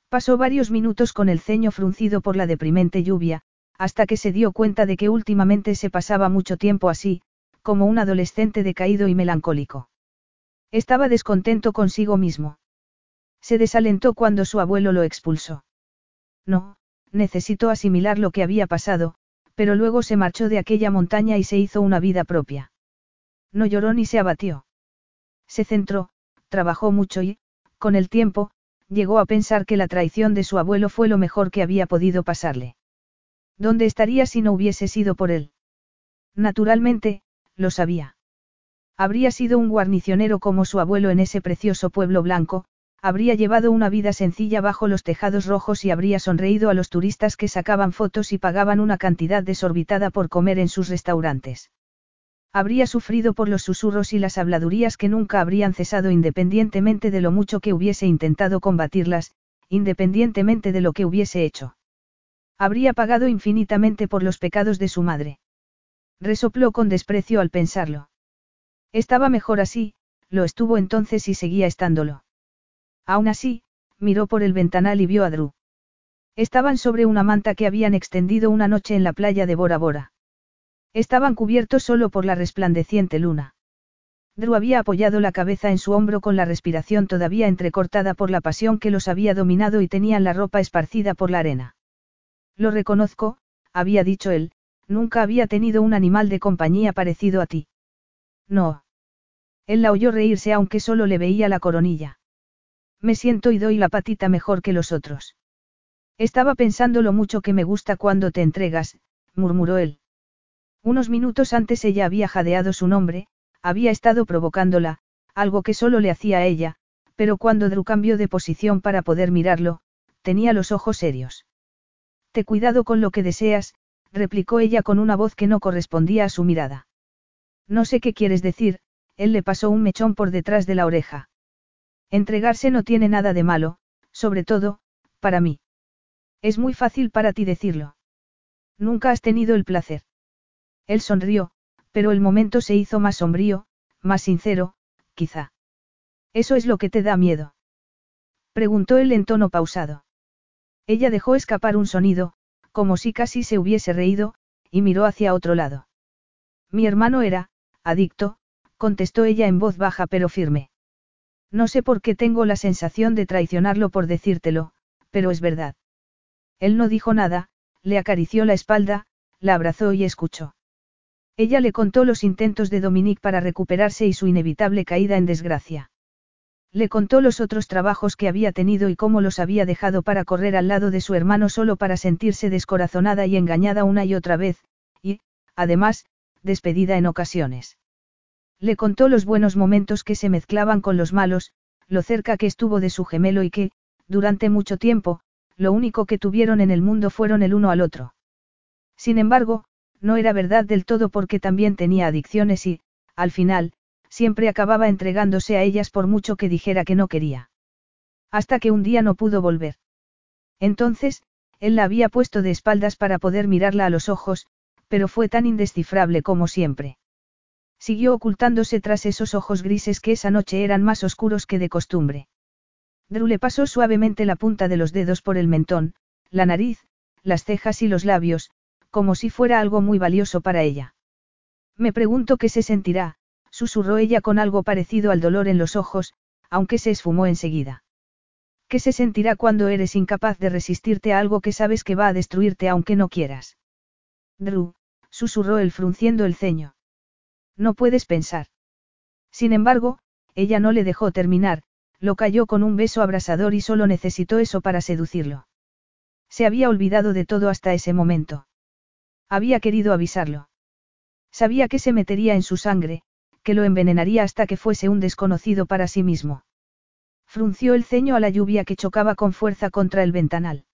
Pasó varios minutos con el ceño fruncido por la deprimente lluvia, hasta que se dio cuenta de que últimamente se pasaba mucho tiempo así, como un adolescente decaído y melancólico. Estaba descontento consigo mismo. Se desalentó cuando su abuelo lo expulsó. No, necesitó asimilar lo que había pasado, pero luego se marchó de aquella montaña y se hizo una vida propia. No lloró ni se abatió. Se centró, trabajó mucho y, con el tiempo, llegó a pensar que la traición de su abuelo fue lo mejor que había podido pasarle. ¿Dónde estaría si no hubiese sido por él? Naturalmente, lo sabía. Habría sido un guarnicionero como su abuelo en ese precioso pueblo blanco, habría llevado una vida sencilla bajo los tejados rojos y habría sonreído a los turistas que sacaban fotos y pagaban una cantidad desorbitada por comer en sus restaurantes. Habría sufrido por los susurros y las habladurías que nunca habrían cesado independientemente de lo mucho que hubiese intentado combatirlas, independientemente de lo que hubiese hecho. Habría pagado infinitamente por los pecados de su madre. Resopló con desprecio al pensarlo. Estaba mejor así, lo estuvo entonces y seguía estándolo. Aún así, miró por el ventanal y vio a Drew. Estaban sobre una manta que habían extendido una noche en la playa de Bora Bora. Estaban cubiertos solo por la resplandeciente luna. Drew había apoyado la cabeza en su hombro con la respiración todavía entrecortada por la pasión que los había dominado y tenían la ropa esparcida por la arena. Lo reconozco, había dicho él, nunca había tenido un animal de compañía parecido a ti. No. Él la oyó reírse aunque solo le veía la coronilla. Me siento y doy la patita mejor que los otros. Estaba pensando lo mucho que me gusta cuando te entregas, murmuró él. Unos minutos antes ella había jadeado su nombre, había estado provocándola, algo que solo le hacía a ella, pero cuando Drew cambió de posición para poder mirarlo, tenía los ojos serios. Te cuidado con lo que deseas, replicó ella con una voz que no correspondía a su mirada. No sé qué quieres decir, él le pasó un mechón por detrás de la oreja. Entregarse no tiene nada de malo, sobre todo, para mí. Es muy fácil para ti decirlo. Nunca has tenido el placer. Él sonrió, pero el momento se hizo más sombrío, más sincero, quizá. ¿Eso es lo que te da miedo? Preguntó él en tono pausado. Ella dejó escapar un sonido, como si casi se hubiese reído, y miró hacia otro lado. Mi hermano era, adicto, contestó ella en voz baja pero firme. No sé por qué tengo la sensación de traicionarlo por decírtelo, pero es verdad. Él no dijo nada, le acarició la espalda, la abrazó y escuchó. Ella le contó los intentos de Dominique para recuperarse y su inevitable caída en desgracia. Le contó los otros trabajos que había tenido y cómo los había dejado para correr al lado de su hermano solo para sentirse descorazonada y engañada una y otra vez, y, además, despedida en ocasiones. Le contó los buenos momentos que se mezclaban con los malos, lo cerca que estuvo de su gemelo y que, durante mucho tiempo, lo único que tuvieron en el mundo fueron el uno al otro. Sin embargo, no era verdad del todo porque también tenía adicciones y, al final, siempre acababa entregándose a ellas por mucho que dijera que no quería. Hasta que un día no pudo volver. Entonces, él la había puesto de espaldas para poder mirarla a los ojos, pero fue tan indescifrable como siempre. Siguió ocultándose tras esos ojos grises que esa noche eran más oscuros que de costumbre. Drew le pasó suavemente la punta de los dedos por el mentón, la nariz, las cejas y los labios, como si fuera algo muy valioso para ella. Me pregunto qué se sentirá, susurró ella con algo parecido al dolor en los ojos, aunque se esfumó enseguida. ¿Qué se sentirá cuando eres incapaz de resistirte a algo que sabes que va a destruirte aunque no quieras? Drew, susurró él frunciendo el ceño. No puedes pensar. Sin embargo, ella no le dejó terminar, lo cayó con un beso abrasador y solo necesitó eso para seducirlo. Se había olvidado de todo hasta ese momento. Había querido avisarlo. Sabía que se metería en su sangre, que lo envenenaría hasta que fuese un desconocido para sí mismo. Frunció el ceño a la lluvia que chocaba con fuerza contra el ventanal.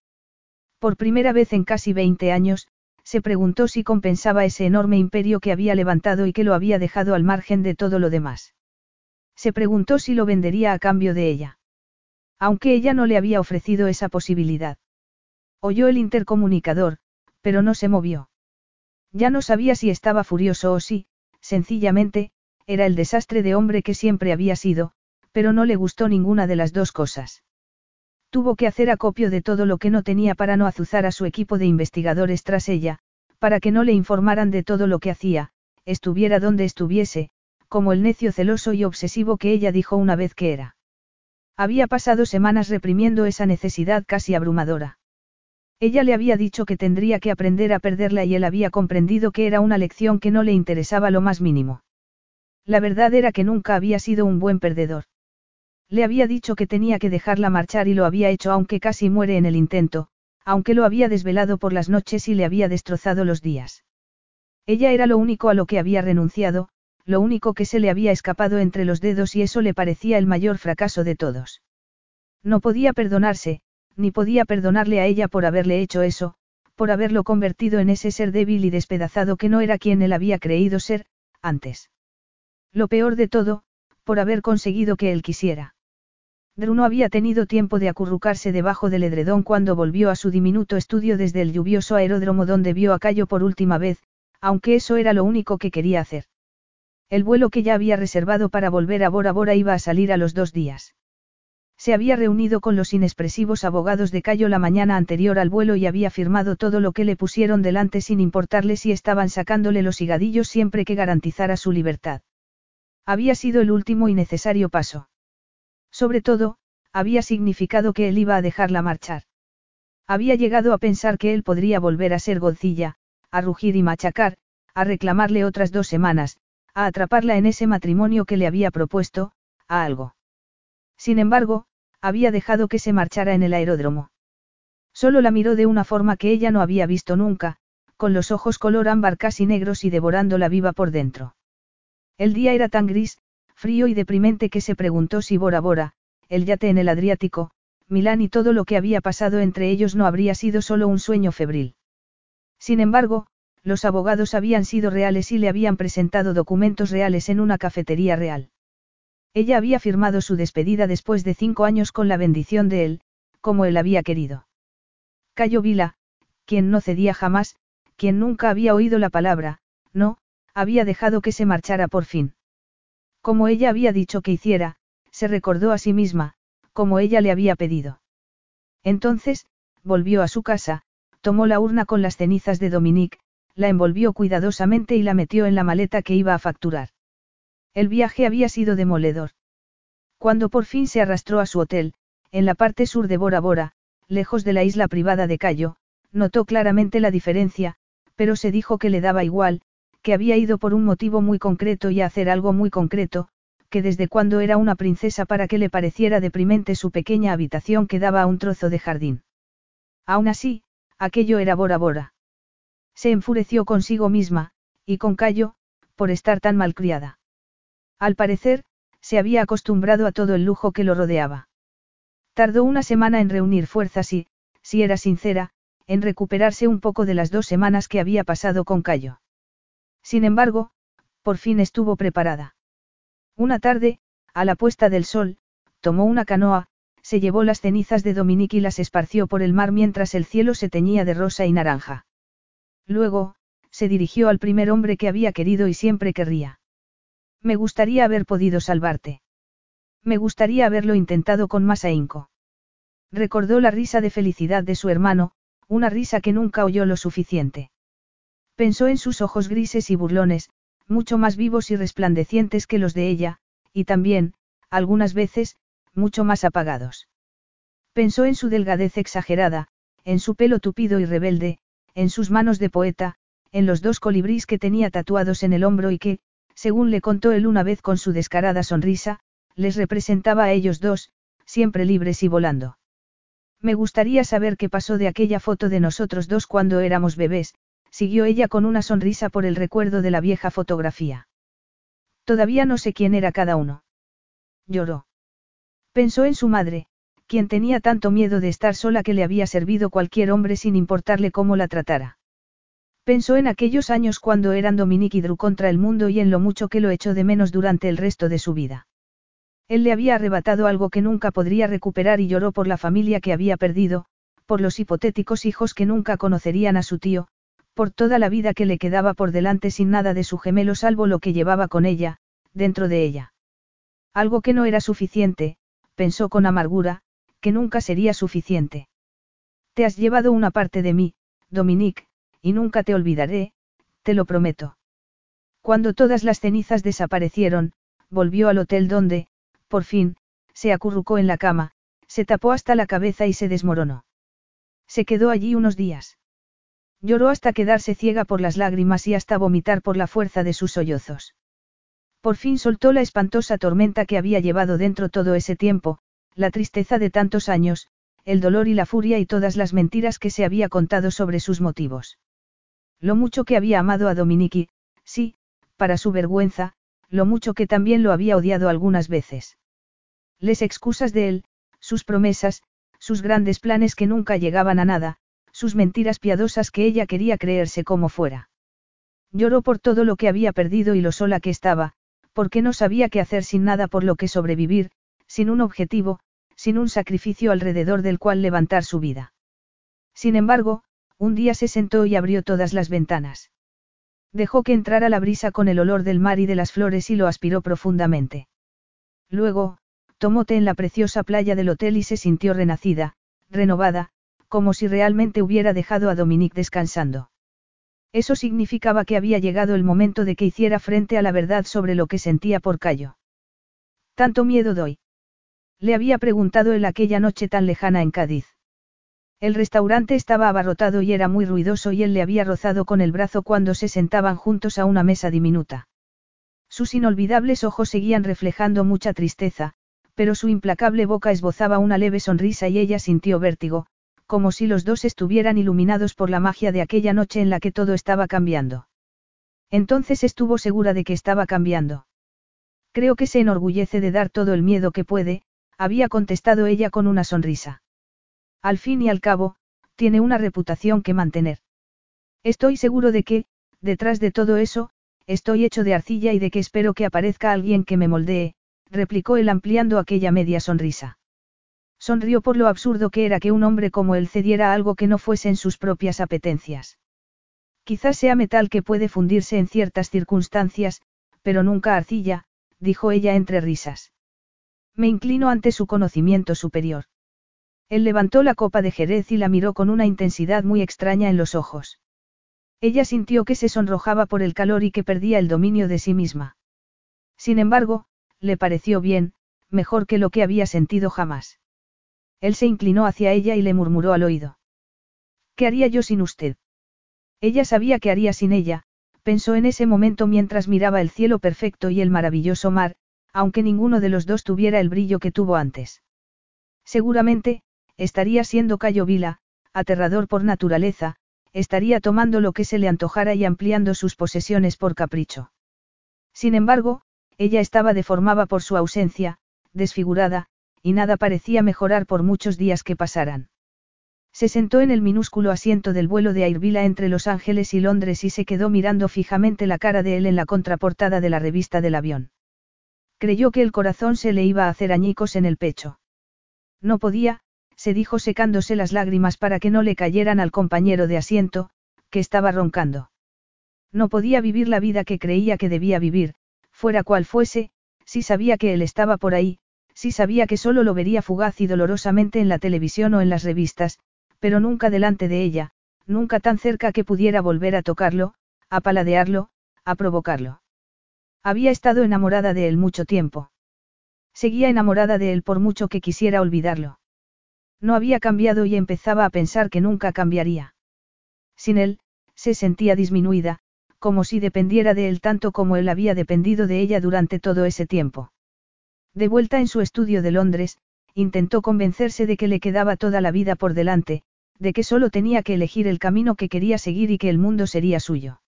Por primera vez en casi 20 años, se preguntó si compensaba ese enorme imperio que había levantado y que lo había dejado al margen de todo lo demás. Se preguntó si lo vendería a cambio de ella. Aunque ella no le había ofrecido esa posibilidad. Oyó el intercomunicador, pero no se movió. Ya no sabía si estaba furioso o si, sencillamente, era el desastre de hombre que siempre había sido, pero no le gustó ninguna de las dos cosas. Tuvo que hacer acopio de todo lo que no tenía para no azuzar a su equipo de investigadores tras ella, para que no le informaran de todo lo que hacía, estuviera donde estuviese, como el necio celoso y obsesivo que ella dijo una vez que era. Había pasado semanas reprimiendo esa necesidad casi abrumadora. Ella le había dicho que tendría que aprender a perderla y él había comprendido que era una lección que no le interesaba lo más mínimo. La verdad era que nunca había sido un buen perdedor. Le había dicho que tenía que dejarla marchar y lo había hecho aunque casi muere en el intento, aunque lo había desvelado por las noches y le había destrozado los días. Ella era lo único a lo que había renunciado, lo único que se le había escapado entre los dedos y eso le parecía el mayor fracaso de todos. No podía perdonarse, ni podía perdonarle a ella por haberle hecho eso, por haberlo convertido en ese ser débil y despedazado que no era quien él había creído ser, antes. Lo peor de todo, por haber conseguido que él quisiera. Drew no había tenido tiempo de acurrucarse debajo del edredón cuando volvió a su diminuto estudio desde el lluvioso aeródromo donde vio a Cayo por última vez, aunque eso era lo único que quería hacer. El vuelo que ya había reservado para volver a Bora Bora iba a salir a los dos días. Se había reunido con los inexpresivos abogados de Cayo la mañana anterior al vuelo y había firmado todo lo que le pusieron delante sin importarle si estaban sacándole los higadillos siempre que garantizara su libertad. Había sido el último y necesario paso. Sobre todo, había significado que él iba a dejarla marchar. Había llegado a pensar que él podría volver a ser Godzilla, a rugir y machacar, a reclamarle otras dos semanas, a atraparla en ese matrimonio que le había propuesto, a algo. Sin embargo, había dejado que se marchara en el aeródromo. Solo la miró de una forma que ella no había visto nunca, con los ojos color ámbar casi negros y devorándola viva por dentro. El día era tan gris, frío y deprimente que se preguntó si Bora Bora, el yate en el Adriático, Milán y todo lo que había pasado entre ellos no habría sido solo un sueño febril. Sin embargo, los abogados habían sido reales y le habían presentado documentos reales en una cafetería real. Ella había firmado su despedida después de cinco años con la bendición de él, como él había querido. Cayo Vila, quien no cedía jamás, quien nunca había oído la palabra, no, había dejado que se marchara por fin. Como ella había dicho que hiciera, se recordó a sí misma, como ella le había pedido. Entonces, volvió a su casa, tomó la urna con las cenizas de Dominique, la envolvió cuidadosamente y la metió en la maleta que iba a facturar. El viaje había sido demoledor. Cuando por fin se arrastró a su hotel, en la parte sur de Bora Bora, lejos de la isla privada de Cayo, notó claramente la diferencia, pero se dijo que le daba igual, que había ido por un motivo muy concreto y a hacer algo muy concreto, que desde cuando era una princesa para que le pareciera deprimente su pequeña habitación que daba a un trozo de jardín. Aún así, aquello era Bora Bora. Se enfureció consigo misma, y con Cayo, por estar tan malcriada. Al parecer, se había acostumbrado a todo el lujo que lo rodeaba. Tardó una semana en reunir fuerzas y, si era sincera, en recuperarse un poco de las dos semanas que había pasado con Cayo. Sin embargo, por fin estuvo preparada. Una tarde, a la puesta del sol, tomó una canoa, se llevó las cenizas de Dominique y las esparció por el mar mientras el cielo se teñía de rosa y naranja. Luego, se dirigió al primer hombre que había querido y siempre querría. Me gustaría haber podido salvarte. Me gustaría haberlo intentado con más ahínco. Recordó la risa de felicidad de su hermano, una risa que nunca oyó lo suficiente. Pensó en sus ojos grises y burlones, mucho más vivos y resplandecientes que los de ella, y también, algunas veces, mucho más apagados. Pensó en su delgadez exagerada, en su pelo tupido y rebelde, en sus manos de poeta, en los dos colibrís que tenía tatuados en el hombro y que, según le contó él una vez con su descarada sonrisa, les representaba a ellos dos, siempre libres y volando. Me gustaría saber qué pasó de aquella foto de nosotros dos cuando éramos bebés, siguió ella con una sonrisa por el recuerdo de la vieja fotografía. Todavía no sé quién era cada uno. Lloró. Pensó en su madre, quien tenía tanto miedo de estar sola que le había servido cualquier hombre sin importarle cómo la tratara. Pensó en aquellos años cuando eran Dominique y Drew contra el mundo y en lo mucho que lo echó de menos durante el resto de su vida. Él le había arrebatado algo que nunca podría recuperar y lloró por la familia que había perdido, por los hipotéticos hijos que nunca conocerían a su tío, por toda la vida que le quedaba por delante sin nada de su gemelo salvo lo que llevaba con ella, dentro de ella. Algo que no era suficiente, pensó con amargura, que nunca sería suficiente. Te has llevado una parte de mí, Dominique, y nunca te olvidaré, te lo prometo. Cuando todas las cenizas desaparecieron, volvió al hotel donde, por fin, se acurrucó en la cama, se tapó hasta la cabeza y se desmoronó. Se quedó allí unos días. Lloró hasta quedarse ciega por las lágrimas y hasta vomitar por la fuerza de sus sollozos. Por fin soltó la espantosa tormenta que había llevado dentro todo ese tiempo, la tristeza de tantos años, el dolor y la furia y todas las mentiras que se había contado sobre sus motivos. Lo mucho que había amado a Dominique, sí, para su vergüenza, lo mucho que también lo había odiado algunas veces. Les excusas de él, sus promesas, sus grandes planes que nunca llegaban a nada, sus mentiras piadosas que ella quería creerse como fuera. Lloró por todo lo que había perdido y lo sola que estaba, porque no sabía qué hacer sin nada por lo que sobrevivir, sin un objetivo, sin un sacrificio alrededor del cual levantar su vida. Sin embargo, un día se sentó y abrió todas las ventanas. Dejó que entrara la brisa con el olor del mar y de las flores y lo aspiró profundamente. Luego, tomó té en la preciosa playa del hotel y se sintió renacida, renovada, como si realmente hubiera dejado a Dominique descansando. Eso significaba que había llegado el momento de que hiciera frente a la verdad sobre lo que sentía por Cayo. Tanto miedo doy. Le había preguntado él aquella noche tan lejana en Cádiz. El restaurante estaba abarrotado y era muy ruidoso y él le había rozado con el brazo cuando se sentaban juntos a una mesa diminuta. Sus inolvidables ojos seguían reflejando mucha tristeza, pero su implacable boca esbozaba una leve sonrisa y ella sintió vértigo, como si los dos estuvieran iluminados por la magia de aquella noche en la que todo estaba cambiando. Entonces estuvo segura de que estaba cambiando. Creo que se enorgullece de dar todo el miedo que puede, había contestado ella con una sonrisa. Al fin y al cabo, tiene una reputación que mantener. Estoy seguro de que, detrás de todo eso, estoy hecho de arcilla y de que espero que aparezca alguien que me moldee, replicó él ampliando aquella media sonrisa. Sonrió por lo absurdo que era que un hombre como él cediera algo que no fuese en sus propias apetencias. Quizás sea metal que puede fundirse en ciertas circunstancias, pero nunca arcilla, dijo ella entre risas. Me inclino ante su conocimiento superior. Él levantó la copa de Jerez y la miró con una intensidad muy extraña en los ojos. Ella sintió que se sonrojaba por el calor y que perdía el dominio de sí misma. Sin embargo, le pareció bien, mejor que lo que había sentido jamás. Él se inclinó hacia ella y le murmuró al oído. ¿Qué haría yo sin usted? Ella sabía que haría sin ella, pensó en ese momento mientras miraba el cielo perfecto y el maravilloso mar, aunque ninguno de los dos tuviera el brillo que tuvo antes. Seguramente, estaría siendo Cayo Vila, aterrador por naturaleza, estaría tomando lo que se le antojara y ampliando sus posesiones por capricho. Sin embargo, ella estaba deformada por su ausencia, desfigurada, y nada parecía mejorar por muchos días que pasaran. Se sentó en el minúsculo asiento del vuelo de Airvila entre Los Ángeles y Londres y se quedó mirando fijamente la cara de él en la contraportada de la revista del avión. Creyó que el corazón se le iba a hacer añicos en el pecho. No podía, se dijo secándose las lágrimas para que no le cayeran al compañero de asiento, que estaba roncando. No podía vivir la vida que creía que debía vivir, fuera cual fuese, si sabía que él estaba por ahí, si sabía que solo lo vería fugaz y dolorosamente en la televisión o en las revistas, pero nunca delante de ella, nunca tan cerca que pudiera volver a tocarlo, a paladearlo, a provocarlo. Había estado enamorada de él mucho tiempo. Seguía enamorada de él por mucho que quisiera olvidarlo. No había cambiado y empezaba a pensar que nunca cambiaría. Sin él, se sentía disminuida, como si dependiera de él tanto como él había dependido de ella durante todo ese tiempo. De vuelta en su estudio de Londres, intentó convencerse de que le quedaba toda la vida por delante, de que solo tenía que elegir el camino que quería seguir y que el mundo sería suyo.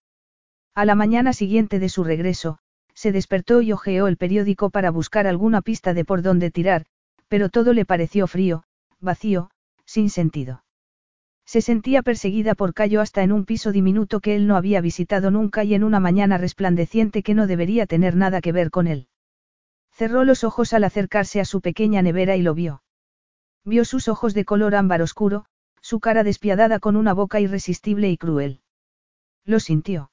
A la mañana siguiente de su regreso, se despertó y hojeó el periódico para buscar alguna pista de por dónde tirar, pero todo le pareció frío, vacío, sin sentido. Se sentía perseguida por Cayo hasta en un piso diminuto que él no había visitado nunca y en una mañana resplandeciente que no debería tener nada que ver con él. Cerró los ojos al acercarse a su pequeña nevera y lo vio. Vio sus ojos de color ámbar oscuro, su cara despiadada con una boca irresistible y cruel. Lo sintió.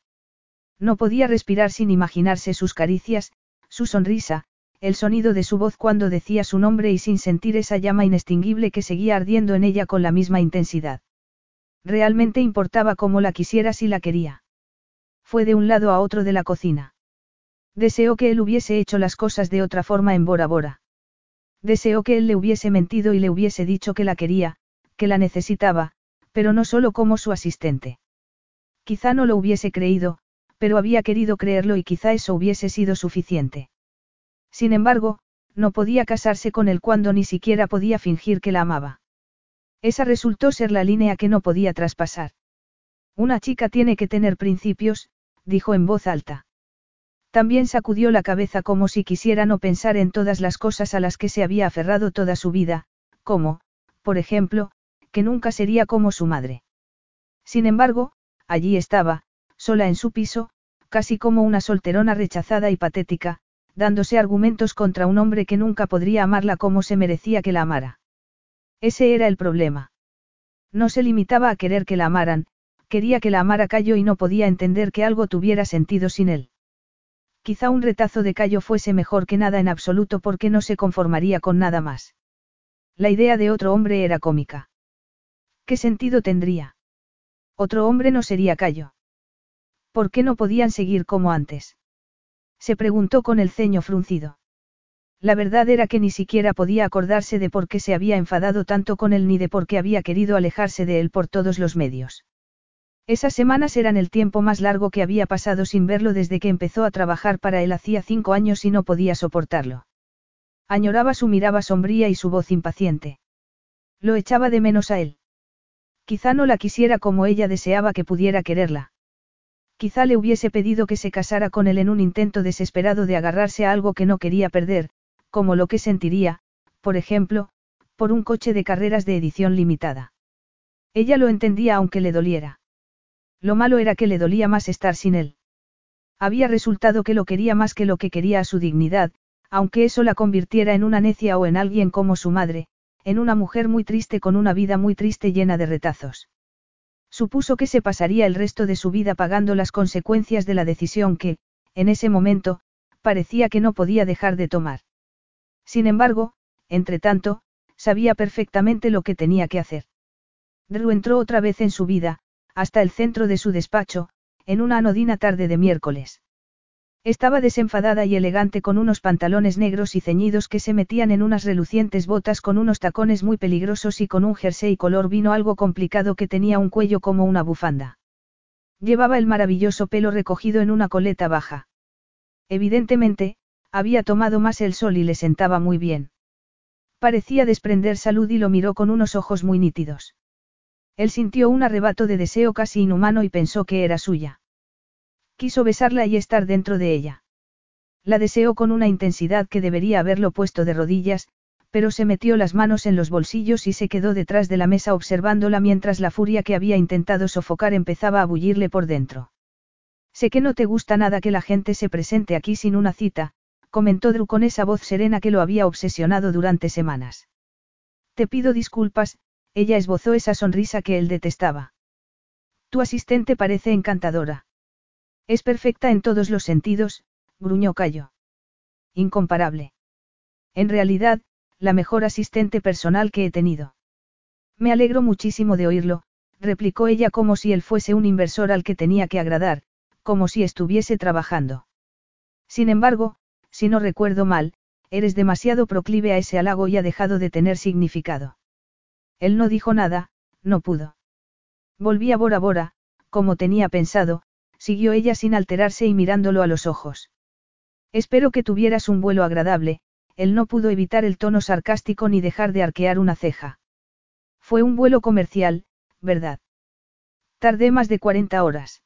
No podía respirar sin imaginarse sus caricias, su sonrisa, el sonido de su voz cuando decía su nombre y sin sentir esa llama inextinguible que seguía ardiendo en ella con la misma intensidad. Realmente importaba cómo la quisiera si la quería. Fue de un lado a otro de la cocina. Deseó que él hubiese hecho las cosas de otra forma en Bora Bora. Deseó que él le hubiese mentido y le hubiese dicho que la quería, que la necesitaba, pero no solo como su asistente. Quizá no lo hubiese creído, pero había querido creerlo y quizá eso hubiese sido suficiente. Sin embargo, no podía casarse con él cuando ni siquiera podía fingir que la amaba. Esa resultó ser la línea que no podía traspasar. Una chica tiene que tener principios, dijo en voz alta. También sacudió la cabeza como si quisiera no pensar en todas las cosas a las que se había aferrado toda su vida, como, por ejemplo, que nunca sería como su madre. Sin embargo, allí estaba, sola en su piso, casi como una solterona rechazada y patética, dándose argumentos contra un hombre que nunca podría amarla como se merecía que la amara. Ese era el problema. No se limitaba a querer que la amaran, quería que la amara Cayo y no podía entender que algo tuviera sentido sin él. Quizá un retazo de Cayo fuese mejor que nada en absoluto porque no se conformaría con nada más. La idea de otro hombre era cómica. ¿Qué sentido tendría? Otro hombre no sería Cayo. ¿Por qué no podían seguir como antes? Se preguntó con el ceño fruncido. La verdad era que ni siquiera podía acordarse de por qué se había enfadado tanto con él ni de por qué había querido alejarse de él por todos los medios. Esas semanas eran el tiempo más largo que había pasado sin verlo desde que empezó a trabajar para él hacía cinco años y no podía soportarlo. Añoraba su mirada sombría y su voz impaciente. Lo echaba de menos a él. Quizá no la quisiera como ella deseaba que pudiera quererla. Quizá le hubiese pedido que se casara con él en un intento desesperado de agarrarse a algo que no quería perder, como lo que sentiría, por ejemplo, por un coche de carreras de edición limitada. Ella lo entendía aunque le doliera. Lo malo era que le dolía más estar sin él. Había resultado que lo quería más que lo que quería a su dignidad, aunque eso la convirtiera en una necia o en alguien como su madre, en una mujer muy triste con una vida muy triste llena de retazos. Supuso que se pasaría el resto de su vida pagando las consecuencias de la decisión que, en ese momento, parecía que no podía dejar de tomar. Sin embargo, entre tanto, sabía perfectamente lo que tenía que hacer. Drew entró otra vez en su vida, hasta el centro de su despacho, en una anodina tarde de miércoles. Estaba desenfadada y elegante con unos pantalones negros y ceñidos que se metían en unas relucientes botas con unos tacones muy peligrosos y con un jersey color vino algo complicado que tenía un cuello como una bufanda. Llevaba el maravilloso pelo recogido en una coleta baja. Evidentemente, había tomado más el sol y le sentaba muy bien. Parecía desprender salud y lo miró con unos ojos muy nítidos. Él sintió un arrebato de deseo casi inhumano y pensó que era suya. Quiso besarla y estar dentro de ella. La deseó con una intensidad que debería haberlo puesto de rodillas, pero se metió las manos en los bolsillos y se quedó detrás de la mesa observándola mientras la furia que había intentado sofocar empezaba a bullirle por dentro. Sé que no te gusta nada que la gente se presente aquí sin una cita, comentó Drew con esa voz serena que lo había obsesionado durante semanas. Te pido disculpas, ella esbozó esa sonrisa que él detestaba. Tu asistente parece encantadora. Es perfecta en todos los sentidos, gruñó Cayo. Incomparable. En realidad, la mejor asistente personal que he tenido. Me alegro muchísimo de oírlo, replicó ella como si él fuese un inversor al que tenía que agradar, como si estuviese trabajando. Sin embargo, si no recuerdo mal, eres demasiado proclive a ese halago y ha dejado de tener significado. Él no dijo nada, no pudo. Volví a Bora Bora, como tenía pensado, siguió ella sin alterarse y mirándolo a los ojos. Espero que tuvieras un vuelo agradable, él no pudo evitar el tono sarcástico ni dejar de arquear una ceja. Fue un vuelo comercial, ¿verdad? Tardé más de 40 horas.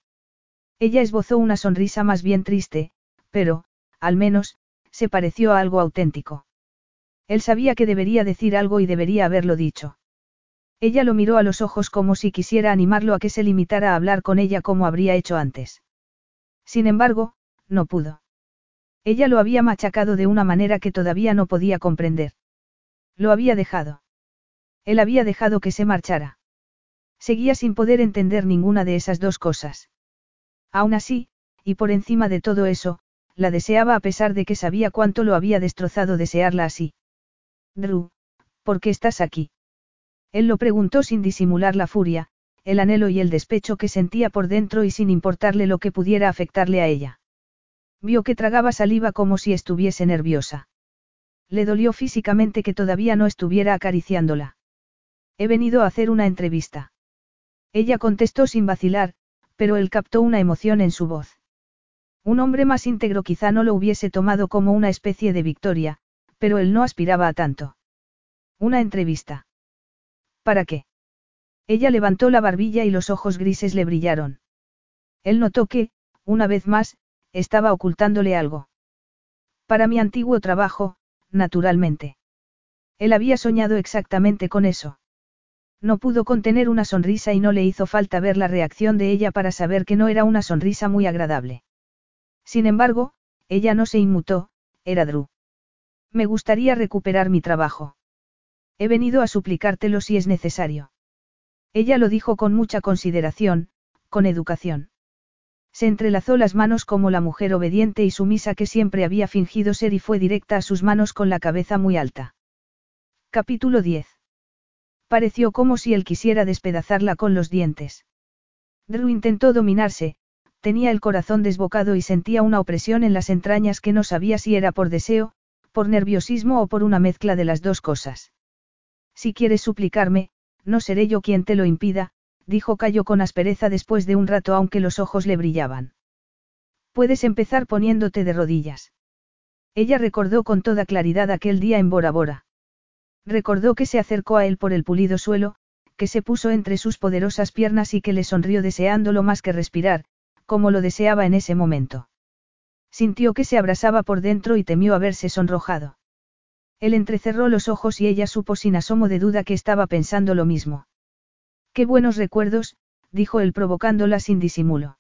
Ella esbozó una sonrisa más bien triste, pero, al menos, se pareció a algo auténtico. Él sabía que debería decir algo y debería haberlo dicho. Ella lo miró a los ojos como si quisiera animarlo a que se limitara a hablar con ella como habría hecho antes. Sin embargo, no pudo. Ella lo había machacado de una manera que todavía no podía comprender. Lo había dejado. Él había dejado que se marchara. Seguía sin poder entender ninguna de esas dos cosas. Aún así, y por encima de todo eso, la deseaba a pesar de que sabía cuánto lo había destrozado desearla así. Drew, ¿por qué estás aquí? Él lo preguntó sin disimular la furia, el anhelo y el despecho que sentía por dentro y sin importarle lo que pudiera afectarle a ella. Vio que tragaba saliva como si estuviese nerviosa. Le dolió físicamente que todavía no estuviera acariciándola. He venido a hacer una entrevista. Ella contestó sin vacilar, pero él captó una emoción en su voz. Un hombre más íntegro quizá no lo hubiese tomado como una especie de victoria, pero él no aspiraba a tanto. Una entrevista. ¿Para qué? Ella levantó la barbilla y los ojos grises le brillaron. Él notó que, una vez más, estaba ocultándole algo. Para mi antiguo trabajo, naturalmente. Él había soñado exactamente con eso. No pudo contener una sonrisa y no le hizo falta ver la reacción de ella para saber que no era una sonrisa muy agradable. Sin embargo, ella no se inmutó, era Drew. Me gustaría recuperar mi trabajo. He venido a suplicártelo si es necesario. Ella lo dijo con mucha consideración, con educación. Se entrelazó las manos como la mujer obediente y sumisa que siempre había fingido ser y fue directa a sus manos con la cabeza muy alta. Capítulo 10. Pareció como si él quisiera despedazarla con los dientes. Drew intentó dominarse, tenía el corazón desbocado y sentía una opresión en las entrañas que no sabía si era por deseo, por nerviosismo o por una mezcla de las dos cosas. Si quieres suplicarme, no seré yo quien te lo impida, dijo Cayo con aspereza después de un rato aunque los ojos le brillaban. Puedes empezar poniéndote de rodillas. Ella recordó con toda claridad aquel día en Bora Bora. Recordó que se acercó a él por el pulido suelo, que se puso entre sus poderosas piernas y que le sonrió deseándolo más que respirar, como lo deseaba en ese momento. Sintió que se abrasaba por dentro y temió haberse sonrojado. Él entrecerró los ojos y ella supo sin asomo de duda que estaba pensando lo mismo. Qué buenos recuerdos, dijo él provocándola sin disimulo.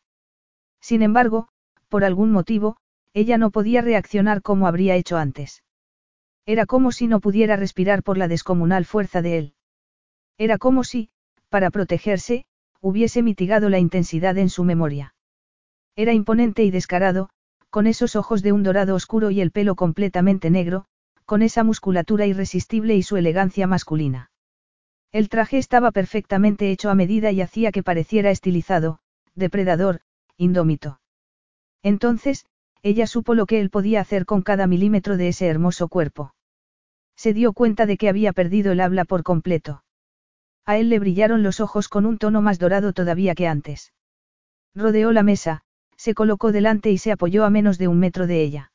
Sin embargo, por algún motivo, ella no podía reaccionar como habría hecho antes. Era como si no pudiera respirar por la descomunal fuerza de él. Era como si, para protegerse, hubiese mitigado la intensidad en su memoria. Era imponente y descarado, con esos ojos de un dorado oscuro y el pelo completamente negro, con esa musculatura irresistible y su elegancia masculina. El traje estaba perfectamente hecho a medida y hacía que pareciera estilizado, depredador, indómito. Entonces, ella supo lo que él podía hacer con cada milímetro de ese hermoso cuerpo. Se dio cuenta de que había perdido el habla por completo. A él le brillaron los ojos con un tono más dorado todavía que antes. Rodeó la mesa, se colocó delante y se apoyó a menos de un metro de ella.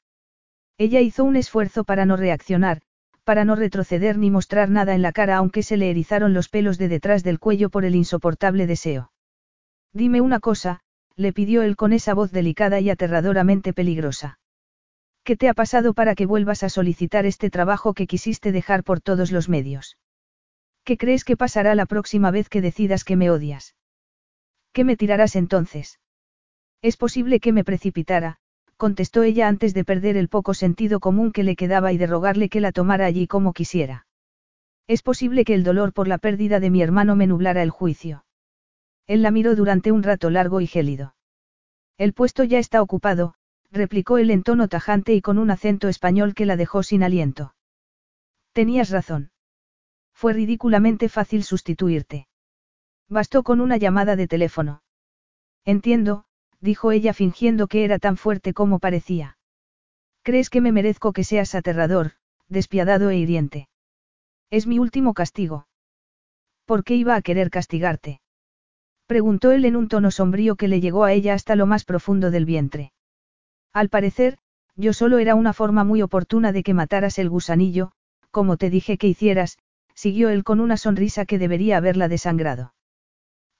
Ella hizo un esfuerzo para no reaccionar, para no retroceder ni mostrar nada en la cara aunque se le erizaron los pelos de detrás del cuello por el insoportable deseo. Dime una cosa, le pidió él con esa voz delicada y aterradoramente peligrosa. ¿Qué te ha pasado para que vuelvas a solicitar este trabajo que quisiste dejar por todos los medios? ¿Qué crees que pasará la próxima vez que decidas que me odias? ¿Qué me tirarás entonces? Es posible que me precipitara, contestó ella antes de perder el poco sentido común que le quedaba y de rogarle que la tomara allí como quisiera. Es posible que el dolor por la pérdida de mi hermano me nublara el juicio. Él la miró durante un rato largo y gélido. El puesto ya está ocupado, replicó él en tono tajante y con un acento español que la dejó sin aliento. Tenías razón. Fue ridículamente fácil sustituirte. Bastó con una llamada de teléfono. Entiendo, dijo ella fingiendo que era tan fuerte como parecía. ¿Crees que me merezco que seas aterrador, despiadado e hiriente? Es mi último castigo. ¿Por qué iba a querer castigarte? Preguntó él en un tono sombrío que le llegó a ella hasta lo más profundo del vientre. Al parecer, yo solo era una forma muy oportuna de que mataras el gusanillo, como te dije que hicieras, siguió él con una sonrisa que debería haberla desangrado.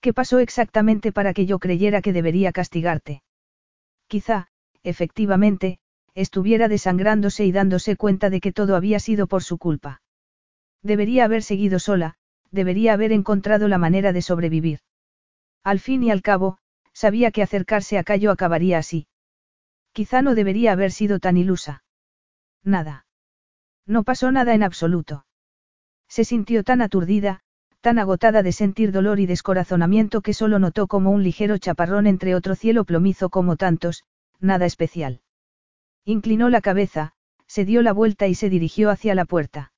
¿Qué pasó exactamente para que yo creyera que debería castigarte? Quizá, efectivamente, estuviera desangrándose y dándose cuenta de que todo había sido por su culpa. Debería haber seguido sola, debería haber encontrado la manera de sobrevivir. Al fin y al cabo, sabía que acercarse a Cayo acabaría así. Quizá no debería haber sido tan ilusa. Nada. No pasó nada en absoluto. Se sintió tan aturdida, tan agotada de sentir dolor y descorazonamiento que solo notó como un ligero chaparrón entre otro cielo plomizo como tantos, nada especial. Inclinó la cabeza, se dio la vuelta y se dirigió hacia la puerta.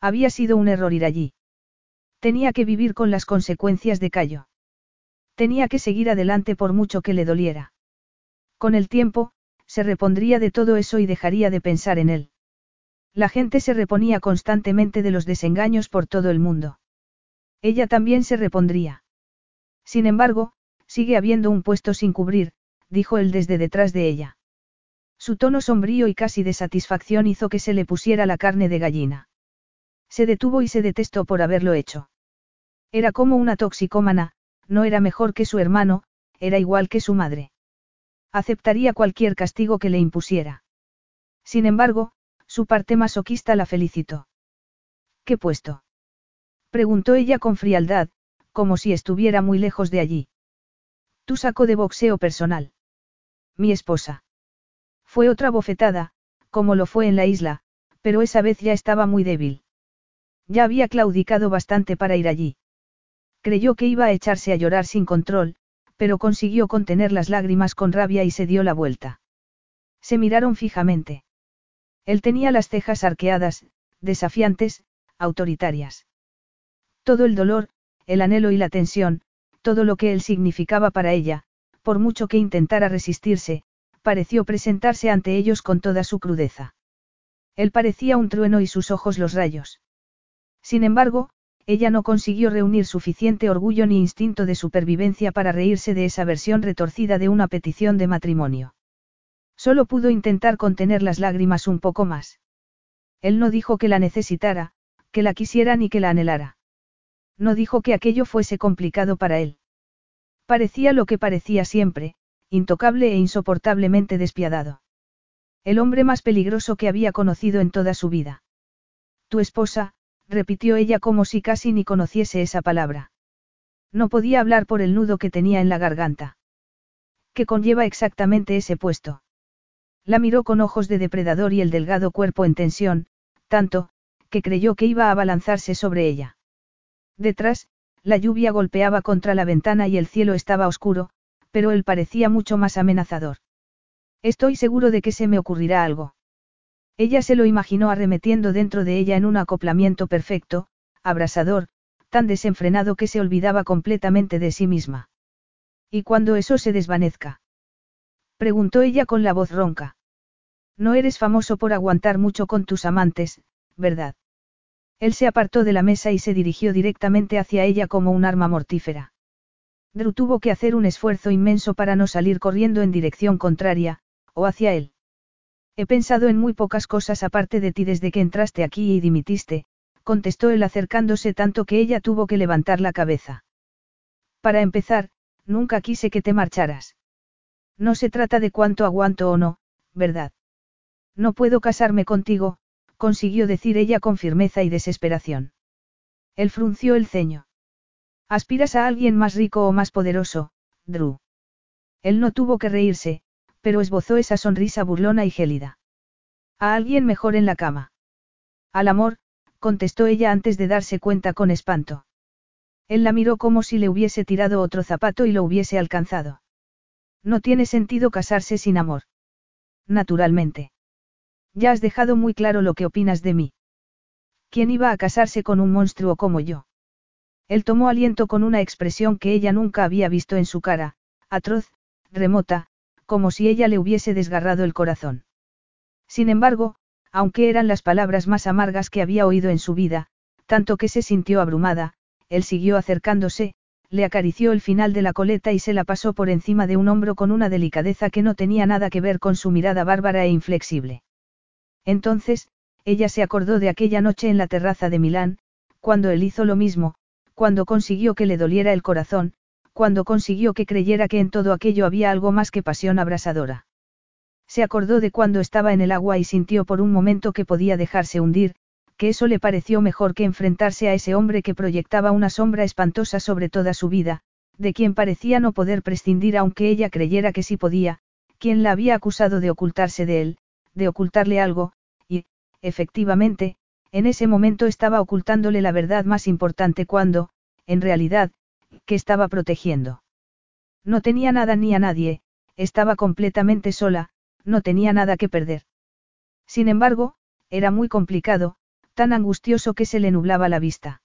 Había sido un error ir allí. Tenía que vivir con las consecuencias de Cayo. Tenía que seguir adelante por mucho que le doliera. Con el tiempo, se repondría de todo eso y dejaría de pensar en él. La gente se reponía constantemente de los desengaños por todo el mundo. Ella también se repondría. Sin embargo, sigue habiendo un puesto sin cubrir, dijo él desde detrás de ella. Su tono sombrío y casi de satisfacción hizo que se le pusiera la carne de gallina. Se detuvo y se detestó por haberlo hecho. Era como una toxicómana, no era mejor que su hermano, era igual que su madre. Aceptaría cualquier castigo que le impusiera. Sin embargo, su parte masoquista la felicitó. ¿Qué puesto? Preguntó ella con frialdad, como si estuviera muy lejos de allí. Tu saco de boxeo personal. Mi esposa. Fue otra bofetada, como lo fue en la isla, pero esa vez ya estaba muy débil. Ya había claudicado bastante para ir allí. Creyó que iba a echarse a llorar sin control, pero consiguió contener las lágrimas con rabia y se dio la vuelta. Se miraron fijamente. Él tenía las cejas arqueadas, desafiantes, autoritarias. Todo el dolor, el anhelo y la tensión, todo lo que él significaba para ella, por mucho que intentara resistirse, pareció presentarse ante ellos con toda su crudeza. Él parecía un trueno y sus ojos los rayos. Sin embargo, ella no consiguió reunir suficiente orgullo ni instinto de supervivencia para reírse de esa versión retorcida de una petición de matrimonio. Solo pudo intentar contener las lágrimas un poco más. Él no dijo que la necesitara, que la quisiera ni que la anhelara. No dijo que aquello fuese complicado para él. Parecía lo que parecía siempre, intocable e insoportablemente despiadado. El hombre más peligroso que había conocido en toda su vida. Tu esposa, repitió ella como si casi ni conociese esa palabra. No podía hablar por el nudo que tenía en la garganta. ¿Qué conlleva exactamente ese puesto? La miró con ojos de depredador y el delgado cuerpo en tensión, tanto, que creyó que iba a abalanzarse sobre ella. Detrás, la lluvia golpeaba contra la ventana y el cielo estaba oscuro, pero él parecía mucho más amenazador. Estoy seguro de que se me ocurrirá algo. Ella se lo imaginó arremetiendo dentro de ella en un acoplamiento perfecto, abrasador, tan desenfrenado que se olvidaba completamente de sí misma. ¿Y cuando eso se desvanezca? Preguntó ella con la voz ronca. No eres famoso por aguantar mucho con tus amantes, ¿verdad? Él se apartó de la mesa y se dirigió directamente hacia ella como un arma mortífera. Drew tuvo que hacer un esfuerzo inmenso para no salir corriendo en dirección contraria, o hacia él. He pensado en muy pocas cosas aparte de ti desde que entraste aquí y dimitiste, contestó él acercándose tanto que ella tuvo que levantar la cabeza. Para empezar, nunca quise que te marcharas. No se trata de cuánto aguanto o no, ¿verdad? No puedo casarme contigo, consiguió decir ella con firmeza y desesperación. Él frunció el ceño. Aspiras a alguien más rico o más poderoso, Drew. Él no tuvo que reírse, pero esbozó esa sonrisa burlona y gélida. A alguien mejor en la cama. Al amor, contestó ella antes de darse cuenta con espanto. Él la miró como si le hubiese tirado otro zapato y lo hubiese alcanzado. No tiene sentido casarse sin amor. Naturalmente. Ya has dejado muy claro lo que opinas de mí. ¿Quién iba a casarse con un monstruo como yo? Él tomó aliento con una expresión que ella nunca había visto en su cara, atroz, remota, como si ella le hubiese desgarrado el corazón. Sin embargo, aunque eran las palabras más amargas que había oído en su vida, tanto que se sintió abrumada, él siguió acercándose, le acarició el final de la coleta y se la pasó por encima de un hombro con una delicadeza que no tenía nada que ver con su mirada bárbara e inflexible. Entonces, ella se acordó de aquella noche en la terraza de Milán, cuando él hizo lo mismo, cuando consiguió que le doliera el corazón, cuando consiguió que creyera que en todo aquello había algo más que pasión abrasadora. Se acordó de cuando estaba en el agua y sintió por un momento que podía dejarse hundir, que eso le pareció mejor que enfrentarse a ese hombre que proyectaba una sombra espantosa sobre toda su vida, de quien parecía no poder prescindir aunque ella creyera que sí podía, quien la había acusado de ocultarse de él, de ocultarle algo, efectivamente, en ese momento estaba ocultándole la verdad más importante cuando, en realidad, que estaba protegiendo. No tenía nada ni a nadie, estaba completamente sola, no tenía nada que perder. Sin embargo, era muy complicado, tan angustioso que se le nublaba la vista.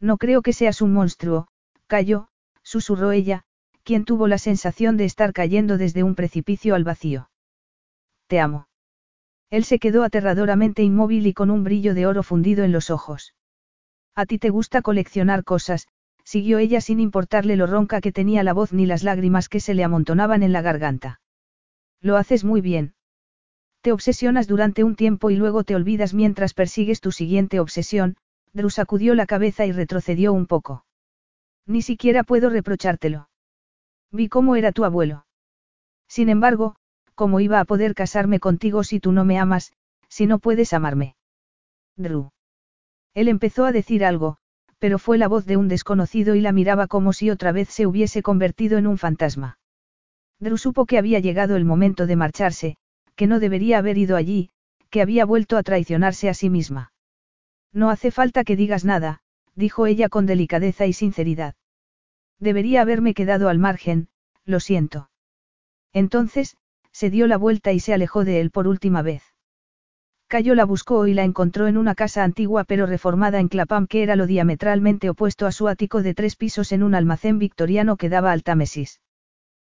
No creo que seas un monstruo, cayó, susurró ella, quien tuvo la sensación de estar cayendo desde un precipicio al vacío. Te amo. Él se quedó aterradoramente inmóvil y con un brillo de oro fundido en los ojos. A ti te gusta coleccionar cosas, siguió ella sin importarle lo ronca que tenía la voz ni las lágrimas que se le amontonaban en la garganta. Lo haces muy bien. Te obsesionas durante un tiempo y luego te olvidas mientras persigues tu siguiente obsesión, Drew sacudió la cabeza y retrocedió un poco. Ni siquiera puedo reprochártelo. Vi cómo era tu abuelo. Sin embargo, ¿cómo iba a poder casarme contigo si tú no me amas, si no puedes amarme? Drew. Él empezó a decir algo, pero fue la voz de un desconocido y la miraba como si otra vez se hubiese convertido en un fantasma. Drew supo que había llegado el momento de marcharse, que no debería haber ido allí, que había vuelto a traicionarse a sí misma. No hace falta que digas nada, dijo ella con delicadeza y sinceridad. Debería haberme quedado al margen, lo siento. Entonces, se dio la vuelta y se alejó de él por última vez. Cayo la buscó y la encontró en una casa antigua pero reformada en Clapham que era lo diametralmente opuesto a su ático de tres pisos en un almacén victoriano que daba al Támesis.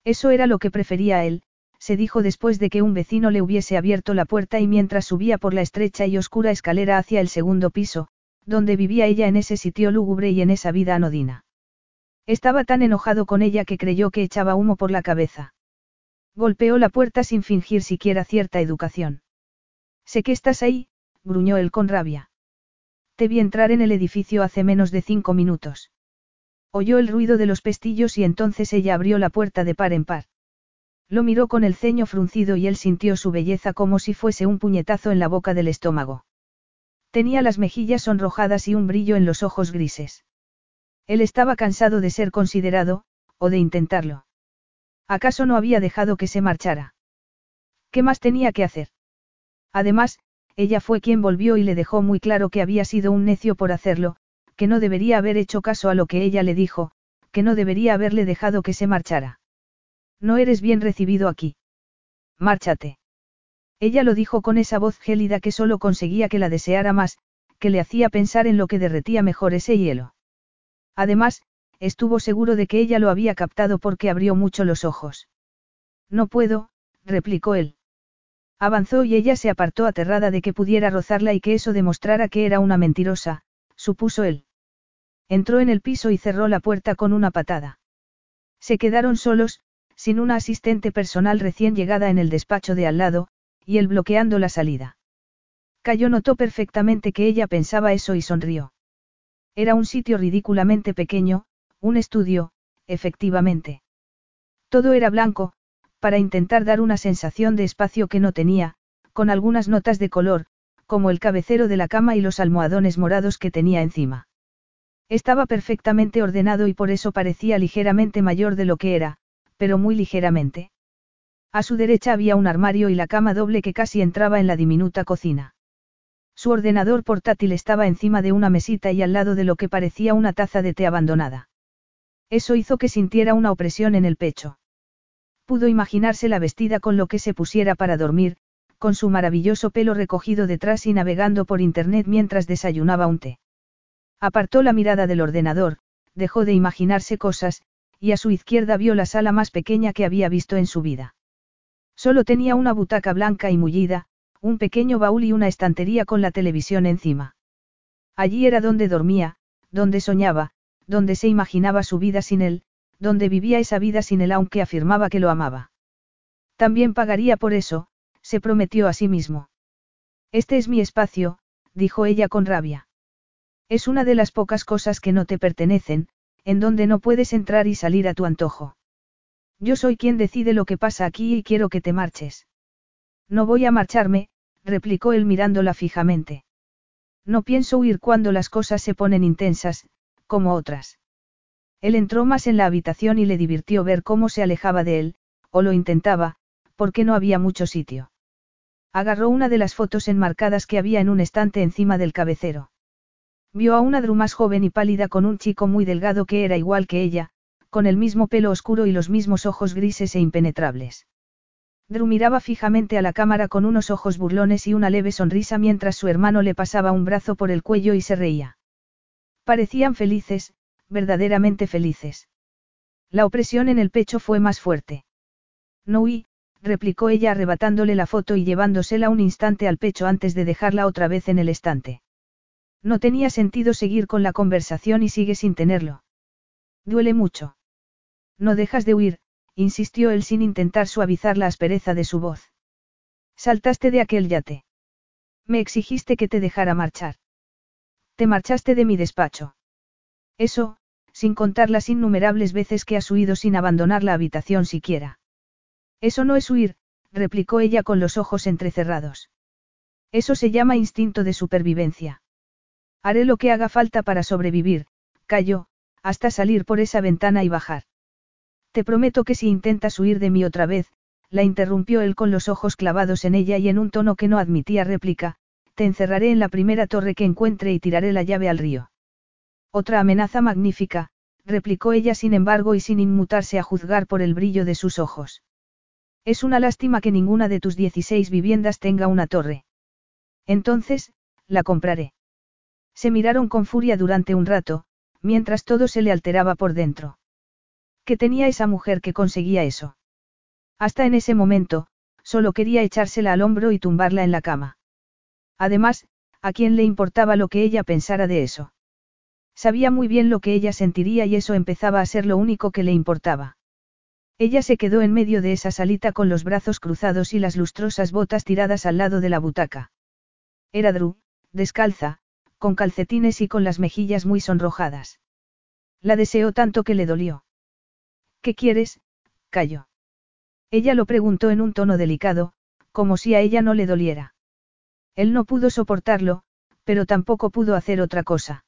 Eso era lo que prefería él, se dijo después de que un vecino le hubiese abierto la puerta y mientras subía por la estrecha y oscura escalera hacia el segundo piso, donde vivía ella en ese sitio lúgubre y en esa vida anodina. Estaba tan enojado con ella que creyó que echaba humo por la cabeza. Golpeó la puerta sin fingir siquiera cierta educación. Sé que estás ahí, gruñó él con rabia. Te vi entrar en el edificio hace menos de cinco minutos. Oyó el ruido de los pestillos y entonces ella abrió la puerta de par en par. Lo miró con el ceño fruncido y él sintió su belleza como si fuese un puñetazo en la boca del estómago. Tenía las mejillas sonrojadas y un brillo en los ojos grises. Él estaba cansado de ser considerado, o de intentarlo. ¿Acaso no había dejado que se marchara? ¿Qué más tenía que hacer? Además, ella fue quien volvió y le dejó muy claro que había sido un necio por hacerlo, que no debería haber hecho caso a lo que ella le dijo, que no debería haberle dejado que se marchara. No eres bien recibido aquí. Márchate. Ella lo dijo con esa voz gélida que solo conseguía que la deseara más, que le hacía pensar en lo que derretía mejor ese hielo. Además, estuvo seguro de que ella lo había captado porque abrió mucho los ojos. No puedo, replicó él. Avanzó y ella se apartó aterrada de que pudiera rozarla y que eso demostrara que era una mentirosa, supuso él. Entró en el piso y cerró la puerta con una patada. Se quedaron solos, sin una asistente personal recién llegada en el despacho de al lado, y él bloqueando la salida. Cayo notó perfectamente que ella pensaba eso y sonrió. Era un sitio ridículamente pequeño, un estudio, efectivamente. Todo era blanco, para intentar dar una sensación de espacio que no tenía, con algunas notas de color, como el cabecero de la cama y los almohadones morados que tenía encima. Estaba perfectamente ordenado y por eso parecía ligeramente mayor de lo que era, pero muy ligeramente. A su derecha había un armario y la cama doble que casi entraba en la diminuta cocina. Su ordenador portátil estaba encima de una mesita y al lado de lo que parecía una taza de té abandonada. Eso hizo que sintiera una opresión en el pecho. Pudo imaginársela vestida con lo que se pusiera para dormir, con su maravilloso pelo recogido detrás y navegando por internet mientras desayunaba un té. Apartó la mirada del ordenador, dejó de imaginarse cosas, y a su izquierda vio la sala más pequeña que había visto en su vida. Solo tenía una butaca blanca y mullida, un pequeño baúl y una estantería con la televisión encima. Allí era donde dormía, donde soñaba, donde se imaginaba su vida sin él, donde vivía esa vida sin él aunque afirmaba que lo amaba. También pagaría por eso, se prometió a sí mismo. Este es mi espacio, dijo ella con rabia. Es una de las pocas cosas que no te pertenecen, en donde no puedes entrar y salir a tu antojo. Yo soy quien decide lo que pasa aquí y quiero que te marches. No voy a marcharme, replicó él mirándola fijamente. No pienso huir cuando las cosas se ponen intensas, como otras. Él entró más en la habitación y le divirtió ver cómo se alejaba de él, o lo intentaba, porque no había mucho sitio. Agarró una de las fotos enmarcadas que había en un estante encima del cabecero. Vio a una Drew más joven y pálida con un chico muy delgado que era igual que ella, con el mismo pelo oscuro y los mismos ojos grises e impenetrables. Drew miraba fijamente a la cámara con unos ojos burlones y una leve sonrisa mientras su hermano le pasaba un brazo por el cuello y se reía. Parecían felices, verdaderamente felices. La opresión en el pecho fue más fuerte. No huí, replicó ella arrebatándole la foto y llevándosela un instante al pecho antes de dejarla otra vez en el estante. No tenía sentido seguir con la conversación y sigue sin tenerlo. Duele mucho. No dejas de huir, insistió él sin intentar suavizar la aspereza de su voz. Saltaste de aquel yate. Me exigiste que te dejara marchar. Te marchaste de mi despacho. Eso, sin contar las innumerables veces que has huido sin abandonar la habitación siquiera. Eso no es huir, replicó ella con los ojos entrecerrados. Eso se llama instinto de supervivencia. Haré lo que haga falta para sobrevivir, cayó, hasta salir por esa ventana y bajar. Te prometo que si intentas huir de mí otra vez, la interrumpió él con los ojos clavados en ella y en un tono que no admitía réplica, te encerraré en la primera torre que encuentre y tiraré la llave al río. Otra amenaza magnífica, replicó ella sin embargo y sin inmutarse a juzgar por el brillo de sus ojos. Es una lástima que ninguna de tus 16 viviendas tenga una torre. Entonces, la compraré. Se miraron con furia durante un rato, mientras todo se le alteraba por dentro. ¿Qué tenía esa mujer que conseguía eso? Hasta en ese momento, solo quería echársela al hombro y tumbarla en la cama. Además, ¿a quién le importaba lo que ella pensara de eso? Sabía muy bien lo que ella sentiría y eso empezaba a ser lo único que le importaba. Ella se quedó en medio de esa salita con los brazos cruzados y las lustrosas botas tiradas al lado de la butaca. Era Drew, descalza, con calcetines y con las mejillas muy sonrojadas. La deseó tanto que le dolió. ¿Qué quieres? cayó. Ella lo preguntó en un tono delicado, como si a ella no le doliera. Él no pudo soportarlo, pero tampoco pudo hacer otra cosa.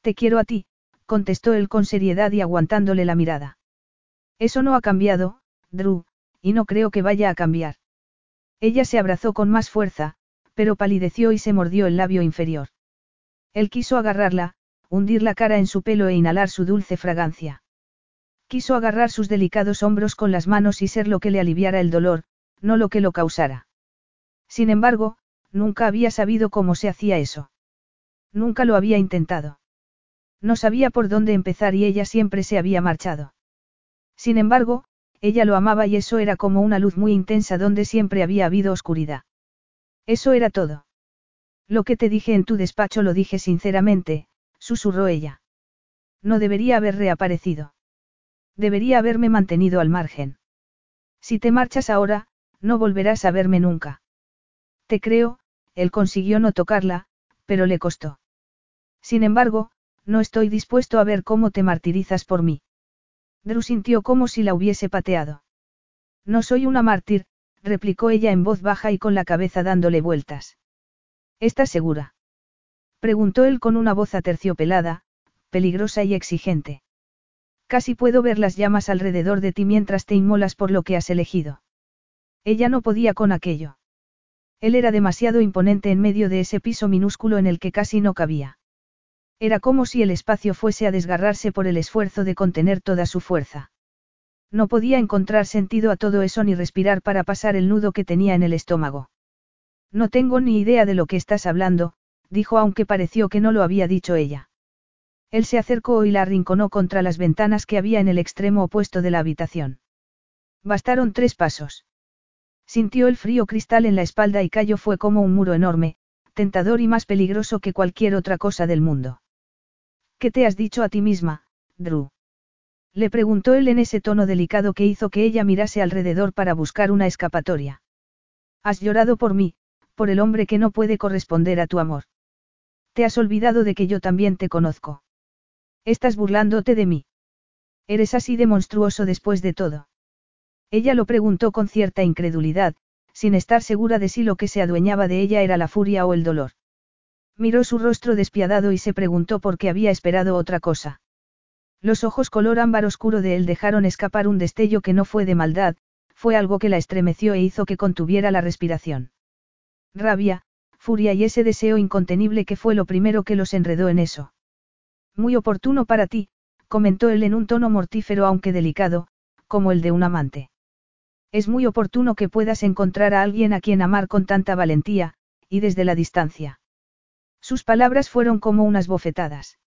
Te quiero a ti, contestó él con seriedad y aguantándole la mirada. Eso no ha cambiado, Drew, y no creo que vaya a cambiar. Ella se abrazó con más fuerza, pero palideció y se mordió el labio inferior. Él quiso agarrarla, hundir la cara en su pelo e inhalar su dulce fragancia. Quiso agarrar sus delicados hombros con las manos y ser lo que le aliviara el dolor, no lo que lo causara. Sin embargo, nunca había sabido cómo se hacía eso. Nunca lo había intentado. No sabía por dónde empezar y ella siempre se había marchado. Sin embargo, ella lo amaba y eso era como una luz muy intensa donde siempre había habido oscuridad. Eso era todo. Lo que te dije en tu despacho lo dije sinceramente, susurró ella. No debería haber reaparecido. Debería haberme mantenido al margen. Si te marchas ahora, no volverás a verme nunca. Te creo, él consiguió no tocarla, pero le costó. Sin embargo, no estoy dispuesto a ver cómo te martirizas por mí. Drew sintió como si la hubiese pateado. No soy una mártir, replicó ella en voz baja y con la cabeza dándole vueltas. ¿Estás segura? Preguntó él con una voz aterciopelada, peligrosa y exigente. Casi puedo ver las llamas alrededor de ti mientras te inmolas por lo que has elegido. Ella no podía con aquello. Él era demasiado imponente en medio de ese piso minúsculo en el que casi no cabía. Era como si el espacio fuese a desgarrarse por el esfuerzo de contener toda su fuerza. No podía encontrar sentido a todo eso ni respirar para pasar el nudo que tenía en el estómago. No tengo ni idea de lo que estás hablando, dijo aunque pareció que no lo había dicho ella. Él se acercó y la arrinconó contra las ventanas que había en el extremo opuesto de la habitación. Bastaron tres pasos. Sintió el frío cristal en la espalda y cayó fue como un muro enorme, tentador y más peligroso que cualquier otra cosa del mundo. ¿Qué te has dicho a ti misma, Drew? Le preguntó él en ese tono delicado que hizo que ella mirase alrededor para buscar una escapatoria. Has llorado por mí, por el hombre que no puede corresponder a tu amor. Te has olvidado de que yo también te conozco. Estás burlándote de mí. Eres así de monstruoso después de todo. Ella lo preguntó con cierta incredulidad, sin estar segura de si lo que se adueñaba de ella era la furia o el dolor. Miró su rostro despiadado y se preguntó por qué había esperado otra cosa. Los ojos color ámbar oscuro de él dejaron escapar un destello que no fue de maldad, fue algo que la estremeció e hizo que contuviera la respiración. Rabia, furia y ese deseo incontenible que fue lo primero que los enredó en eso. Muy oportuno para ti, comentó él en un tono mortífero aunque delicado, como el de un amante. Es muy oportuno que puedas encontrar a alguien a quien amar con tanta valentía, y desde la distancia. Sus palabras fueron como unas bofetadas.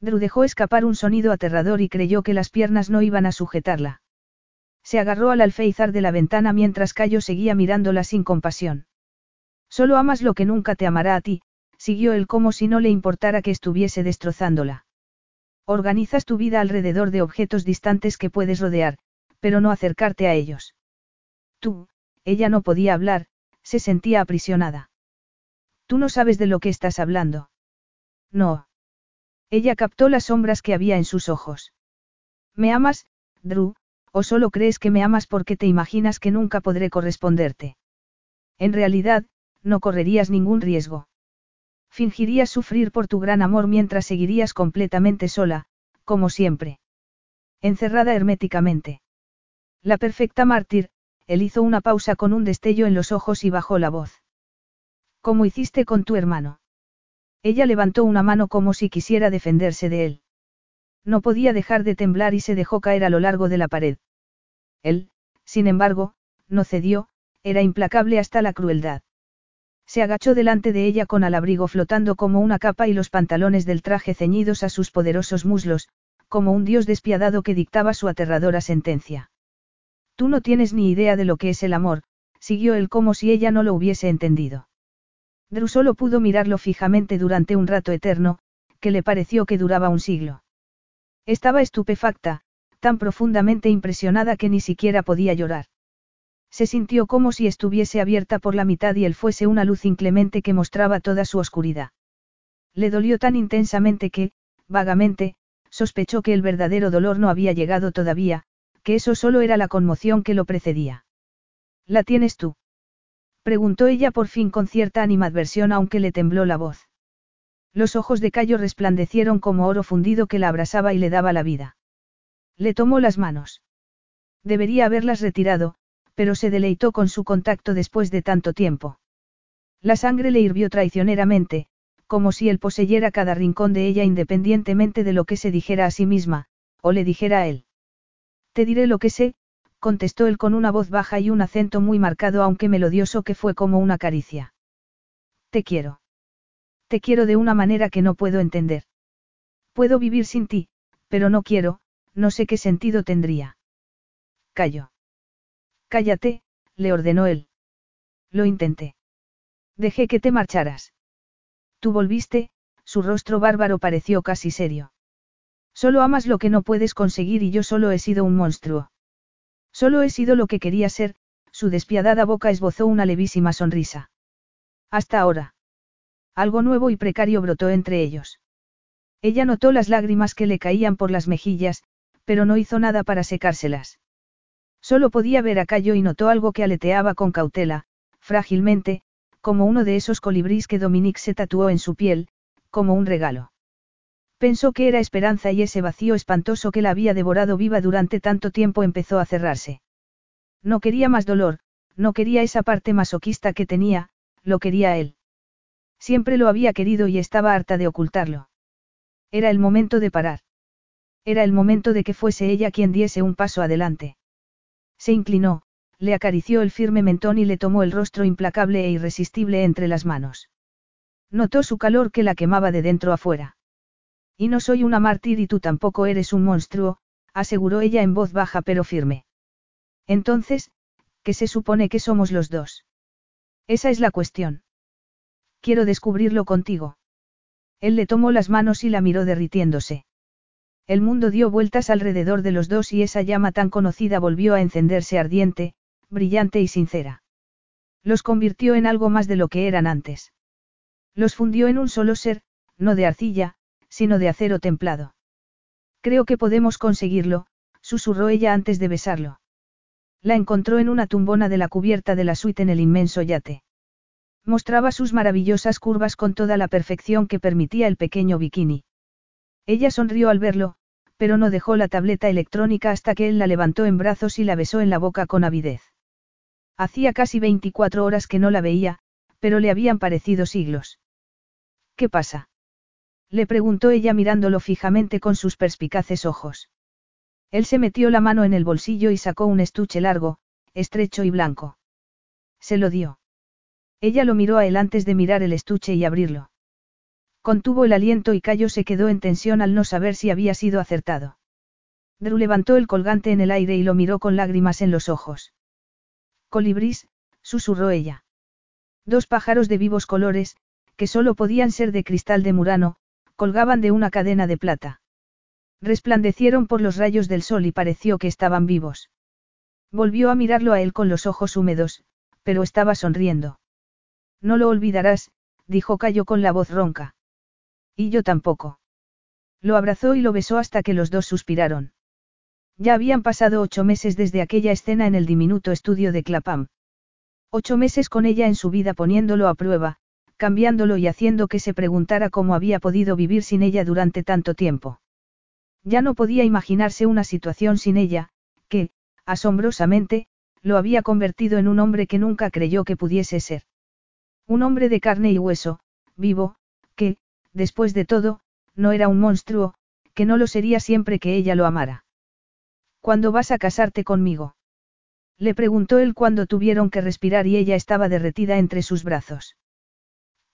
Drew dejó escapar un sonido aterrador y creyó que las piernas no iban a sujetarla. Se agarró al alféizar de la ventana mientras Cayo seguía mirándola sin compasión. Solo amas lo que nunca te amará a ti, siguió él como si no le importara que estuviese destrozándola. Organizas tu vida alrededor de objetos distantes que puedes rodear, pero no acercarte a ellos. Tú, ella no podía hablar, se sentía aprisionada. Tú no sabes de lo que estás hablando. No. Ella captó las sombras que había en sus ojos. ¿Me amas, Drew, o solo crees que me amas porque te imaginas que nunca podré corresponderte? En realidad, no correrías ningún riesgo. Fingirías sufrir por tu gran amor mientras seguirías completamente sola, como siempre. Encerrada herméticamente. La perfecta mártir, él hizo una pausa con un destello en los ojos y bajó la voz. ¿Cómo hiciste con tu hermano? Ella levantó una mano como si quisiera defenderse de él. No podía dejar de temblar y se dejó caer a lo largo de la pared. Él, sin embargo, no cedió, era implacable hasta la crueldad. Se agachó delante de ella con al abrigo flotando como una capa y los pantalones del traje ceñidos a sus poderosos muslos, como un dios despiadado que dictaba su aterradora sentencia. Tú no tienes ni idea de lo que es el amor, siguió él como si ella no lo hubiese entendido. Drew solo pudo mirarlo fijamente durante un rato eterno, que le pareció que duraba un siglo. Estaba estupefacta, tan profundamente impresionada que ni siquiera podía llorar. Se sintió como si estuviese abierta por la mitad y él fuese una luz inclemente que mostraba toda su oscuridad. Le dolió tan intensamente que, vagamente, sospechó que el verdadero dolor no había llegado todavía, que eso solo era la conmoción que lo precedía. ¿La tienes tú? Preguntó ella por fin con cierta animadversión aunque le tembló la voz. Los ojos de Cayo resplandecieron como oro fundido que la abrasaba y le daba la vida. Le tomó las manos. Debería haberlas retirado, pero se deleitó con su contacto después de tanto tiempo. La sangre le hirvió traicioneramente, como si él poseyera cada rincón de ella independientemente de lo que se dijera a sí misma, o le dijera a él. Te diré lo que sé, contestó él con una voz baja y un acento muy marcado aunque melodioso que fue como una caricia. Te quiero. Te quiero de una manera que no puedo entender. Puedo vivir sin ti, pero no quiero, no sé qué sentido tendría. Callo. Cállate, le ordenó él. Lo intenté. Dejé que te marcharas. Tú volviste, su rostro bárbaro pareció casi serio. Solo amas lo que no puedes conseguir y yo solo he sido un monstruo. Solo he sido lo que quería ser, su despiadada boca esbozó una levísima sonrisa. Hasta ahora. Algo nuevo y precario brotó entre ellos. Ella notó las lágrimas que le caían por las mejillas, pero no hizo nada para secárselas. Solo podía ver a Cayo y notó algo que aleteaba con cautela, frágilmente, como uno de esos colibrís que Dominique se tatuó en su piel, como un regalo. Pensó que era esperanza y ese vacío espantoso que la había devorado viva durante tanto tiempo empezó a cerrarse. No quería más dolor, no quería esa parte masoquista que tenía, lo quería él. Siempre lo había querido y estaba harta de ocultarlo. Era el momento de parar. Era el momento de que fuese ella quien diese un paso adelante. Se inclinó, le acarició el firme mentón y le tomó el rostro implacable e irresistible entre las manos. Notó su calor que la quemaba de dentro a fuera. Y no soy una mártir y tú tampoco eres un monstruo, aseguró ella en voz baja pero firme. Entonces, ¿qué se supone que somos los dos? Esa es la cuestión. Quiero descubrirlo contigo. Él le tomó las manos y la miró derritiéndose. El mundo dio vueltas alrededor de los dos y esa llama tan conocida volvió a encenderse ardiente, brillante y sincera. Los convirtió en algo más de lo que eran antes. Los fundió en un solo ser, no de arcilla, sino de acero templado. Creo que podemos conseguirlo, susurró ella antes de besarlo. La encontró en una tumbona de la cubierta de la suite en el inmenso yate. Mostraba sus maravillosas curvas con toda la perfección que permitía el pequeño bikini. Ella sonrió al verlo, pero no dejó la tableta electrónica hasta que él la levantó en brazos y la besó en la boca con avidez. Hacía casi 24 horas que no la veía, pero le habían parecido siglos. ¿Qué pasa? Le preguntó ella mirándolo fijamente con sus perspicaces ojos. Él se metió la mano en el bolsillo y sacó un estuche largo, estrecho y blanco. Se lo dio. Ella lo miró a él antes de mirar el estuche y abrirlo. Contuvo el aliento y Cayo se quedó en tensión al no saber si había sido acertado. Drew levantó el colgante en el aire y lo miró con lágrimas en los ojos. Colibrís, susurró ella. Dos pájaros de vivos colores, que solo podían ser de cristal de Murano, colgaban de una cadena de plata. Resplandecieron por los rayos del sol y pareció que estaban vivos. Volvió a mirarlo a él con los ojos húmedos, pero estaba sonriendo. No lo olvidarás, dijo Cayo con la voz ronca. Y yo tampoco. Lo abrazó y lo besó hasta que los dos suspiraron. Ya habían pasado ocho meses desde aquella escena en el diminuto estudio de Clapham. Ocho meses con ella en su vida poniéndolo a prueba, cambiándolo y haciendo que se preguntara cómo había podido vivir sin ella durante tanto tiempo. Ya no podía imaginarse una situación sin ella, que, asombrosamente, lo había convertido en un hombre que nunca creyó que pudiese ser. Un hombre de carne y hueso, vivo, que, después de todo, no era un monstruo, que no lo sería siempre que ella lo amara. ¿Cuándo vas a casarte conmigo? Le preguntó él cuando tuvieron que respirar y ella estaba derretida entre sus brazos.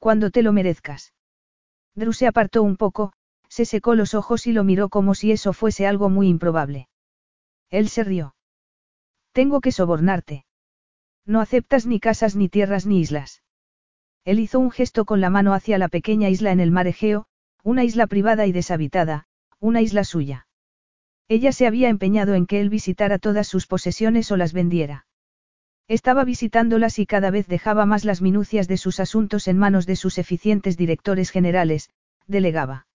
Cuando te lo merezcas. Drew se apartó un poco, se secó los ojos y lo miró como si eso fuese algo muy improbable. Él se rió. Tengo que sobornarte. No aceptas ni casas ni tierras ni islas. Él hizo un gesto con la mano hacia la pequeña isla en el mar Egeo, una isla privada y deshabitada, una isla suya. Ella se había empeñado en que él visitara todas sus posesiones o las vendiera. Estaba visitándolas y cada vez dejaba más las minucias de sus asuntos en manos de sus eficientes directores generales, delegaba.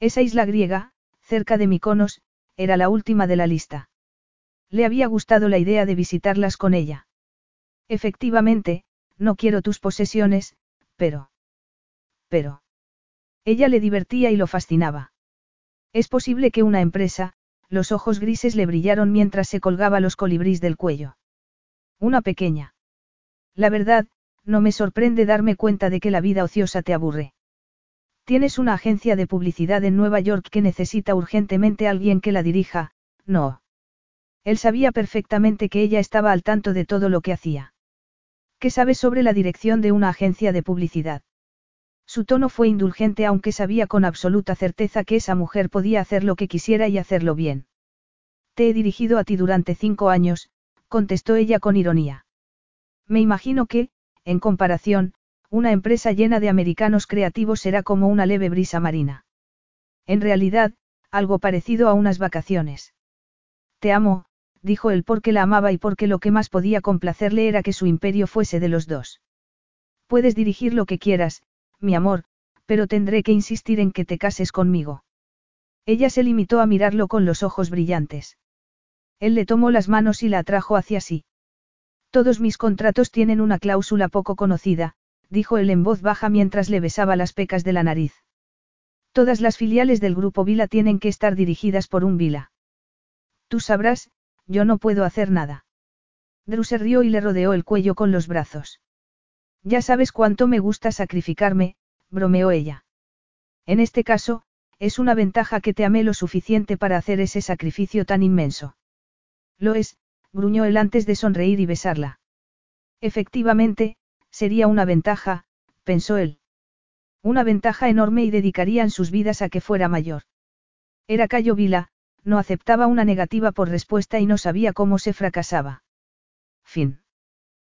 Esa isla griega, cerca de Miconos, era la última de la lista. Le había gustado la idea de visitarlas con ella. Efectivamente, no quiero tus posesiones, pero... Pero... Ella le divertía y lo fascinaba. Es posible que una empresa, los ojos grises le brillaron mientras se colgaba los colibrís del cuello. Una pequeña. La verdad, no me sorprende darme cuenta de que la vida ociosa te aburre. Tienes una agencia de publicidad en Nueva York que necesita urgentemente alguien que la dirija, no. Él sabía perfectamente que ella estaba al tanto de todo lo que hacía. ¿Qué sabes sobre la dirección de una agencia de publicidad? Su tono fue indulgente aunque sabía con absoluta certeza que esa mujer podía hacer lo que quisiera y hacerlo bien. Te he dirigido a ti durante cinco años, contestó ella con ironía. Me imagino que, en comparación, una empresa llena de americanos creativos será como una leve brisa marina. En realidad, algo parecido a unas vacaciones. Te amo, dijo él porque la amaba y porque lo que más podía complacerle era que su imperio fuese de los dos. Puedes dirigir lo que quieras, mi amor, pero tendré que insistir en que te cases conmigo. Ella se limitó a mirarlo con los ojos brillantes. Él le tomó las manos y la atrajo hacia sí. Todos mis contratos tienen una cláusula poco conocida, dijo él en voz baja mientras le besaba las pecas de la nariz. Todas las filiales del grupo Vila tienen que estar dirigidas por un Vila. Tú sabrás, yo no puedo hacer nada. Drew se rió y le rodeó el cuello con los brazos. Ya sabes cuánto me gusta sacrificarme, bromeó ella. En este caso, es una ventaja que te amé lo suficiente para hacer ese sacrificio tan inmenso. Lo es, gruñó él antes de sonreír y besarla. Efectivamente, sería una ventaja, pensó él. Una ventaja enorme y dedicarían sus vidas a que fuera mayor. Era Cayo Vila, no aceptaba una negativa por respuesta y no sabía cómo se fracasaba. Fin.